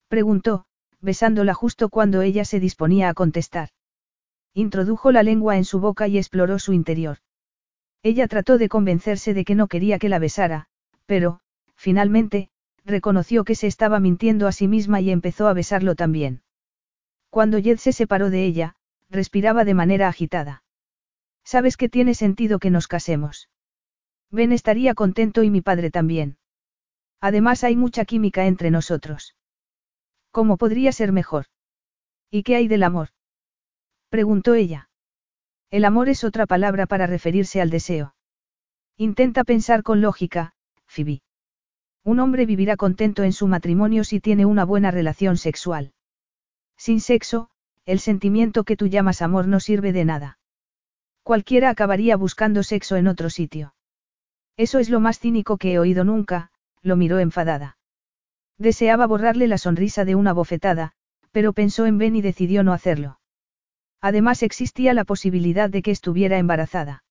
Preguntó, besándola justo cuando ella se disponía a contestar. Introdujo la lengua en su boca y exploró su interior. Ella trató de convencerse de que no quería que la besara, pero, finalmente, reconoció que se estaba mintiendo a sí misma y empezó a besarlo también. Cuando Jed se separó de ella, respiraba de manera agitada. Sabes que tiene sentido que nos casemos. Ben estaría contento y mi padre también. Además hay mucha química entre nosotros. ¿Cómo podría ser mejor? ¿Y qué hay del amor? Preguntó ella. El amor es otra palabra para referirse al deseo. Intenta pensar con lógica, Phoebe. Un hombre vivirá contento en su matrimonio si tiene una buena relación sexual. Sin sexo, el sentimiento que tú llamas amor no sirve de nada. Cualquiera acabaría buscando sexo en otro sitio. Eso es lo más cínico que he oído nunca, lo miró enfadada. Deseaba borrarle la sonrisa de una bofetada, pero pensó en Ben y decidió no hacerlo. Además existía la posibilidad de que estuviera embarazada.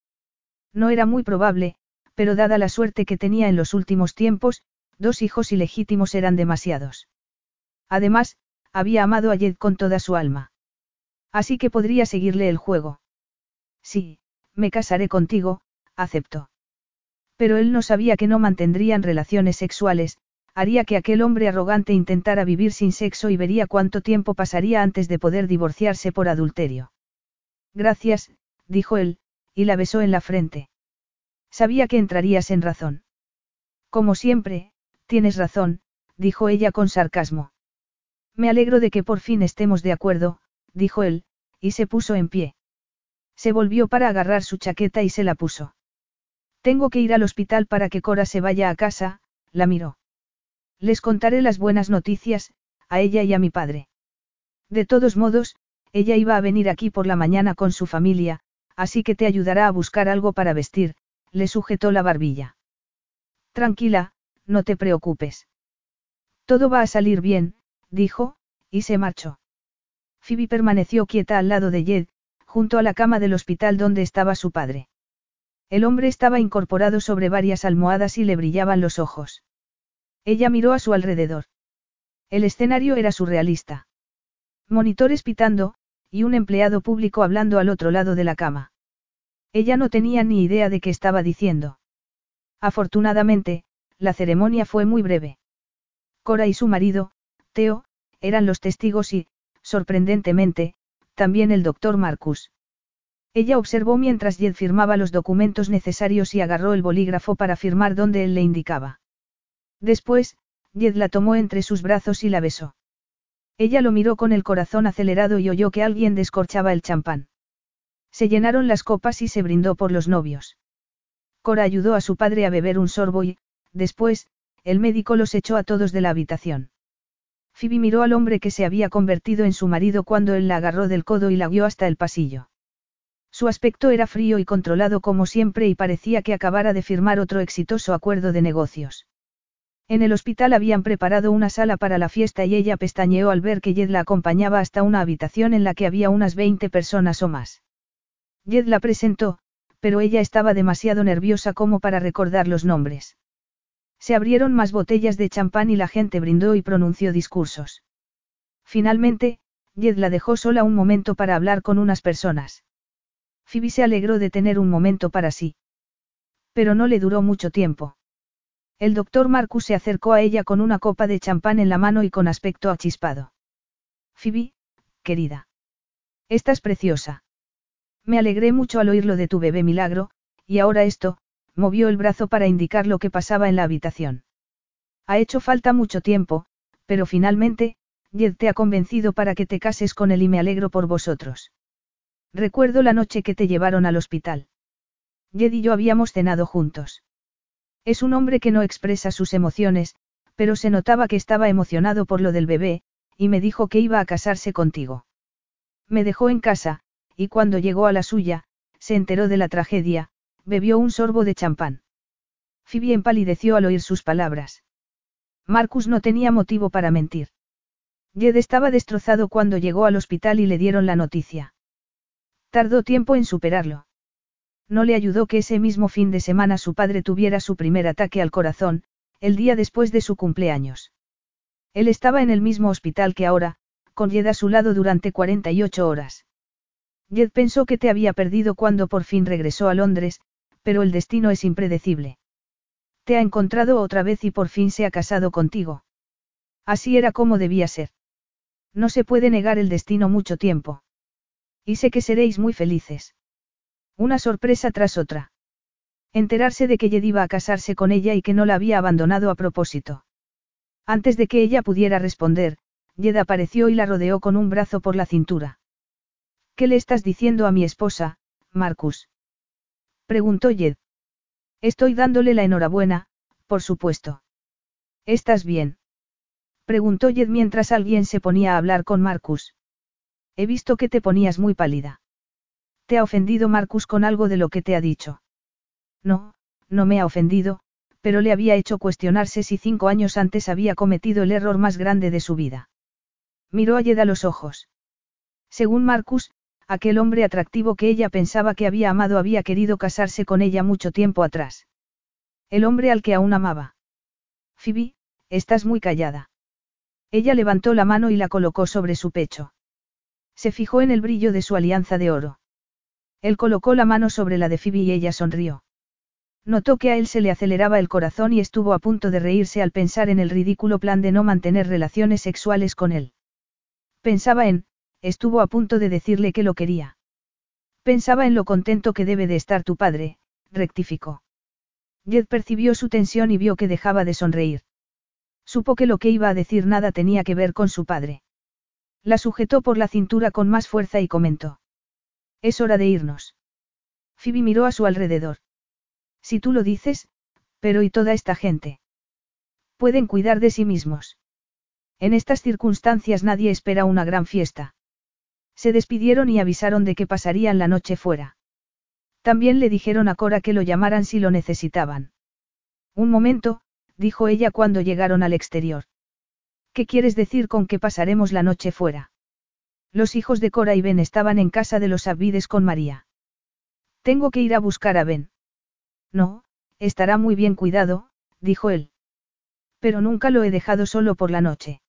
No era muy probable, pero dada la suerte que tenía en los últimos tiempos, dos hijos ilegítimos eran demasiados. Además, había amado a Jed con toda su alma. Así que podría seguirle el juego. Sí, me casaré contigo, aceptó. Pero él no sabía que no mantendrían relaciones sexuales, haría que aquel hombre arrogante intentara vivir sin sexo y vería cuánto tiempo pasaría antes de poder divorciarse por adulterio. Gracias, dijo él, y la besó en la frente. Sabía que entrarías en razón. Como siempre, tienes razón, dijo ella con sarcasmo. Me alegro de que por fin estemos de acuerdo, dijo él, y se puso en pie. Se volvió para agarrar su chaqueta y se la puso. Tengo que ir al hospital para que Cora se vaya a casa, la miró. Les contaré las buenas noticias, a ella y a mi padre. De todos modos, ella iba a venir aquí por la mañana con su familia, así que te ayudará a buscar algo para vestir, le sujetó la barbilla. Tranquila, no te preocupes. Todo va a salir bien, dijo, y se marchó. Phoebe permaneció quieta al lado de Jed, junto a la cama del hospital donde estaba su padre. El hombre estaba incorporado sobre varias almohadas y le brillaban los ojos. Ella miró a su alrededor. El escenario era surrealista. Monitores pitando, y un empleado público hablando al otro lado de la cama. Ella no tenía ni idea de qué estaba diciendo. Afortunadamente, la ceremonia fue muy breve. Cora y su marido, Theo, eran los testigos y, sorprendentemente, también el doctor Marcus. Ella observó mientras Jed firmaba los documentos necesarios y agarró el bolígrafo para firmar donde él le indicaba. Después, Jed la tomó entre sus brazos y la besó. Ella lo miró con el corazón acelerado y oyó que alguien descorchaba el champán. Se llenaron las copas y se brindó por los novios. Cora ayudó a su padre a beber un sorbo y, después, el médico los echó a todos de la habitación. Phoebe miró al hombre que se había convertido en su marido cuando él la agarró del codo y la guió hasta el pasillo. Su aspecto era frío y controlado como siempre y parecía que acabara de firmar otro exitoso acuerdo de negocios. En el hospital habían preparado una sala para la fiesta y ella pestañeó al ver que Jed la acompañaba hasta una habitación en la que había unas 20 personas o más. Jed la presentó, pero ella estaba demasiado nerviosa como para recordar los nombres. Se abrieron más botellas de champán y la gente brindó y pronunció discursos. Finalmente, Jed la dejó sola un momento para hablar con unas personas. Phoebe se alegró de tener un momento para sí. Pero no le duró mucho tiempo. El doctor Marcus se acercó a ella con una copa de champán en la mano y con aspecto achispado. Phoebe, querida. Estás preciosa. Me alegré mucho al oírlo de tu bebé milagro, y ahora esto, movió el brazo para indicar lo que pasaba en la habitación. Ha hecho falta mucho tiempo, pero finalmente, Jed te ha convencido para que te cases con él y me alegro por vosotros. Recuerdo la noche que te llevaron al hospital. Jed y yo habíamos cenado juntos. Es un hombre que no expresa sus emociones, pero se notaba que estaba emocionado por lo del bebé, y me dijo que iba a casarse contigo. Me dejó en casa, y cuando llegó a la suya, se enteró de la tragedia, bebió un sorbo de champán. Phoebe empalideció al oír sus palabras. Marcus no tenía motivo para mentir. Jed estaba destrozado cuando llegó al hospital y le dieron la noticia. Tardó tiempo en superarlo. No le ayudó que ese mismo fin de semana su padre tuviera su primer ataque al corazón, el día después de su cumpleaños. Él estaba en el mismo hospital que ahora, con Jed a su lado durante 48 horas. Jed pensó que te había perdido cuando por fin regresó a Londres, pero el destino es impredecible. Te ha encontrado otra vez y por fin se ha casado contigo. Así era como debía ser. No se puede negar el destino mucho tiempo. Y sé que seréis muy felices. Una sorpresa tras otra. Enterarse de que Jed iba a casarse con ella y que no la había abandonado a propósito. Antes de que ella pudiera responder, Jed apareció y la rodeó con un brazo por la cintura. ¿Qué le estás diciendo a mi esposa, Marcus? Preguntó Jed. Estoy dándole la enhorabuena, por supuesto. ¿Estás bien? Preguntó Jed mientras alguien se ponía a hablar con Marcus. He visto que te ponías muy pálida. ¿Te ha ofendido Marcus con algo de lo que te ha dicho? No, no me ha ofendido, pero le había hecho cuestionarse si cinco años antes había cometido el error más grande de su vida. Miró a Jed a los ojos. Según Marcus, aquel hombre atractivo que ella pensaba que había amado había querido casarse con ella mucho tiempo atrás. El hombre al que aún amaba. Phoebe, estás muy callada. Ella levantó la mano y la colocó sobre su pecho. Se fijó en el brillo de su alianza de oro. Él colocó la mano sobre la de Phoebe y ella sonrió. Notó que a él se le aceleraba el corazón y estuvo a punto de reírse al pensar en el ridículo plan de no mantener relaciones sexuales con él. Pensaba en, estuvo a punto de decirle que lo quería. Pensaba en lo contento que debe de estar tu padre, rectificó. Jed percibió su tensión y vio que dejaba de sonreír. Supo que lo que iba a decir nada tenía que ver con su padre. La sujetó por la cintura con más fuerza y comentó. Es hora de irnos. Phoebe miró a su alrededor. Si tú lo dices, pero ¿y toda esta gente? Pueden cuidar de sí mismos. En estas circunstancias nadie espera una gran fiesta. Se despidieron y avisaron de que pasarían la noche fuera. También le dijeron a Cora que lo llamaran si lo necesitaban. Un momento, dijo ella cuando llegaron al exterior. ¿Qué quieres decir con que pasaremos la noche fuera? Los hijos de Cora y Ben estaban en casa de los Abbides con María. Tengo que ir a buscar a Ben. No, estará muy bien cuidado, dijo él. Pero nunca lo he dejado solo por la noche.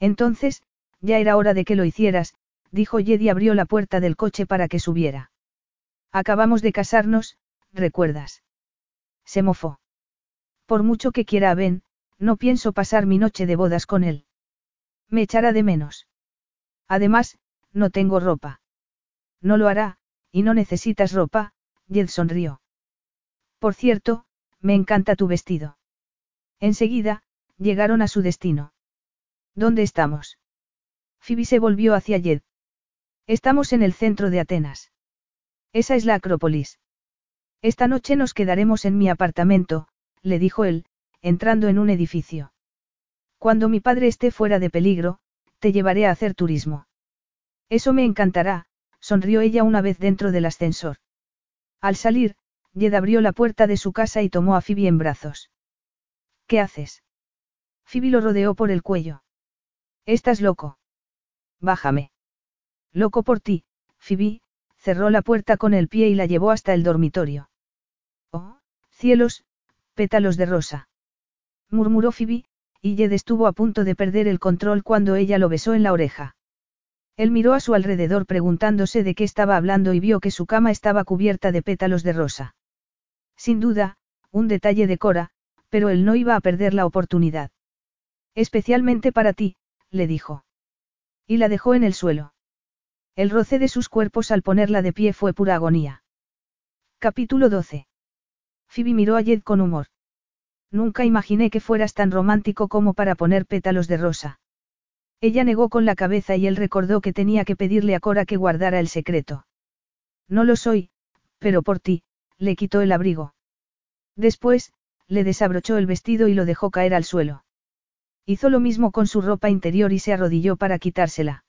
Entonces, ya era hora de que lo hicieras, dijo Jed y abrió la puerta del coche para que subiera. Acabamos de casarnos, ¿recuerdas? Se mofó. Por mucho que quiera Ben, no pienso pasar mi noche de bodas con él. Me echará de menos. Además, no tengo ropa. No lo hará, y no necesitas ropa, Jed sonrió. Por cierto, me encanta tu vestido. Enseguida, llegaron a su destino. ¿Dónde estamos? Phoebe se volvió hacia Jed. Estamos en el centro de Atenas. Esa es la Acrópolis. Esta noche nos quedaremos en mi apartamento, le dijo él, entrando en un edificio. Cuando mi padre esté fuera de peligro, te llevaré a hacer turismo. Eso me encantará, sonrió ella una vez dentro del ascensor. Al salir, Jed abrió la puerta de su casa y tomó a Phoebe en brazos. ¿Qué haces? Phoebe lo rodeó por el cuello. Estás loco. Bájame. Loco por ti, Phoebe, cerró la puerta con el pie y la llevó hasta el dormitorio. Oh, cielos, pétalos de rosa. Murmuró Phoebe, y Jed estuvo a punto de perder el control cuando ella lo besó en la oreja. Él miró a su alrededor preguntándose de qué estaba hablando y vio que su cama estaba cubierta de pétalos de rosa. Sin duda, un detalle de Cora, pero él no iba a perder la oportunidad. Especialmente para ti, le dijo. Y la dejó en el suelo. El roce de sus cuerpos al ponerla de pie fue pura agonía. Capítulo 12. Phoebe miró a Jed con humor. Nunca imaginé que fueras tan romántico como para poner pétalos de rosa. Ella negó con la cabeza y él recordó que tenía que pedirle a Cora que guardara el secreto. No lo soy, pero por ti, le quitó el abrigo. Después, le desabrochó el vestido y lo dejó caer al suelo. Hizo lo mismo con su ropa interior y se arrodilló para quitársela.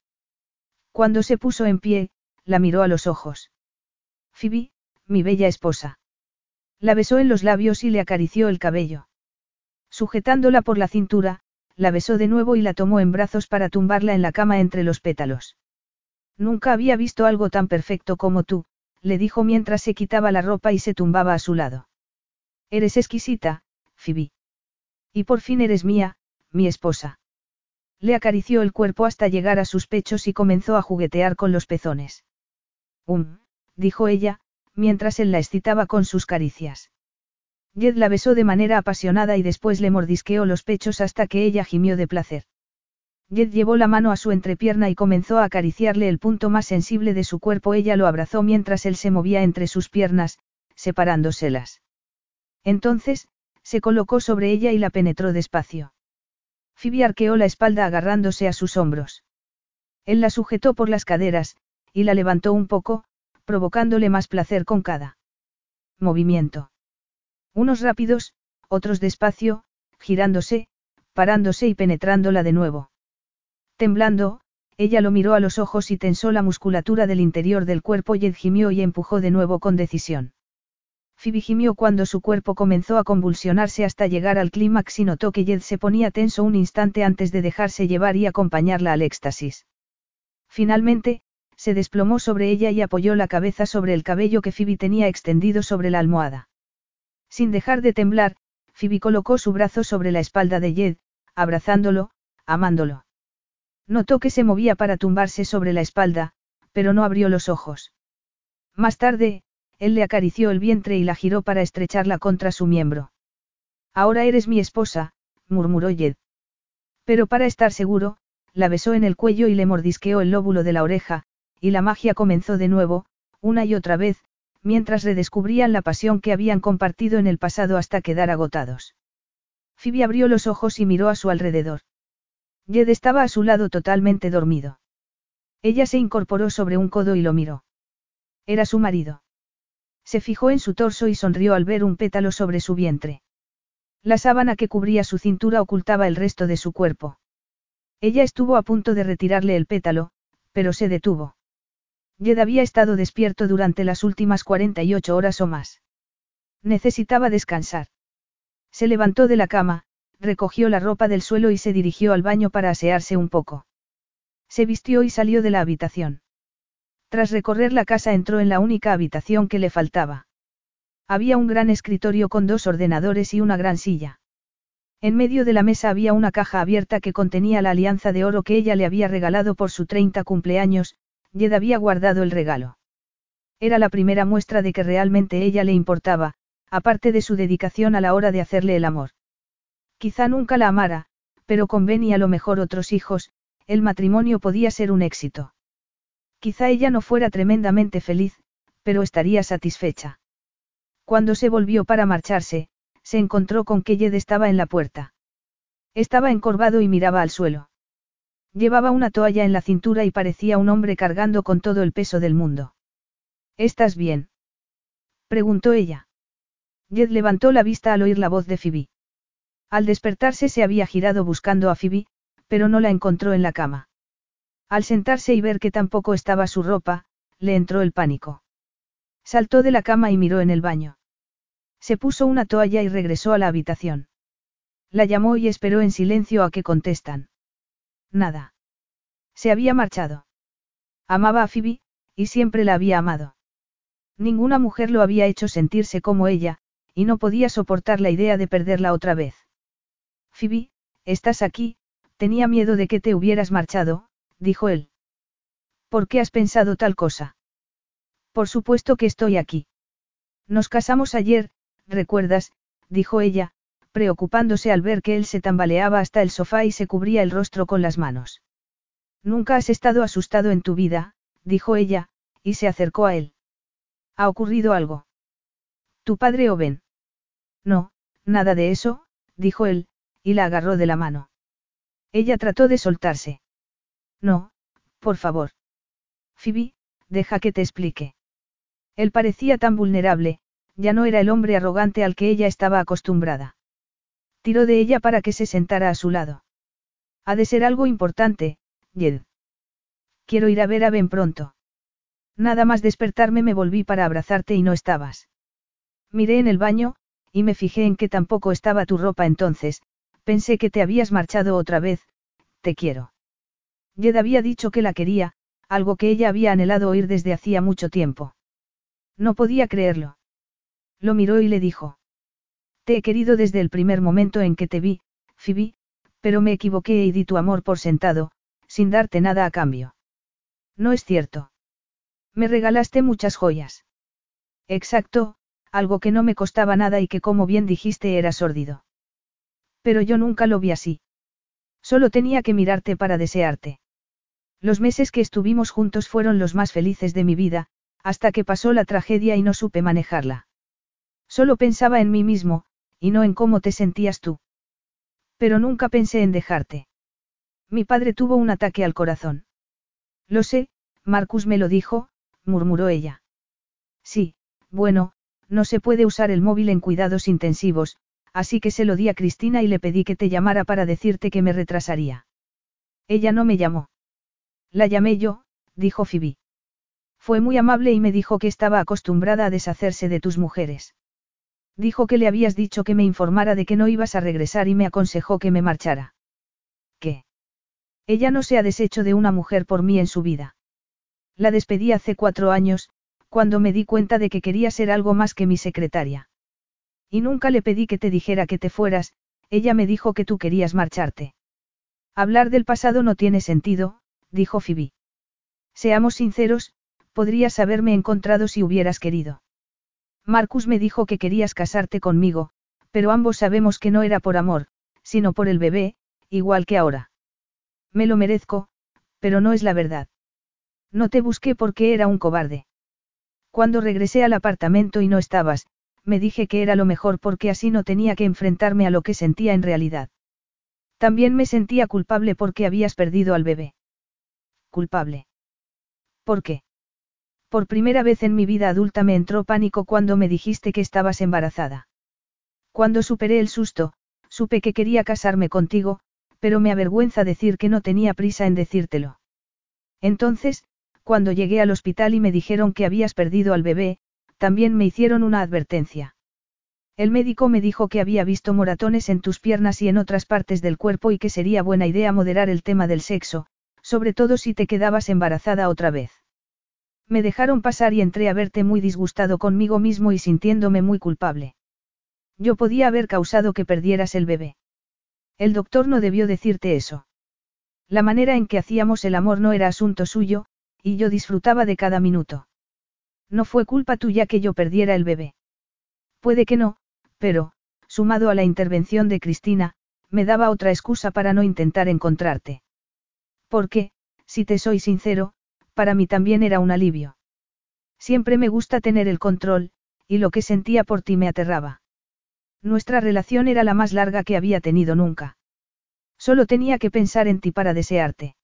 Cuando se puso en pie, la miró a los ojos. Phoebe, mi bella esposa. La besó en los labios y le acarició el cabello. Sujetándola por la cintura, la besó de nuevo y la tomó en brazos para tumbarla en la cama entre los pétalos. Nunca había visto algo tan perfecto como tú, le dijo mientras se quitaba la ropa y se tumbaba a su lado. Eres exquisita, Phoebe. Y por fin eres mía, mi esposa. Le acarició el cuerpo hasta llegar a sus pechos y comenzó a juguetear con los pezones. Um, dijo ella, mientras él la excitaba con sus caricias. Jed la besó de manera apasionada y después le mordisqueó los pechos hasta que ella gimió de placer. Jed llevó la mano a su entrepierna y comenzó a acariciarle el punto más sensible de su cuerpo. Ella lo abrazó mientras él se movía entre sus piernas, separándoselas. Entonces, se colocó sobre ella y la penetró despacio. Phoebe arqueó la espalda agarrándose a sus hombros. Él la sujetó por las caderas, y la levantó un poco, provocándole más placer con cada movimiento. Unos rápidos, otros despacio, girándose, parándose y penetrándola de nuevo. Temblando, ella lo miró a los ojos y tensó la musculatura del interior del cuerpo y gimió y empujó de nuevo con decisión. Phoebe gimió cuando su cuerpo comenzó a convulsionarse hasta llegar al clímax y notó que Jed se ponía tenso un instante antes de dejarse llevar y acompañarla al éxtasis. Finalmente, se desplomó sobre ella y apoyó la cabeza sobre el cabello que Phoebe tenía extendido sobre la almohada. Sin dejar de temblar, Phoebe colocó su brazo sobre la espalda de Jed, abrazándolo, amándolo. Notó que se movía para tumbarse sobre la espalda, pero no abrió los ojos. Más tarde, él le acarició el vientre y la giró para estrecharla contra su miembro. Ahora eres mi esposa, murmuró Jed. Pero para estar seguro, la besó en el cuello y le mordisqueó el lóbulo de la oreja, y la magia comenzó de nuevo, una y otra vez, mientras redescubrían la pasión que habían compartido en el pasado hasta quedar agotados. Phoebe abrió los ojos y miró a su alrededor. Jed estaba a su lado totalmente dormido. Ella se incorporó sobre un codo y lo miró. Era su marido. Se fijó en su torso y sonrió al ver un pétalo sobre su vientre. La sábana que cubría su cintura ocultaba el resto de su cuerpo. Ella estuvo a punto de retirarle el pétalo, pero se detuvo. Jed había estado despierto durante las últimas 48 horas o más. Necesitaba descansar. Se levantó de la cama, recogió la ropa del suelo y se dirigió al baño para asearse un poco. Se vistió y salió de la habitación. Tras recorrer la casa entró en la única habitación que le faltaba. Había un gran escritorio con dos ordenadores y una gran silla. En medio de la mesa había una caja abierta que contenía la alianza de oro que ella le había regalado por su 30 cumpleaños, Jed había guardado el regalo. Era la primera muestra de que realmente ella le importaba, aparte de su dedicación a la hora de hacerle el amor. Quizá nunca la amara, pero con Ben y a lo mejor otros hijos, el matrimonio podía ser un éxito. Quizá ella no fuera tremendamente feliz, pero estaría satisfecha. Cuando se volvió para marcharse, se encontró con que Jed estaba en la puerta. Estaba encorvado y miraba al suelo. Llevaba una toalla en la cintura y parecía un hombre cargando con todo el peso del mundo. ¿Estás bien? preguntó ella. Jed levantó la vista al oír la voz de Phoebe. Al despertarse se había girado buscando a Phoebe, pero no la encontró en la cama. Al sentarse y ver que tampoco estaba su ropa, le entró el pánico. Saltó de la cama y miró en el baño. Se puso una toalla y regresó a la habitación. La llamó y esperó en silencio a que contestan. Nada. Se había marchado. Amaba a Phoebe, y siempre la había amado. Ninguna mujer lo había hecho sentirse como ella, y no podía soportar la idea de perderla otra vez. Phoebe, estás aquí, tenía miedo de que te hubieras marchado, dijo él. ¿Por qué has pensado tal cosa? Por supuesto que estoy aquí. Nos casamos ayer, recuerdas, dijo ella, preocupándose al ver que él se tambaleaba hasta el sofá y se cubría el rostro con las manos. Nunca has estado asustado en tu vida, dijo ella, y se acercó a él. ¿Ha ocurrido algo? ¿Tu padre o Ben? No, nada de eso, dijo él, y la agarró de la mano. Ella trató de soltarse. No, por favor. Phoebe, deja que te explique. Él parecía tan vulnerable, ya no era el hombre arrogante al que ella estaba acostumbrada. Tiró de ella para que se sentara a su lado. Ha de ser algo importante, Jed. Quiero ir a ver a Ben pronto. Nada más despertarme me volví para abrazarte y no estabas. Miré en el baño, y me fijé en que tampoco estaba tu ropa entonces, pensé que te habías marchado otra vez, te quiero. Jed había dicho que la quería, algo que ella había anhelado oír desde hacía mucho tiempo. No podía creerlo. Lo miró y le dijo. Te he querido desde el primer momento en que te vi, Phoebe, pero me equivoqué y di tu amor por sentado, sin darte nada a cambio. No es cierto. Me regalaste muchas joyas. Exacto, algo que no me costaba nada y que como bien dijiste era sórdido. Pero yo nunca lo vi así. Solo tenía que mirarte para desearte. Los meses que estuvimos juntos fueron los más felices de mi vida, hasta que pasó la tragedia y no supe manejarla. Solo pensaba en mí mismo, y no en cómo te sentías tú. Pero nunca pensé en dejarte. Mi padre tuvo un ataque al corazón. Lo sé, Marcus me lo dijo, murmuró ella. Sí, bueno, no se puede usar el móvil en cuidados intensivos, así que se lo di a Cristina y le pedí que te llamara para decirte que me retrasaría. Ella no me llamó. La llamé yo, dijo Phoebe. Fue muy amable y me dijo que estaba acostumbrada a deshacerse de tus mujeres. Dijo que le habías dicho que me informara de que no ibas a regresar y me aconsejó que me marchara. ¿Qué? Ella no se ha deshecho de una mujer por mí en su vida. La despedí hace cuatro años, cuando me di cuenta de que quería ser algo más que mi secretaria. Y nunca le pedí que te dijera que te fueras, ella me dijo que tú querías marcharte. Hablar del pasado no tiene sentido, dijo Phoebe. Seamos sinceros, podrías haberme encontrado si hubieras querido. Marcus me dijo que querías casarte conmigo, pero ambos sabemos que no era por amor, sino por el bebé, igual que ahora. Me lo merezco, pero no es la verdad. No te busqué porque era un cobarde. Cuando regresé al apartamento y no estabas, me dije que era lo mejor porque así no tenía que enfrentarme a lo que sentía en realidad. También me sentía culpable porque habías perdido al bebé. Culpable. ¿Por qué? Por primera vez en mi vida adulta me entró pánico cuando me dijiste que estabas embarazada. Cuando superé el susto, supe que quería casarme contigo, pero me avergüenza decir que no tenía prisa en decírtelo. Entonces, cuando llegué al hospital y me dijeron que habías perdido al bebé, también me hicieron una advertencia. El médico me dijo que había visto moratones en tus piernas y en otras partes del cuerpo y que sería buena idea moderar el tema del sexo, sobre todo si te quedabas embarazada otra vez. Me dejaron pasar y entré a verte muy disgustado conmigo mismo y sintiéndome muy culpable. Yo podía haber causado que perdieras el bebé. El doctor no debió decirte eso. La manera en que hacíamos el amor no era asunto suyo, y yo disfrutaba de cada minuto. No fue culpa tuya que yo perdiera el bebé. Puede que no, pero, sumado a la intervención de Cristina, me daba otra excusa para no intentar encontrarte. Porque, si te soy sincero, para mí también era un alivio. Siempre me gusta tener el control, y lo que sentía por ti me aterraba. Nuestra relación era la más larga que había tenido nunca. Solo tenía que pensar en ti para desearte.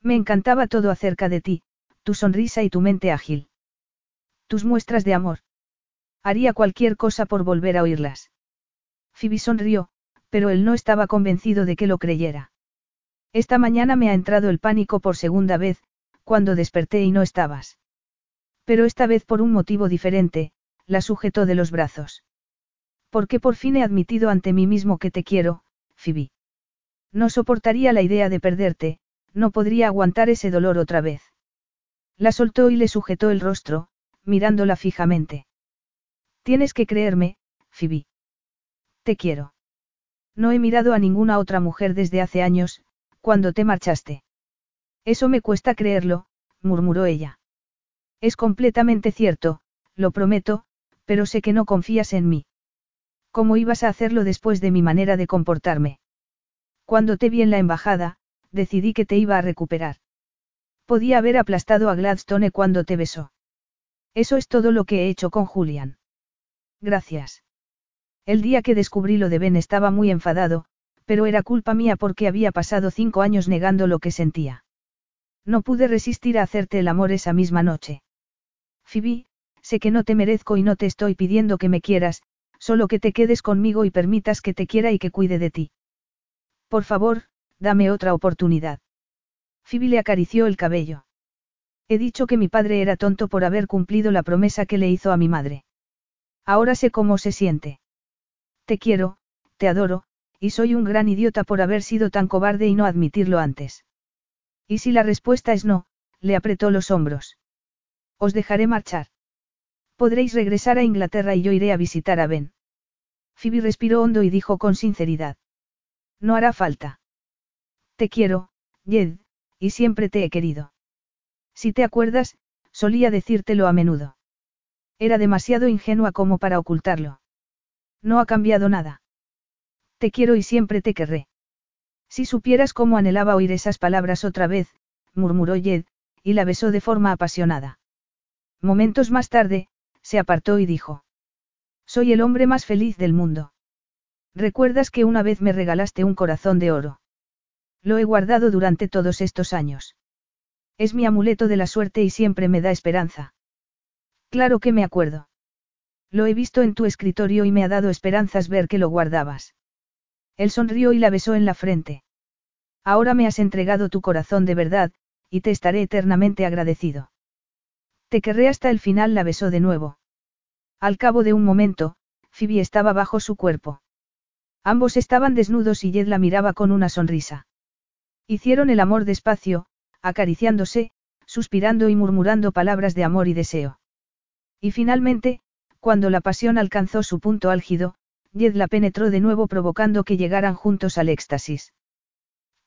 Me encantaba todo acerca de ti, tu sonrisa y tu mente ágil. Tus muestras de amor. Haría cualquier cosa por volver a oírlas. Phoebe sonrió, pero él no estaba convencido de que lo creyera. Esta mañana me ha entrado el pánico por segunda vez, cuando desperté y no estabas. Pero esta vez por un motivo diferente, la sujetó de los brazos. Porque por fin he admitido ante mí mismo que te quiero, Phoebe. No soportaría la idea de perderte, no podría aguantar ese dolor otra vez. La soltó y le sujetó el rostro, mirándola fijamente. Tienes que creerme, Phoebe. Te quiero. No he mirado a ninguna otra mujer desde hace años, cuando te marchaste. Eso me cuesta creerlo, murmuró ella. Es completamente cierto, lo prometo, pero sé que no confías en mí. ¿Cómo ibas a hacerlo después de mi manera de comportarme? Cuando te vi en la embajada, decidí que te iba a recuperar. Podía haber aplastado a Gladstone cuando te besó. Eso es todo lo que he hecho con Julian. Gracias. El día que descubrí lo de Ben estaba muy enfadado, pero era culpa mía porque había pasado cinco años negando lo que sentía. No pude resistir a hacerte el amor esa misma noche. Phoebe, sé que no te merezco y no te estoy pidiendo que me quieras, solo que te quedes conmigo y permitas que te quiera y que cuide de ti. Por favor, dame otra oportunidad. Phoebe le acarició el cabello. He dicho que mi padre era tonto por haber cumplido la promesa que le hizo a mi madre. Ahora sé cómo se siente. Te quiero, te adoro, y soy un gran idiota por haber sido tan cobarde y no admitirlo antes. Y si la respuesta es no, le apretó los hombros. Os dejaré marchar. Podréis regresar a Inglaterra y yo iré a visitar a Ben. Phoebe respiró hondo y dijo con sinceridad. No hará falta. Te quiero, Jed, y siempre te he querido. Si te acuerdas, solía decírtelo a menudo. Era demasiado ingenua como para ocultarlo. No ha cambiado nada. Te quiero y siempre te querré. Si supieras cómo anhelaba oír esas palabras otra vez, murmuró Jed, y la besó de forma apasionada. Momentos más tarde, se apartó y dijo. Soy el hombre más feliz del mundo. ¿Recuerdas que una vez me regalaste un corazón de oro? Lo he guardado durante todos estos años. Es mi amuleto de la suerte y siempre me da esperanza. Claro que me acuerdo. Lo he visto en tu escritorio y me ha dado esperanzas ver que lo guardabas. Él sonrió y la besó en la frente. Ahora me has entregado tu corazón de verdad, y te estaré eternamente agradecido. Te querré hasta el final, la besó de nuevo. Al cabo de un momento, Phoebe estaba bajo su cuerpo. Ambos estaban desnudos y Jed la miraba con una sonrisa. Hicieron el amor despacio, acariciándose, suspirando y murmurando palabras de amor y deseo. Y finalmente, cuando la pasión alcanzó su punto álgido, Jed la penetró de nuevo provocando que llegaran juntos al éxtasis.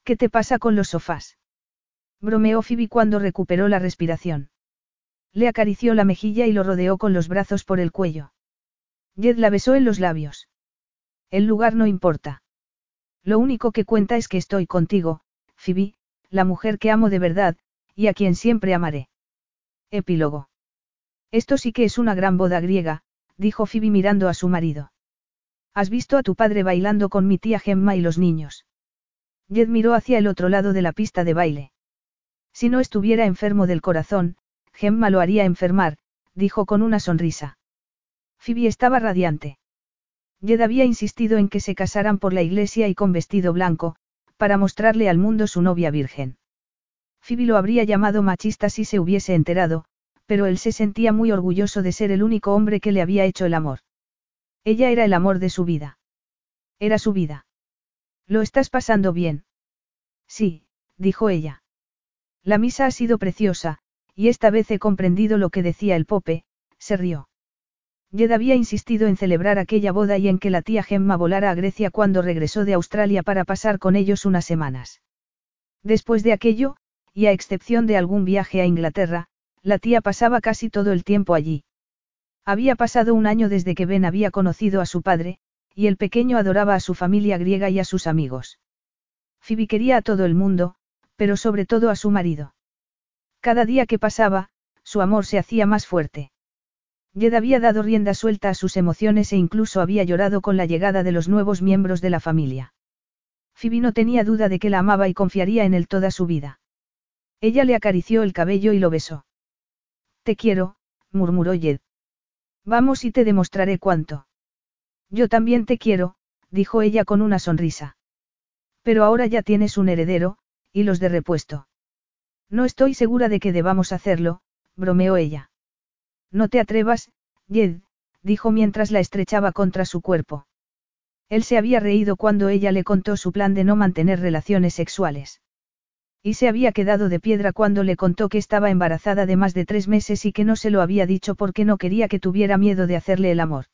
¿Qué te pasa con los sofás? bromeó Phoebe cuando recuperó la respiración. Le acarició la mejilla y lo rodeó con los brazos por el cuello. Jed la besó en los labios. El lugar no importa. Lo único que cuenta es que estoy contigo, Phoebe, la mujer que amo de verdad, y a quien siempre amaré. Epílogo. Esto sí que es una gran boda griega, dijo Phoebe mirando a su marido. ¿Has visto a tu padre bailando con mi tía Gemma y los niños? Jed miró hacia el otro lado de la pista de baile. Si no estuviera enfermo del corazón, Gemma lo haría enfermar, dijo con una sonrisa. Phoebe estaba radiante. Jed había insistido en que se casaran por la iglesia y con vestido blanco, para mostrarle al mundo su novia virgen. Phoebe lo habría llamado machista si se hubiese enterado, pero él se sentía muy orgulloso de ser el único hombre que le había hecho el amor. Ella era el amor de su vida. Era su vida. ¿Lo estás pasando bien? Sí, dijo ella. La misa ha sido preciosa, y esta vez he comprendido lo que decía el Pope, se rió. Jed había insistido en celebrar aquella boda y en que la tía Gemma volara a Grecia cuando regresó de Australia para pasar con ellos unas semanas. Después de aquello, y a excepción de algún viaje a Inglaterra, la tía pasaba casi todo el tiempo allí. Había pasado un año desde que Ben había conocido a su padre, y el pequeño adoraba a su familia griega y a sus amigos. Phoebe quería a todo el mundo, pero sobre todo a su marido. Cada día que pasaba, su amor se hacía más fuerte. Jed había dado rienda suelta a sus emociones e incluso había llorado con la llegada de los nuevos miembros de la familia. Phoebe no tenía duda de que la amaba y confiaría en él toda su vida. Ella le acarició el cabello y lo besó. Te quiero, murmuró Jed. Vamos y te demostraré cuánto. Yo también te quiero, dijo ella con una sonrisa. Pero ahora ya tienes un heredero, y los de repuesto. No estoy segura de que debamos hacerlo, bromeó ella. No te atrevas, Jed, dijo mientras la estrechaba contra su cuerpo. Él se había reído cuando ella le contó su plan de no mantener relaciones sexuales. Y se había quedado de piedra cuando le contó que estaba embarazada de más de tres meses y que no se lo había dicho porque no quería que tuviera miedo de hacerle el amor.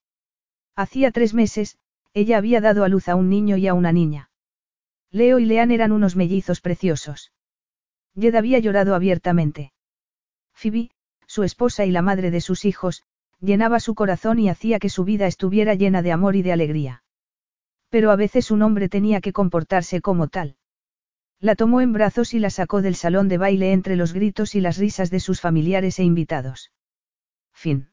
Hacía tres meses, ella había dado a luz a un niño y a una niña. Leo y Lean eran unos mellizos preciosos. Jed había llorado abiertamente. Phoebe, su esposa y la madre de sus hijos, llenaba su corazón y hacía que su vida estuviera llena de amor y de alegría. Pero a veces un hombre tenía que comportarse como tal. La tomó en brazos y la sacó del salón de baile entre los gritos y las risas de sus familiares e invitados. Fin.